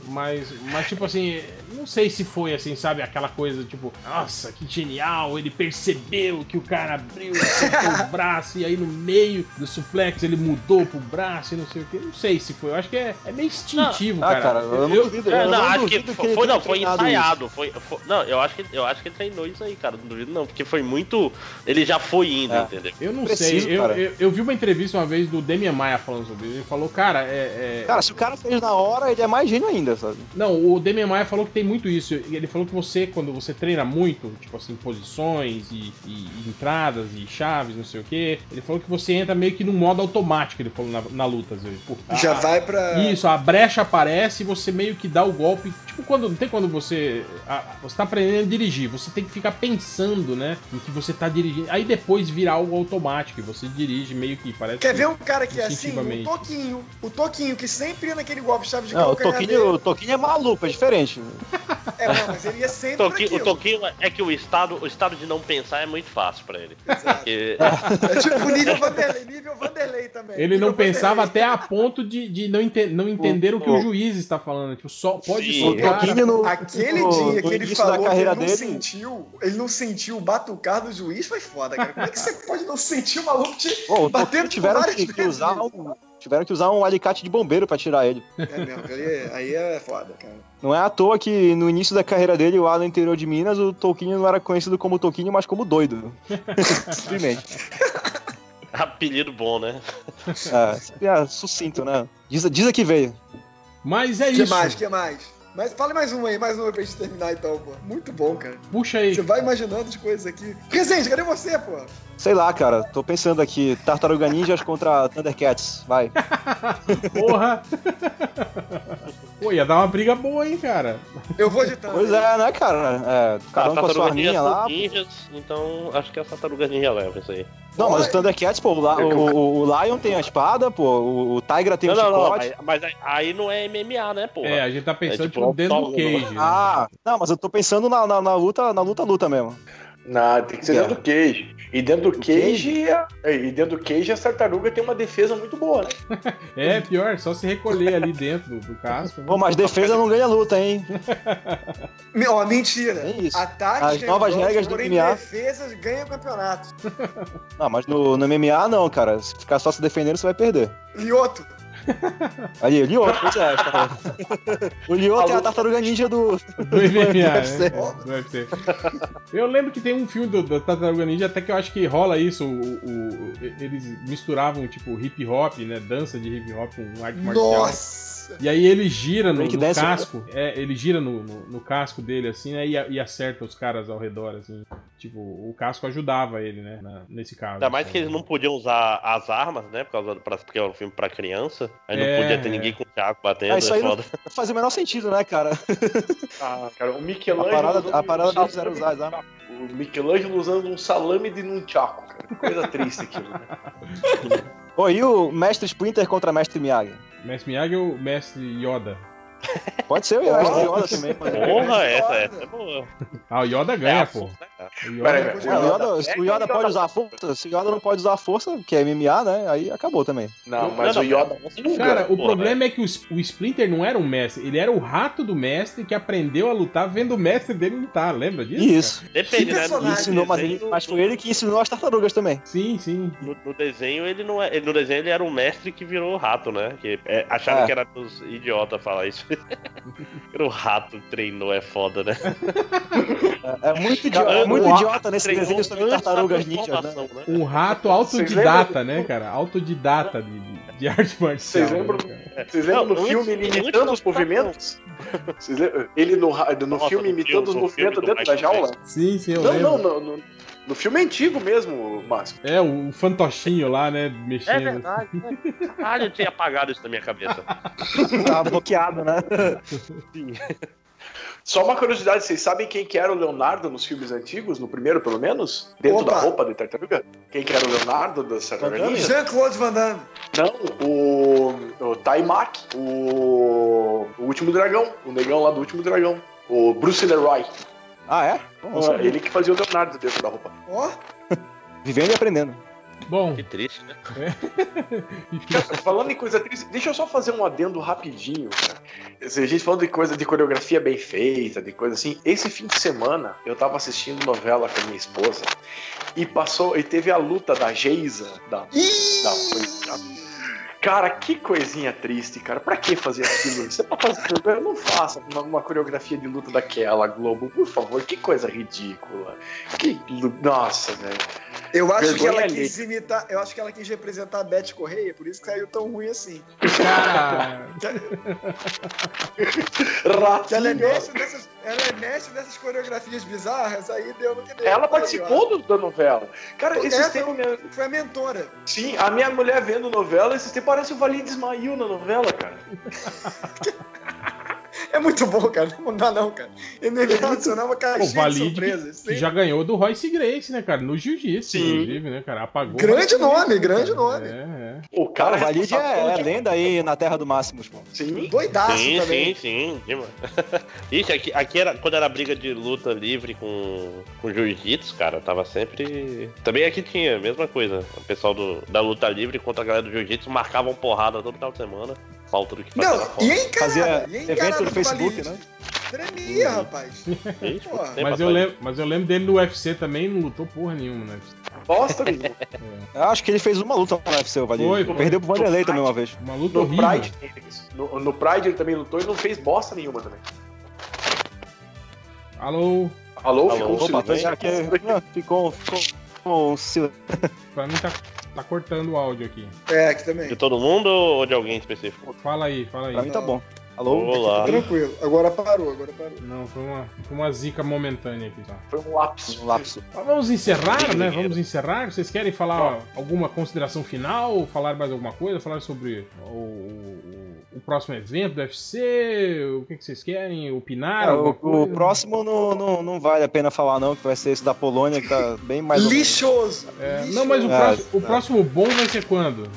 Mas, mas, tipo assim, não sei se foi assim, sabe? Aquela coisa, tipo, nossa, que genial. Ele percebeu que o cara abriu, o braço, e aí no meio do suplex ele mudou pro braço e não sei o que. Não sei se foi. Eu acho que é, é meio instintivo, Ah, cara. cara, eu não Eu- duvido. É, eu não, não acho que duvido foi, não, foi ensaiado. Foi, foi- não, eu acho, que, eu acho que ele treinou isso aí, cara. Não duvido não, porque foi muito. Ele já foi indo, É. entendeu? Eu não Preciso, sei, eu, eu, eu vi uma entrevista uma vez do Demian Maia falando sobre isso. Ele falou, cara, é. é- Cara, se o cara fez na hora, ele é mais gênio ainda, sabe? Não, o Demian Maia falou que tem muito isso. Ele falou que você, quando você treina muito, tipo assim, posições e, e- e entradas e chaves, não sei o que, ele falou que você entra meio que num modo automático, ele falou na, na luta, às vezes. Pô, Já a- vai pra. Isso, a brecha aparece e você meio que dá o golpe. Tipo, quando não tem quando você. a- você tá aprendendo a dirigir, você tem que ficar pensando, né? Em que você tá dirigindo. Aí depois vira algo automático e você dirige meio que parece. Quer que- ver um cara que é assim? O Toquinho. O Toquinho, que sempre ia naquele golpe chave de Não, o Toquinho, o Toquinho é maluco, é diferente. É, não, mas ele ia O sempre Toquinho, o. Toquinho é que o estado, o estado de não pensar é muito fácil pra ele. Porque- É tipo nível Vanderlei, nível Vanderlei também. Ele Nível não pensava Vanderlei. até a ponto de, de não, ente- não entender o, que o juiz está falando. Tipo, só pode Sim. O soltar. Toquinho no, Aquele no- dia que ele falou da que carreira ele não dele. sentiu, ele não sentiu o batucar do juiz, foi foda, cara. Como é que você pode não sentir o maluco te Pô, o batendo tiveram que, que usar um, tiveram que usar um alicate de bombeiro pra tirar ele. É mesmo, aí, aí é foda, cara. Não é à toa que no início da carreira dele, lá no interior de Minas, o Toquinho não era conhecido como Toquinho, mas como doido. Simplesmente. Apelido bom, né? É, é sucinto, né? Diz, diz que veio. Mas é O que isso. mais, que mais? Mas fala mais um aí, mais um pra gente terminar então, pô. Muito bom, cara. Puxa aí. Você vai imaginando as coisas aqui. Presente, cadê você, pô? Sei lá, cara, tô pensando aqui, Tartaruga Ninjas contra Thundercats, vai. Porra. Pô, ia dar uma briga boa, hein, cara. Eu vou de tanto. Pois é, né, cara? É, cada um com a sua arminha lá. ninjas, então acho que a Tartaruga Ninja leva isso aí. Não, mas o Thundercats, pô, o, La- o, o- o Lion tem a espada, pô, o, o Tigra tem Não, o não, não, chicote. mas, mas aí- não é MMA, né, porra? É, a gente tá pensando É tipo tipo, dentro do cage. né? Ah, não, mas eu tô pensando na, na, na luta, na luta, luta mesmo. Não, tem que ser É. dentro do cage. E dentro do cage, a- é, e dentro do cage a tartaruga tem uma defesa muito boa, né? É, pior, só se recolher ali dentro do, casco. Pô, mas defesa não ganha luta, hein? Me- Ó, mentira. É isso. Ataques As novas regras do MMA. defesas ganham campeonato. Não, mas no, no MMA não, cara. Se ficar só se defendendo, você vai perder. Lioto. Ali, o Lioto, pois é. tá. O Lioto é a tartaruga ninja do. Do MMA, né? UFC. É, do UFC. Eu lembro que tem um filme do, do Tartaruga Ninja, até que eu acho que rola isso. O, o- eles misturavam, tipo, hip hop, né? Dança de hip hop com arte marcial. Nossa. E aí ele gira no, no dance, casco. É, ele gira no, no, no casco dele, assim, né? E, a- e acerta os caras ao redor, assim. Tipo, o casco ajudava ele, né? na- nesse caso. Ainda mais assim. que eles não podiam usar as armas, né? Por causa do, pra- porque é um filme pra criança. Aí não É, podia ter é. ninguém com chaco batendo, É, isso é aí faz o menor sentido, né, cara? Ah, cara, o A Michelangelo. parada, usando a parada um deles era salame- usar as armas. O Michelangelo usando um salame de nunchaku, cara. Que Coisa triste aquilo. né? Pô, e o Mestre Splinter contra Mestre Miyagi? Mestre Miyagi ou Mestre Yoda? Pode ser o Mestre Yoda também. Pode. Porra, essa, essa é boa. Ah, o Yoda É ganha, a pô. né, cara? O Yoda- É, o Yoda, o Yoda pode usar a força, se o Yoda não pode usar a força, que é MMA, né? Aí acabou também. Não, mas Não, o não, Yoda. não, Cara, o porra, problema é que o, Splinter não era um mestre, ele era o rato do mestre que aprendeu a lutar vendo o mestre dele lutar, lembra disso? Isso. Depende, Que né? Ensinou, mas, ele- mas foi ele que ensinou as tartarugas também. cara? Sim, sim. No, no desenho ele não é. no desenho ele era um mestre que virou rato, né? Que é, acharam É. que era dos idiotas falar isso. O rato treinou, é foda, né? É, é muito, idi- é muito idiota nesse desenho sobre tartarugas ninjas, né? né? Um rato autodidata, né, cara? Autodidata de, de, arte marcial. Vocês lembram? né? Vocês lembram Não, no filme ele imitando os movimentos? Ele no, no Nossa, filme imitando os movimentos dentro da jaula? Sim, sim, eu Não, lembro. não, no, no, no filme antigo mesmo, Márcio. É, o fantochinho lá, né, É mexendo. verdade, né? Caralho, eu tinha apagado isso da minha cabeça. Tá bloqueado, né? Só uma curiosidade, vocês sabem quem que era o Leonardo nos filmes antigos, no primeiro pelo menos? Dentro Opa. da roupa de tartaruga? Quem que era o Leonardo das tartarugas? Jean-Claude Van Damme. Não, o, o Taimak, o, o Último Dragão, o negão lá do Último Dragão. O Bruce Leroy. Ah, é? Sabia. ele que fazia o Leonardo dentro da roupa. Ó, Vivendo e aprendendo. Bom, Que triste, né? Cara, falando em coisa triste, deixa eu só fazer um adendo rapidinho, cara. Se a gente falando de coisa de coreografia bem feita, de coisa assim, esse fim de semana eu tava assistindo novela com a minha esposa e passou e teve a luta da Geisa, da, Ih! da coisa. Cara, que coisinha triste, cara. Pra que fazer aquilo? Você pra fazer não faça uma, uma coreografia de luta daquela, Globo, por favor. Que coisa ridícula. Que nossa, velho. eu acho que ela quis imitar, eu acho que ela quis representar a Beth Correia, por isso que saiu tão ruim assim. cara, Que ela é dessas, ela é mestre dessas coreografias bizarras, aí deu no que deu. Ela participou do- da novela. Cara, ó. esses tempos. minha- foi a mentora. Sim, a minha mulher vendo novela, esses tempos parece o Valinho de Ismail na novela, cara. É muito bom, cara. Não dá não, cara. Ele adicionava o caixinha de Valide surpresas. que já ganhou do Royce Grace, né, cara? No jiu-jitsu, Sim. inclusive, né, cara? Apagou. Grande nome, grande cara. nome. É, é. O Cara, o Valide é, é de- lenda aí na Terra do Máximos, pô. Sim. Doidaço sim, também. sim, sim. Ixi, aqui, aqui era quando era briga de luta livre com, com jiu-jitsu, cara, tava sempre. Também aqui tinha a mesma coisa. O pessoal do, da luta livre contra a galera do jiu-jitsu marcavam porrada todo final de semana. Falta do que fazer Não, e encarada, Fazia e evento no do Facebook, né? Tremia, rapaz. Porra. muito tempo Mas eu, lembro, mas eu lembro dele no UFC também, não lutou porra nenhuma, né? Bosta nenhuma. Eu acho que ele fez uma luta no UFC, o. Foi, foi. Perdeu pro Vanderlei também uma vez. Uma luta No horrível. Pride, no, no Pride ele também lutou e não fez bosta nenhuma também. Alô? Alô, Alô, ficou um silêncio. Ficou, ficou um sil- Pra mim tá, tá cortando o áudio aqui. É, aqui também. De todo mundo ou de alguém específico? Fala aí, fala aí. Pra mim tá bom. Alô? Olá. Tranquilo. Agora parou, agora parou. Não, foi uma, foi uma zica momentânea aqui, tá? Foi um lapso. Um lapso. Mas vamos encerrar, né? Vamos encerrar. Vocês querem falar alguma consideração final? Falar mais alguma coisa? Falar sobre o, o- o próximo evento do UFC? O que, que vocês querem? Opinar? Ah, alguma o, o próximo não, não, não vale a pena falar, não, que vai ser esse da Polônia, que tá bem mais. Lixoso. É, Lixoso. não, mas o, É, próximo, o é. próximo bom vai ser quando?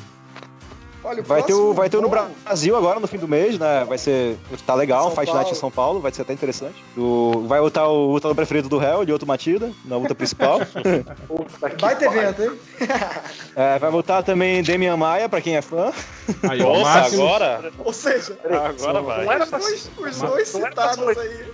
Olha, o Vai ter, o, vai ter no Brasil agora, no fim do mês, né? Vai ser. Tá legal, São Fight Night em Paulo. São Paulo, vai ser até interessante. Do, vai lutar o lutador preferido do réu, de outro Matida, na luta principal. Vai ter evento, hein? É, vai lutar também Demian Maia, pra quem é fã. Aí, Nossa, Máximo. agora? Ou seja, Agora vai. Não era os pra dois, ser, os dois citados aí.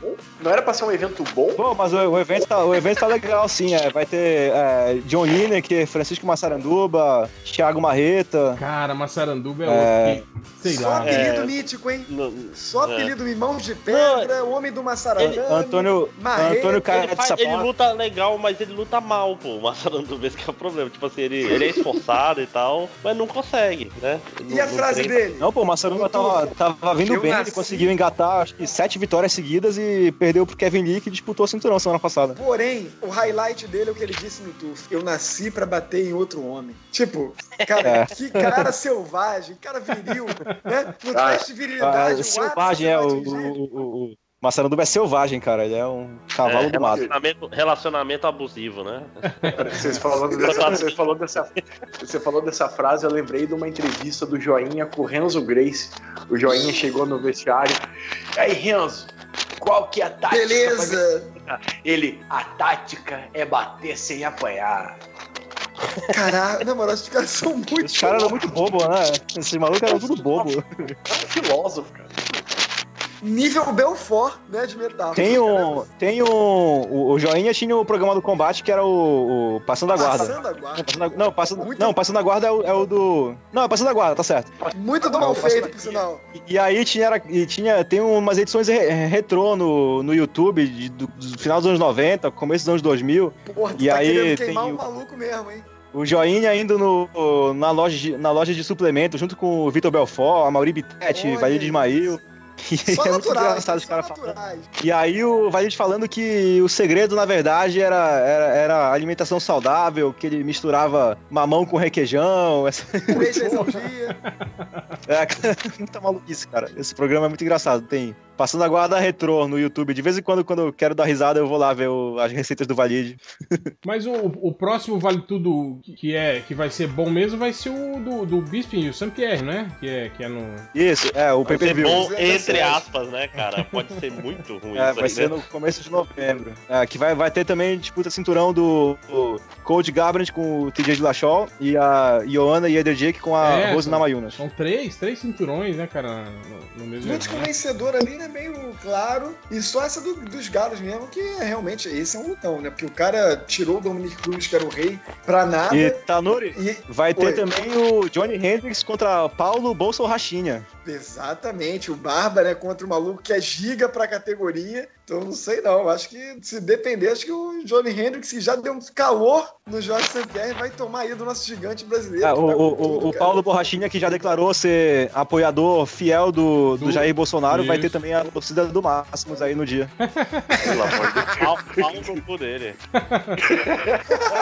não era pra ser um evento bom? Bom, mas o, o evento tá, o evento tá legal, sim. É, vai ter é, John Lineker, Francisco Massaranduba, Thiago Marreta. Cara, Massaranduba é, É. outro que, sei Só lá. apelido É. mítico, hein? Não- Só é. apelido Mão de Pedra, Homem do Massarandame. Antônio, Marreta, Antônio Cara Ele, faz- ele luta legal, mas ele luta mal, pô. O Massaranduba, esse que é o problema. Tipo assim, ele, ele é esforçado e tal, mas não consegue, né? E a Não- não frase treina. dele? Não, pô, o Massaranduba tava, tava vindo Eu bem, nasci- ele conseguiu engatar, acho que sete vitórias seguidas e perdeu pro Kevin Lee, que disputou a cinturão semana passada. Porém, o highlight dele é o que ele disse no TUF. Eu nasci pra bater em outro homem. Tipo, cara, É. que cara selvagem, cara viril, né? No Ah, teste de Ah, virilidade, o selvagem, é, ápice o, o, o, o Massaranduba é selvagem, cara, ele é um cavalo É, do mato. relacionamento, relacionamento abusivo, né? Vocês falando dessa, você, falou dessa, você falou dessa frase, eu lembrei de uma entrevista do Joinha com o Renzo Grace. O Joinha chegou no vestiário. E aí, Renzo, qual que é a tática? Beleza. Ele, a tática é bater sem apanhar. Caraca, na moral, esses caras são muito. Os caras eram muito bobo, né? Esses malucos eram tudo bobo. É um filósofo, cara. Nível Belfort, né? De metal. Tem um. Tem um. O, o Joinha tinha o programa do combate que era o. o Passando a Guarda. Passando a guarda. Não, passando a, não, passando, Muito- não, passando a guarda é o, é o do. Não, é passando a guarda, tá certo. Muito do mal feito, por sinal. E, e aí tinha, era- e tinha. Tem umas edições re- retrô no, no YouTube de- do, do final dos anos 90, começo dos anos 2000. Porra, E tá aí tem um maluco mesmo, hein? O Joinha indo no, na, loja de, na loja de suplemento, junto com o Vitor Belfort, a Mauri Bittetti, aí. Ismail. E Só é muito naturais, engraçado os só caras falando. naturais. E aí o Valide falando que o segredo, na verdade, era, era, era alimentação saudável, que ele misturava mamão com requeijão. Essa... Três vezes ao dia. É, muita maluquice, cara. Esse programa é muito engraçado. Tem Passando a guarda retrô no YouTube. De vez em quando, quando eu quero dar risada, eu vou lá ver o- as receitas do Valide. Mas o, o próximo Vale Tudo que, é, que vai ser bom mesmo vai ser o do, do Bisping e o Saint-Pierre, né? Que é, que é no. Isso, é, o pay-per-view. bom, 207. entre aspas, né, cara? Pode ser muito ruim É, isso vai aí, ser né? no começo de novembro. É, que vai, vai ter também disputa cinturão do, do Cold Garbrandt com o TJ Dillashaw e a Ioana e a Jake com a É, Rose Namayunas. São três, três cinturões, né, cara? No, no mesmo Muito evento. convencedor ali, né? Meio claro. E só essa do- dos galos mesmo, que é realmente esse é um lutão, né? Porque o cara tirou o Dominic Cruz, que era o rei, pra nada. E E, Tanuri, vai ter Oi. também o Johnny Hendricks contra Paulo Bolso Rachinha. Exatamente, o Barba, né? Contra o maluco que é giga pra categoria. Então não sei não. Acho que se depender, acho que o Johnny Hendricks, que já deu um calor no Jorge St-Pierre, vai tomar aí do nosso gigante brasileiro. Ah, o, tá o- tudo, o-. Paulo Borrachinha, que já declarou ser apoiador fiel do, do Jair Bolsonaro, vai Isso. ter também a torcida do Máximos aí no dia. Pelo amor de Deus. Pau, pau no cu dele.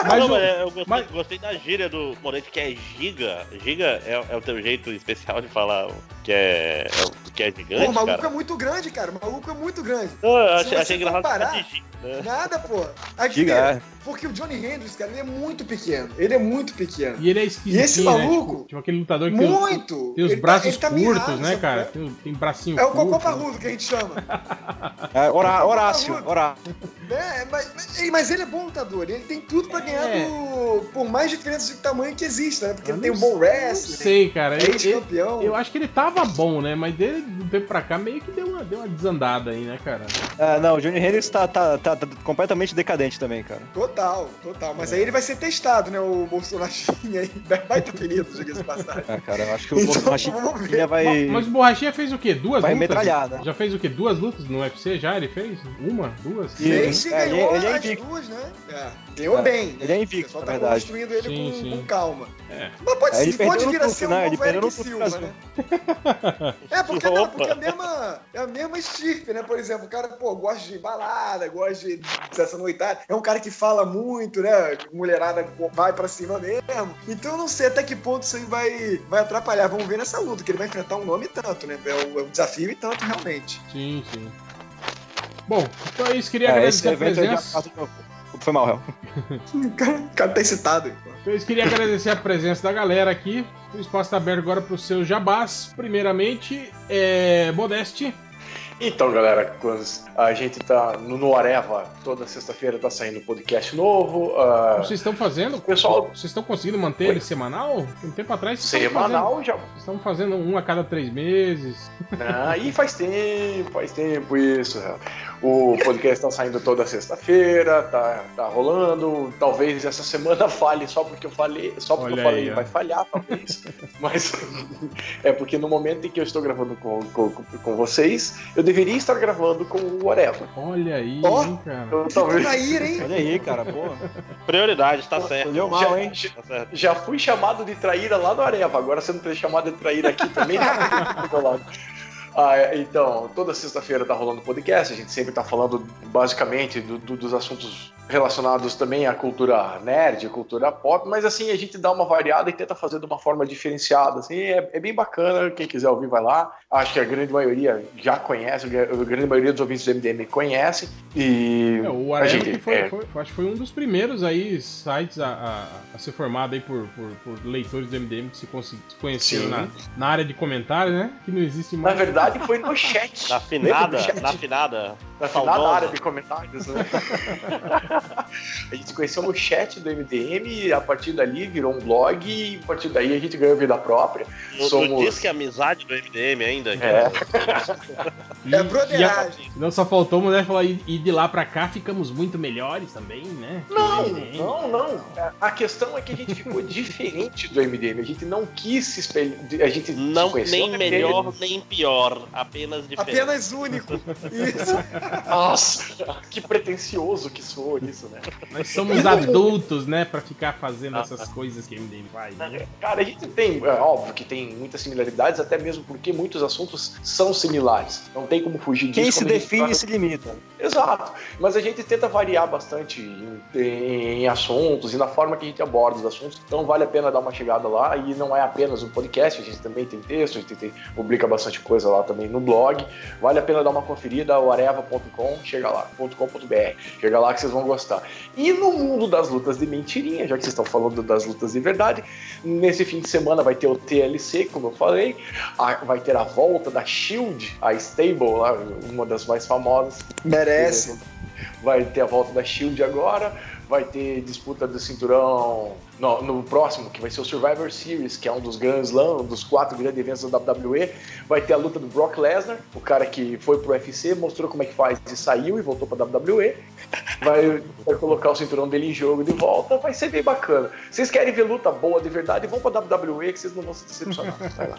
Mas não, mas eu gostei, mas- gostei da gíria do Moretti, que é giga. Giga é, é o teu jeito especial de falar que é, é que é gigante, Pô, o maluco cara. é muito grande, cara. O maluco é muito grande. Não, eu achei, achei engraçado comparar- falar de giga, né? Nada, pô. Aqui, Diga, é. porque o Johnny Hendricks, cara, ele é muito pequeno. Ele é muito pequeno. E ele é esquisitinho, E esse né? maluco? Tipo, tipo aquele lutador que tem, Muito! tem os Ele tá- braços ele tá curtos, mirrado, né, cara? Tem, tem bracinho É o cocô parrudo que a gente chama. É, Horá- Horácio. Horácio. É, mas, mas- ele é bom lutador. Ele tem tudo pra ganhar É. do. Por mais diferenças de tamanho que exista, né? Porque Eu ele tem um bom Não wrestling. sei, cara. É Ele- ele- ex-campeão. eu acho que ele tava bom, né? Mas dele, do tempo pra cá, meio que deu uma, deu uma desandada aí, né, cara? É, não, o Johnny Hendricks tá, tá, tá- tá completamente decadente também, cara. Total, total. Mas aí ele vai ser testado, né? O Bolsonaro aí. Vai ter apelido, diga-se de passagem. É, cara, eu acho que o Então, ver. vai. Mas o Borrachinha fez o quê? Duas Vai lutas? metralhar, né? Já fez o quê? Duas lutas no UFC já? Ele fez? Uma? Duas? E- Fez e É, ele é- ganhou ele é invicto. duas, né? É, ganhou É, bem. ele é invicto, na tá verdade. construindo ele Sim, com, sim. com calma. É. Mas pode, É, ele pode vir a ser um né? novo Ele perdeu no Eric Silva, né? É, porque, não, porque é a mesma, é a mesma estirpe, né? Por exemplo, o cara, pô, gosta de balada, gosta de dessa noitada. É um cara que fala muito, né? Mulherada vai pra cima mesmo. Então eu não sei até que ponto isso aí vai, vai atrapalhar. Vamos ver nessa luta, que ele vai enfrentar um nome e tanto, né? É um, é um desafio e tanto, realmente. Sim, sim. Bom, então é isso. Queria É, agradecer a evento é de presença. Foi mal, réu. O cara, o cara tá excitado. Então, eu queria agradecer a presença da galera aqui. O espaço está aberto agora para os seus jabás. Primeiramente, é... Modeste. Então, galera, a gente tá no, Areva, toda sexta-feira tá saindo podcast novo. ah, Vocês estão fazendo? Pessoal- Vocês estão conseguindo manter Oi? ele semanal? Um tempo atrás vocês estavam fazendo- semanal já. Vocês estão fazendo um a cada três meses. Ah, e faz tempo, faz tempo isso. O podcast tá saindo toda sexta-feira, tá, tá rolando. Talvez essa semana falhe só porque eu falei, só porque Olha eu falei aí, vai falhar, talvez. Mas é porque no momento em que eu estou gravando com, com, com vocês, eu deveria estar gravando com o Whatever. Olha aí, Ó. hein, cara. Eu, talvez, traíra, hein? Olha aí, cara, pô. Prioridade, tá certo. Olhou mal, já, hein? já, Tá certo. já fui chamado de traíra lá no Areva, agora você não tem chamado de traíra aqui também, tá do meu lado. Ah, é, então, toda sexta-feira tá rolando podcast, a gente sempre tá falando basicamente do- do- dos assuntos relacionados também à cultura nerd, à cultura pop, mas assim, a gente dá uma variada e tenta fazer de uma forma diferenciada, assim, é, é bem bacana, quem quiser ouvir vai lá, acho que a grande maioria já conhece, a grande maioria dos ouvintes do MDM conhece, e É, o gente, que foi, é, foi- acho que foi um dos primeiros aí sites a, a- a ser formado aí por, por, por leitores do MDM que se, conheceram na, na área de comentários, né? Que não existe na mais. verdade foi no chat. Na finada, na finada. Na final da área de comentários, né? a gente se conheceu no chat do MDM, e a partir dali virou um blog, e a partir daí a gente ganhou vida própria. No, Somos- no disco é amizade do MDM ainda. É. E, É e a- broderagem. não só faltou mulher falar, e, e de lá pra cá ficamos muito melhores também, né? que Não, não, não. A questão é que a gente ficou diferente do MDM. A gente não quis se espelhar. A gente se Não, conheceu nem melhor, nem pior. Apenas diferente. Apenas único. Isso. Nossa, que pretencioso que soou isso, né? Nós somos adultos, né, pra ficar fazendo essas coisas que a MDM faz. Né? Cara, a gente tem, é óbvio que tem muitas similaridades, até mesmo porque muitos assuntos são similares. Não tem como fugir disso. Quem se define fala- se limita. Exato. Mas a gente tenta variar bastante em, em- em assuntos e na forma que a gente aborda os assuntos. Então vale a pena dar uma chegada lá. E não é apenas um podcast, a gente também tem texto, a gente tem- publica bastante coisa lá também no blog. Vale a pena dar uma conferida, o areva.com, chega lá, .com.br. Chega lá que vocês vão gostar. E no mundo das lutas de mentirinha, já que vocês estão falando das lutas de verdade, nesse fim de semana vai ter o TLC, como eu falei, a- vai ter a volta da Shield, a Stable, lá, uma das mais famosas. Merece. Vai ter a volta da Shield agora, vai ter disputa do cinturão no, no próximo, que vai ser o Survivor Series, que é um dos grandes lãs, um dos quatro grandes eventos da WWE. Vai ter a luta do Brock Lesnar, o cara que foi pro UFC, mostrou como é que faz e saiu e voltou pra WWE. Vai, vai colocar o cinturão dele em jogo de volta, vai ser bem bacana. Vocês querem ver luta boa de verdade? Vão pra WWE que vocês não vão se decepcionar. Vai lá.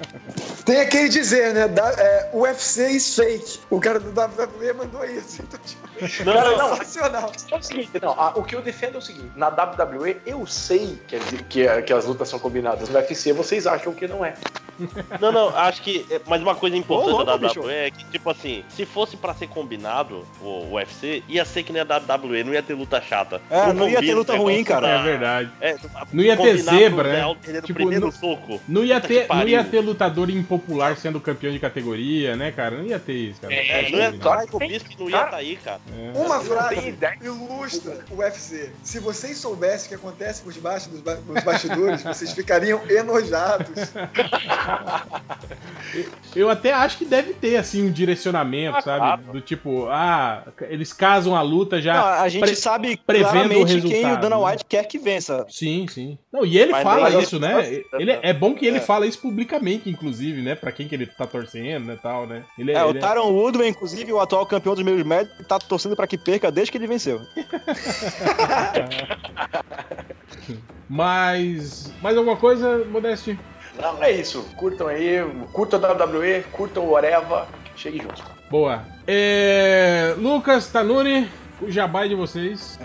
Tem aquele dizer, né? Da, é, UFC is fake. O cara do WWE mandou isso. Então, tipo, Não, Cara, não, não, sensacional. É o seguinte, não, a- o que eu defendo é o seguinte: na WWE eu sei que, as- que, que as lutas são combinadas, no UFC vocês acham que não é. Não, não, acho que. é, Mas uma coisa importante louco, da bicho. WWE é que, tipo assim, se fosse pra ser combinado o UFC, ia ser que nem a WWE, não ia ter luta chata. É, não ia ter luta ruim, cara. da- É verdade. É, Não ia ter zebra, né? Tipo, primeiro não- soco. Não ia, que ter, não ia ter lutador impopular sendo campeão de categoria, né, cara? Não ia ter isso, cara. É, não ia Claro estar o Bispo não ia estar aí, cara. É. Uma não frase ilustra o UFC. Se vocês soubessem o que acontece por debaixo dos, ba- dos bastidores, vocês ficariam enojados. Eu até acho que deve ter, assim, um direcionamento, Ah, sabe? claro. Do tipo, ah, eles casam a luta já. Não, a gente pre- sabe prevendo o quem o Dana né? White quer que vença. Sim, sim. Não, e ele Mas fala isso, né? Ele, é bom que ele fala isso publicamente, inclusive, né? Pra quem que ele tá torcendo, né, tal, né? Ele, É, o ele é- Tyron Woodway, inclusive, o atual campeão dos meios médios, tá torcendo pra que perca desde que ele venceu. Mas. Mais alguma coisa, Modeste? Não, é isso. Curtam aí, curtam a WWE, curtam o Areva, cheguem juntos. Boa. É... Lucas, Tanuri, o jabá de vocês.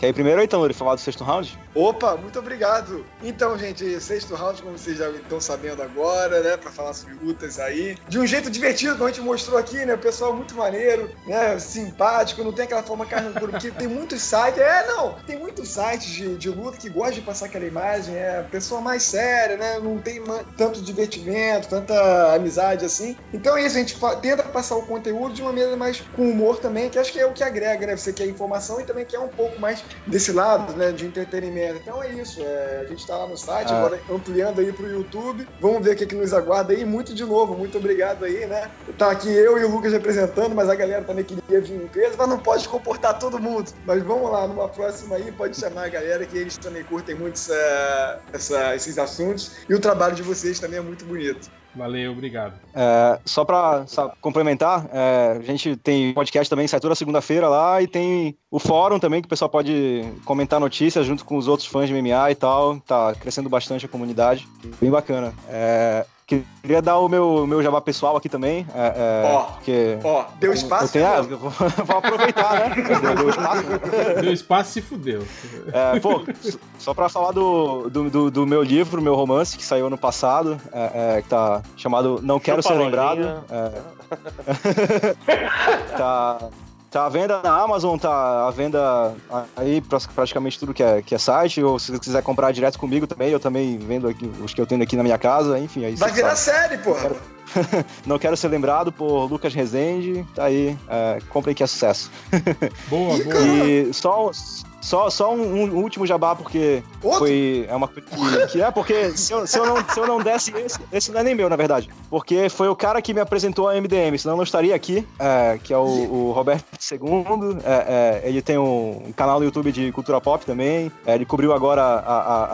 Quer ir primeiro, então, ele falar do sexto round? Opa, muito obrigado. Então, gente, sexto round, como vocês já estão sabendo agora, né, pra falar sobre lutas aí. De um jeito divertido, como a gente mostrou aqui, né, o pessoal muito maneiro, né, simpático, não tem aquela forma carne pura, porque tem muitos sites, é, não, tem muitos sites de, de luta que gostam de passar aquela imagem, é pessoa mais séria, né, não tem tanto divertimento, tanta amizade assim. Então é isso, a gente tenta passar o conteúdo de uma maneira mais com humor também, que acho que é o que agrega, né, você quer informação e também quer um pouco mais desse lado, né, de entretenimento. Então é isso, é, a gente tá lá no site, Ah. agora ampliando aí pro YouTube. Vamos ver o que, que nos aguarda aí. Muito de novo, muito obrigado aí, né? Tá aqui eu e o Lucas representando, mas a galera também queria vir em peso, mas não pode comportar todo mundo. Mas vamos lá, numa próxima aí, pode chamar a galera que eles também curtem muito essa- essa- esses assuntos. E o trabalho de vocês também é muito bonito. Valeu, obrigado. É, só pra sa- complementar, é, a gente tem podcast também, sai toda segunda-feira lá, e tem o fórum também, que o pessoal pode comentar notícias junto com os outros fãs de MMA e tal. Tá crescendo bastante a comunidade. Bem bacana. É, queria dar o meu, meu jabá pessoal aqui também. É, é, Ó. porque Ó, deu eu espaço. tenho, ah, pô. eu vou, vou aproveitar, né? Deu, deu espaço. Deu espaço e se fudeu. É, pô, só pra falar do, do, do- do meu livro, meu romance, que saiu ano passado, é, é, que tá chamado Não Quero Ser Lembrado. é. tá, tá à venda na Amazon, tá à venda aí pra- praticamente tudo que é, que é site, ou se você quiser comprar direto comigo também, eu também vendo aqui, os que eu tenho aqui na minha casa, enfim, aí Vai virar sabe. série, porra. Não Quero Ser Lembrado por Lucas Rezende, tá aí, é, comprem que é sucesso. Boa, boa. E só, só, só um, um último jabá, porque Outro? foi. É uma coisa que, que é, porque se eu, se, eu não, se eu não desse esse, esse não é nem meu, na verdade. Porque foi o cara que me apresentou a MDM, senão eu não estaria aqui, é, que é o, o Roberto II. é, é, ele tem um, um canal no YouTube de cultura pop também. é, ele cobriu agora a,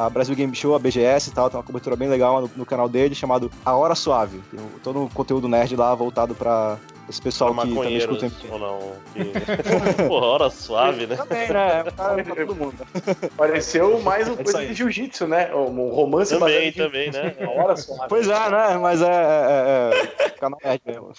a- a Brasil Game Show, a BGS e tal. Tem uma cobertura bem legal no, no canal dele chamado A Hora Suave. Tem todo um conteúdo nerd lá voltado pra, Esse pessoal que maconheiros escuta ou não. Que... Porra, hora suave, né? Também, né? É pra, pra todo mundo. Pareceu mais uma É coisa de jiu-jitsu, né? Um romance Também, também, né? hora só. Pois é, né? Mas é. é, é, é canal nerd mesmo.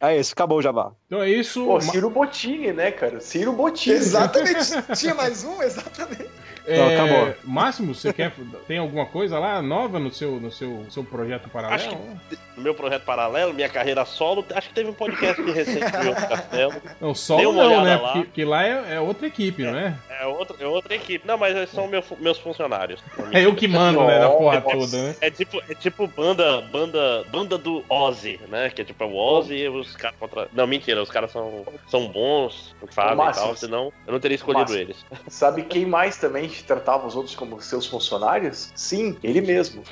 é isso, acabou o Jabá. Então é isso. Pô, Ciro Bottini, né, cara? Ciro Bottini. Exatamente. Tinha mais um? Exatamente. É, Não, acabou. Máximo, você quer. Tem alguma coisa lá nova no seu, no seu, seu projeto paralelo? Acho No meu projeto paralelo, minha carreira solo, acho que teve um podcast recente do meu castelo. Não, solo não, né? lá. Porque, porque lá é, é outra equipe, não é? É, outra, é outra equipe. Não, mas eles são meu- meus funcionários. É eu que mando, né? Na porra toda, né? É tipo, é tipo banda, banda, banda do Ozzy, né? Que é tipo é o Ozzy e os caras contra. Não, mentira, os caras são, são bons, fazem e tal, senão eu não teria escolhido Márcio. eles. Sabe quem mais também tratava os outros como seus funcionários? Sim, ele mesmo.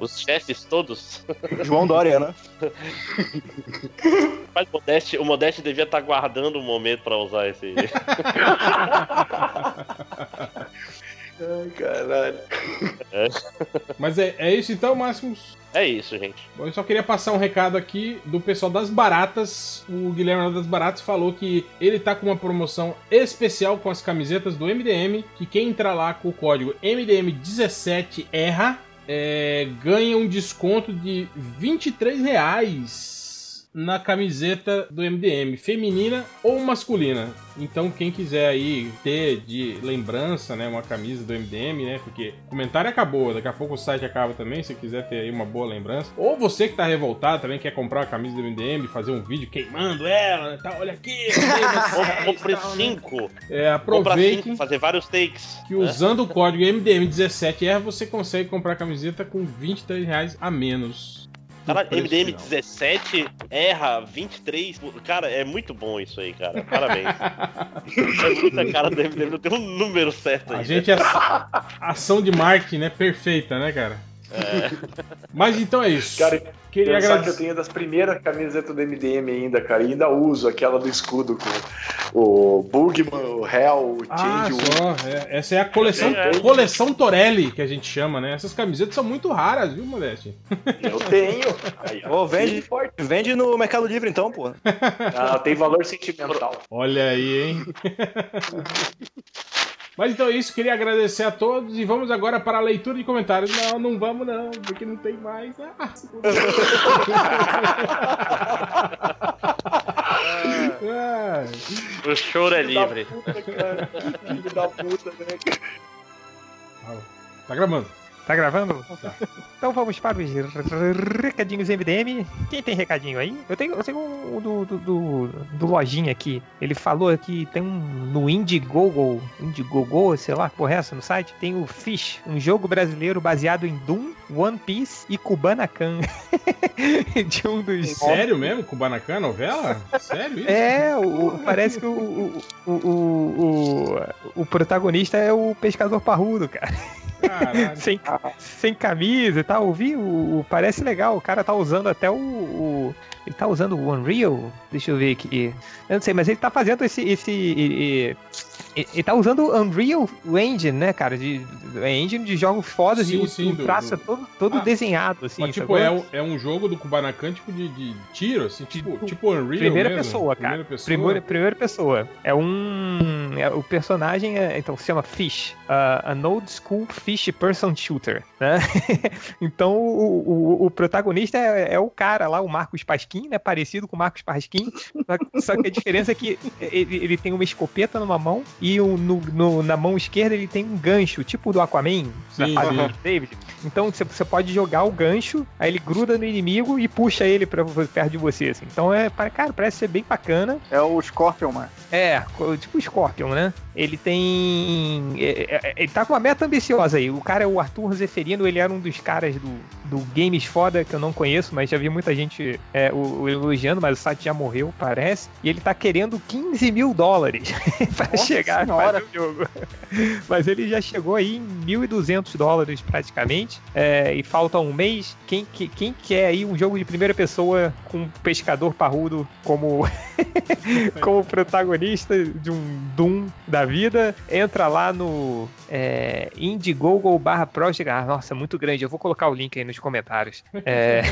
Os chefes todos. João Dória, né? Mas o Modeste, o Modeste devia estar guardando um momento pra usar esse. Ai, caralho. Mas é, é isso então, Máximos. É isso, gente. Bom, eu só queria passar um recado aqui do pessoal das Baratas. O Guilherme das Baratas falou que ele tá com uma promoção especial com as camisetas do MDM. Que quem entrar lá com o código MDM17ERRA é, ganha um desconto de 23 reais na camiseta do MDM, feminina ou masculina. Então quem quiser aí ter de lembrança, né, uma camisa do MDM, né, porque o comentário acabou, daqui a pouco o site acaba também, se quiser ter aí uma boa lembrança. Ou você que tá revoltado também quer comprar a camisa do MDM, fazer um vídeo queimando ela, né, tá, olha aqui, olha Compre vocês, tal, né? cinco. É, cinco, fazer vários takes. que né? usando o código MDM17R você consegue comprar a camiseta com 23 reais a menos. Preço MDM final. 17 erra 23. Cara, é muito bom isso aí, cara. Parabéns. é muita cara do MDM, não tem um número certo aí. A gente é ação de marketing, né? Perfeita, né, cara? Mas então é isso. Cara, Queria pensar que eu agradecer. tenho das primeiras camisetas do MDM ainda, cara. E ainda uso aquela do escudo com o Bugman, o Hell, o Ah, Change, só. é, essa é a coleção, É, é. coleção Torelli, que a gente chama, né? Essas camisetas são muito raras, viu, Modeste? Eu tenho. Aí, ó, Ô, vende. forte. Vende no Mercado Livre então, pô. Ah, tem valor sentimental. Olha aí, hein? Mas então é isso, queria agradecer a todos e vamos agora para a leitura de comentários. Não, não vamos não, porque não tem mais. Ah, ah, O choro é livre. Filho da puta, cara. Filho da puta, né? tá gravando. Tá gravando? Tá. Então vamos para os recadinhos MDM. Quem tem recadinho aí? Eu tenho, eu tenho um do, do, do, do Lojinha aqui. Ele falou que tem um no Indiegogo, Indiegogo, sei lá, porra é essa no site? Tem o Fish, um jogo brasileiro baseado em Doom, One Piece e Kubanacan. De um dos. Sério mesmo? Kubanacan, novela? Sério isso? É, o, parece que o, o, o, o, o protagonista é o pescador parrudo, cara. Sem, sem camisa e tal. Eu vi, o, parece legal. O cara tá usando até o, o- Ele tá usando o Unreal. Deixa eu ver aqui. Eu não sei, mas ele tá fazendo esse. esse ele, ele- tá usando o Unreal Engine, né, cara? De, de- engine de jogos fodas Sim, e sim, o do- é todo, todo Ah, desenhado, assim. Mas, tipo, é um, é um jogo do Kubanacan, tipo de, de tiro, assim, tipo, Tipo, tipo Unreal Primeira mesmo. pessoa, cara. Primeira pessoa. Primeira, primeira pessoa. É um. é- o personagem é, então se chama Fish. Uh, an old school fish person shooter. Né? então o, o, o protagonista é, é o cara lá, o Marcos Pasquim, né? Parecido com o Marcos Pasquim. Só, que- só que a diferença é que ele, ele tem uma escopeta numa mão e o- no, no- na mão esquerda ele tem um gancho, tipo do Aquaman, Sim, fase sim. do David. Então você, pode jogar o gancho, aí ele gruda no inimigo e puxa ele pra, perto de você. assim. Então é, cara, parece ser bem bacana. É o Scorpion, mano. É, tipo o Scorpion, né? Ele tem. é, é, Ele tá com uma meta ambiciosa aí. O cara é o Arthur Zeferino, ele era um dos caras do, do Games Foda, que eu não conheço, mas já vi muita gente é, o, o elogiando, mas o site já morreu, parece. E ele tá querendo 15 mil dólares pra Nossa chegar a fazer o jogo. Mas ele já chegou aí em 1.200 dólares praticamente. é, e falta um mês. Quem, que- quem quer aí um jogo de primeira pessoa com um pescador parrudo como como protagonista de um Doom da vida, entra lá no é, Indiegogo barra Project. Ah, nossa, muito grande. Eu vou colocar o link aí nos, comentários. É,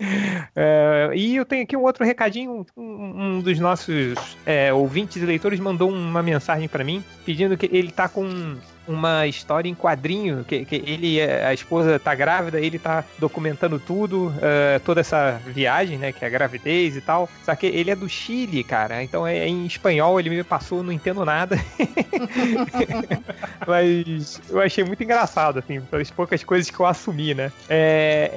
é, e eu tenho aqui um outro recadinho. Um, um dos nossos é, ouvintes e leitores mandou uma mensagem para mim pedindo que ele tá com uma história em quadrinho, que, que ele, a esposa tá grávida, ele tá documentando tudo, uh, toda essa viagem, né, que é a gravidez e tal. Só que ele é do Chile, cara, então é em espanhol, ele me passou, não entendo nada. Mas eu achei muito engraçado, assim, pelas poucas coisas que eu assumi, né. É,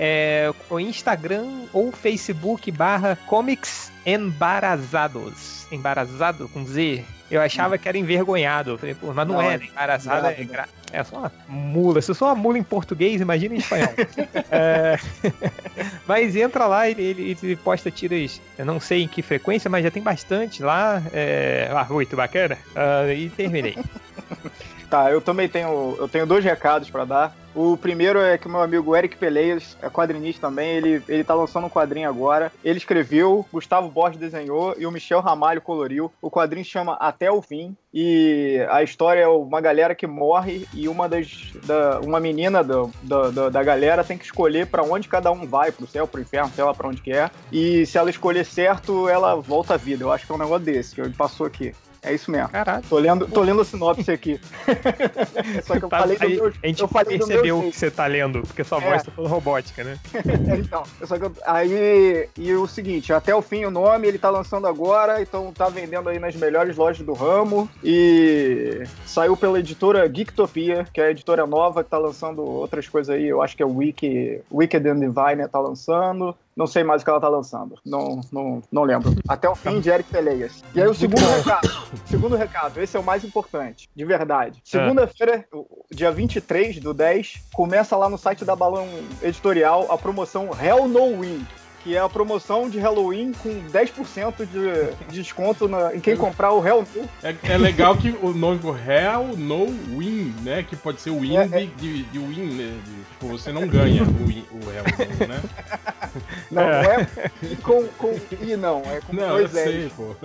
é o Instagram ou Facebook barra comics embarazados. Embaraçado com Z. Eu achava que era envergonhado. Eu falei, pô, mas não, Não, é, é embaraçado é, gra... é só uma mula. Se eu sou uma mula em português, imagina em espanhol. É, Mas entra lá, ele, ele, ele posta tiras, eu não sei em que frequência, mas já tem bastante lá. É... Ah, muito bacana. Ah, e terminei. Tá, eu também tenho, eu tenho dois recados pra dar. O primeiro é que o meu amigo Eric Peleias, é quadrinista também, ele, ele tá lançando um quadrinho agora. Ele escreveu, Gustavo Borges desenhou e o Michel Ramalho coloriu. O quadrinho chama Até o Fim e a história é uma galera que morre e uma das da, uma menina da, da, da galera tem que escolher pra onde cada um vai, pro céu, pro inferno, sei lá pra onde quer. E se ela escolher certo, ela volta à vida. Eu acho que é um negócio desse que ele passou aqui. É isso mesmo. Caralho. Tô lendo, tô lendo a sinopse aqui. Só que eu Tá, falei do aí, meu, a gente eu falei percebeu o que você tá lendo, porque sua É. voz tá toda robótica, né? então, só que eu- aí e o seguinte, até o fim o nome ele tá lançando agora, então tá vendendo aí nas melhores lojas do ramo e saiu pela editora Geektopia, que é a editora nova que tá lançando outras coisas aí, eu acho que é o Wiki, Wicked and Divine tá lançando. Não sei mais o que ela tá lançando. Não, não, não lembro. Até o fim de Eric Peleias. E aí o segundo recado. Segundo recado, esse é o mais importante, de verdade. Segunda-feira, o- dia 23 do 10, começa lá no site da Balão Editorial a promoção Hell No Win. Que é a promoção de Halloween com 10% de, de desconto na- em quem comprar o Hell No. É, é legal que o nome do Hell No Win, né? Que pode ser win É, é. de, de, de win, né? de- tipo, você não ganha o, win, o Hell No, né? Não, não é com, com I, não. É com Não, dois L's. pô.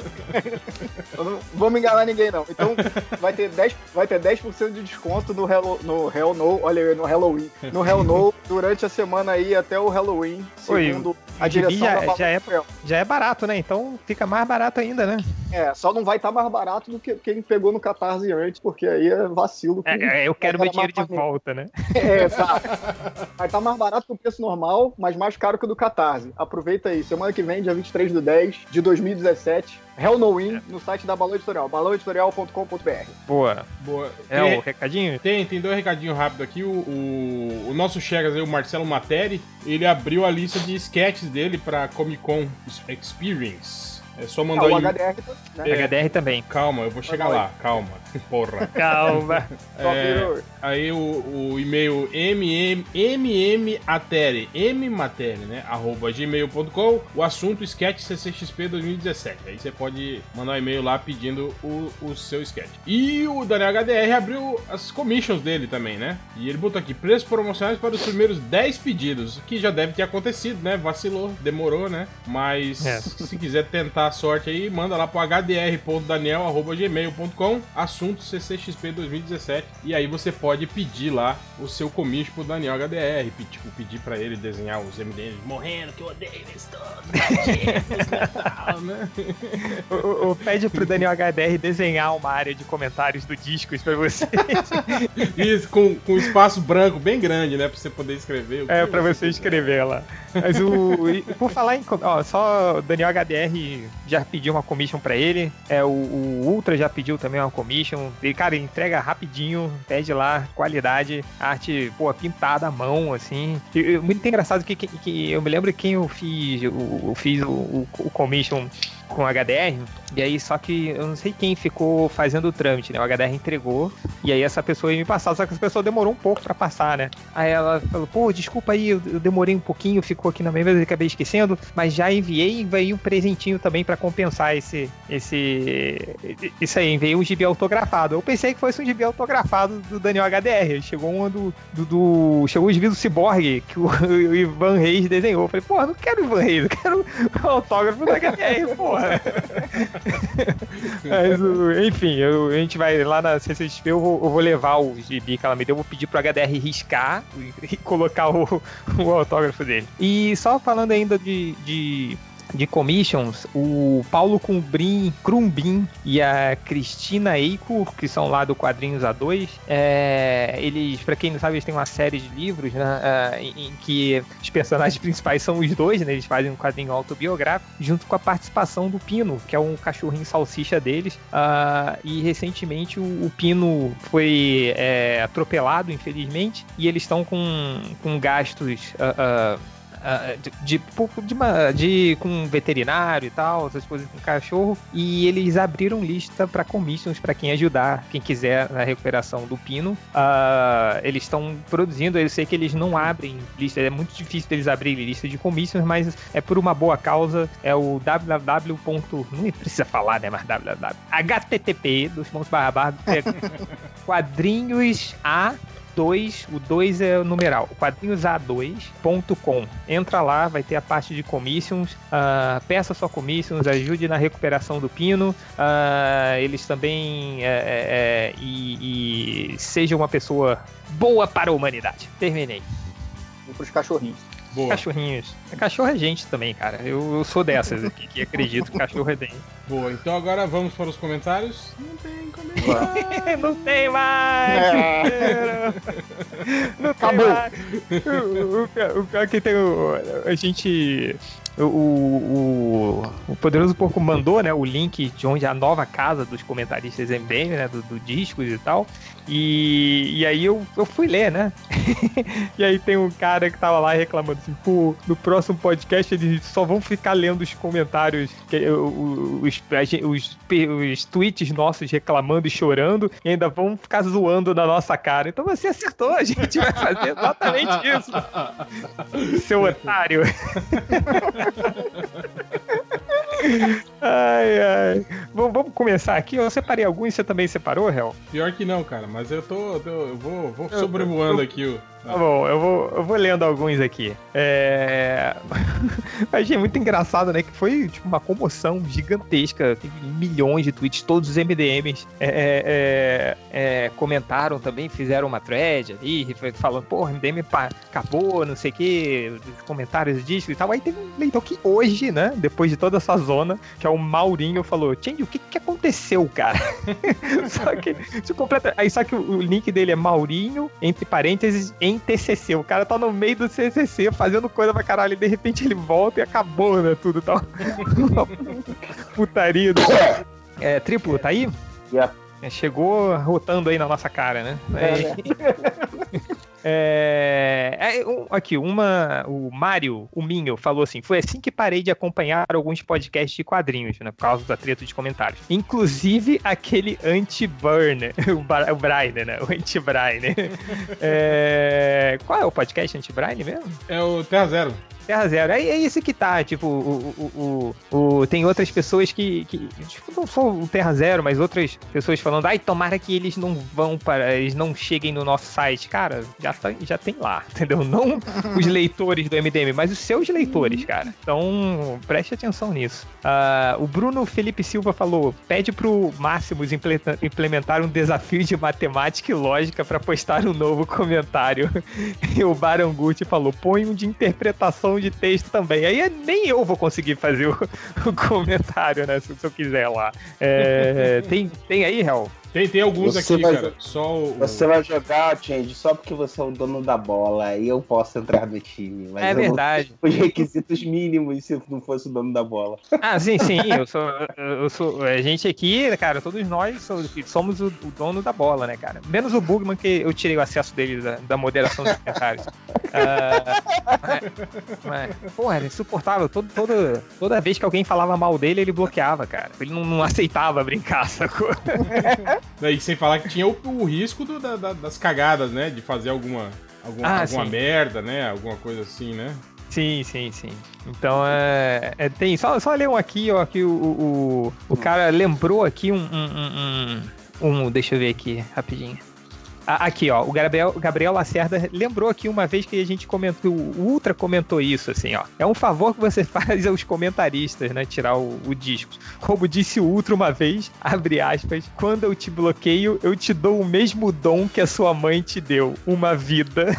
Não vamos enganar ninguém, não. Então, vai ter 10%, vai ter 10 de desconto no, Hello, no Hell No, olha aí, no Halloween. No Hell No, durante a semana aí até o Halloween, Oi, segundo a o gibi já- Balão já é-. Já é barato, né? Então fica mais barato ainda, né? É, só não vai estar mais barato do que quem pegou no Catarse antes, porque aí é vacilo. É, é, eu quero meu dinheiro de volta, né? É, tá. Vai estar mais barato que o preço normal, mas mais caro que o do Catarse. Aproveita aí. Semana que vem, dia 23 do 10 de 2017, Hell No Win, no site da Balão Editorial, balãoeditorial.com.br. Boa. Boa. É Tem- o recadinho? Tem, tem dois recadinhos rápidos aqui. O, o, o nosso Chegas aí, o Marcelo Materi, ele abriu a lista de sketches dele pra Comic Con Experience. É só Ah, mandar o aí. HDR, né? É. HDR também. Calma, eu vou chegar Vai. lá, calma. Porra. Calma. É, aí o, o e-mail mm, mmatere, mmatere, né? Arroba gmail.com. O assunto sketch CCXP 2017. Aí você pode mandar um e-mail lá pedindo o, o seu sketch. E o Daniel HDR abriu as commissions dele também, né? E ele botou aqui preços promocionais para os primeiros 10 pedidos, que já deve ter acontecido, né? Vacilou, demorou, né? Mas É. se quiser tentar sorte aí, manda lá pro hdr.daniel.gmail.com assunto CCXP 2017 e aí você pode pedir lá o seu commission pro Daniel HDR, tipo, pedir pra ele desenhar os MDMs morrendo, que eu odeio eles todos, né? O, pede pro Daniel HDR desenhar uma área de comentários do Discos pra você. Isso, com, com espaço branco bem grande, né, pra você poder escrever. É, pra você escrever lá. Mas o. por falar em. Ó, só o Daniel HDR já pediu uma commission pra ele. É, o, o Ultra já pediu também uma commission. E, cara, entrega rapidinho, pede lá, qualidade, arte, pô, pintada à mão, assim. E, muito engraçado que, que, que eu me lembro quem eu fiz, o, eu fiz o, o, o commission com HDR, e aí só que eu não sei quem ficou fazendo o trâmite, né? O HDR entregou, e aí essa pessoa ia me passar, só que essa pessoa demorou um pouco pra passar, né? Aí ela falou, pô, desculpa aí, eu, demorei um pouquinho, ficou aqui na mesa, acabei esquecendo, mas já enviei e veio um presentinho também pra compensar esse, esse, isso aí, enviei um gibi autografado. Eu pensei que fosse um gibi autografado do Daniel HDR, chegou uma do, do, do- chegou o gibi do Cyborg, que o, o Ivan Reis desenhou. Eu falei, pô, não quero Ivan Reis, eu quero o autógrafo do HDR, Mas, enfim, eu- a gente vai lá na CCXP, eu vou, eu vou levar o gibi que ela me deu, vou pedir pro HDR riscar e, e colocar o, o autógrafo dele. E só falando ainda de. de de commissions, o Paulo Cumbrim, Crumbin e a Cristina Eiko, que são lá do Quadrinhos A2, é, eles, pra quem não sabe, eles têm uma série de livros né, ah, em, em que os personagens principais são os dois, né, eles fazem um quadrinho autobiográfico, junto com a participação do Pino, que é um cachorrinho salsicha deles. ah, e recentemente o, o Pino foi é, atropelado, infelizmente, e eles estão com, com gastos. ah, ah, de, de, de, de- com veterinário e tal, essas coisas com cachorro, e eles abriram lista para commissions para quem ajudar, quem quiser na recuperação do pino. Ah, eles estão produzindo, eu sei que eles não abrem lista, é muito difícil deles abrirem lista de commissions, mas é por uma boa causa, é o www. não precisa falar, né, mas www. http dos pontos barra barra é, quadrinhos a 2, o 2 é o numeral, quadrinhosa2.com. Entra lá, vai ter a parte de commissions, ah, peça sua commissions, ajude na recuperação do pino, ah, eles também é, é, é, e, e seja uma pessoa boa para a humanidade. Terminei. E pros cachorrinhos. Boa. Cachorrinhos. Cachorro é gente também, cara. Eu, eu sou dessas aqui que acredito que cachorro é gente. Boa, então agora vamos para os comentários. Não tem comentário. Não tem mais! É. Não Acabou. tem mais! O, o, pior- o pior que tem o. A gente. O, o, o Poderoso Porco mandou, né, o link de onde a nova casa dos comentaristas MDM, né, do, do discos e tal. E, e aí eu, eu fui ler, né? e aí tem um cara que tava lá reclamando assim, pô, no próximo podcast eles só vão ficar lendo os comentários, os, os, os tweets nossos reclamando e chorando, e ainda vão ficar zoando na nossa cara. Então você acertou, a gente vai fazer exatamente isso, seu otário. ai, ai. Vamos, vamos começar aqui. Eu separei alguns, você também separou, Hel? Pior que não, cara, mas eu tô. tô- eu vou, vou sobrevoando aqui o. Tá bom, eu vou, eu vou lendo alguns aqui. É... Achei muito engraçado, né? Que foi tipo, uma comoção gigantesca. Teve milhões de tweets, todos os MDMs é, é, é, comentaram também, fizeram uma thread ali, falando, porra, MDM acabou, não sei o que, comentários disso e tal. Aí teve um leitor que hoje, né, depois de toda essa zona, que é o Maurinho, falou: Change, o que, que aconteceu, cara? só que isso completa. Aí só que o link dele é Maurinho, entre parênteses, em TCC. O cara tá no meio do CCC fazendo coisa pra caralho e de repente ele volta e acabou, né? Tudo tal. Uma Putaria. do- É, triplo, tá aí? Yeah. É, Chegou rotando aí na nossa cara, né? É, é, um- aqui, uma. O Mário, o Minho, falou assim: foi assim que parei de acompanhar alguns podcasts de quadrinhos, né? Por causa da treta de comentários. Inclusive aquele anti-burn, o, o Brian, né? O anti-Brian. É, qual é o podcast anti-Brian mesmo? É o Terra Zero. Terra Zero. É, é isso que tá, tipo, o, o, o, o- tem outras pessoas que, que, tipo, não só o Terra Zero, mas outras pessoas falando, ai, tomara que eles não vão para, eles não cheguem no nosso site. Cara, já, tá, já tem lá, entendeu? Não os leitores do MDM, mas os seus leitores, cara. Então, preste atenção nisso. Ah, o Bruno Felipe Silva falou, pede pro Máximos imple- implementar um desafio de matemática e lógica para postar um novo comentário. E o Baranguti falou: põe um de interpretação de texto também. Aí nem eu vou conseguir fazer o, o comentário, né? Se, se eu quiser lá. É, tem, tem aí, Hel? Tem, tem alguns Você aqui, vai- cara. Só o. Você vai jogar, Change, só porque você é o dono da bola e eu posso entrar no time. Mas É verdade. os requisitos mínimos se eu não fosse o dono da bola. Ah, sim, sim. Eu sou, eu sou. A gente aqui, cara, todos nós so- somos o, o dono da bola, né, cara? Menos o Bugman, que eu tirei o acesso dele da, da moderação dos comentários. Ah, mas, mas, porra, era insuportável. Todo, toda, toda vez que alguém falava mal dele, ele bloqueava, cara. Ele não, não aceitava brincar, sacou? Daí sem falar que tinha o, o risco do- da- da- das cagadas, né? De fazer alguma, alguma, Ah, alguma merda, né? Alguma coisa assim, né? Sim, sim, sim. Então é. é- tem. Só, só ler um aqui, ó, que o, o, o cara lembrou aqui um, um, um, um- um- Deixa eu ver aqui, rapidinho. A- aqui, ó, o Gabriel, Gabriel Lacerda lembrou aqui uma vez que a gente comentou, o Ultra comentou isso, assim, ó. É um favor que você faz aos comentaristas, né? Tirar o, o disco. Como disse o Ultra uma vez, abre aspas, quando eu te bloqueio, eu te dou o mesmo dom que a sua mãe te deu, uma vida.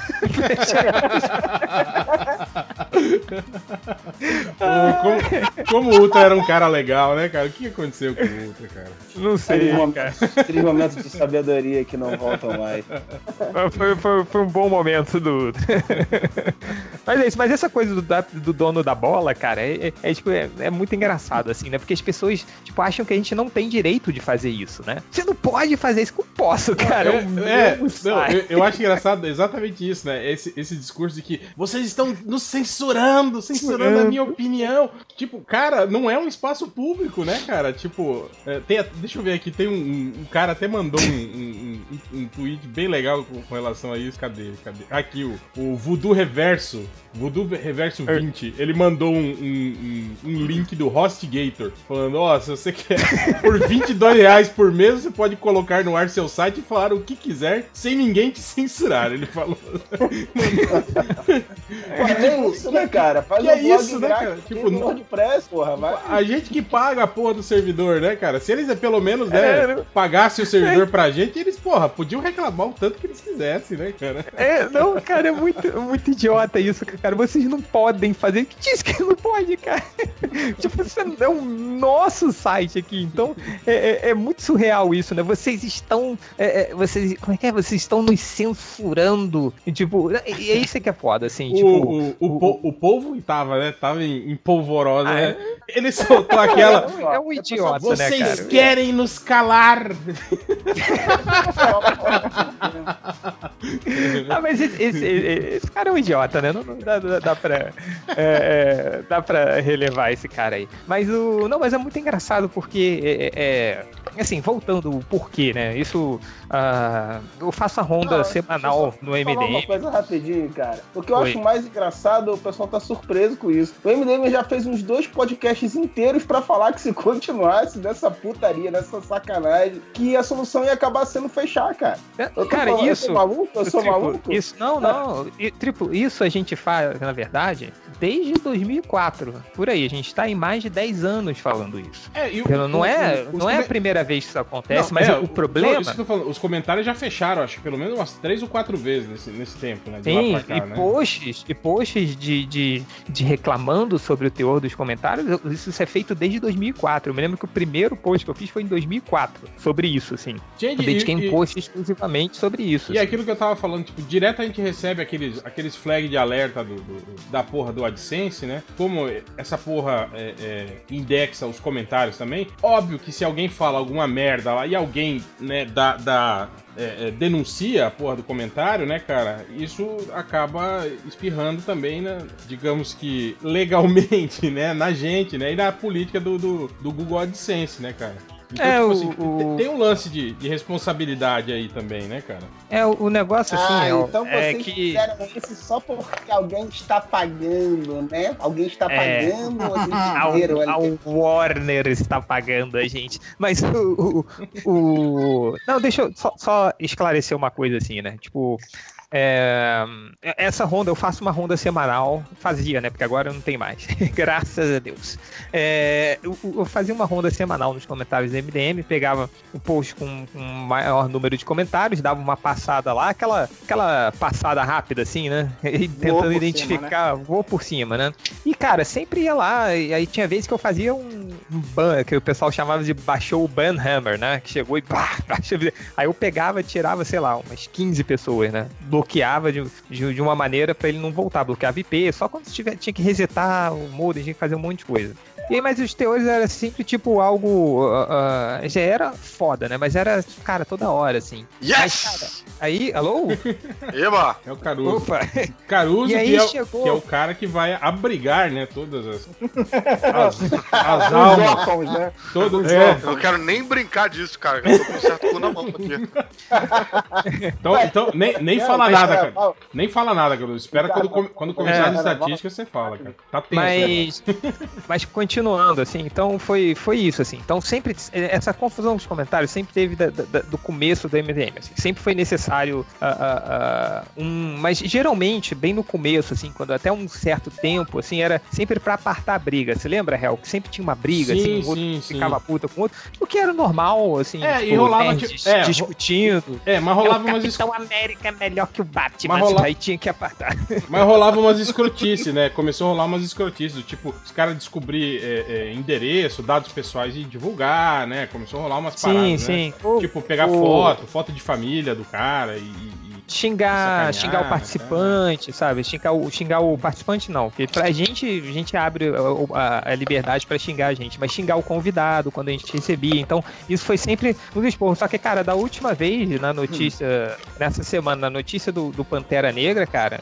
Como, como o Ultra era um cara legal, né, cara? O que aconteceu com o Ultra, cara? Não sei, Aqueles mom- cara. Aqueles momentos de sabedoria que não voltam mais. Foi, foi- foi um bom momento do. mas é isso, mas essa coisa do, do dono da bola, cara, é, é- é, tipo, é- é muito engraçado, assim, né? Porque as pessoas, tipo, acham que a gente não tem direito de fazer isso, né? Você não pode fazer isso que eu posso, cara. É, é, não, eu, eu acho engraçado exatamente isso, né? Esse, esse discurso de que vocês estão nos censurando, censurando a minha opinião. Tipo, cara, não é um espaço público, né, cara? Tipo, é, tem a- deixa eu ver aqui, tem um, um- cara até mandou um- um tweet bem legal com, com relação a isso. Cadê? Cadê? Aqui, o, o Voodoo Reverso. Voodoo Reverso 20, ele mandou um, um- um- um link do HostGator, falando, ó, se você quer por 22 reais por mês, você pode colocar no ar seu site e falar o que quiser, sem ninguém te censurar, ele falou. Pô, é isso, né, cara? Faz que um é isso, né, cara? Tipo, no WordPress, porra. Vai. A gente que paga a porra do servidor, né, cara? Se eles pelo menos É, né, né? pagassem o servidor pra gente, eles, porra, podiam reclamar o tanto que eles quisessem, né, cara? É, não, cara, é muito, muito idiota isso, cara. Vocês não podem fazer. Que diz que não pode, cara? tipo, isso é o nosso site aqui. Então, é, é- é muito surreal isso, né? Vocês estão. é, é, vocês, como é que é? Vocês estão nos censurando. E, tipo, e é isso que é foda, assim. tipo, o, o, o, po- o povo tava, né? Tava em, em polvorosa, Ah, né? Ele soltou aquela. é um idiota, né, Vocês cara? querem nos calar! Ah, mas esse, esse- esse cara é um idiota, né? Não, não dá, dá, dá pra. é, é, dá pra relevar esse cara aí. Mas o. Não, mas é muito engraçado porque. É, é- assim, voltando o porquê, né? Isso. ah, eu faço a ronda Não, semanal deixa eu no só Falar uma MDM. coisa rapidinho, cara. O que eu Oi. acho mais engraçado, o pessoal tá surpreso com isso. O MDM já fez uns dois podcasts inteiros pra falar que se continuasse dessa putaria, dessa sacanagem, que a solução ia acabar sendo fechar, cara. Eu tô Cara, falando, Eu isso. Sou maluco? Eu sou Triplo, maluco? Isso, não, não. E, triplo, isso a gente faz, na verdade, desde 2004. Por aí, a gente tá em mais de 10 anos falando isso. É, e o- Então, não o- é, o- não é a primeira vez que isso acontece, Não, mas é, o, problema. Isso que eu tô falando, os comentários já fecharam, acho que pelo menos umas três ou quatro vezes nesse, nesse tempo, né? De Sim, lá pra e cá, né? posts, e posts de, de, de reclamando sobre o teor dos comentários, isso é feito desde 2004. Eu me lembro que o primeiro post que eu fiz foi em 2004, sobre isso, assim. Gente, Eu dediquei e- um post exclusivamente sobre isso. E assim. aquilo que eu tava falando, tipo, direto a gente recebe aqueles, aqueles flag de alerta do, do- da porra do AdSense, né? Como essa porra é, é, indexa os comentários também. Óbvio que se alguém fala alguma merda lá e alguém, né, dá. dá é, é, denuncia a porra do comentário, né, cara? Isso acaba espirrando também, né, digamos que legalmente, né, na gente, né, e na política do, do, do Google AdSense, né, cara? Então, É, tipo o- assim, o- tem- tem um lance de, de responsabilidade aí também, né, cara? É, o, o negócio, assim, ah, é, então é vocês que... fizeram isso só porque alguém está pagando, né? Alguém está É. pagando o dinheiro A. Warner está pagando a gente. Mas o. o, o- Não, deixa eu só, só esclarecer uma coisa assim, né? Tipo. É, essa ronda, eu faço uma ronda semanal, fazia, né? Porque agora não tem mais, graças a Deus. É, eu, eu fazia uma ronda semanal nos comentários do MDM, pegava o post com um maior número de comentários, dava uma passada lá, aquela, aquela passada rápida assim, né? E tentando cima, identificar, vou por cima, né? E, cara, sempre ia lá, e aí tinha vezes que eu fazia um, um ban, que o pessoal chamava de baixou o ban hammer, né? Que chegou e pá. Aí eu pegava, tirava, sei lá, umas 15 pessoas, né? Bloqueava de, de, de uma maneira pra ele não voltar, bloqueava IP, só quando tiver, tinha que resetar o modem, tinha que fazer um monte de coisa. E aí, mas os teores era sempre tipo algo. ah, ah, já era foda, né? Mas era, cara, toda hora, assim. Mas, cara, Yes! aí, alô? Eba! É o Caruso. Opa! Caruso E aí que, é, o- chegou- que é o cara que vai abrigar, né, todas as, as, as almas, órfãos, né? é, Eu não quero nem brincar disso, cara. Eu tô com um certo cu na mão aqui. então, então nem, nem Não, fala mas, nada, cara, ó, nem fala nada, Caruso, espera quando, come- quando começar É. as estatísticas você fala, cara, tá tenso, né? Mas, mas continuando continuando, assim, então foi, foi isso, assim. Então sempre, essa confusão dos comentários sempre teve da, da, do começo do MDM, assim. Sempre foi necessário uh, uh, uh, um... Mas geralmente, bem no começo, assim, quando até um certo tempo, assim, era sempre pra apartar a briga. Você lembra, Hel? Que sempre tinha uma briga, Sim, assim, um sim, outro sim. ficava puta com o outro. O que era normal, assim, É, e rolava, tipo, é, discutindo. É, mas É, rolava umas, Capitão América é melhor que o Batman. Mas rola- Aí tinha que apartar. mas rolava umas escrotices, né? Começou a rolar umas escrotices, do tipo, os caras descobrir é, é, endereço, dados pessoais e divulgar, né? Começou a rolar umas Sim, paradas, né? sim. O- Tipo, pegar o- foto, foto de família do cara e. e- xingar, Sacanear, xingar o participante, sabe? Xingar o, xingar o participante não, porque pra gente, a gente abre a, a- liberdade pra xingar a gente, mas xingar o convidado quando a gente recebia. Então, isso foi sempre um esporro. Só que, cara, da última vez, na notícia, nessa semana, na notícia do, do Pantera Negra, cara.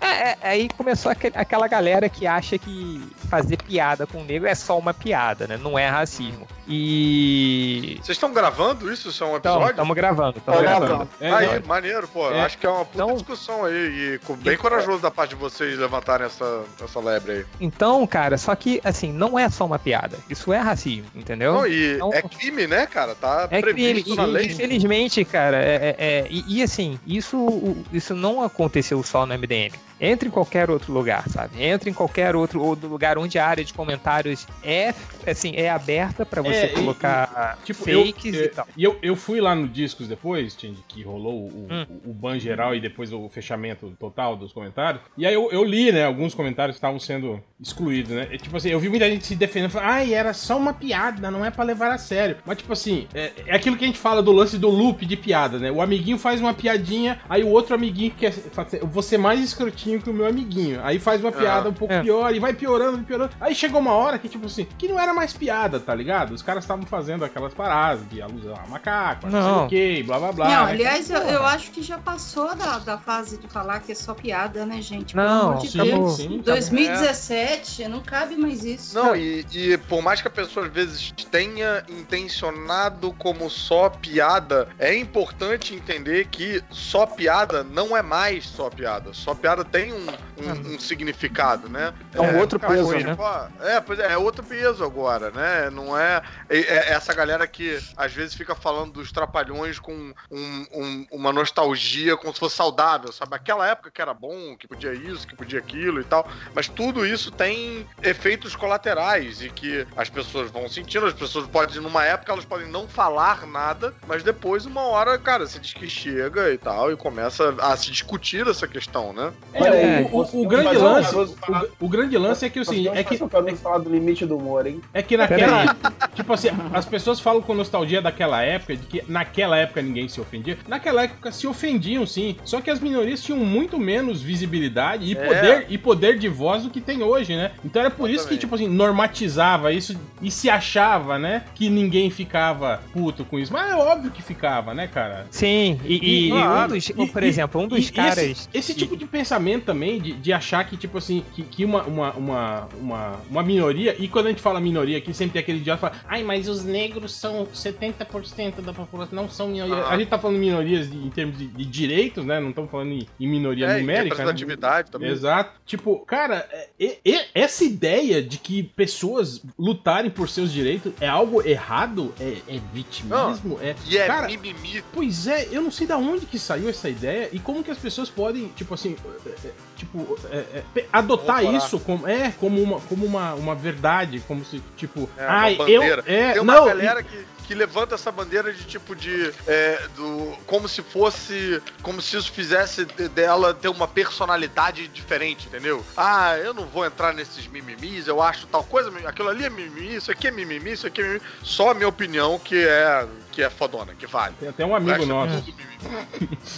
É- é- aí começou aque- aquela galera que acha que fazer piada com o negro é só uma piada, né? Não é racismo. E. Vocês estão gravando isso? Isso é um Então, episódio? estamos gravando, estamos gravando. gravando. É, aí, não, maneiro, pô. É. Acho que é uma puta Então- discussão aí. E bem corajoso da parte de vocês levantarem essa, essa lebre aí. Então, cara, só que, assim, não é só uma piada. Isso é racismo, entendeu? Não, e Então- é crime, né, cara? Tá É crime. previsto na E, lei. infelizmente, cara, é, é- é- e, e, assim, isso, isso não aconteceu só no MDM. Entra em qualquer outro lugar, sabe? Entra em qualquer outro, outro lugar onde a área de comentários é, assim, é aberta pra você É, e- colocar Tipo, fakes eu, e tal. E eu, eu fui lá no Discos depois, que rolou o, Hum. o, o ban geral e depois o fechamento total dos comentários. E aí eu, eu li, né, alguns comentários que estavam sendo excluído, né? Tipo assim, eu vi muita gente se defendendo, falando, ai, ah, era só uma piada, não é para levar a sério. Mas, tipo assim, é, é, aquilo que a gente fala do lance do loop de piada, né? O amiguinho faz uma piadinha, aí o outro amiguinho quer fazer, vou ser mais escrotinho que o meu amiguinho. Aí faz uma piada ah, um pouco é. pior e vai piorando, piorando. Aí chegou uma hora que, tipo assim, que não era mais piada, tá ligado? Os caras estavam fazendo aquelas paradas de alusão a macaco, não, sei o quê, blá blá blá. Não, né? aliás, eu, eu, acho que já passou da, da fase de falar que é só piada, né, gente? Pelo não, amor de sim, Deus. Sim, 2017 não cabe mais isso. Não, e, e, por mais que a pessoa às vezes tenha intencionado como só piada, é importante entender que só piada não é mais só piada. Só piada tem um, um, ah. um significado, né? É um é, outro peso, coisa, né? É, pois é, é outro peso agora, né? Não é, é, é, essa galera que às vezes fica falando dos trapalhões com um, um, uma nostalgia como se fosse saudável, sabe? Aquela época que era bom, que podia isso, que podia aquilo e tal, mas tudo isso tem efeitos colaterais e que as pessoas vão sentindo. As pessoas podem, numa época, elas podem não falar nada, mas depois, uma hora, cara, você diz que chega e tal, e começa a se discutir essa questão, né? É, o, o- o grande lance, o, o grande lance é que o seguinte, é que, eu quero falar do limite do humor, hein? é que naquela, tipo assim, as pessoas falam com nostalgia daquela época, de que naquela época ninguém se ofendia. Naquela época se ofendiam, sim. Só que as minorias tinham muito menos visibilidade e É. poder e poder de voz do que tem hoje, né? Então era por isso que Exatamente. tipo assim normatizava isso e se achava, né, que ninguém ficava puto com isso. Mas é óbvio que ficava, né, cara? Sim, e, e- e um dos, E- por exemplo, um dos esse- caras. Esse, tipo de pensamento também, de, de achar que, tipo assim, que, que uma, uma, uma, uma, uma minoria, e quando a gente fala minoria aqui, sempre tem aquele idiota que fala, ai, mas os negros são 70% da população, não são minorias. Ah. A gente tá falando minorias de- em termos de, de direitos, né? Não estamos falando em, em minoria É, numérica. Né? representatividade também. Exato. Tipo, cara, é- é- essa ideia de que pessoas lutarem por seus direitos é algo errado, é, é vitimismo, é. E é cara, mimimi. Pois é, eu não sei da onde que saiu essa ideia e como que as pessoas podem, tipo assim, é, é, tipo, é, é, adotar isso como, é, como, uma, como uma, uma verdade, como se, tipo, É, ai, eu, é, Tem uma não, galera que, que levanta essa bandeira de tipo de. é, do, como se fosse. Como se isso fizesse de- dela ter uma personalidade diferente, entendeu? Ah, eu não vou entrar nesses mimimis, eu acho tal coisa, aquilo ali é mimimi, isso aqui é mimimi, isso aqui é mimimi. Só a minha opinião que é, que é fodona, que vale. tem até um amigo nosso.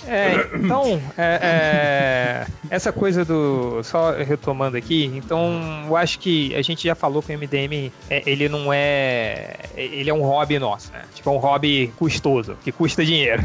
É, então, é, é, essa coisa do. Só retomando aqui, então eu acho que a gente já falou que o MDM é, ele não é. Ele é um hobby nosso, né? Tipo, é um hobby custoso, que custa dinheiro.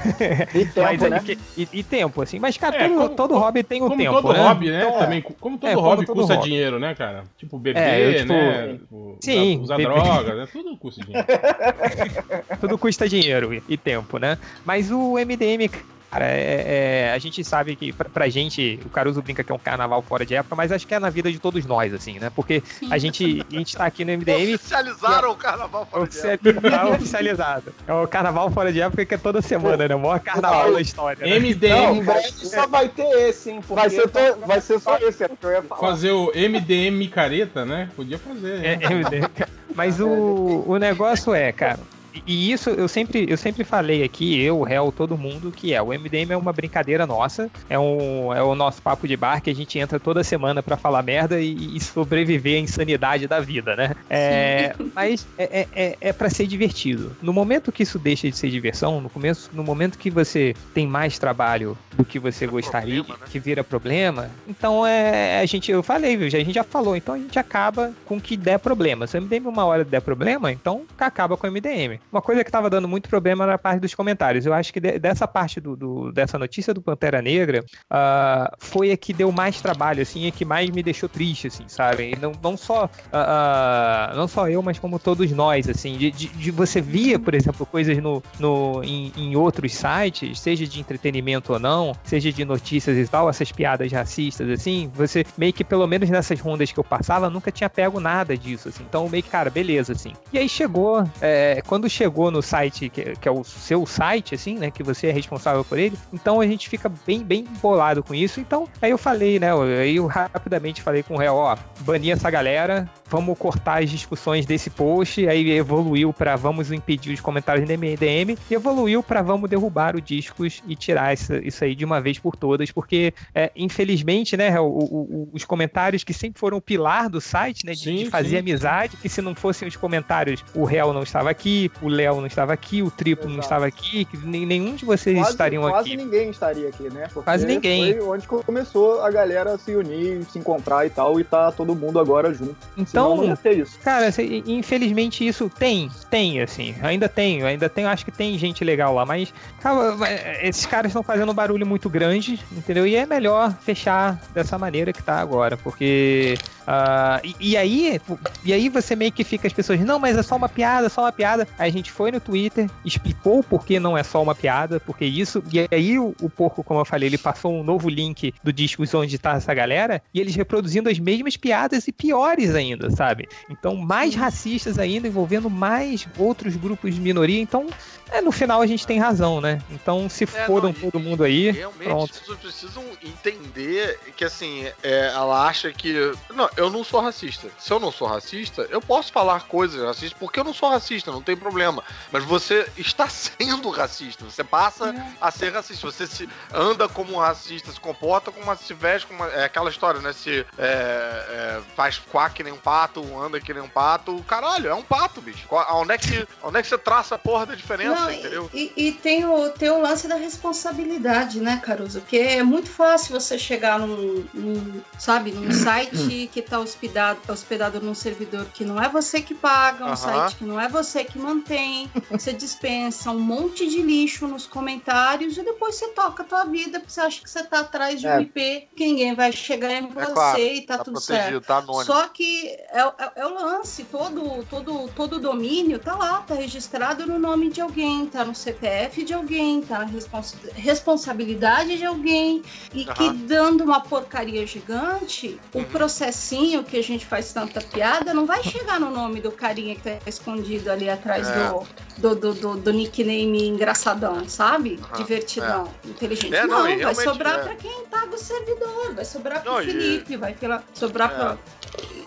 E tempo, Mas, né? que- e, e tempo, assim. Mas, cara, É, todo, como- todo hobby tem o Como tempo. todo né? hobby, né? Então, Também, como todo É, como hobby todo custa hobby. dinheiro, né, cara? Tipo, beber, É, eu, tipo, né? Tipo, sim, usar, usar droga, né? Tudo custa dinheiro. tudo custa dinheiro e, e tempo, né? Mas o MDM, Cara, é, é, a gente sabe que pra, pra gente, o Caruso brinca que é um carnaval fora de época, mas acho que é na vida de todos nós, assim, né? Porque a gente, a gente tá aqui no MDM. Oficializaram o carnaval fora de época. Oficializado, tá oficializado. É o carnaval fora de época que é toda semana, né? O maior carnaval da história. Né? Não, em MDM, breve só vai ter esse, hein? porque Vai ser, to- vai ser só esse, é porque eu ia falar. fazer o MDM micareta, né? Podia fazer. É, né? é MDM. Mas o, o negócio é, cara. E- isso eu sempre, eu sempre falei aqui, eu, o réu, todo mundo, que é o MDM é uma brincadeira nossa, é, um, é o nosso papo de bar que a gente entra toda semana pra falar merda e, e sobreviver à insanidade da vida, né? É, mas é, é, é, é para ser divertido. No momento que isso deixa de ser diversão, no começo, no momento que você tem mais trabalho do que você gostaria, problema, né? que vira problema, então é a gente, eu falei, viu, já- a gente já falou, então a gente acaba com o que der problema. Se o MDM uma hora der problema, então acaba com o MDM. Uma coisa que tava dando muito problema na parte dos comentários. Eu acho que de- dessa parte do, do- dessa notícia do Pantera Negra ah, foi a que deu mais trabalho, assim, a que mais me deixou triste, assim, sabe? E não, não só ah, não só eu, mas como todos nós, assim, de, de- de você via, por exemplo, coisas no, no, em, em outros sites, seja de entretenimento ou não, seja de notícias e tal, essas piadas racistas, assim, você meio que, pelo menos nessas rondas que eu passava, nunca tinha pego nada disso, assim. Então, meio que, cara, beleza, assim. E aí chegou, é, quando chegou no site, que, que é o seu site, assim, né, que você é responsável por ele, então a gente fica bem, bem bolado com isso. Então, aí eu falei, né, aí eu rapidamente falei com o réu, ó, banir essa galera, vamos cortar as discussões desse post, aí evoluiu pra vamos impedir os comentários do MDM, e evoluiu pra vamos derrubar o discos e tirar isso, isso aí de uma vez por todas, porque é, infelizmente, né, o- o- os comentários que sempre foram o pilar do site, né, de, Sim, de fazer sim. amizade, que se não fossem os comentários, o réu não estava aqui, o Léo não estava aqui, o Triplo não Exato. estava aqui, que nem- nenhum de vocês Quase, estariam quase aqui. ninguém estaria aqui, né? Porque Quase ninguém. Foi onde começou a galera se unir, se encontrar e tal, e tá todo mundo agora junto. Senão não Então, ia ter isso. Cara, infelizmente isso tem, tem, assim, ainda tem, ainda tem, acho que tem gente legal lá, mas cara, esses caras estão fazendo um barulho muito grande, entendeu? E é melhor fechar dessa maneira que tá agora, porque ah, e, e aí, e aí você meio que fica as pessoas, não, mas é só uma piada, só uma piada. Aí a gente foi no Twitter, explicou por que não é só uma piada, porque isso, e aí o, o porco, como eu falei, ele passou um novo link do Discos onde tá essa galera, e eles reproduzindo as mesmas piadas e piores ainda, sabe? Então, mais racistas ainda, envolvendo mais outros grupos de minoria. Então, é, no final a gente tem razão, né? Então, se É, fodam não, todo mundo aí, Realmente, pronto. as pessoas precisam entender que, assim, é, ela acha que. Não, eu não sou racista. Se eu não sou racista, eu posso falar coisas racistas porque eu não sou racista, não tem problema. Mas você está sendo racista. Você passa a ser racista. Você se anda como um racista, se comporta como uma, se veste como uma, É aquela história, né? Se é, é, faz quack que nem um pato, anda que nem um pato. Caralho, é um pato, bicho. Onde é que, onde é que você traça a porra da diferença, Não, entendeu? e, e tem, o, tem o lance da responsabilidade, né, Caruso? Porque é muito fácil você chegar num, num, sabe, num site que está hospedado, hospedado num servidor que não é você que paga, um Aham. site que não é você que mantém, você dispensa um monte de lixo nos comentários e depois você toca a tua vida porque você acha que você tá atrás de um É. IP que ninguém vai chegar em você claro, e tá, Tá tudo certo. tá. Só que é, é- é o lance, todo, todo, todo domínio tá lá, tá registrado no nome de alguém, tá no CPF de alguém, tá na respons- responsabilidade de alguém, e que Aham. dando uma porcaria gigante, o Uhum. processinho que a gente faz tanta piada não vai chegar no nome do carinha que tá escondido ali atrás É. do, do, do, do- nickname engraçadão, sabe? Aham, Divertidão, inteligente. É, não, não, e vai sobrar é. pra quem paga o servidor, vai sobrar pro Não, e- Felipe, vai pela- sobrar É. pra.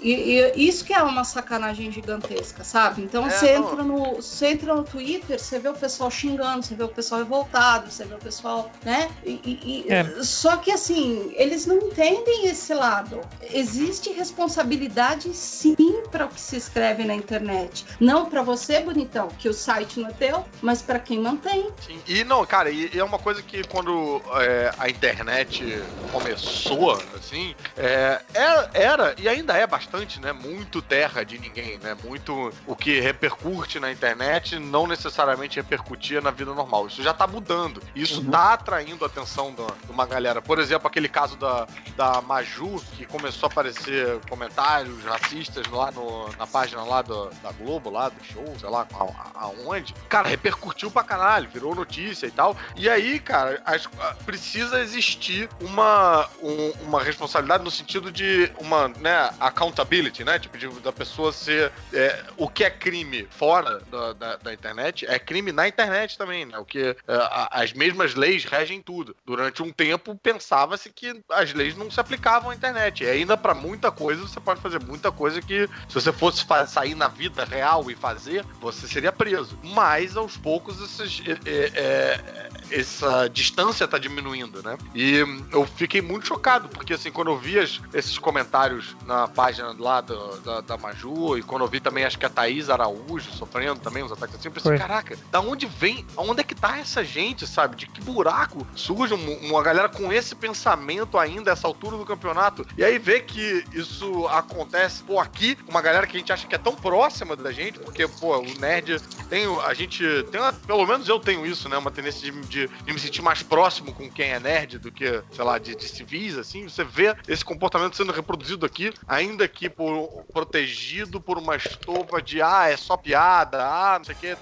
E, e isso que é uma sacanagem gigantesca, sabe? Então É, você, entra no, você entra no Twitter, você vê o pessoal xingando, você vê o pessoal revoltado, você vê o pessoal, né? E, e- É. Só que assim, eles não entendem esse lado. Existe responsabilidade sim para o que se escreve na internet. Não para você, bonitão, que o site não é teu, mas para quem mantém. Sim, E não, cara, e, e é uma coisa que quando é, a internet começou, assim, é, era, era, e ainda é bastante, né? Muito terra de ninguém, né? Muito o que repercute na internet não necessariamente repercutia na vida normal. Isso já tá mudando. Isso tá atraindo a atenção da- de uma galera. Por exemplo, aquele caso da, da Maju, que começou a aparecer comentários racistas lá no- na página lá do- da Globo, lá do show, sei lá, a- aonde. Cara, repercutiu pra caralho, virou notícia e tal. E aí, cara, as- precisa existir uma, um- uma responsabilidade no sentido de uma, né, accountability, né? Tipo, de, da pessoa ser. é, o que é crime fora da, da, da internet é crime na internet também, né? O que é, as mesmas leis regem tudo. Durante um tempo pensava-se que as leis não se aplicavam à internet. E ainda pra muita coisa você pode fazer muita coisa que se você fosse sair na vida real e fazer, você seria preso. Mas aos poucos esses, é, é, é, essa distância tá diminuindo, né? E eu fiquei muito chocado, porque assim, quando eu vi as- esses comentários na página lá do- da, da Maju, e quando eu vi também, acho que a Thaís Araújo sofrendo também uns ataques assim, eu pensei, Foi. caraca, da onde vem, aonde é que tá essa gente, sabe? De que buraco surge um- uma galera com esse pensamento ainda, essa altura do campeonato, e aí vê que isso acontece, pô, aqui, uma galera que a gente acha que é tão próxima da gente, porque, pô, o nerd tem, a gente tem, uma- pelo menos eu tenho isso, né, uma tendência de, de- de me sentir mais próximo com quem é nerd do que, sei lá, de, de civis, assim, você vê esse comportamento sendo reproduzido aqui, ainda que por, protegido por uma estopa de, ah, é só piada, ah, não sei o que,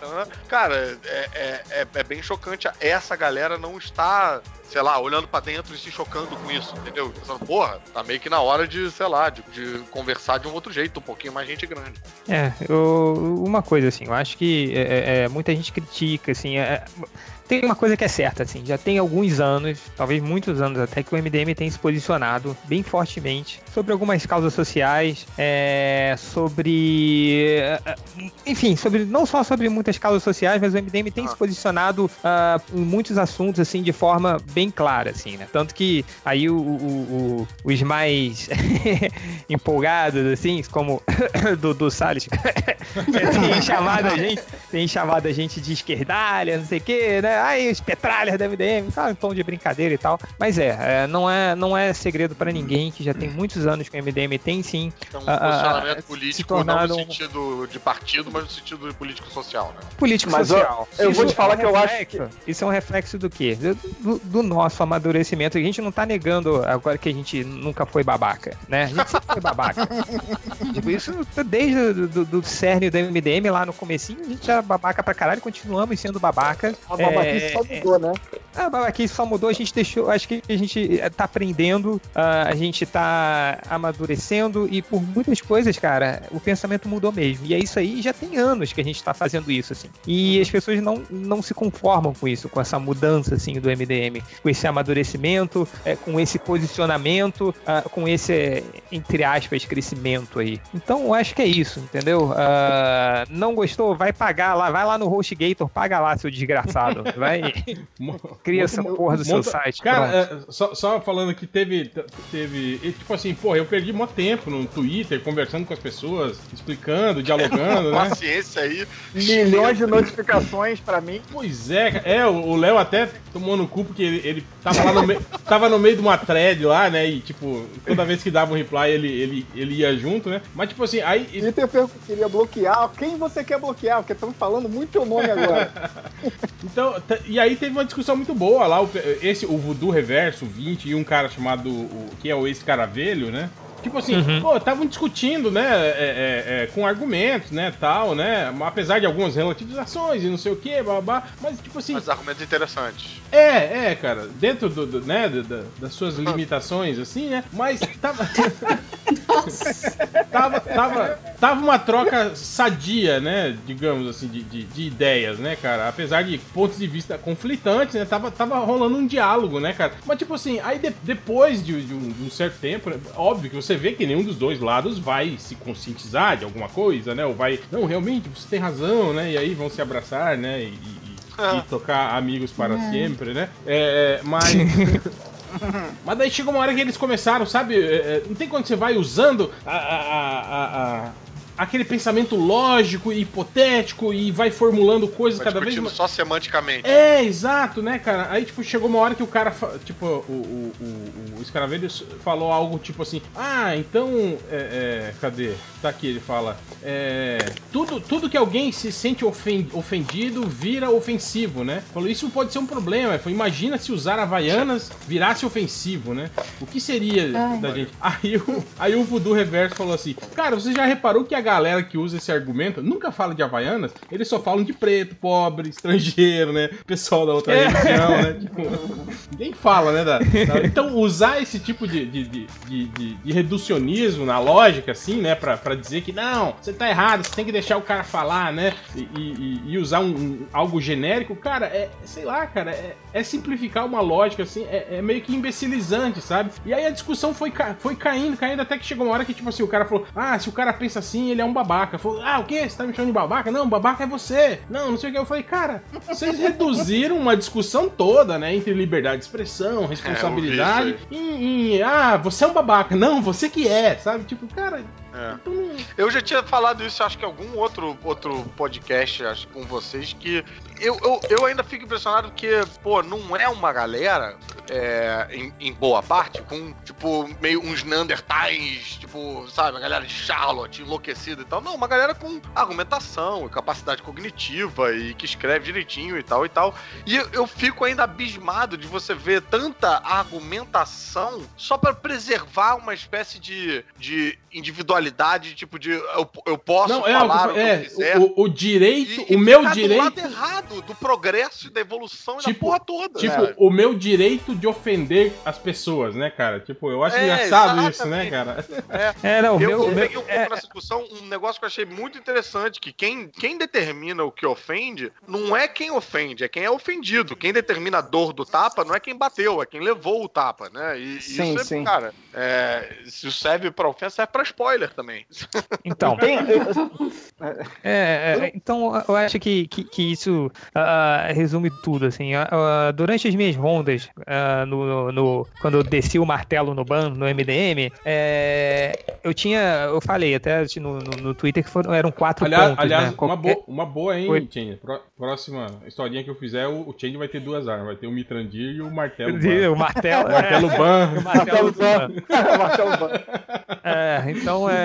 cara, é, é, é, é bem chocante, essa galera não está sei lá, olhando pra dentro e se chocando com isso, entendeu? Pensando, porra, tá meio que na hora de, sei lá, de, de conversar de um outro jeito, um pouquinho mais gente grande. É, eu- uma coisa assim, eu acho que é, é, é, muita gente critica, assim, tem uma coisa que é certa, assim, já tem alguns anos, talvez muitos anos até, que o MDM tem se posicionado bem fortemente sobre algumas causas sociais, é, sobre, é, é, enfim, sobre não só sobre muitas causas sociais, mas o MDM tem se posicionado ah, em muitos assuntos, assim, de forma bem clara, assim, né? Tanto que aí o, o- o- os mais empolgados, assim, como do, do Salles, tem chamado a gente, tem chamado a gente de esquerdalha, não sei o quê, né? Ai, os petralhas da MDM, tá, em tom de brincadeira e tal. Mas é, é, não é, não é segredo pra ninguém que já tem muitos anos que o MDM tem sim. Então, um ah, ah, posicionamento se político tornaram- não no sentido de partido, mas no sentido de político-social, né? político Mas eu- social. eu vou te falar é um que eu acho reflexo- Isso é um reflexo do quê? Do, do- do nosso amadurecimento. A gente não tá negando agora que a gente nunca foi babaca, né? A gente sempre foi babaca. tipo, isso desde o do, do cerne do MDM lá no comecinho, a gente era babaca pra caralho, continuamos sendo babaca. A babaquice É, só mudou, né? a babaquice só mudou, a gente deixou. Acho que a gente eh, tá aprendendo, ah, a gente tá amadurecendo e por muitas coisas, cara, o pensamento mudou mesmo. E é isso aí, já tem anos que a gente tá fazendo isso, assim. E as pessoas não, não se conformam com isso, com essa mudança, assim, do MDM, com esse amadurecimento, eh, com esse posicionamento, ah, com esse, eh, entre aspas, crescimento aí. Então, eu acho que é isso, entendeu? Ah, não gostou? Vai pagar lá, vai lá no HostGator, paga lá, seu desgraçado. Vai. Cria essa porra do seu Monta- site. Cara, é, só, só falando que teve. teve e, tipo assim, porra, eu perdi mó tempo no Twitter, conversando com as pessoas, explicando, dialogando, né? Paciência aí. Milhões de notificações pra mim. Pois é, cara. é, o o Léo até tomou no cu porque ele, ele tava lá no meio. tava no meio de uma thread lá, né? E tipo, toda vez que dava um reply, ele, ele, ele ia junto, né? Mas tipo assim, aí. Twitter perguntou que queria bloquear. Quem você quer bloquear? Porque estão falando muito teu nome agora. Então, e aí teve uma discussão muito boa lá, o, esse, o Voodoo Reverso 20 e um cara chamado, o, que é o ex-caravelho, né? Tipo assim, pô, estavam discutindo, né, é, é, é, com argumentos, né, tal, né, apesar de algumas relativizações e não sei o que, babá, mas tipo assim, Mas argumentos interessantes. é, é, cara, dentro do, do- né, do- do- das suas limitações, assim, né, mas tava... tava, tava, tava uma troca sadia, né, digamos assim, de, de, de ideias, né, cara, apesar de pontos de vista conflitantes, né, tava, tava rolando um diálogo, né, cara, mas tipo assim, aí de- depois de, de um, de um certo tempo, né, óbvio que você vê que nenhum dos dois lados vai se conscientizar de alguma coisa, né, ou vai, não, realmente, você tem razão, né, e aí vão se abraçar, né, e, e- e tocar amigos para sempre, né? É, é, mas. mas daí chegou uma hora que eles começaram, sabe? é, é, não tem quando você vai usando a. a, a, a- aquele pensamento lógico e hipotético e vai formulando coisas Vai cada vez mais. só semanticamente. É, exato, né, cara? Aí, tipo, chegou uma hora que o cara, tipo, o, o, o, o Scaravelhos falou algo tipo assim: Ah, então. É, é, cadê? Tá aqui, ele fala. É, tudo, tudo que alguém se sente ofen- ofendido vira ofensivo, né? Falou, isso pode ser um problema. Falou, imagina se usar Havaianas virasse ofensivo, né? O que seria Ai. da gente? Aí o, aí o Voodoo Reverso falou assim: Cara, você já reparou que a galera que usa esse argumento nunca fala de Havaianas? Eles só falam de preto, pobre, estrangeiro, né? Pessoal da outra religião, né? Tipo, ninguém fala, né? da- da- Então, usar esse tipo de, de, de, de- de- reducionismo na lógica, assim, né? Pra, pra dizer que não, você tá errado, você tem que deixar o cara falar, né? E, e- e usar um, um- algo genérico, cara, é, sei lá, cara, é, é simplificar uma lógica, assim, é, é meio que imbecilizante, sabe? E aí a discussão foi, foi caindo, caindo, até que chegou uma hora que, tipo assim, o cara falou, ah, se o cara pensa assim, ele é um babaca. Falou, ah, o quê? Você tá me chamando de babaca? Não, babaca é você. Não, não sei o que. Eu falei, cara, vocês reduziram uma discussão toda, né, entre liberdade de expressão, responsabilidade, em, em, ah, você é um babaca. Não, você que é, sabe? Tipo, cara, Então. Eu já tinha falado isso, acho que em algum outro, outro podcast, acho com vocês, que eu, eu, eu ainda fico impressionado que, pô, não é uma galera, é, em, em boa parte, com, tipo, meio uns Neandertais, tipo, sabe, a galera de Charlotte, enlouquecida e tal. Não, uma galera com argumentação capacidade cognitiva e que escreve direitinho e tal e tal. E eu, eu fico ainda abismado de você ver tanta argumentação só pra preservar uma espécie de, de individualidade, tipo de eu, eu posso Não, é, falar o, o que é, eu quiser. o, o direito, E- e o meu ficar direito... do lado errado do progresso e da evolução e da Tipo- porra toda. Tipo, sabe? o meu direito de ofender as pessoas, né, cara? Tipo, eu acho É, engraçado isso, né, cara? É, não, o Eu, meu, eu o meu- peguei um pouco nessa discussão um negócio que eu achei muito interessante, que quem, quem determina o que ofende não é quem ofende, é quem é ofendido. Quem determina a dor do tapa não é quem bateu, é quem levou o tapa, né? E Sim, isso é, sim. cara, é, se serve pra ofensa, serve pra spoiler também. Então, eu- É, é, então eu acho que, que, que isso ah, resume tudo, assim. Ah, durante as minhas rondas, ah, no, no- no- quando eu desci o martelo no ban, no MDM, é, eu tinha, eu falei até no, no, no Twitter que foram, eram quatro Aliás, pontos, aliás né? uma, boa, uma boa, hein, Oi. Change? Pró- Próxima historinha que eu fizer, o, o Change vai ter duas armas. Vai ter o Mitrandir e o martelo. o martelo, O martelo é, ban. o martelo ban. Marcelo Ban. É, então é.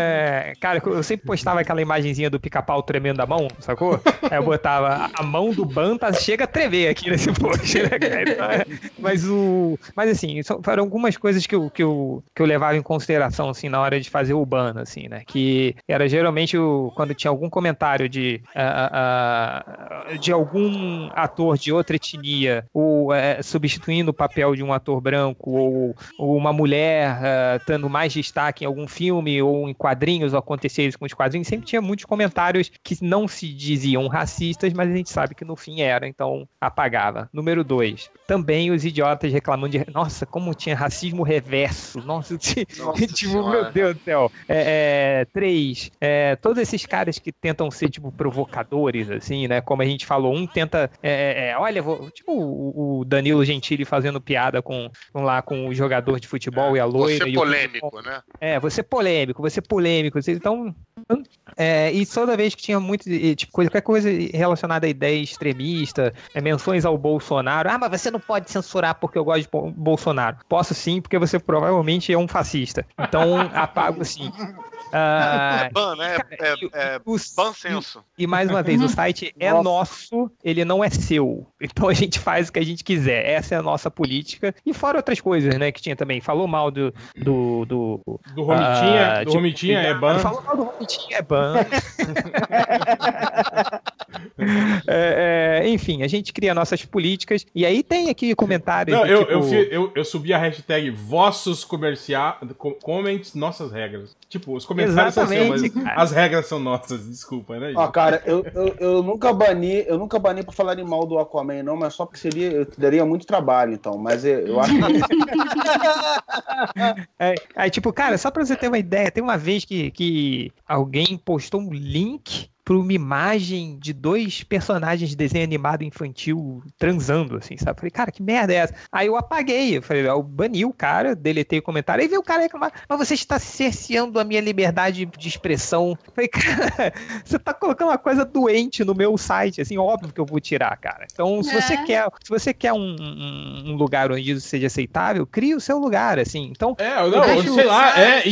Cara, eu sempre postava aquela imagenzinha do pica-pau tremendo a mão, sacou? Aí eu botava a mão do Banta chega a tremer aqui nesse post, né, cara? Então, é, mas o. Mas assim, foram algumas coisas que eu, que, eu, que eu levava em consideração, assim, na hora de fazer o ban, assim, né? Que era geralmente o, quando tinha algum comentário de, ah, ah, de algum ator de outra etnia, ou é, substituindo o papel de um ator branco, ou, ou uma mulher tendo mais destaque em algum filme, ou em quadrinhos, ou isso com os quadrinhos, sempre tinha muitos comentários que não se diziam racistas, mas a gente sabe que no fim era, então apagava. Número dois, também os idiotas reclamando de. Nossa, como tinha racismo reverso. Nossa, Nossa tipo, meu Deus do céu. É, é, três, é, todos esses caras que tentam ser, tipo, provocadores, assim, né? Como a gente falou, um tenta. é, é, olha, vou- tipo o, o Danilo Gentili fazendo piada com, com lá com o jogador de futebol e a loira. Você e o- polêmico, né? é, você é polêmico, você é polêmico. Você- Então. é, e toda vez que tinha muito. Tipo, coisa, qualquer coisa relacionada à ideia extremista, é, menções ao Bolsonaro. Ah, mas você não pode censurar porque eu gosto de Bo- Bolsonaro. Posso sim, porque você provavelmente é um fascista. Então, apago sim. Ah, É ban, né? cara, É, e- é, o- ban senso. e mais uma vez, o site é Nossa. nosso, ele não é seu. Então a gente faz o que a gente quiser. Essa é a nossa política. E fora outras coisas, né? Que tinha também. Falou mal do. Do, do, Do Romitinha, ah, do tipo, Romitinha é ban. Falou mal do Romitinha é ban. É, é, enfim, a gente cria nossas políticas. E aí tem aqui comentários. Não, do eu, tipo, eu, fi- eu, eu subi a hashtag vossos comercial, co- comments, nossas regras. Tipo, os comentários mas Exatamente, cara. as regras são nossas, desculpa, né? Ó, gente? cara, eu, eu, eu nunca bani, eu nunca bani pra falar mal do Aquaman, não, mas só porque seria, eu daria muito trabalho, então. Mas eu, eu acho que É, aí, tipo, cara, só pra você ter uma ideia, tem uma vez que, que alguém postou um link pra uma imagem de dois personagens de desenho animado infantil transando, assim, sabe? Falei, cara, que merda é essa? Aí eu apaguei, eu falei, eu bani o cara, deletei o comentário, aí veio o cara reclamar, mas você está cerceando a minha liberdade de expressão. Eu falei, cara, você tá colocando uma coisa doente no meu site, assim, óbvio que eu vou tirar, cara. Então, se É. você quer, se você quer um, um- lugar onde isso seja aceitável, crie o seu lugar, assim. Então, É, não, sei lá, é,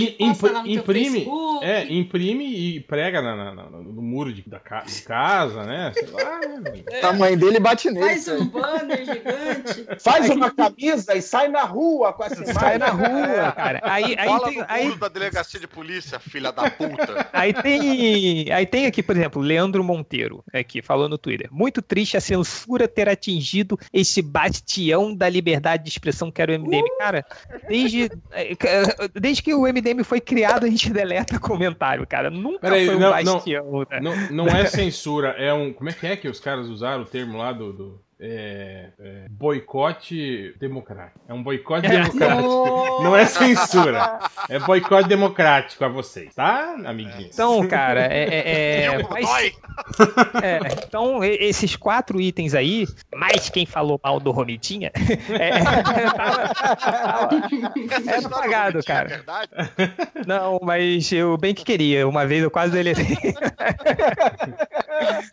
imprime. É, imprime e prega na- no muro de, da ca- de casa, né? Sei lá. A mãe dele bate nele. Faz um banner gigante. Faz uma camisa e sai na rua com essa imagem. sai na rua, cara. Aí, aí, Fala tem, no aí, muro da delegacia de polícia, filha da puta. Aí tem, aí tem aqui, por exemplo, Leandro Monteiro, aqui, falou no Twitter. Muito triste a censura ter atingido esse bastião da liberdade de expressão que era o MDM. Cara, desde, eh, desde que o MDM foi criado, a gente deleta comentário, cara. Nunca Peraí, foi um não, não. bastião. né? Não, não é censura, é um. Como é que é que os caras usaram o termo lá do. do- é, é, boicote democrático. É um boicote democrático. Não é censura. É boicote democrático a vocês, tá, amiguinhos? Então, cara, é. é- é- mas-. É, então, esses quatro itens aí, mais quem falou mal do Romitinha, é, tava- É não tinha cara. verdade? Não, mas eu bem que queria. Uma vez eu quase deletei.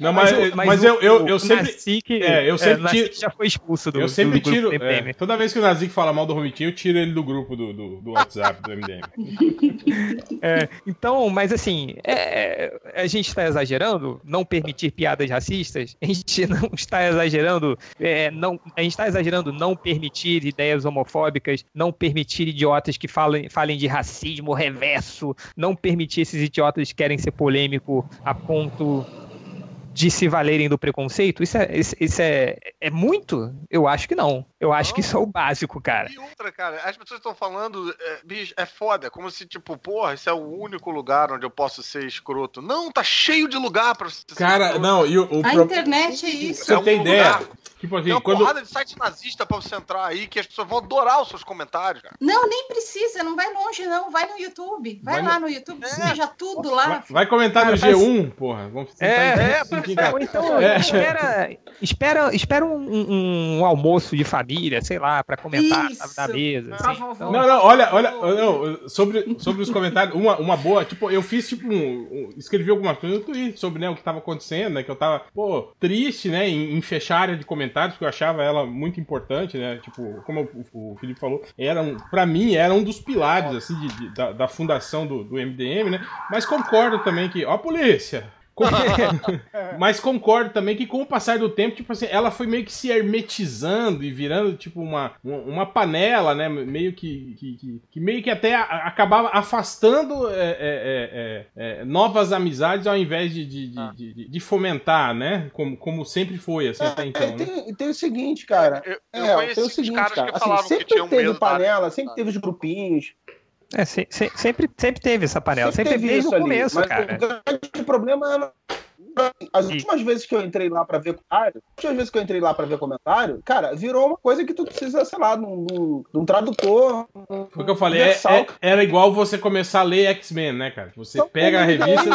Não, mas, o- mas, o- eu, eu, o eu sempre. Nazik, é, eu sempre o Nazik tiro- já foi expulso do Eu sempre do tiro. é, toda vez que o Nazik fala mal do Romitinho, eu tiro ele do grupo do, do, do WhatsApp do MDM. É, então, mas assim, é, a gente está exagerando não permitir piadas racistas, a gente não está exagerando, é, não, a gente está exagerando não permitir ideias homofóbicas, não permitir idiotas que falem, falem de racismo reverso, não permitir esses idiotas que querem ser polêmico a ponto de se valerem do preconceito? Isso é, isso, é, é muito? Eu acho que não. Eu acho que isso é o básico, cara. E outra, cara, as pessoas estão falando, é, bicho, é foda, como se, tipo, porra, esse é o único lugar onde eu posso ser escroto. Não, tá cheio de lugar pra você ser Cara, escroto. não, e o, o A pro- internet é isso. Você É um tem lugar. Tipo Tem assim, uma quando. porrada de site nazista pra você entrar aí que as pessoas vão adorar os seus comentários, cara. Não, nem precisa, não vai longe, não. Vai no YouTube. Vai, Vai lá no, YouTube, É. seja tudo lá. Vai, vai comentar no Cara, G1, porra. Vamos É, em- é, mas-. Ou então, É. espera, espera, espera um, um- um almoço de família, sei lá, pra comentar Isso. na mesa. Pra assim. Então, Não, não, olha, olha, não, sobre, sobre os comentários, uma, uma boa, tipo, eu fiz, tipo, um, um- escrevi alguma coisa no Twitter sobre, né, o que tava acontecendo, né, que eu tava, pô, triste, né, em, em fechar a área de comentários, porque eu achava ela muito importante, né, tipo, como o, Felipe falou, era um, pra mim, era um dos pilares, assim, de, de- da, da fundação do, do MDM, né, mas concordo também que, ó, a polícia, Mas concordo também que com o passar do tempo, tipo assim, ela foi meio que se hermetizando e virando, tipo, uma, uma- panela, né? Meio que, que, que- que meio que até acabava afastando é, é, é, é, é, novas amizades ao invés de, de, de, de- de fomentar, né? Como, como sempre foi, assim, até É, então. né? tem, tem o seguinte, cara. Eu, eu É, conheci tem o seguinte, caras cara. que Assim, que sempre tinham teve panela, sempre teve os grupinhos. É, se- se- sempre, sempre teve essa panela, sempre, teve desde o ali, começo, mas cara. O grande problema era. As últimas vezes que eu entrei lá pra ver comentário, as últimas vezes que eu entrei lá pra ver comentário, cara, virou uma coisa que tu precisa, sei lá, de um, de tradutor. Foi o que eu falei, é- é- era igual você começar a ler X-Men, né, cara? Você Então, pega a revista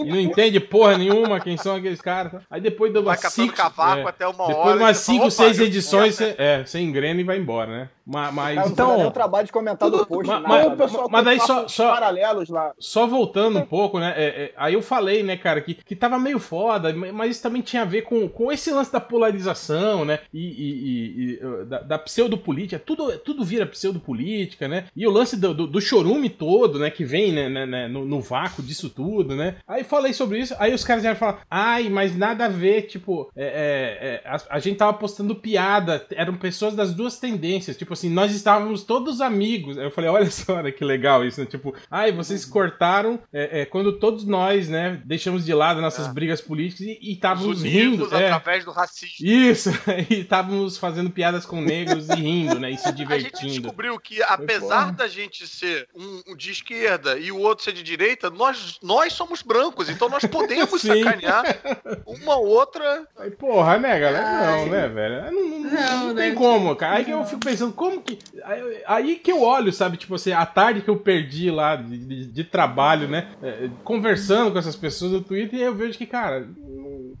e não entende porra nenhuma quem são aqueles caras. Aí depois de Vai umas cinco, cavaco é, até uma depois hora. umas você fala, 5, "Opa, 6 eu- edições, é, você, é, você engrena e vai embora, né? Ma- Mas, Cara, Então- então, dá o trabalho de comentar do post. Mas- mas- o pessoal mas daí só- só- paralelos lá. Só voltando um pouco, né? é, é, aí eu falei, né, cara, que, que tava meio foda, mas isso também tinha a ver com, com esse lance da polarização, né? E, e- e- e, uh, da, da pseudopolítica. Tudo, tudo vira pseudopolítica, né? E o lance do, do, do chorume todo, né? Que vem né, né, né, no, no vácuo disso tudo, né? Aí falei sobre isso, aí os caras vieram falar, ai, mas nada a ver, tipo, é, é, é, a, a gente tava postando piada, eram pessoas das duas tendências, tipo assim, nós estávamos todos amigos. Aí eu falei, olha só, né, que legal isso, né? Tipo, ai, vocês cortaram é, é, quando todos nós, né, deixamos de lado nossas brigas políticas e estávamos Os rindo. é. através do racismo. Isso, e estávamos fazendo piadas com negros e rindo, né? E se A gente divertindo. descobriu que, apesar da gente ser um, um de esquerda e o outro ser de direita, nós, nós somos brancos, então nós podemos Sim. sacanear uma outra. Aí, porra, né, galera? Não, Ai. né, velho? Não, não- não Não, tem né? como, cara. Aí que eu fico pensando, como que. Aí, aí que eu olho, sabe, tipo assim, a tarde que eu perdi lá de, de- de trabalho, né? é, conversando com essas pessoas no Twitter eu vejo que, cara,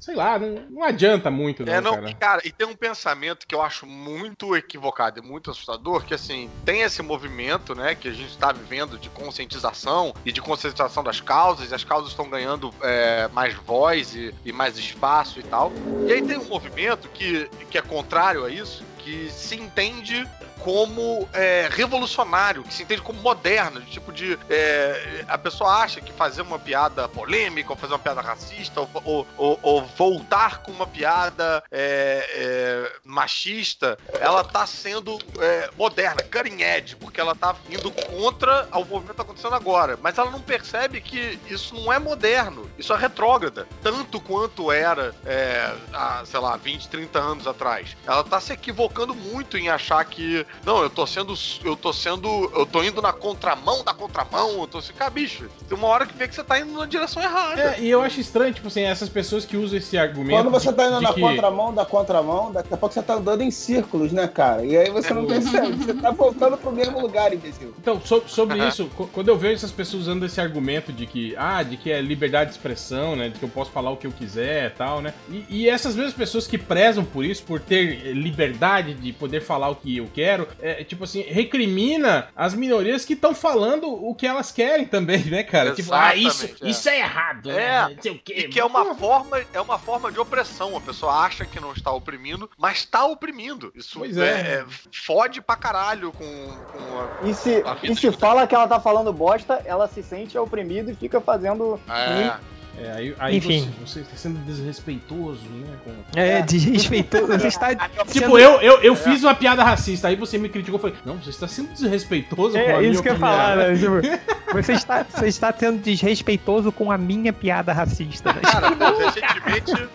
sei lá, não, não adianta muito, não, É, não, cara. e, cara, e tem um pensamento que eu acho muito equivocado e muito assustador, que assim, tem esse movimento, né, que a gente está vivendo de conscientização e de conscientização das causas, e as causas estão ganhando é, mais voz e, e mais espaço e tal. E aí tem um movimento que, que é contrário a isso, que se entende como é, revolucionário, que se entende como moderno, de tipo de. é, a pessoa acha que fazer uma piada polêmica, ou fazer uma piada racista, ou, ou- ou- ou voltar com uma piada é, é, machista, ela tá sendo é, moderna, cutting edge, porque ela tá indo contra o movimento que tá acontecendo agora. Mas ela não percebe que isso não é moderno, isso é retrógrada, tanto quanto era, é, há, sei lá, 20, 30 anos atrás. Ela tá se equivocando muito em achar que, não, eu tô sendo, eu tô sendo, eu tô indo na contramão da contramão, eu tô assim, cara, bicho, tem uma hora que vê que você tá indo na direção errada. É, e eu acho estranho, tipo assim, essas pessoas que usam esse argumento. Quando você de- tá indo na que- contramão da contramão, daqui a pouco você tá andando em círculos, né, cara? E aí você não percebe, você tá voltando pro mesmo lugar, imbecil. Então, so- sobre isso, quando eu vejo essas pessoas usando esse argumento de que, ah, de que é liberdade de expressão, né, de que eu posso falar o que eu quiser e tal, né, e, e essas mesmas pessoas que prezam por isso, por ter liberdade de poder falar o que eu quero, é, tipo assim, recrimina as minorias que estão falando o que elas querem também, né, cara? Tipo, ah, isso, Exatamente, é. isso é errado, É, né, não sei o quê. E que é uma forma, é uma forma de opressão. A pessoa acha que não está oprimindo, mas está oprimindo. Isso Pois é. é. é- fode pra caralho com, com E se, A vida e se fala que ela tá falando bosta, ela se sente oprimida e fica fazendo. a. É, É, aí, aí Enfim. Você, você está sendo desrespeitoso, né, com... É, desrespeitoso. Você está. Tipo, sendo- eu, eu, eu fiz uma piada racista, aí você me criticou e falei, não, você está sendo desrespeitoso com a É minha isso que eu ia opinião. falar, né? Tipo, você, está, você está sendo desrespeitoso com a minha piada racista. Né? Cara, recentemente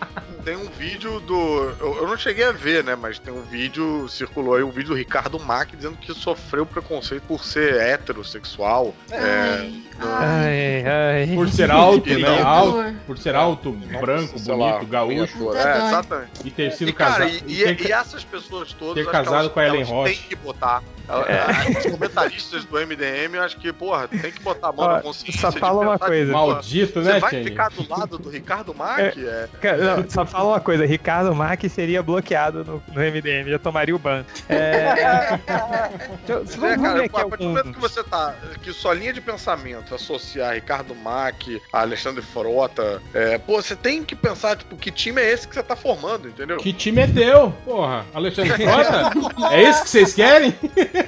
tem um vídeo do. Eu, eu não cheguei a ver, né? Mas tem um vídeo, circulou aí um vídeo do Ricardo Mack dizendo que sofreu preconceito por ser heterossexual. É, Ai, ai. Por ser alto, né? não- Alto, por ser alto, branco, bonito, lá, gaúcho, é, doido. exatamente. e ter sido E, cara, casado. e, e e- ter- e essas pessoas todas. ter casado elas- com a Ellen Roche. Tem que botar. Ela- Os comentaristas do MDM, eu acho que, porra, tem que botar a mão Ó, na consciência. só fala uma coisa. Maldito, Você né, vai Kenny? ficar do lado do Ricardo Mack? É. Cara, não, só fala uma coisa, Ricardo Mack seria bloqueado no, no MDM, já tomaria o ban. É, deixa eu- É, cara, aqui a partir do momento que você tá. Que sua linha de pensamento associar Ricardo Mack, a Alexandre Frota, é, pô, você tem que pensar, tipo, que time é esse que você tá formando, entendeu? Que time é teu, porra? Alexandre Frota? é esse que vocês querem?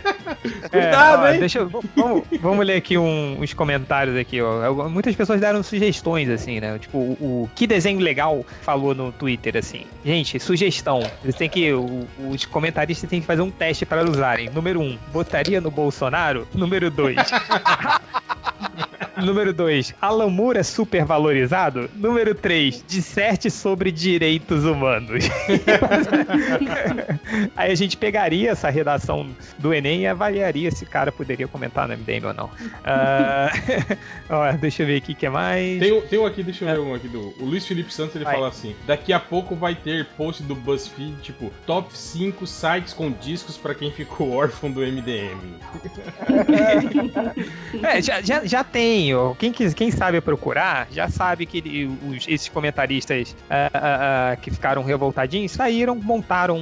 Cuidado, ó, hein? Deixa eu, vamos, vamos ler aqui um- uns comentários aqui, ó. Muitas pessoas deram sugestões, assim, né? Tipo, o, o Que Desenho Legal falou no Twitter, assim. Gente, sugestão. Eles têm que. o- os comentaristas têm que fazer um teste para usarem. Número um, botaria no Bolsonaro? Número dois. Número 2, Alan Moore é super valorizado? Número 3, disserte sobre direitos humanos. Aí a gente pegaria essa redação do Enem e avaliaria se o cara poderia comentar no MDM ou não. Ah, ó, deixa eu ver aqui o que mais. Tem, um- tem um aqui, deixa eu ver um aqui do. O Luiz Felipe Santos ele Vai. fala assim: daqui a pouco vai ter post do BuzzFeed, tipo, top 5 sites com discos pra quem ficou órfão do MDM. É, já, já, já tem. Ó. Quem, quem sabe procurar, já sabe que os- esses comentaristas ah, ah, ah, que ficaram revoltadinhos saíram, montaram um,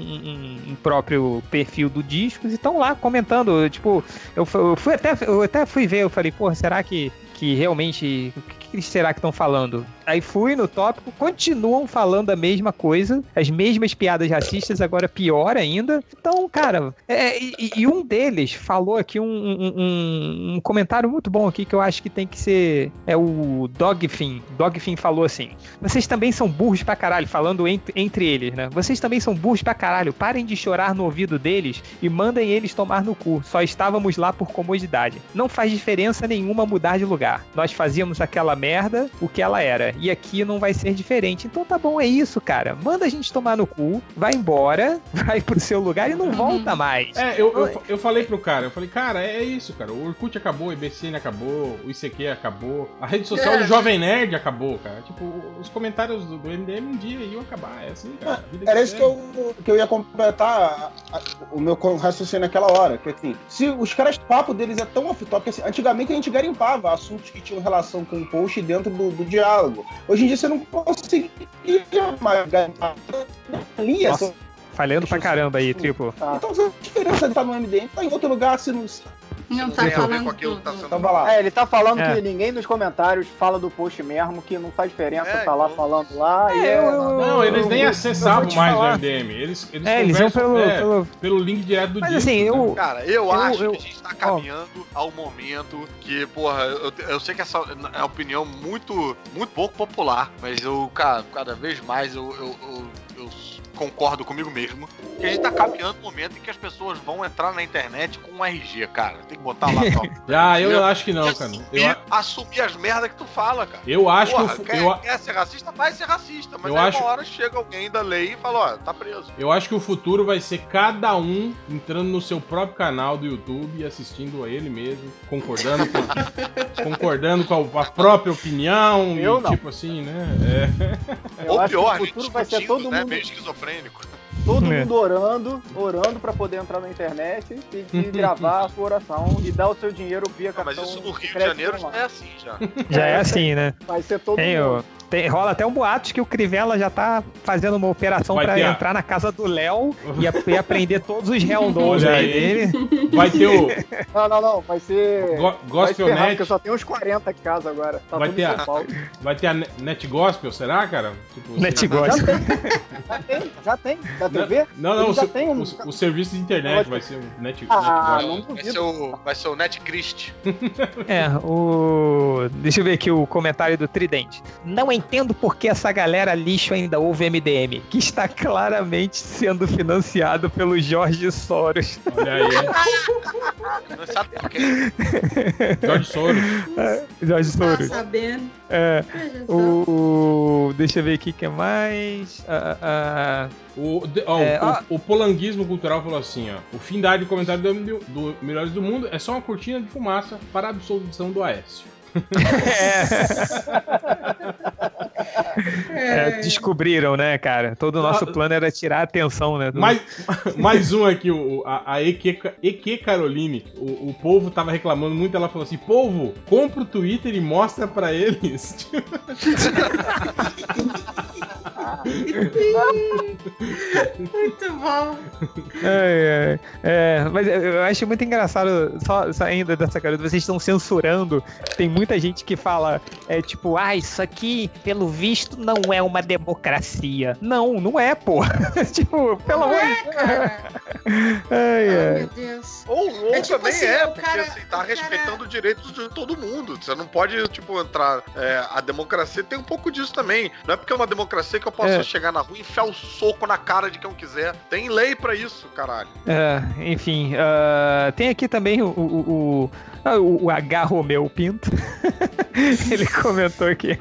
um- próprio perfil do Discos e estão lá comentando. Tipo, eu, eu fui até, eu até fui ver, eu falei, será que, que realmente. O que, que será que estão falando? Aí fui no tópico, continuam falando a mesma coisa, as mesmas piadas racistas, agora pior ainda. Então, cara, é, e, e um deles falou aqui um, um- um- comentário muito bom aqui que eu acho que tem que ser. É o Dogfin. Dogfin falou assim: Vocês também são burros pra caralho, falando entre, entre eles, né? Vocês também são burros pra caralho. Parem de chorar no ouvido deles e mandem eles tomar no cu. Só estávamos lá por comodidade. Não faz diferença nenhuma mudar de lugar. Nós fazíamos aquela merda o que ela era. E aqui não vai ser diferente. Então tá bom, é isso, cara. Manda a gente tomar no cu, vai embora, vai pro seu lugar e não volta mais. É, eu, eu, eu falei pro cara, eu falei, cara, é isso, cara. O Orkut acabou, o IBCN acabou, o ICQ acabou, a rede social do Jovem Nerd acabou, cara. Tipo, os comentários do, do MDM um dia iam acabar. É assim, cara. Era isso que eu, que eu ia completar a- a- o meu raciocínio naquela hora. Que assim, se os caras, o papo deles é tão off-top, que assim, antigamente a gente garimpava assuntos que tinham relação com o post dentro do, do diálogo. Jogo. Hoje em dia você não consegue mais ganhar ali Nossa, essa. falhando pra caramba aí, triplo. Então a diferença de estar no MDM tá em outro lugar, se não. Não tá falando com aquilo que tá sendo Então vai lá. É, ele tá falando É. que ninguém nos comentários fala do post mesmo, que não faz diferença É, tá lá então- falando lá. e É, é, eu- não. Não, eles nem acessavam mais falar. o MDM. Eles, eles É, eles iam conversam, pelo, é, pelo- pelo link direto do Mas disco, assim, né? eu. Cara, eu, Eu- acho eu- que a gente tá caminhando ao momento que, porra, eu, eu sei que essa é uma opinião muito, muito pouco popular, mas eu, cara, cada vez mais eu, eu, eu- eu concordo comigo mesmo que a gente tá caminhando no momento em que as pessoas vão entrar na internet com um RG, cara. Tem que botar lá só. Ah, eu Eu- acho que não, cara. assumir, Eu, a- assumir as merdas que tu fala, cara. eu acho Porra, que o, quer, eu, quer ser racista? Vai ser racista. Mas Eu aí acho- uma hora chega alguém da lei e fala, ó, tá preso. eu acho que o futuro vai ser cada um entrando no seu próprio canal do YouTube e assistindo a ele mesmo, concordando com, concordando com a, a própria opinião. Eu e, não. Tipo assim, né? É. Eu Ou acho pior, que a o gente futuro vai ser todo né? mundo, Meio esquizofrênico. Moreno, todo É. mundo orando, orando pra poder entrar na internet e, e gravar a sua oração e dar o seu dinheiro via Não, mas cartão isso no Rio de Janeiro já é assim, já. Já é assim, né? Vai ser todo Tem, mundo. tem- rola até um boato que o Crivella já tá fazendo uma operação Vai pra ter a- entrar na casa do Léo e, e aprender todos os Helldows Olha aí aí. dele. Vai ter o Não, não, não. Vai ser. Go vai Gospel ferrar, Net, porque só tem uns 40 aqui em casa agora. Tá Vai tudo ter a- vai ter a Ne- Net Gospel, será, cara? Tipo, Net Já Gospel. tem, já tem, já tem. Da TV? Não, não, o, tem um- o- o serviço de internet vai ser o Net, Ah, Net não vai, ser o, vai ser o. É, o. Deixa eu ver aqui o comentário do Tridente. Não entendo por que essa galera lixo ainda ouve MDM, que está claramente sendo financiado pelo Jorge Soros. Olha aí, Não sabe por quê. George Soros. Jorge Tá Soros. sabendo? É, só. o. Deixa eu ver aqui o que mais. Ah, ah, O, de- ó, É, o- ó. o polanguismo cultural falou assim, ó. O fim da área de comentário do, do Melhores do Mundo é só uma cortina de fumaça para a absolvição do Aécio. É, descobriram, né, cara? Todo o nosso Ah, plano era tirar a atenção, né? do- Mais, mais um aqui, o, a, a EQ, EQ Caroline. O, o povo tava reclamando muito, ela falou assim: povo, compra o Twitter e mostra pra eles. Muito bom. É, é, é, mas eu acho muito engraçado, só, só ainda dessa cara, vocês estão censurando. Tem muita gente que fala, é tipo, ah, isso aqui, pelo visto, não é uma democracia. Não, não é, pô. tipo, pelo amor de Deus. Ai, Ai, ai. meu Deus. Ou, ou É tipo também assim, é, o porque cara- assim, tá cara- respeitando os direitos de todo mundo. Você não pode, tipo, entrar. é, a democracia tem um pouco disso também. Não é porque é uma democracia que eu posso É. chegar na rua e enfiar o soco na cara de quem eu quiser. Tem lei pra isso, caralho. É, enfim, ah, tem aqui também o, o, o, o- o H. Romeu Pinto. Ele comentou aqui.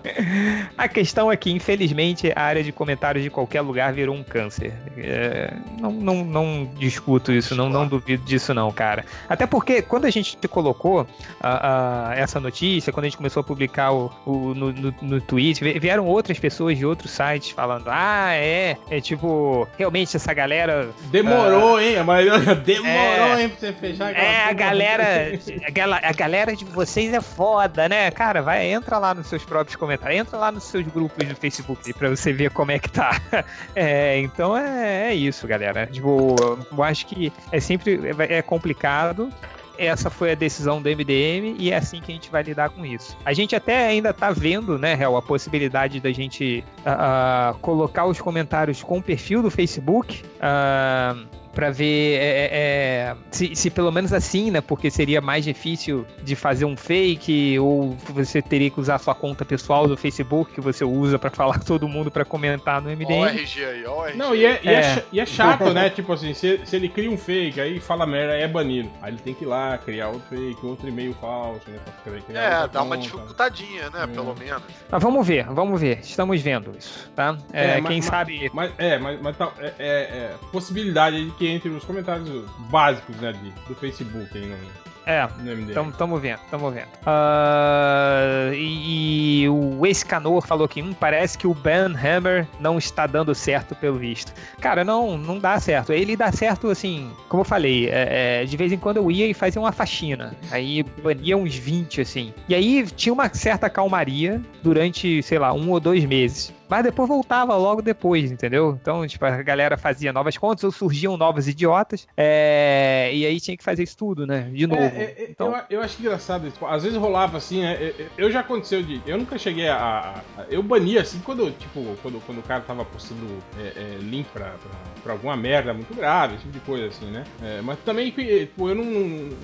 A questão é que, infelizmente, a área de comentários de qualquer lugar virou um câncer. É, não, não, não discuto isso, não, não duvido disso, não, cara. Até porque, quando a gente colocou a- a- essa notícia, quando a gente começou a publicar o, o- no, no, no tweet, vi- vieram outras pessoas de outros sites falando: ah, é, é tipo, realmente essa galera Demorou, hein? A maioria demorou, É. hein, pra você fechar É, a galera, a a galera de vocês é foda, né? Cara, vai, entra lá nos seus próprios comentários, entra lá nos seus grupos do Facebook pra você ver como é que tá. É, então é, é isso, galera. Tipo, eu acho que é sempre é, é complicado. Essa foi a decisão do MDM e é assim que a gente vai lidar com isso. A gente até ainda tá vendo, né, Hel, a possibilidade da gente ah, ah, colocar os comentários com o perfil do Facebook. ah, Pra ver é, é, é, se, se pelo menos assim, né? Porque seria mais difícil de fazer um fake, ou você teria que usar sua conta pessoal do Facebook que você usa pra falar com todo mundo pra comentar no MDM. RG aí, ó o RG. Não, e é, e é É. e é chato, né? Tipo assim, se, se ele cria um fake, aí fala merda, aí é banido. Aí ele tem que ir lá, criar outro fake, outro e-mail falso, né? Pra criar- criar É, dá uma conta. dificultadinha, né? É. Pelo menos. Mas vamos ver, vamos ver. Estamos vendo isso, tá? É, É, mas- quem mas- sabe. Mas, é, mas, mas tá, é, é- é possibilidade de que entre os comentários básicos, né, de, do Facebook aí, não, É, no MDM. Tamo, tamo vendo, tamo vendo. Ah, e, e o ex-canor falou que hum, parece que o Ben Hammer não está dando certo pelo visto. Cara, não, não dá certo. Ele dá certo, assim, como eu falei, é, é, de vez em quando eu ia e fazia uma faxina. Aí bania uns 20, assim. E aí tinha uma certa calmaria durante, sei lá, um ou dois meses. Mas depois voltava logo depois, entendeu? Então, tipo, a galera fazia novas contas ou surgiam novos idiotas. é, e aí tinha que fazer isso tudo, né? De novo. É, é, é, então, eu, eu acho engraçado isso. Às vezes rolava assim, né? Eu, já aconteceu de. Eu nunca cheguei a. a- a- eu bania assim quando, tipo, quando, quando o cara tava postando é, é, link pra, pra, pra alguma merda muito grave, esse tipo de coisa assim, né? É, mas também, tipo, eu não,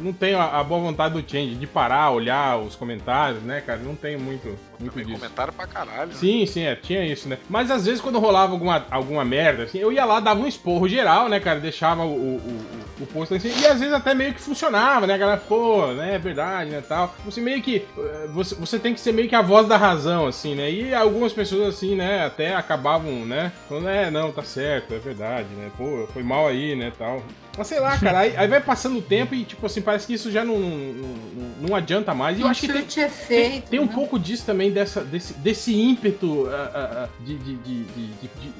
não tenho a, a boa vontade do Change de parar, olhar os comentários, né, cara? Não tenho muito, muito Também disso. comentário pra caralho. né? Sim, sim, é, tinha isso, né? Mas às vezes quando rolava alguma, alguma merda, assim, eu ia lá, dava um esporro geral, né, cara? Deixava o, o, o, o post lá em cima. E às vezes até meio que funcionava, né? A galera, pô, né, é verdade, né, tal. Você meio que. eh, Você, você tem que ser meio que a voz da razão, assim, né? E algumas pessoas, assim, né, até acabavam, né? Falando, é, não, tá certo, é verdade, né? Pô, foi mal aí, né, tal. Mas sei lá, cara, aí, aí vai passando o tempo e, tipo assim, parece que isso já não, não, não- adianta mais. E eu acho que tem, é tem, feito. tem um né? pouco disso também, dessa, desse, desse ímpeto ah, ah, de, de, de,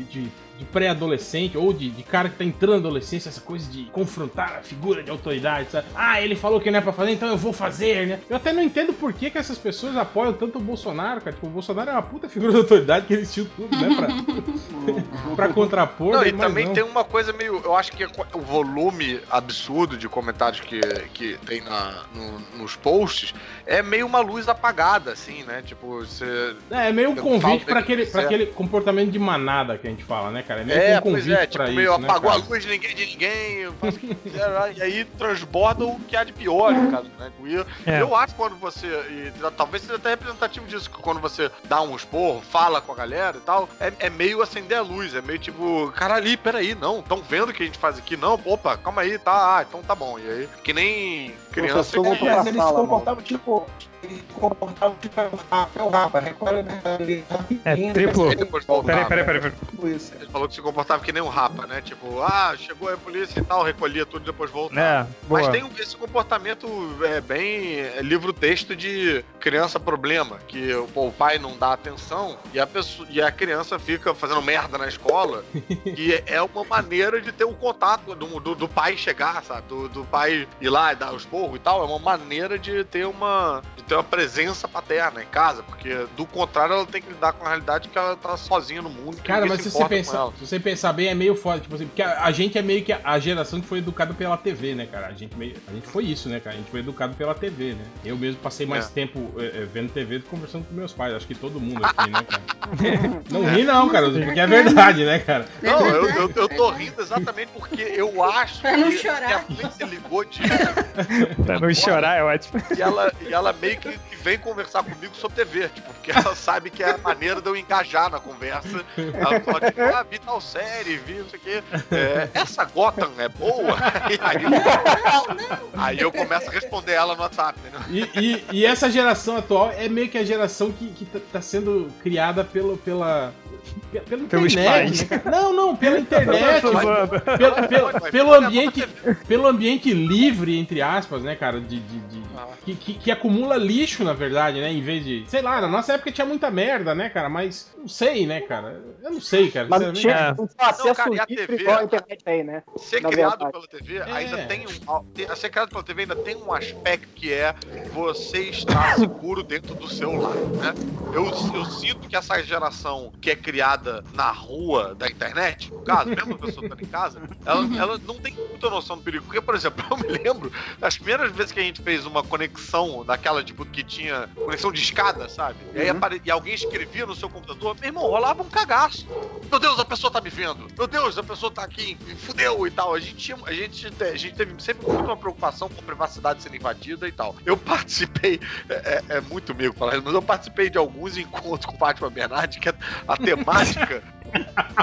de, de, pré-adolescente ou de, de cara que tá entrando na adolescência, essa coisa de confrontar a figura de autoridade, sabe? Ah, ele falou que não é pra fazer, então eu vou fazer, né? Eu até não entendo por que, que essas pessoas apoiam tanto o Bolsonaro, cara. Tipo, o Bolsonaro é uma puta figura de autoridade que existiu tudo, né? Pra, pra contrapor, Não, né? e também não. tem uma coisa meio. Eu acho que o volume absurdo de comentários que, que tem na, no- nos posts é meio uma luz apagada, assim, né? Tipo, você. É, é meio um Eu convite pra aquele, que pra é. aquele comportamento de manada que a gente fala, né, cara? É meio É, um pois convite é, tipo, meio isso, né, apagou cara? a luz de ninguém de ninguém, eu faço o que quiser, né? e aí transborda o que há de pior, no caso, né? E É. Eu acho que quando você. E, talvez seja até representativo disso, que quando você dá um esporro, fala com a galera e tal, é, é meio acender a luz, é meio tipo, cara ali, peraí, não, estão vendo o que a gente faz aqui? Não, opa, calma aí, tá, ah, então tá bom. E aí, que nem criança Professor, que. vou pra Mas ele se sala, comportava tipo. Ele se comportava é o Rapa, recolhe né? Ele É, triplo. Peraí, peraí, peraí. Tipo. Ele falou que se comportava que nem um rapa, né? Tipo, ah, chegou a polícia e tal, recolhia tudo e depois voltava. É, boa. Mas tem um- esse comportamento é, bem é, livro-texto de criança problema, que pô, o pai não dá atenção e a, pessoa, e a criança fica fazendo merda na escola, e é uma maneira de ter um contato do, do, do pai chegar, sabe? Do, do pai ir lá e dar os porros e tal, é uma maneira de ter uma, de ter uma presença paterna em casa, porque do contrário ela tem que lidar com a realidade que ela tá sozinha no mundo. Cara, mas se se você, pensar, se você pensar bem, é meio foda, tipo assim, porque a, a gente é meio que a, a geração que foi educada pela TV, né, cara? A gente, meio, a gente foi isso, né, cara? A gente foi educado pela TV, né? Eu mesmo passei mais É. tempo é, é, vendo TV do que conversando com meus pais. Acho que todo mundo aqui, né, cara? não ri não, cara, porque é verdade, né, cara? Não, eu, eu, eu tô rindo exatamente porque eu acho Pra não que, chorar. que a mãe se ligou de. Pra não chorar é ótimo. E ela, e ela meio que, vem conversar comigo sobre TV, tipo, porque ela sabe que é a maneira de eu engajar na conversa. Ela fala, tipo, ah, vi tal série, vi não sei o quê. É, essa Gotham é boa? E aí, aí eu começo a responder ela no WhatsApp, entendeu? E, e- e essa geração atual é meio que a geração que, que tá, tá sendo criada pelo, pela. Pe- Pela internet. né? Não, não, pela internet. Pelo, pelo, pelo ambiente, pelo ambiente livre, entre aspas, né, cara? De, de- de- Ah. que, que- que acumula lixo, na verdade, né? Em vez de. Sei lá, na nossa época tinha muita merda, né, cara? Mas não sei, né, cara? Eu não sei, cara. Mas não sinceramente. tinha É. não tinha acesso cara, e a TV? igual a internet tem, né? Ser Na criado pela TV É. ainda tem um. Ser criado pela TV ainda tem um aspecto que é você estar seguro dentro do seu lar, né? Eu, eu sinto que essa geração que é criada na rua da internet, no caso, mesmo a pessoa estando em casa, ela, ela não tem muita noção do perigo. Porque, por exemplo, eu me lembro das primeiras vezes que a gente fez uma conexão daquela, tipo, que tinha conexão de escada, sabe? E aí apare- e alguém escrevia no seu computador, meu irmão, rolava um cagaço. Meu Deus, a pessoa tá me vendo. Meu Deus, a pessoa tá aqui, fudeu e tal. A gente, tinha, a gente, te- a gente teve sempre muito uma preocupação com a privacidade sendo invadida e tal. Eu participei, é, é- é muito meio falar isso, mas eu participei de alguns encontros com Fátima Bernardi que a, a temática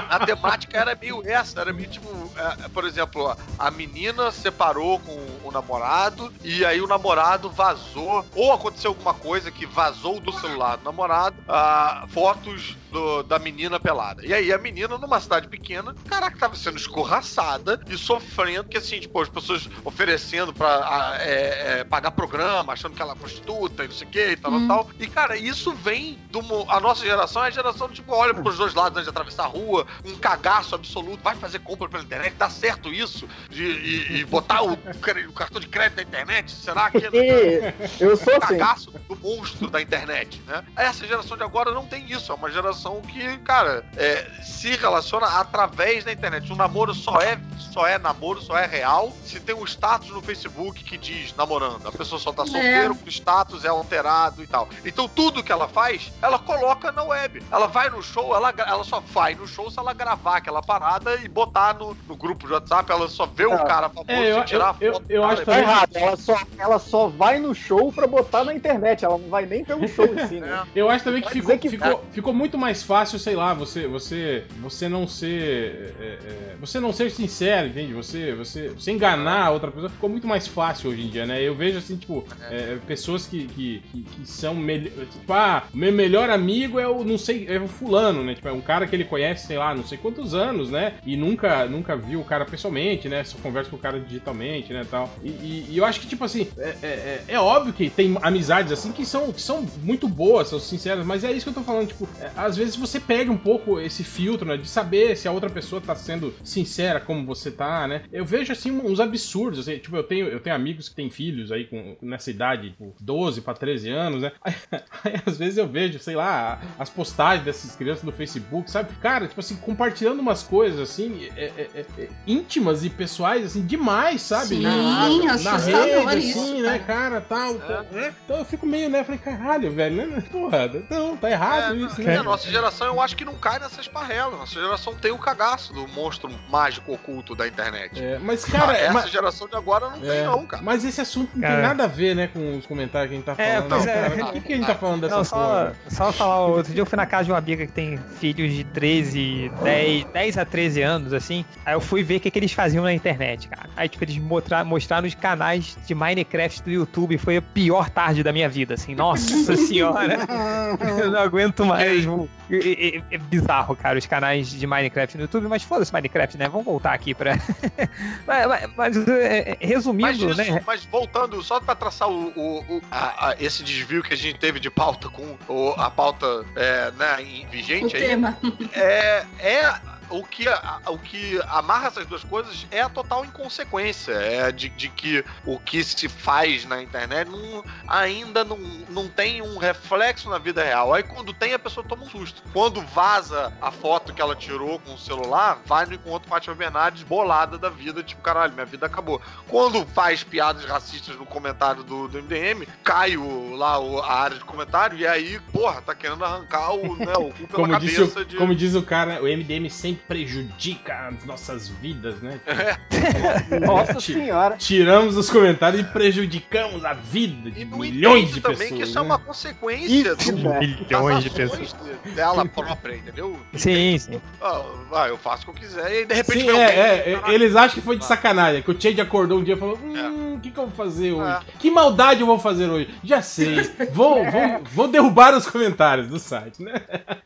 a temática era meio essa, era meio tipo, é, por exemplo, a menina separou com o namorado e aí o namorado vazou, ou aconteceu alguma coisa que vazou do celular do namorado, ah, fotos do- da menina pelada. E aí a menina, numa cidade pequena, caraca, tava sendo escorraçada e sofrendo, que assim, tipo, as pessoas oferecendo pra é, é, pagar programa, achando que ela é prostituta e não sei o que e tal, Hum. tal. E, cara, isso vem do. A nossa geração é a geração, tipo, olha pros dois lados antes de atravessar a rua, um cagaço absoluto, vai fazer compra pela internet, dá certo isso? De, e, e botar o, o cartão de crédito na internet? Será que E eu sou o assim. cagaço do monstro da internet, né? Essa geração de agora não tem isso. É uma geração que, cara, é, se relaciona através da internet. O namoro só é, só é namoro, só é real se tem um status no Facebook que diz namorando. A pessoa só tá solteira, o status é alterado e tal. Então tudo que ela faz, ela coloca na web. Ela vai no show, ela, ela só vai no show se ela gravar aquela parada e botar no, no grupo de WhatsApp. Ela só vê o Não. cara famoso É, eu- e tirar eu- a foto. eu- eu acho. Tá errado, ela só, ela só vai no show pra botar na internet, ela não vai nem pelo show em si, né? Eu acho também que ficou, que- ficou, ficou muito mais fácil, sei lá, você você você não ser é, é, você não ser sincero, entende? Você você você enganar a outra pessoa ficou muito mais fácil hoje em dia, né? Eu vejo assim, tipo, é, pessoas que, que, que, que são melhor, tipo, ah, o meu melhor amigo é o não sei, é o fulano, né? Tipo, é um cara que ele conhece, sei lá, não sei quantos anos, né? E nunca nunca viu o cara pessoalmente, né? Só conversa com o cara digitalmente, né, tal. E, e- e eu acho que tipo assim, é, é, é- é óbvio que tem amizades assim que são que são muito boas, são sinceras, mas é isso que eu tô falando, tipo, é, às vezes você pega um pouco esse filtro, né, de saber se a outra pessoa tá sendo sincera como você tá, né? Eu vejo assim uns absurdos, assim, tipo, eu tenho eu tenho amigos que têm filhos aí com nessa idade, tipo, 12 pra 13 anos, né? Aí, aí, às vezes eu vejo, sei lá, as postagens dessas crianças no Facebook, sabe? Cara, tipo assim, compartilhando umas coisas assim, é- é- é- é, íntimas e pessoais assim demais, sabe? Sim, na, na assustador rede, isso, assim, né, cara. tal. né? Então eu fico meio, né, falei, caralho, velho, né? Porra, não, tá errado É, isso, né? a nossa geração, eu acho que não cai nessas parrelas. Nossa geração tem o cagaço do monstro mágico oculto da internet. É, mas, cara, essa mas, geração de agora não tem, é, não, cara. mas esse assunto não Cara. tem nada a ver, né, com os comentários que a gente tá É, falando. pois não, é. cara. Por que, que a gente tá falando dessa Não, só, porra? só falar, outro dia eu fui na casa de uma amiga que tem filhos de 13, 10, 10 a 13 anos, assim. Aí eu fui ver o que, que eles faziam na internet, cara. Aí, tipo, eles mostrar, mostraram os canais de Minecraft do YouTube. Foi a pior tarde da minha vida, assim. Nossa senhora. eu não aguento mais. É, é- é bizarro, cara, os canais de Minecraft no YouTube. Mas foda-se Minecraft, né? Vamos voltar aqui pra... mas, mas- mas, é, é, resumindo, Mas, isso, né? mas voltando, só pra traçar o, o- o- a- a- esse desvio que a gente teve de pauta com o- a pauta é, né, em- O vigente aí, tema. é, é o que, a- o que amarra essas duas coisas é a total inconsequência. É de, de que o que se faz na internet não- ainda não, não tem um reflexo na vida real. Aí quando tem, a pessoa toma um susto. Quando vaza a foto que ela tirou com o celular, vai no encontro Fátima Bernardes bolada da vida, tipo, caralho, minha vida acabou. Quando faz piadas racistas no comentário do, do MDM, cai o, lá o- a área de comentário e aí, porra, tá querendo arrancar o, né, o cu pela Como, cabeça o, de... como diz o cara, o MDM sempre prejudica as nossas vidas, né? Nossa senhora. Tiramos os comentários e prejudicamos a vida de E milhões de também pessoas. que isso é né? uma consequência Isso, do- né? Milhões de das pessoas. dela própria, entendeu? Sim, sim. Ah, vai, eu faço o que eu quiser e de repente Sim, é, é, é, "Caralho, eles acham que foi de sacanagem, que o Change acordou um dia e falou: Hum, o que, que eu vou fazer hoje? É. Que maldade eu vou fazer hoje? Já sei. Vou, vou, vou derrubar os comentários do site, né?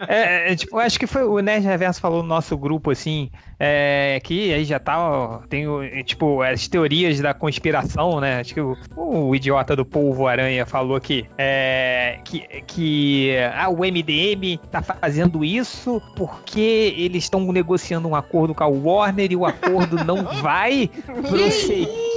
É, é, tipo, eu acho que foi o Nerd Reverso falou no nosso grupo, assim, é, que aí já tá, ó, tem, é, tipo, as teorias da conspiração, né? Acho que o, o idiota do Polvo Aranha falou que, é, que, que ah, o MDM tá fazendo isso porque eles estão negociando um acordo com a Warner e o acordo não vai prosseguir.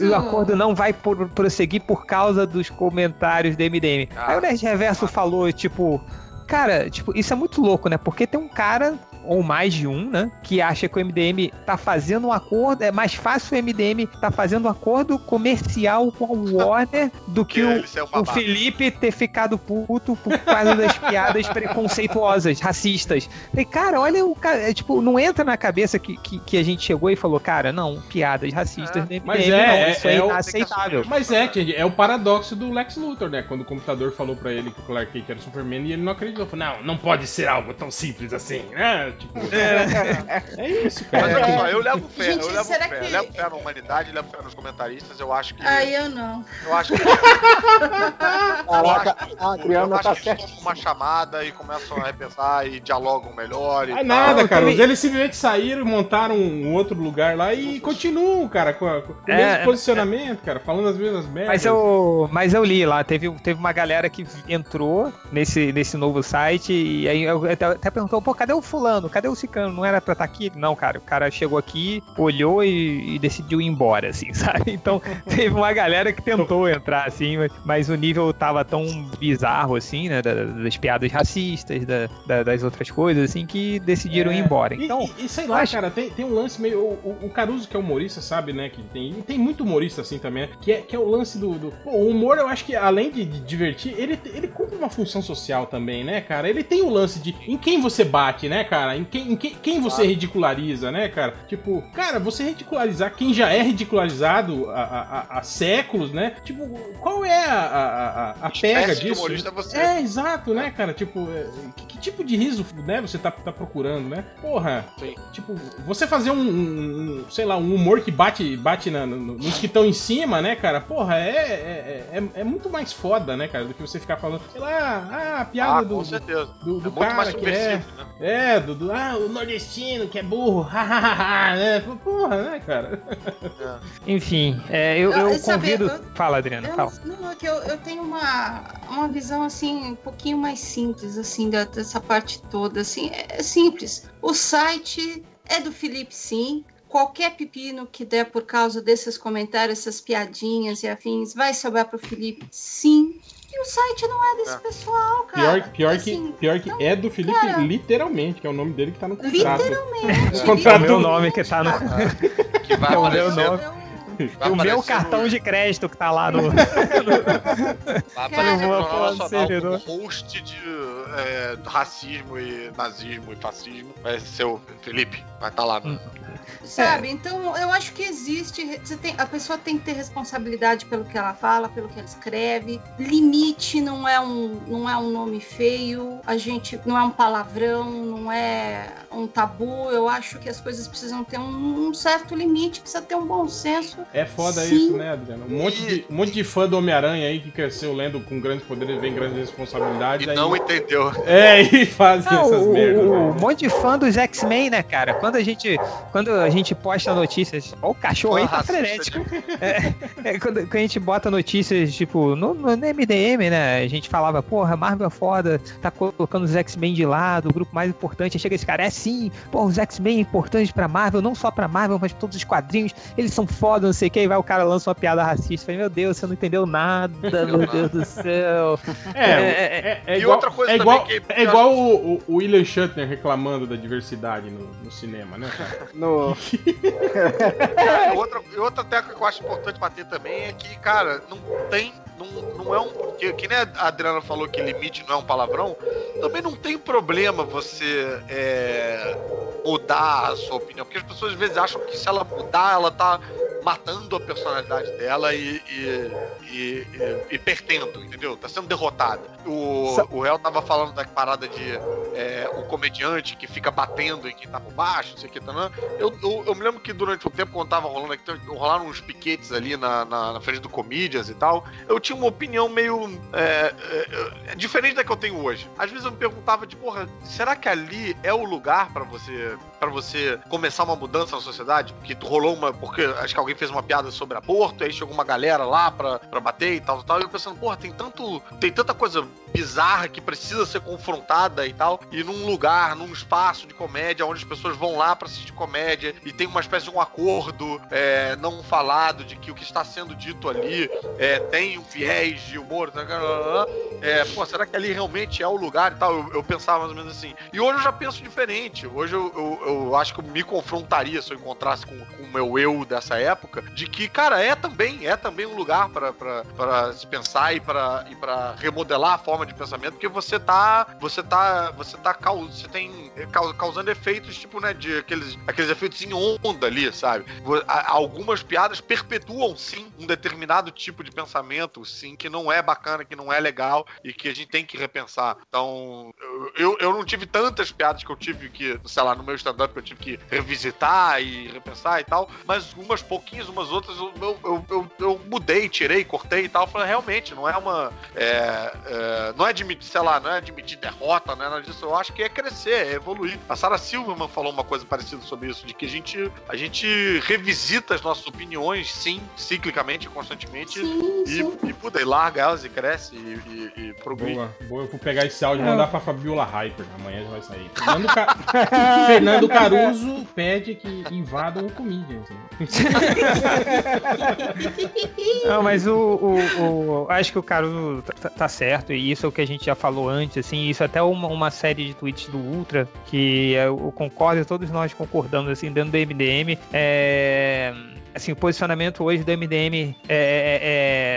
O acordo não vai por- prosseguir por causa dos comentários do MDM. Aí o Nerd Reverso falou, tipo, cara, tipo, isso é muito louco, né? Porque tem um cara, ou mais de um, né? Que acha que o MDM tá fazendo um acordo. É mais fácil o MDM tá fazendo um acordo comercial com a Warner do que o, é o babaca. Felipe ter ficado puto por causa das piadas preconceituosas, racistas. Falei, cara, olha o cara. é, tipo, não entra na cabeça que, que, que a gente chegou e falou, cara, não, piadas racistas do MDM, Mas é, não, é- isso é, é o- inaceitável. Mas é, Change, é o paradoxo do Lex Luthor, né? Quando o computador falou pra ele que o Clark Kent era o Superman e ele não acreditou. Falou, não, não pode ser algo tão simples assim, né? Tipo, é isso, cara. Mas olha só, eu levo fé, Gente, eu levo será fé. que- Eu levo fé na humanidade, levo fé nos comentaristas, eu acho que. Aí eu não. Eu acho que. Caraca, eu a acho, Adriana tá uma chamada e começam a repensar e dialogam melhor. E Ah, tal. nada, cara. também- Eles simplesmente saíram, montaram um outro lugar lá e continuam, cara, com, a- com o É, mesmo é- posicionamento, cara, falando as mesmas merdas. Mas eu, mas eu li lá, teve, teve uma galera que entrou nesse, nesse novo site e aí eu até, até perguntou, pô, cadê o fulano? Cadê o cicano? Não era pra estar aqui? Não, cara, o cara chegou aqui, olhou e, e decidiu ir embora, assim, sabe? Então teve uma galera que tentou entrar, assim, mas, mas o nível tava tão bizarro, assim, né, da- das piadas racistas, da- da- das outras coisas, assim, que decidiram É. ir embora. E- Então, e, e sei lá, acho- cara, tem, tem um lance meio. O, o- Caruso, que é humorista, sabe, né? Que tem, e tem muito humorista assim também, que é, que é o lance do. do- pô, o humor, eu acho que além de, de divertir, ele, ele cumpre uma função social também, né, cara? Ele tem o lance de em quem você bate, né, cara? Em quem, em quem, quem você ridiculariza, né, cara? Tipo, cara, você ridicularizar quem já é ridicularizado há, há- há séculos, né? Tipo, qual é a, a, a, a pega disso? é. É, exato, né, cara? Tipo, é, que, que tipo de riso, né, você tá, tá procurando, né? Porra, Sim. tipo, você fazer um, um- sei lá, um humor que bate, bate na- no- nos que estão em cima, né, cara? Porra, é, é, é, é muito mais foda, né, cara, do que você ficar falando, sei lá, ah, a piada Ah, do, com certeza. do, do é cara que é. né? É, do, do- ah, o nordestino que é burro, né? Porra, né, cara? enfim, é, eu, Eu- eu sabe, convido. eu- Fala, Adriana, Eu, fala. não, é que eu, eu tenho uma, uma visão assim um pouquinho mais simples assim dessa parte toda assim é, é simples o site é do Felipe sim qualquer pepino que der por causa desses comentários essas piadinhas e afins vai sobrar pro Felipe sim e o site não é desse É. pessoal cara Pior, pior, Assim, que, pior que então, é do Felipe, cara- literalmente, que é o nome dele que tá no contrato. literalmente O contrato- É meu nome que tá no. Que vai É o aparecer, meu nome. Eu- vai o meu cartão no- de crédito que tá lá no. Vai Cara, aparecer no Jornal Nacional como host de é, racismo e nazismo e fascismo. Vai ser o Felipe. Vai estar lá. Hum. No... Sabe? Então, eu acho que existe. Você tem, a pessoa tem que ter responsabilidade pelo que ela fala, pelo que ela escreve. Limite não é um, não é um nome feio. A gente não é um palavrão, não é um tabu. Eu acho que as coisas precisam ter um, um certo limite, precisa ter um bom senso. É foda Sim. isso, né, Adriano? Um monte, de, um monte de fã do Homem-Aranha aí que cresceu lendo com grandes poderes vem grandes responsabilidades. E aí... não entendeu. É, e fazem Não, essas o, merdas. o- né? um monte de fã dos X-Men, né, cara? Quando a gente, quando a gente posta notícias, ó, o cachorro aí tá frenético. É, quando, quando a gente bota notícias, tipo, no, no MDM, né? A gente falava, porra, Marvel é foda, tá colocando os X-Men de lado, o grupo mais importante. Aí chega esse cara, é sim, porra, os X-Men importantes pra Marvel, não só pra Marvel, mas pra todos os quadrinhos, eles são foda, não sei o que. Aí vai o cara lança uma piada racista. Falei, meu Deus, você não entendeu nada, meu Deus do céu. É, é, é, é E igual, outra coisa é também igual, que- é igual o, o- o William Shatner reclamando da diversidade no, no cinema, né, cara? No, É, outra, e outra tecla que eu acho importante bater também é que, cara, não tem. Não, não é um. Que, que nem a Adriana falou que limite não é um palavrão, também não tem problema você é, mudar a sua opinião. Porque as pessoas às vezes acham que se ela mudar, ela tá matando a personalidade dela e, e, e, e- e perdendo, entendeu? Tá sendo derrotada. O, Sa- o réu tava falando da parada de é, o comediante que fica batendo em quem tá por baixo, não sei o que, tá, né? Eu, eu, eu me lembro que durante o tempo, quando tava rolando aqui, rolaram uns piquetes ali na, na, na frente do Comedians e tal, eu tinha uma opinião meio é, é, é, diferente da que eu tenho hoje. Às vezes eu me perguntava de, porra, será que ali é o lugar pra você para você começar uma mudança na sociedade? Que rolou uma. Porque acho que alguém fez uma piada sobre aborto, aí chegou uma galera lá pra, bater e tal, tal, tal. E eu pensando, porra, tem tanto. Tem tanta coisa bizarra que precisa ser confrontada e tal. E num lugar, num espaço de comédia, onde as pessoas vão lá pra assistir comédia e tem uma espécie de um acordo é, não falado de que o que está sendo dito ali é, tem um viés de humor. né, É, pô, será que ali realmente é o lugar e tal? Eu, eu pensava mais ou menos assim. E hoje eu já penso diferente. Hoje eu, eu acho que eu me confrontaria se eu encontrasse com, com o meu eu dessa época, de que, cara, é também, é também um lugar pra- pra pra se pensar e pra e para remodelar a forma de pensamento, porque você tá, você tá, você tá você tem é, cau- causando efeitos tipo, né, de aqueles, aqueles efeitos em onda ali, sabe? Algumas piadas perpetuam sim um determinado tipo de pensamento, sim, que não é bacana, que não é legal e que a gente tem que repensar. Então, eu, eu, eu não tive tantas piadas que eu tive que, sei lá, no meu stand-up eu tive que revisitar e repensar e tal, mas umas pouquinhas, umas outras eu, eu, eu, eu- eu mudei, tirei, cortei e tal. Falei, realmente, não é uma. é, é, não é admitir, sei lá, não é admitir derrota, não é nada disso. Eu acho que é crescer, é evoluir. A Sarah Silverman falou uma coisa parecida sobre isso, de que a gente, a gente revisita as nossas opiniões, sim, ciclicamente, constantemente. Sim, E, sim. e puta, e larga elas e cresce e, e, e progride. Boa, boa. Eu vou pegar esse áudio e mandar pra Fabiola Hyper. Amanhã já vai sair. Fernando, Ca- Fernando Caruso pede que invadam o Comedians. né? Não, mas o, o- o- Acho que o Caruso tá, tá certo, e isso é o que a gente já falou antes, assim, isso até uma, uma série de tweets do Ultra, que eu concordo, todos nós concordamos, assim, dentro do MDM. É. Assim, o posicionamento hoje do MDM é, é-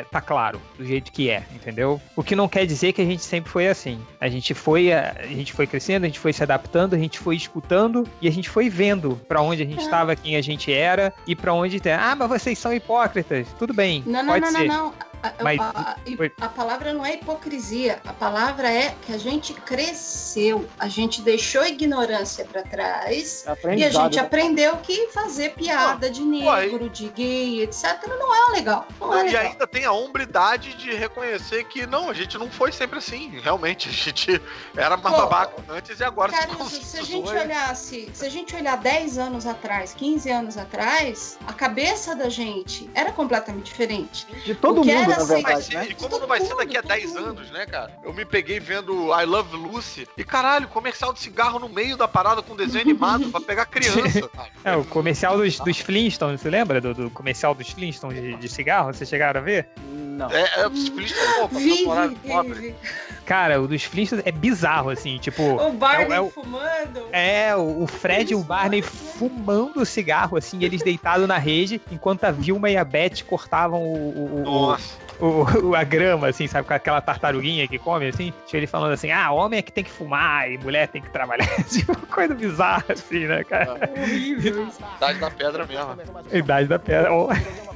é- tá claro, do jeito que é, entendeu? O que não quer dizer que a gente sempre foi assim. A gente foi, a, a gente foi crescendo, a gente foi se adaptando, a gente foi escutando e a gente foi vendo pra onde a gente estava, quem a gente era e pra onde tem. Ah, mas vocês são hipócritas. Tudo bem, Não, não, pode não, ser. não, não. Mas- a- a- a palavra não é hipocrisia. A palavra é que a gente cresceu. A gente deixou a ignorância pra trás. E a gente aprendeu que fazer piada de negro, de gay, etc., não é legal. Não é E legal. ainda tem a hombridade de reconhecer que não, a gente não foi sempre assim. Realmente, a gente era mais Pô, babaca antes e agora se Caruso, se a gente olhasse, se a gente olhar 10 anos atrás, 15 anos atrás, a cabeça da gente era completamente diferente. De todo mundo, era na verdade, ser, né? E como não vai ser daqui a Todo 10 mundo. anos, né, cara? Eu me peguei vendo I Love Lucy e caralho, comercial de cigarro no meio da parada com desenho animado pra pegar criança. É, o comercial dos, dos Flintstones, você lembra do, do comercial dos Flintstones de, de cigarro? Vocês chegaram a ver? Não. É, é, os Flintstones, pô, passou Vi, horário vi, pobre. vi. Cara, o dos Flintstones é bizarro, assim, tipo... O Barney é o- fumando. É, o o Fred e o Barney fumando cigarro, assim, eles deitados na rede, enquanto a Vilma e a Beth cortavam o, o- o- Nossa. O- o- a grama, assim, sabe? Com aquela tartaruguinha que come, assim. Tinha ele falando assim, ah, homem é que tem que fumar e mulher tem que trabalhar. tipo, coisa bizarra, assim, né, cara? Idade da pedra mesmo. Idade da pedra. ó.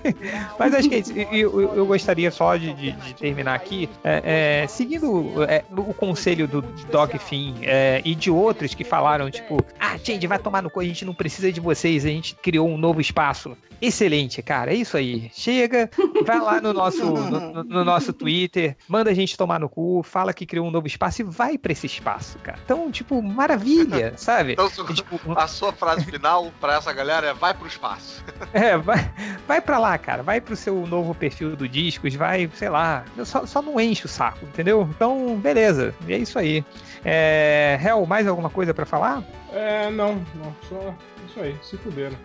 Mas acho que é isso. Eu, eu gostaria só de, de- de terminar aqui, é, é, seguindo é, o conselho do Dog Finn é, e de outros que falaram, tipo, ah, gente, vai tomar no cu, a gente não precisa de vocês, a gente criou um novo espaço. Excelente, cara, é isso aí. Chega, vai lá no nosso, no, no- no nosso Twitter, manda a gente tomar no cu, fala que criou um novo espaço e vai pra esse espaço, cara. Então, tipo, maravilha, sabe? Então, Tipo, a sua frase final pra essa galera é vai pro espaço. é, vai, vai pra lá, cara. Vai pro seu novo perfil do Discos, vai, sei lá. Só, só não enche o saco, entendeu? Então, beleza. É isso aí. É, Hel, mais alguma coisa pra falar? É, não, não, só isso aí, se fuderam.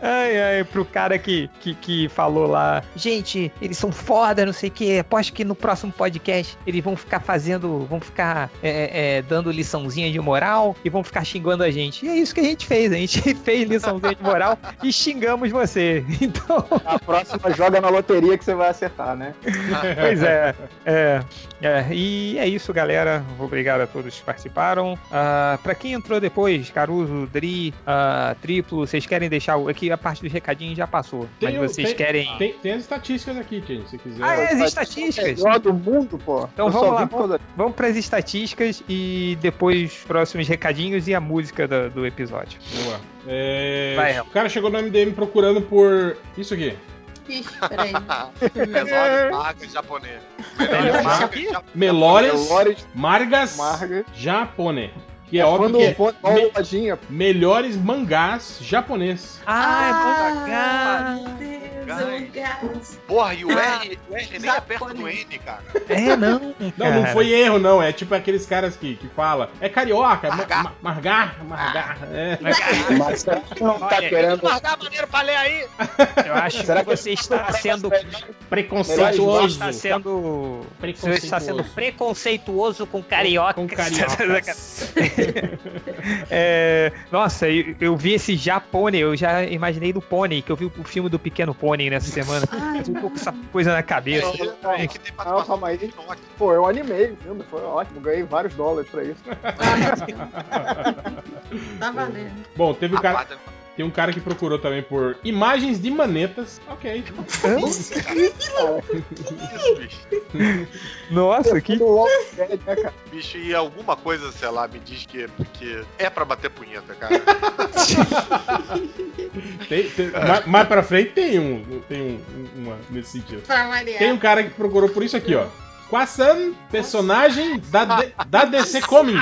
Ai, ai, pro cara que, que, que falou lá, gente, eles são foda, não sei o que. Aposto que no próximo podcast eles vão ficar fazendo, vão ficar é, é, dando liçãozinha de moral e vão ficar xingando a gente. E é isso que a gente fez, a gente fez liçãozinha de moral e xingamos você. Então, A próxima joga na loteria que você vai acertar, né? Pois é, é, é. E é isso, galera. Obrigado a todos que participaram. Ah, pra quem entrou depois, Caruso, Dri, ah, Triplo, vocês querem deixar. o- Aqui a parte dos recadinhos já passou. Tem o- mas vocês tem- querem. Tem, tem as estatísticas aqui, gente, se quiser. Ah, é, as O estatísticas. melhor do mundo, pô. Então Eu vamos lá, causa- Vamos para as estatísticas e depois próximos recadinhos e a música do, do episódio. Boa. É, Vai, o cara chegou no MDM procurando por isso aqui. Ixi, peraí. Melhores marcas japonês. Aqui? japonês. Melhores Margas Margas. Japone. Que é óbvio Quando que é põe uma me- lojinha, melhores mangás japonês. Ah, é bom Ah. Porra, e o Ah, R, o R nem é perto do japonês. N, cara. É, não. Não, não foi erro, não. É tipo aqueles caras que, que fala. É carioca, ma- Margar. ma- margar, margar. É. Mas será que não tá Olha, querendo. Largar maneiro pra ler aí. Eu acho Será que você está sendo Preconceituoso. está sendo você está sendo Preconceituoso. preconceituoso com carioca. Com carioca. É, nossa, eu, eu vi esse já pônei, eu já imaginei do pônei, que eu vi o filme do Pequeno Pônei nessa semana. Tô com essa coisa na cabeça. É tem Não, calma aí. Pô, eu animei o filme, foi ótimo. Ganhei vários dólares pra isso. tá valendo. Bom, teve um cara, tem um cara que procurou também por imagens de manetas. Ok. Isso, bicho. Nossa, que. Né? Bicho, e alguma coisa, sei lá, me diz que, que é pra bater punheta, cara. Tem, tem- mais, mais pra frente tem um. Tem um, um- uma nesse sentido. Tem um cara que procurou por isso aqui, ó. Quasan, personagem da, da DC Comics.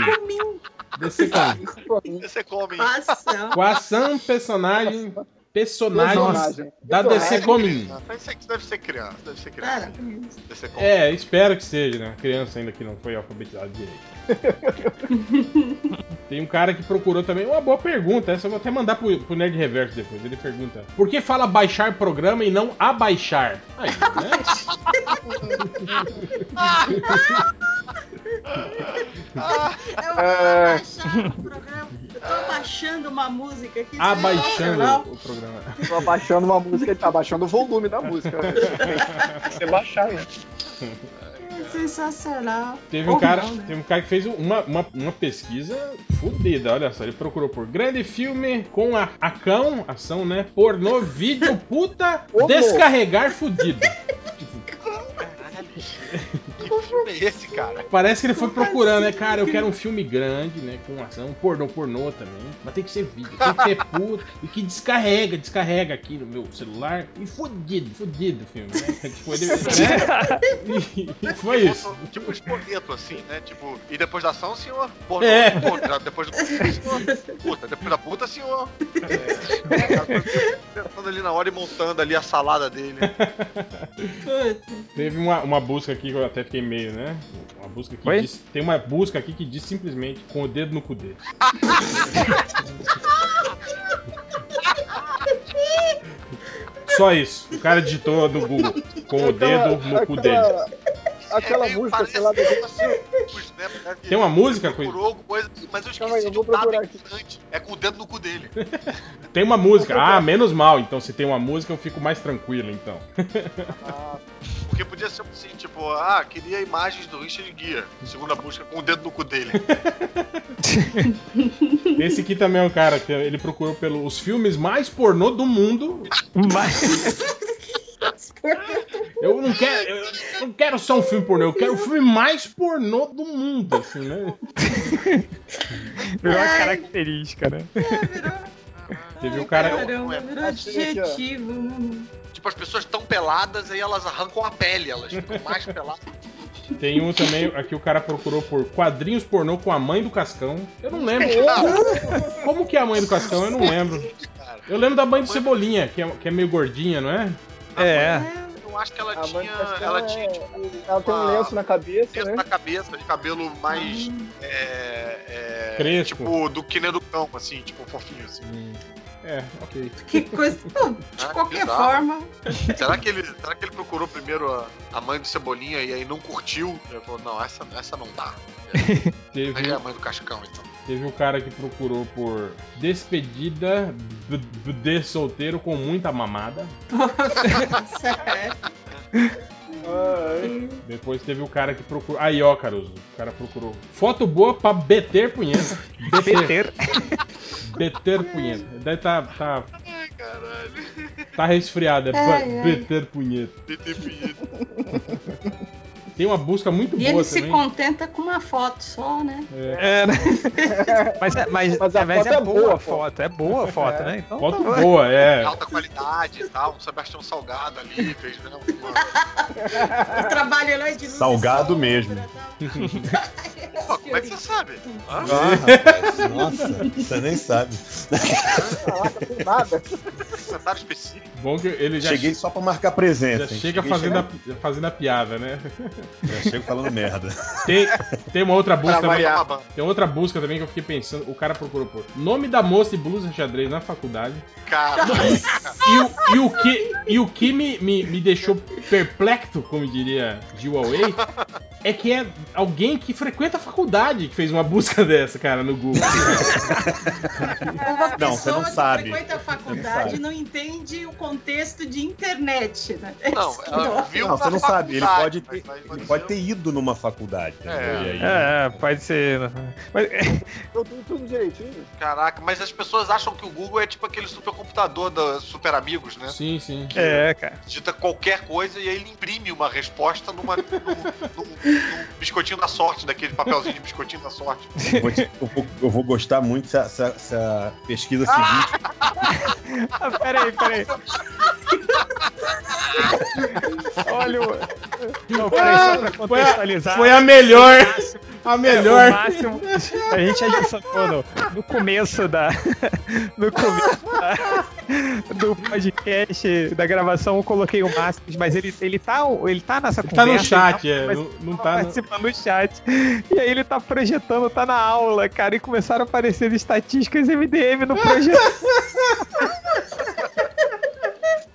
DC Comics. Você come. Passão. Quasan, personagem. Personagens Personagem. da DC Comics. Isso aqui deve ser criança, deve ser criança. Deve ser. É, espero que seja, né? Criança ainda que não foi alfabetizada direito. Tem um cara que procurou também. Uma boa pergunta. Essa eu vou até mandar pro, pro Nerd Reverso depois. Ele pergunta: Por que fala baixar programa e não abaixar? Aí, né? eu vou É. abaixar o programa. Tô abaixando uma música aqui. Abaixando sensacional. o programa. Tô abaixando uma música, ele tá abaixando o volume da música. né? Tem que Você baixar, né? Sensacional. Teve um, cara, não, né? teve um cara que fez uma, uma, uma pesquisa fodida, olha só. Ele procurou por grande filme com a acão, ação, né? Pornô, vídeo, puta, Ô, descarregar fudido. Que filme é esse, cara? Parece que ele foi procurando, né? Cara, eu quero um filme grande, né? Com ação, pornô, pornô também. Mas tem que ser vídeo, tem que ter puta. E que descarrega, descarrega aqui no meu celular. E fudido, fudido o filme, né? Tipo, ele, né? E, e foi isso. Tipo um espoleto, assim, né? Tipo, e depois da ação, senhor? Porra, É. puta, depois do senhor? Puta, depois da puta, senhor? É. Ali na hora e montando ali a salada dele. Teve uma, uma busca aqui que eu até fiquei meio, né? Uma busca que Oi? diz. Tem uma busca aqui que diz simplesmente com o dedo no cu dele. Só isso. O cara digitou no Google com o dedo no cu dele. Aquela, É música, sei lá, né? Tem uma música com coisa, mas eu Calma aí, esqueci eu de vou um procurar aqui. importante. É com o dedo no cu dele. Tem uma música. Ah, menos mal. Então, se tem uma música, eu fico mais tranquilo, então. Porque podia ser assim, tipo, ah, queria imagens do Richard Gere. Segunda busca com o dedo no cu dele. Esse aqui também é um cara que ele procurou pelos filmes mais pornô do mundo. Mas, Eu não quero, eu não quero só um filme pornô, eu quero o filme mais pornô do mundo, assim, né? virou uma característica, né? Teve um cara. Caramba, virou adjetivo, né? Tipo, as pessoas tão peladas aí elas arrancam a pele, elas ficam mais peladas. Tem um também, aqui o cara procurou por quadrinhos pornô com a mãe do Cascão. Eu não lembro. Como que é a mãe do Cascão? Eu não lembro. Eu lembro da mãe do Cebolinha, que é, que é meio gordinha, não é? É. Eu acho que ela A tinha. Ela é- tinha, tipo. Ela tem um lenço na cabeça, lenço né? na cabeça, de cabelo mais. É, é, Crespo. Tipo, do que nem do cão, assim, tipo, fofinho, assim. É, ok. Que coisa. Bom, de Ah, qualquer bizarro. forma. Será que ele, será que ele procurou primeiro a, a mãe do Cebolinha e aí não curtiu? Ele falou, não, essa, essa não dá. Aí Teve, é a mãe do Cascão, então. teve um cara que procurou por despedida de solteiro com muita mamada. Sério. Ah, Depois teve o cara que procurou. Aí, ó, Caruso. O cara procurou foto boa pra beter punheta. Beter. Peter. Beter punheta. Deve tá, tá, Ai, caralho. tá resfriado. É Ai, ba- ai. beter punheta. Tem uma busca muito E boa ele se também. contenta com uma foto só, né? É, né? Mas, é- mas, Mas a mas foto é é boa boa, a foto. É boa a foto, né? Então, Foto tá- boa, é. Alta qualidade e tal, um Sebastião Salgado ali, fez né, uma... O trabalho lá é de e Salgado sombra, mesmo. Pô, como é que você sabe? Ah, rapaz, nossa, você nem sabe. caraca, tem nada. específico. Bom que ele já, Cheguei só pra marcar presença. já chega fazendo a, chegando- fazendo a piada, né? Já chego falando merda. Tem, tem uma outra busca também. Tem outra busca também que eu fiquei pensando. O cara procurou por nome da moça de blusa xadrez na faculdade. Cara, E o, e o que, e o que me, me, me deixou perplexo, como diria Gil Away, é que é alguém que frequenta a faculdade que fez uma busca dessa, cara, no Google. Uma Não, você não que sabe. frequenta a faculdade sabe. não entende o contexto de internet, né? não, ela viu Não, você não sabe. Ele faculdade, pode, ter, ele pode ter ido numa faculdade. É. E aí- É, pode ser. Mas, Eu tudo, tudo direitinho. Caraca, mas as pessoas acham que o Google é tipo aquele supercomputador da Super Amigos, né? Sim, sim. é, cara. Digita qualquer coisa e aí ele imprime uma resposta numa, num, num- num biscoitinho da sorte, daquele papelzinho de biscoitinho da sorte. Eu vou, te- eu vou- eu vou gostar muito se a, se a- se a pesquisa seguinte. Ah, peraí, peraí. Olha o. Não, peraí, Foi a, foi a melhor. A É, melhor. o máximo. A gente adicionou no, no começo da. No começo da, do podcast, da gravação, eu coloquei o máximo, mas ele, ele, tá, ele tá nessa Tá conversa. no chat, ele é. Não, não tá tá. no- participando do chat. E aí ele tá projetando, tá na aula, cara, e começaram a aparecer estatísticas MDM no projeto.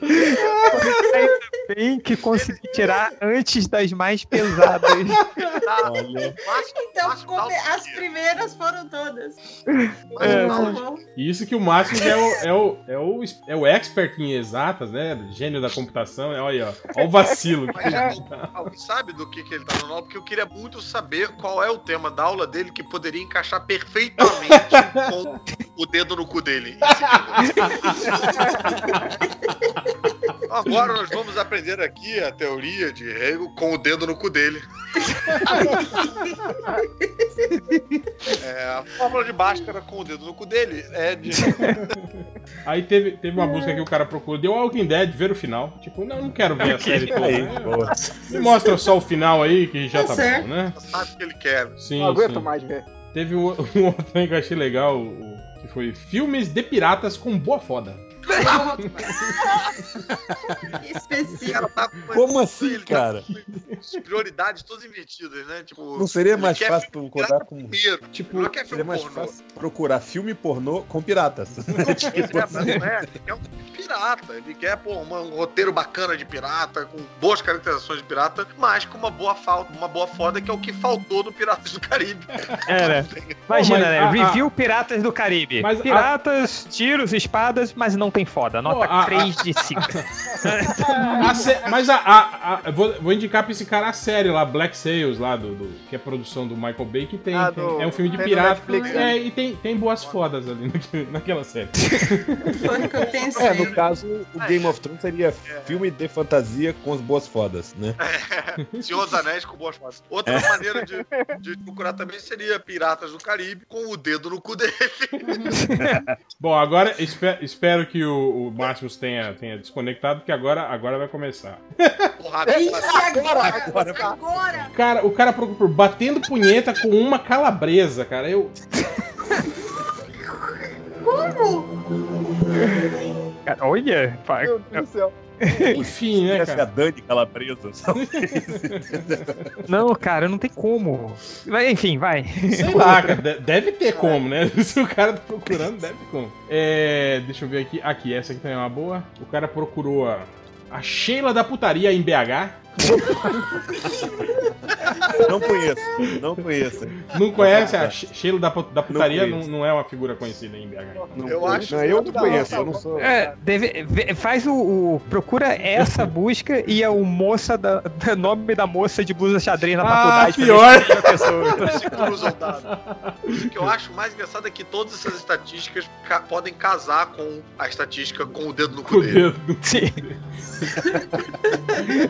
Ainda bem que consegui tirar antes das mais pesadas. Olha. Então, as primeiras foram todas. É, Tá. Isso que o Máximo é o, é, o, é, o, é o expert em exatas, né? Gênio da computação. É, Olha aí, ó. Olha o vacilo. que Mas ele dá. alguém sabe do que, que ele tá dando aula? Porque eu queria muito saber qual é o tema da aula dele que poderia encaixar perfeitamente com o dedo no cu dele. Agora nós vamos aprender aqui a teoria de Hegel com o dedo no cu dele. É, a fórmula de Bhaskara com o dedo no cu dele é de. Aí teve, teve uma busca que o cara procurou. Deu Walking Dead, ver o final. Tipo, não, não quero ver a série toda. Aí, boa. Me mostra só o final aí, que já Tá tá certo. bom, né? Sabe o que ele quer. Sim, Não aguento sim. mais ver. Teve um, um outro também que eu achei legal, que foi Filmes de Piratas com Boa Foda. Tá com Como assim, ele tá cara? prioridades todas invertidas, né? Tipo, Não seria mais fácil procurar com. primeiro. Tipo, Não quer Seria filme mais pornô. fácil procurar filme pornô com piratas. Esse é, não é, ele quer um pirata. Ele quer pô, uma- um roteiro bacana de pirata, com boas caracterizações de pirata, mas com uma boa falta, uma boa foda, que é o que faltou no Piratas do Caribe. É, né? Imagina, Pô, mas né? a- a- Review Piratas do Caribe. Mas a- Piratas, tiros, espadas, mas não tem foda. Nota Pô, a- 3 de 5. A sé- mas a, a- a- vou, vou indicar pra esse cara a série lá, Black Sails, lá, do, do- que é produção do Michael Bay, que tem, Ah, tem- do- é um filme de pirata. Netflix, é, né? e tem, tem boas fodas ali naquela série. Foi que eu pensei. É, no caso, o Game of Thrones seria filme de fantasia com as boas fodas, né? Senhor dos Anéis com boas fotos. Outra maneira de, de procurar também seria Piratas do Caribe com o dedo no cu dele. Bom, agora espe- espero que o, o Máximos tenha, tenha desconectado, porque agora, agora vai começar. Porrada. Ih, agora, Agora- agora. Cara, o cara procura por batendo punheta com uma calabresa, cara. Eu. Cara, olha, Meu Deus do céu. Enfim, né, é a cara? Dani Calabresa. não, cara, não tem como. Mas, enfim, vai. Sei lá, cara. de- Deve ter como, né? Se o cara tá procurando, deve ter como. É. Deixa eu ver aqui. Aqui, essa aqui também é uma boa. O cara procurou a. A Sheila da putaria em BH. Não conheço, não conheço. Não conhece a She- Sheila da, da putaria? Não, conheço. não é uma figura conhecida em BH. Não Eu acho Não, eu não conheço, eu não sou. É, deve- faz o, o- Procura essa busca e é o moça da, da- nome da moça de blusa xadrez na Ah, faculdade. pior. cruzam dados. O que eu acho mais engraçado é que todas essas estatísticas ca- podem casar com a estatística com o dedo no cu dele. Sim.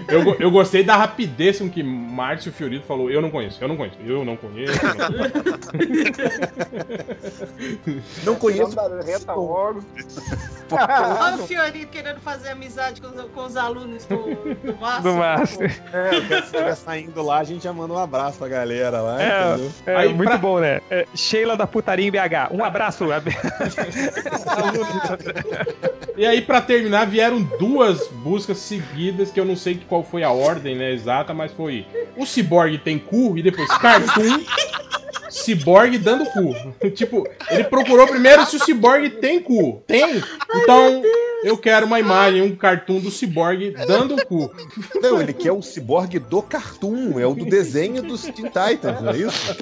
Eu, eu gostei da rapidez com que Márcio Fiorito falou: Eu não conheço, eu não conheço, eu não conheço. eu não conheço." Não conheço. Reta logo. Olha o Fiorito querendo fazer amizade com os, com os alunos do, do Márcio. Do Master. É, estiver saindo lá, a gente já manda um abraço pra galera lá, É, entendeu? é Aí, muito pra- bom, né? É, Sheila da putaria em BH. Um abraço. E aí, pra terminar, vieram duas buscas seguidas, que eu não sei qual foi a ordem né, exata, mas foi o Cyborg tem cu e depois Cartoon, Cyborg dando cu. tipo, ele procurou primeiro se o Cyborg tem cu. Tem? Então, eu quero uma imagem, um cartoon do Cyborg dando cu. Não, ele quer o ciborgue do cartoon, é o do desenho dos Teen Titans, não é isso?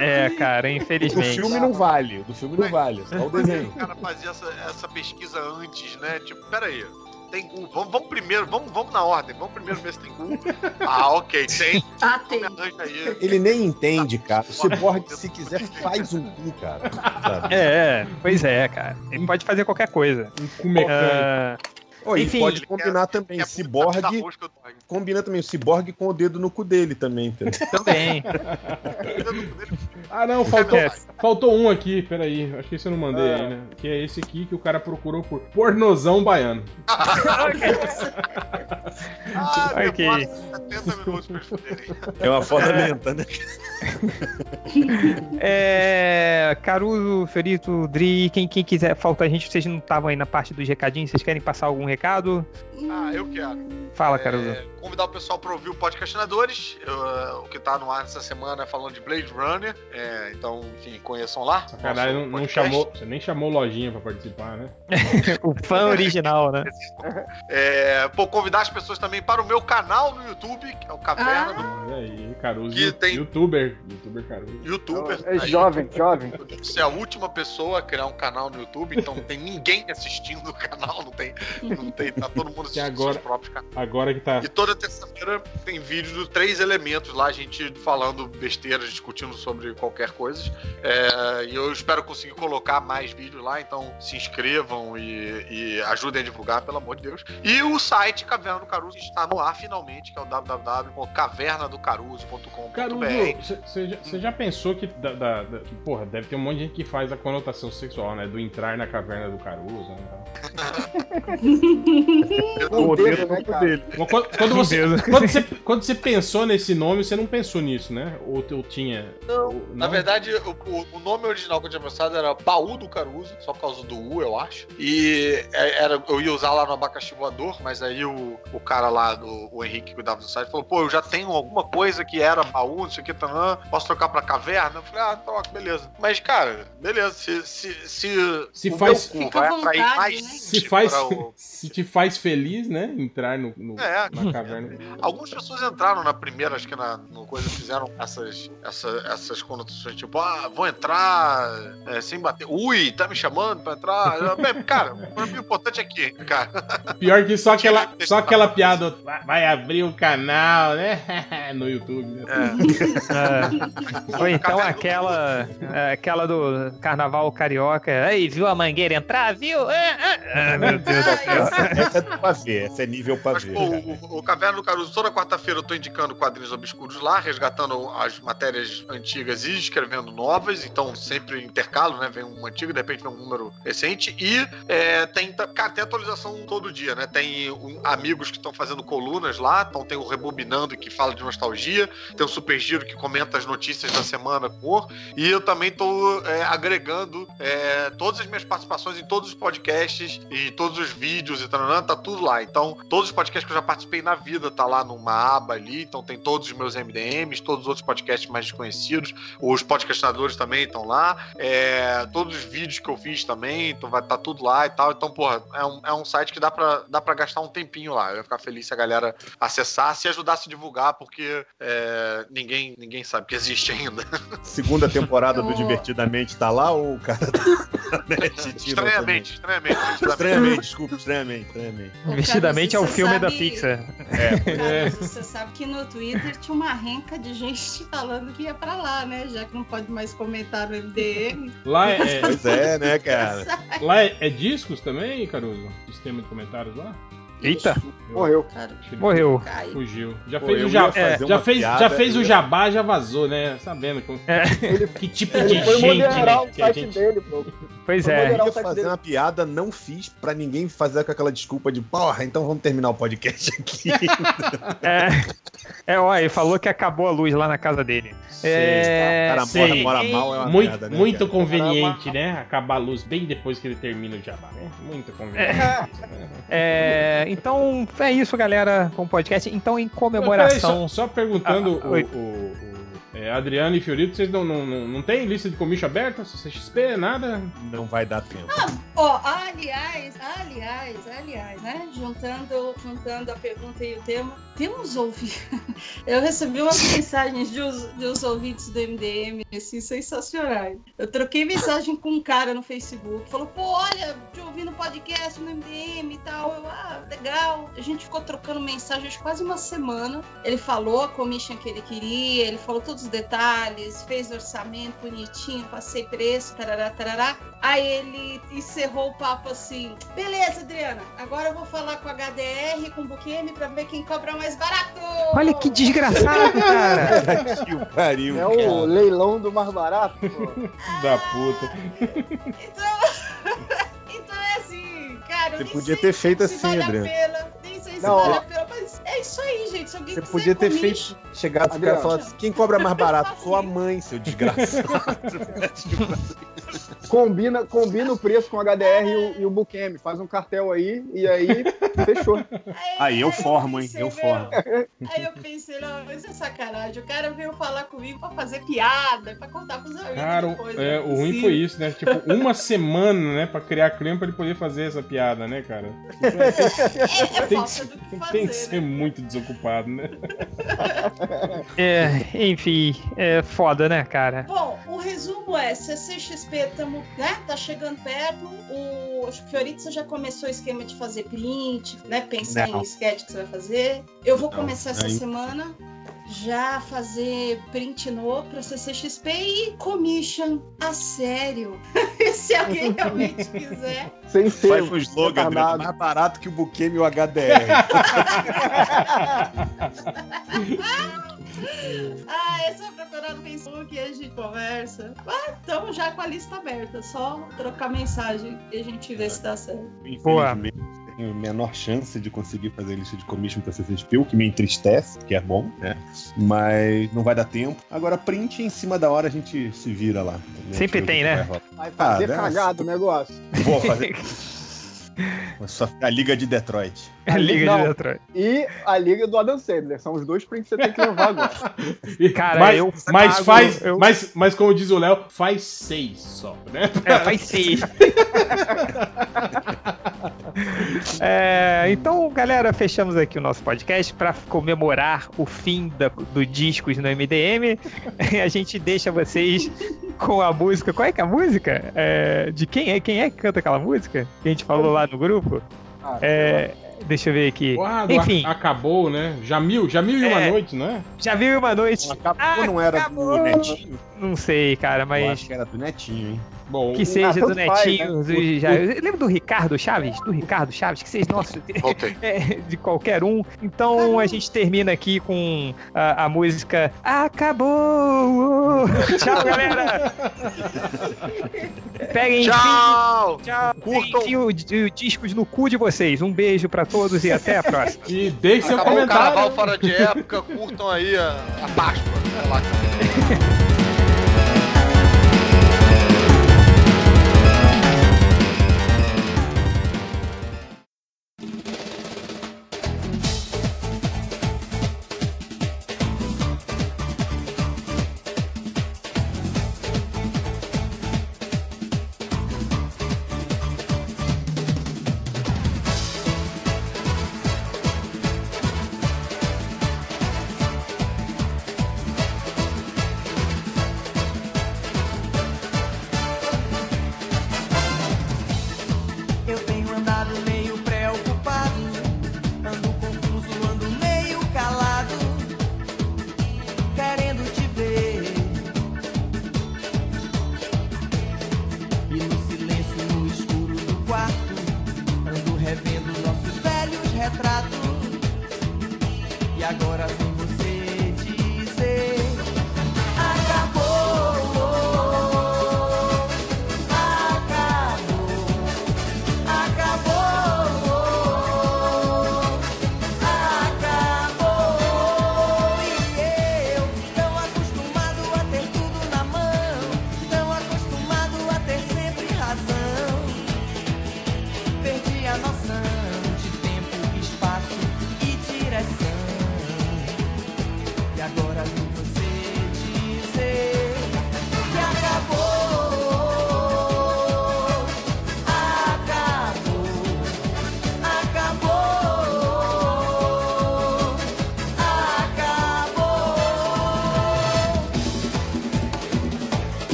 É, cara, O infelizmente. filme não vale, o do filme não vale, só o desenho. O cara fazia essa, essa pesquisa antes, né? Tipo, peraí. Tem Gu. Vamos, vamos primeiro, vamos, vamos na ordem. Vamos primeiro ver se tem Gu. Ah, ok, tem. Ah, tem. Arranja aí. Ele nem entende, cara. O ciborgue, se quiser, faz um cu, cara. Sabe? É, é, pois é, cara. Ele pode fazer qualquer coisa. Um cu mecânico. E Enfim, pode combinar também. É Ciborgue combina também o ciborgue com o dedo no cu dele também, entendeu? também. Ah, não, faltou, faltou um aqui, peraí. Acho que esse eu não mandei aí, né? Que é esse aqui que o cara procurou por pornozão baiano. Ah, Ok. demora 70 minutos pra escolherem. É uma foda lenta, né? É, Caruso, Fiorito, Dri, quem, quem quiser, falta a gente, vocês não estavam aí na parte dos recadinhos, vocês querem passar algum recado? Ah, eu quero. Fala, Caruso. É, convidar o pessoal para ouvir o Podcastinadores. Eu, o que tá no ar essa semana é falando de Blade Runner. É, então, enfim, conheçam lá. Sacanagem, não, não chamou. Você nem chamou lojinha pra participar, né? O fã original, né? É, pô, convidar as pessoas também para o meu canal no YouTube, que é o Caverna do Olha aí, Caruso, Que tem- youtuber. Youtuber Caruso. YouTuber. É Aí, jovem, jovem. Eu devo ser a última pessoa a criar um canal no YouTube, então não tem ninguém assistindo o canal, não tem, não tem, tá todo mundo assistindo agora- seus próprios canais. Agora que tá. Toda terça-feira tem vídeo dos três elementos lá, a gente falando besteiras, discutindo sobre qualquer coisa. É, e eu espero conseguir colocar mais vídeos lá, então se inscrevam e, e ajudem a divulgar, pelo amor de Deus. E o site Caverna do Caruso está no ar finalmente, que é o www.cavernadocaruso.com.br. Caruso, você já, já pensou que, da, da- da- que, porra, deve ter um monte de gente que faz a conotação sexual, né? Do entrar na caverna do Caruso, né? O dedo, né, cara? Quando, quando você, quando, você, quando você pensou nesse nome, você não pensou nisso, né? Ou eu tinha. Não, ou- Na verdade, o, o- nome original que eu tinha pensado era Baú do Caruso, só por causa do U, eu acho. E é- era, eu ia usar lá no abacaxi voador, mas aí o, o cara lá, do, o Henrique que cuidava do site, falou: pô, eu já tenho alguma coisa que era baú, não sei o que, tanã, posso trocar pra caverna? Eu falei: ah, troca, beleza. Mas, cara, beleza, se. Se, se, Se o faz- meu cu Fica vai atrair vontade, mais né? Se faz, pra o- se te faz feliz, né? Entrar no, no- É. na caverna. Algumas pessoas entraram na primeira, acho que na no coisa, fizeram essas, essa, essas conotações, tipo, ah, vou entrar é, sem bater. Ui, tá me chamando pra entrar? Bem, cara, o importante é aqui, cara. Pior que só aquela, só aquela piada. "Vai- abrir o canal, né? no YouTube. Né? É. Ou então aquela, é, aquela do carnaval carioca. Aí, viu a mangueira entrar? Viu? É, é. Ah, meu Deus do céu. Essa é pra ver, essa é nível pra Mas, ver. pô, cara. o, o Caverna do Caruso, toda quarta-feira eu tô indicando quadrinhos obscuros lá, resgatando as matérias antigas e escrevendo novas, então sempre intercalo, né? Vem um antigo, de repente vem um número recente. E é, tem, cara, tem atualização todo dia, né? Tem um- amigos que estão fazendo colunas lá, então tem o Rebobinando que fala de nostalgia, tem o Super Giro que comenta as notícias da semana humor, e eu também tô é, agregando é, todas as minhas participações em todos os podcasts e todos os vídeos e tal, tá tudo lá. Então, todos os podcasts que eu já participei na vida tá lá numa aba ali, então tem todos os meus MDMs, todos os outros podcasts mais desconhecidos, os podcastinadores também estão lá, é, todos os vídeos que eu fiz também, então vai estar tá tudo lá e tal. Então, porra, é um, é um site que dá pra, dá pra gastar um tempinho lá. Eu ia ficar feliz se a galera acessasse e ajudasse a divulgar, porque é, ninguém, ninguém sabe que existe ainda. Segunda temporada do. Divertidamente tá lá ou o cara tira estranhamente, estranhamente, estranhamente. Estranhamente, desculpa, estranhamente, estranhamente. Ô, Vestidamente é o filme você da sabe- Pixar. É. Caruso, Você sabe que no Twitter tinha uma renca de gente falando que ia pra lá, né? Já que não pode mais comentar no MDM. Lá é, é- Pois é, né, cara? lá é, é discos também, Caruso? Sistema de comentários lá? Eita, Morreu. Cara, morreu. Fugiu. Já fez o jabá. ia fazer já fez, piada, já fez o jabá, já vazou, né? Sabendo como- É, que tipo Ele de foi gente, né? o Que a site gente... dele, pô. Pois Foi é. Eu o ia fazer dele. uma piada, não fiz pra ninguém fazer com aquela desculpa de porra, então vamos terminar o podcast aqui. É, é ó, ele falou que acabou a luz lá na casa dele. É, O cara sei. mora, mora mal, é uma Muito, merda, né, muito cara? conveniente, né? Acabar a luz bem depois que ele termina o jabá, né? Muito conveniente. é, então é isso, galera, com o podcast. Então, em Peraí, comemoração. só, só perguntando, Ah, o, oi. o- o- é, Adriano e Fiorito, vocês não, não, não, não tem lista de commission aberta? CXP, nada? Não vai dar tempo. Ó, aliás, aliás, aliás, né? Juntando, juntando a pergunta e o tema, temos ouvido. Eu recebi umas mensagens de uns, de uns ouvintes do MDM, assim, sensacionais. Eu troquei mensagem com um cara no Facebook, falou, pô, olha, te ouvi no podcast no MDM e tal. Eu, ah, legal. A gente ficou trocando mensagens quase uma semana. Ele falou a commission que ele queria, ele falou todos os detalhes, fez orçamento bonitinho, passei preço, tarará, tarará. Aí ele encerrou o papo assim: beleza, Adriana, agora eu vou falar com a HDR, com o Buqueme pra ver quem cobra mais barato. Olha que desgraçado, cara. Que pariu, É cara. o leilão do mais barato, pô. Da puta. Então, então é assim, cara. Você podia ter feito se assim, vale a Adriano. pena, nem sei se Não, vale pena, mas é isso aí, gente. Se alguém Você podia ter feito, pro cara e falar assim, quem cobra mais barato? Sua mãe, seu desgraçado. Combina, combina o preço com o HDR e o, e o Bukemi. Faz um cartel aí e aí fechou. Aí eu formo, hein? Eu formo. Aí eu pensei, não, isso é sacanagem. O cara veio falar comigo pra fazer piada, pra contar pros amigos. Cara, depois, é, não o ruim foi isso, né? Tipo, uma semana, né, pra criar clima pra ele poder fazer essa piada, né, cara? É, é Tem que falta do que fazer. Tem que ser né? muito desocupado, né? É, enfim, é foda, né, cara? Bom, o resumo é, CCXP tamo, né, tá chegando perto, o acho que o Fioritza já começou o esquema de fazer print, né, pensar Não. em sketch que você vai fazer. Eu vou Não, começar essa aí- semana já fazer print no pra CCXP e commission a sério. Se alguém realmente quiser. Sem ser. Faz um slogan, Adriano, mais barato que o e o HDR. Ah, é só procurar no Facebook e a gente conversa. Ah, estamos já com a lista aberta, só trocar mensagem e a gente vê se dá certo. Infelizmente, tenho a menor chance de conseguir fazer lista de commission pra CCXP, o que me entristece, que é bom, né? Mas não vai dar tempo. Agora, print em cima da hora a gente se vira lá. Sempre tem, né? Vai fazer Ah, né? cagado o negócio. Vou fazer. Só a Liga de Detroit. A Liga Não. de Detroit. E a liga do Adam Sandler. São os dois prints que você tem que levar agora. E- Cara, mas, eu mas pago- faz. eu- Mas, mas como diz o Léo, faz seis só, né? É, faz seis. É, então, galera, fechamos aqui o nosso podcast para comemorar o fim da- do Discos no MDM. A gente deixa vocês com a música. Qual é que é a música? É, de quem é? Quem é que canta aquela música? Que a gente falou lá no grupo? Ah, É, deixa eu ver aqui. Uau, Enfim. a- acabou, né? Já mil, já mil e uma É. noite, não é? Já viu uma noite? Acabou, não era acabou. do Netinho? Não sei, cara, Eu mas. acho que era do Netinho, hein? Bom, Que seja do tanto faz, Netinho. do- já, lembra do Ricardo Chaves? Do Ricardo Chaves? Que seja, Voltei. é, de qualquer um. Então a gente termina aqui com a, a música Acabou! Tchau, galera! Peguem Tchau! Tchau! Curtam. Enfim, o, o discos no cu de vocês. Um beijo pra todos e até a próxima. e deixe seu Acabou o comentário. carnaval fora de época, curtam aí a, a Páscoa. Sei lá.